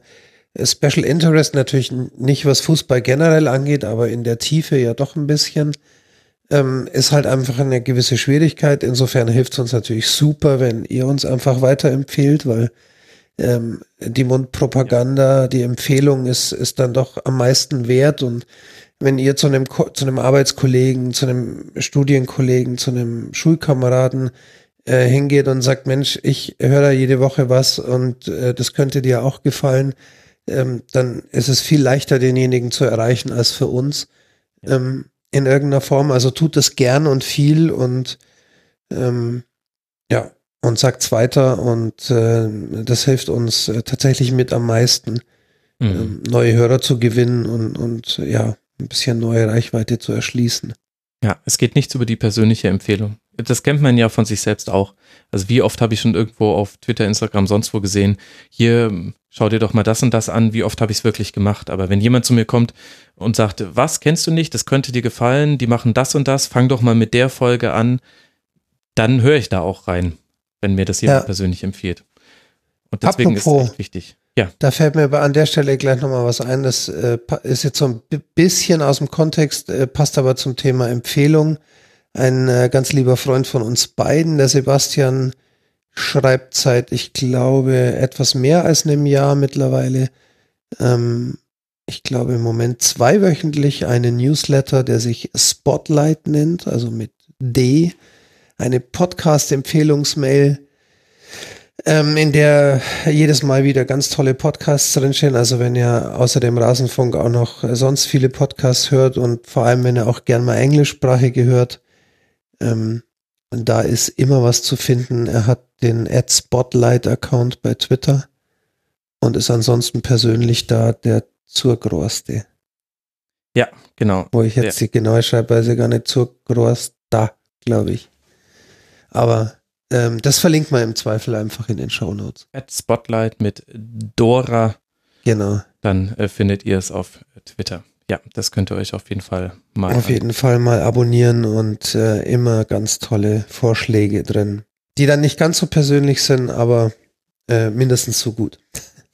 Special Interest, natürlich nicht was Fußball generell angeht, aber in der Tiefe ja doch ein bisschen, ähm, ist halt einfach eine gewisse Schwierigkeit. Insofern hilft es uns natürlich super, wenn ihr uns einfach weiterempfehlt, weil ähm, die Mundpropaganda, die Empfehlung ist, ist dann doch am meisten wert und wenn ihr zu einem, zu einem Arbeitskollegen, zu einem Studienkollegen, zu einem Schulkameraden äh, hingeht und sagt, Mensch, ich höre da jede Woche was und äh, das könnte dir auch gefallen, ähm, dann ist es viel leichter, denjenigen zu erreichen als für uns. Ähm, in irgendeiner Form. Also tut es gern und viel und ähm, ja, und sagt es weiter und äh, das hilft uns äh, tatsächlich mit am meisten, mhm. ähm, neue Hörer zu gewinnen und, und ja, ein bisschen neue Reichweite zu erschließen. Ja, es geht nichts über die persönliche Empfehlung. Das kennt man ja von sich selbst auch. Also wie oft habe ich schon irgendwo auf Twitter, Instagram, sonst wo gesehen, hier schau dir doch mal das und das an, wie oft habe ich es wirklich gemacht. Aber wenn jemand zu mir kommt und sagt, was kennst du nicht, das könnte dir gefallen, die machen das und das, fang doch mal mit der Folge an, dann höre ich da auch rein, wenn mir das jemand ja. persönlich empfiehlt. Und deswegen Apropos, ist es wichtig. Ja. Da fällt mir an der Stelle gleich nochmal was ein. Das äh, ist jetzt so ein bisschen aus dem Kontext, äh, passt aber zum Thema Empfehlung. Ein äh, ganz lieber Freund von uns beiden, der Sebastian, schreibt seit, ich glaube, etwas mehr als einem Jahr mittlerweile, ähm, ich glaube im Moment zweiwöchentlich einen Newsletter, der sich Spotlight nennt, also mit D, eine Podcast-Empfehlungsmail, ähm, in der jedes Mal wieder ganz tolle Podcasts drinstehen. Also wenn ihr außer dem Rasenfunk auch noch sonst viele Podcasts hört und vor allem wenn ihr auch gern mal englischsprachige hört, ähm, da ist immer was zu finden. Er hat den Ad Spotlight Account bei Twitter und ist ansonsten persönlich da der Zurgroste. Ja, genau. Wo ich jetzt ja. die genaue Schreibweise gar nicht Zurgrost da, glaube ich. Aber ähm, das verlinkt man im Zweifel einfach in den Show Notes. Ad Spotlight mit Dora. Genau. Dann äh, findet ihr es auf Twitter. Ja, das könnt ihr euch auf jeden Fall mal. Auf jeden Fall mal abonnieren und äh, immer ganz tolle Vorschläge drin, die dann nicht ganz so persönlich sind, aber äh, mindestens so gut.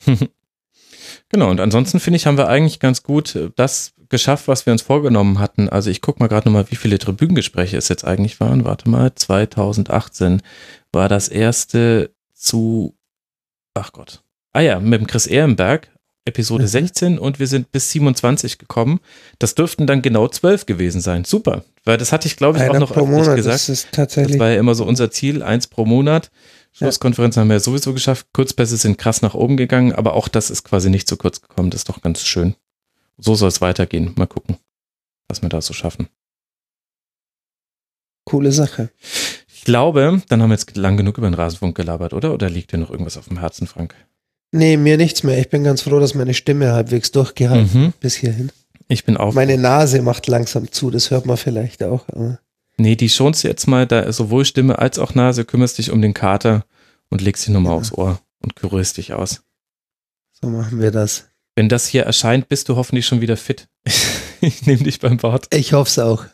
[laughs] genau, und ansonsten finde ich, haben wir eigentlich ganz gut äh, das geschafft, was wir uns vorgenommen hatten. Also ich gucke mal gerade nochmal, wie viele Tribünengespräche es jetzt eigentlich waren. Warte mal, 2018 war das erste zu, ach Gott. Ah ja, mit dem Chris Ehrenberg Episode mhm. 16 und wir sind bis 27 gekommen. Das dürften dann genau 12 gewesen sein. Super, weil das hatte ich glaube ich Einer auch noch pro Monat, gesagt. Das, ist tatsächlich das war ja immer so unser Ziel, eins pro Monat. Schlusskonferenzen ja. haben wir ja sowieso geschafft. Kurzpässe sind krass nach oben gegangen, aber auch das ist quasi nicht zu kurz gekommen. Das ist doch ganz schön. So soll es weitergehen. Mal gucken, was wir da so schaffen. Coole Sache. Ich glaube, dann haben wir jetzt lang genug über den Rasenfunk gelabert, oder? Oder liegt dir noch irgendwas auf dem Herzen, Frank? Nee, mir nichts mehr. Ich bin ganz froh, dass meine Stimme halbwegs durchgehalten Mhm. bis hierhin. Ich bin auch. Meine Nase macht langsam zu, das hört man vielleicht auch. Aber Nee, die schonst jetzt mal, da sowohl Stimme als auch Nase, kümmerst dich um den Kater und legst ihn nochmal Ja. aufs Ohr und gerührst dich aus. so machen wir das. Wenn das hier erscheint, bist du hoffentlich schon wieder fit. [laughs] ich nehme dich beim Wort. Ich hoffe es auch.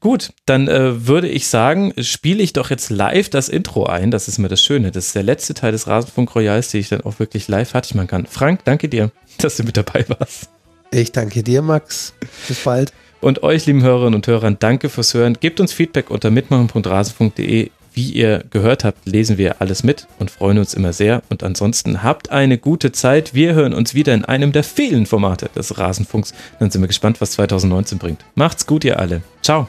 Gut, dann äh, würde ich sagen, spiele ich doch jetzt live das Intro ein. Das ist mir das Schöne. Das ist der letzte Teil des Rasenfunk Royals, den ich dann auch wirklich live fertig machen kann. Frank, danke dir, [laughs] dass du mit dabei warst. Ich danke dir, Max. Bis bald. Und euch, lieben Hörerinnen und Hörern, danke fürs Hören. Gebt uns Feedback unter mitmachen.rasen.de. Wie ihr gehört habt, lesen wir alles mit und freuen uns immer sehr. Und ansonsten habt eine gute Zeit. Wir hören uns wieder in einem der vielen Formate des Rasenfunks. Dann sind wir gespannt, was 2019 bringt. Macht's gut, ihr alle. Ciao.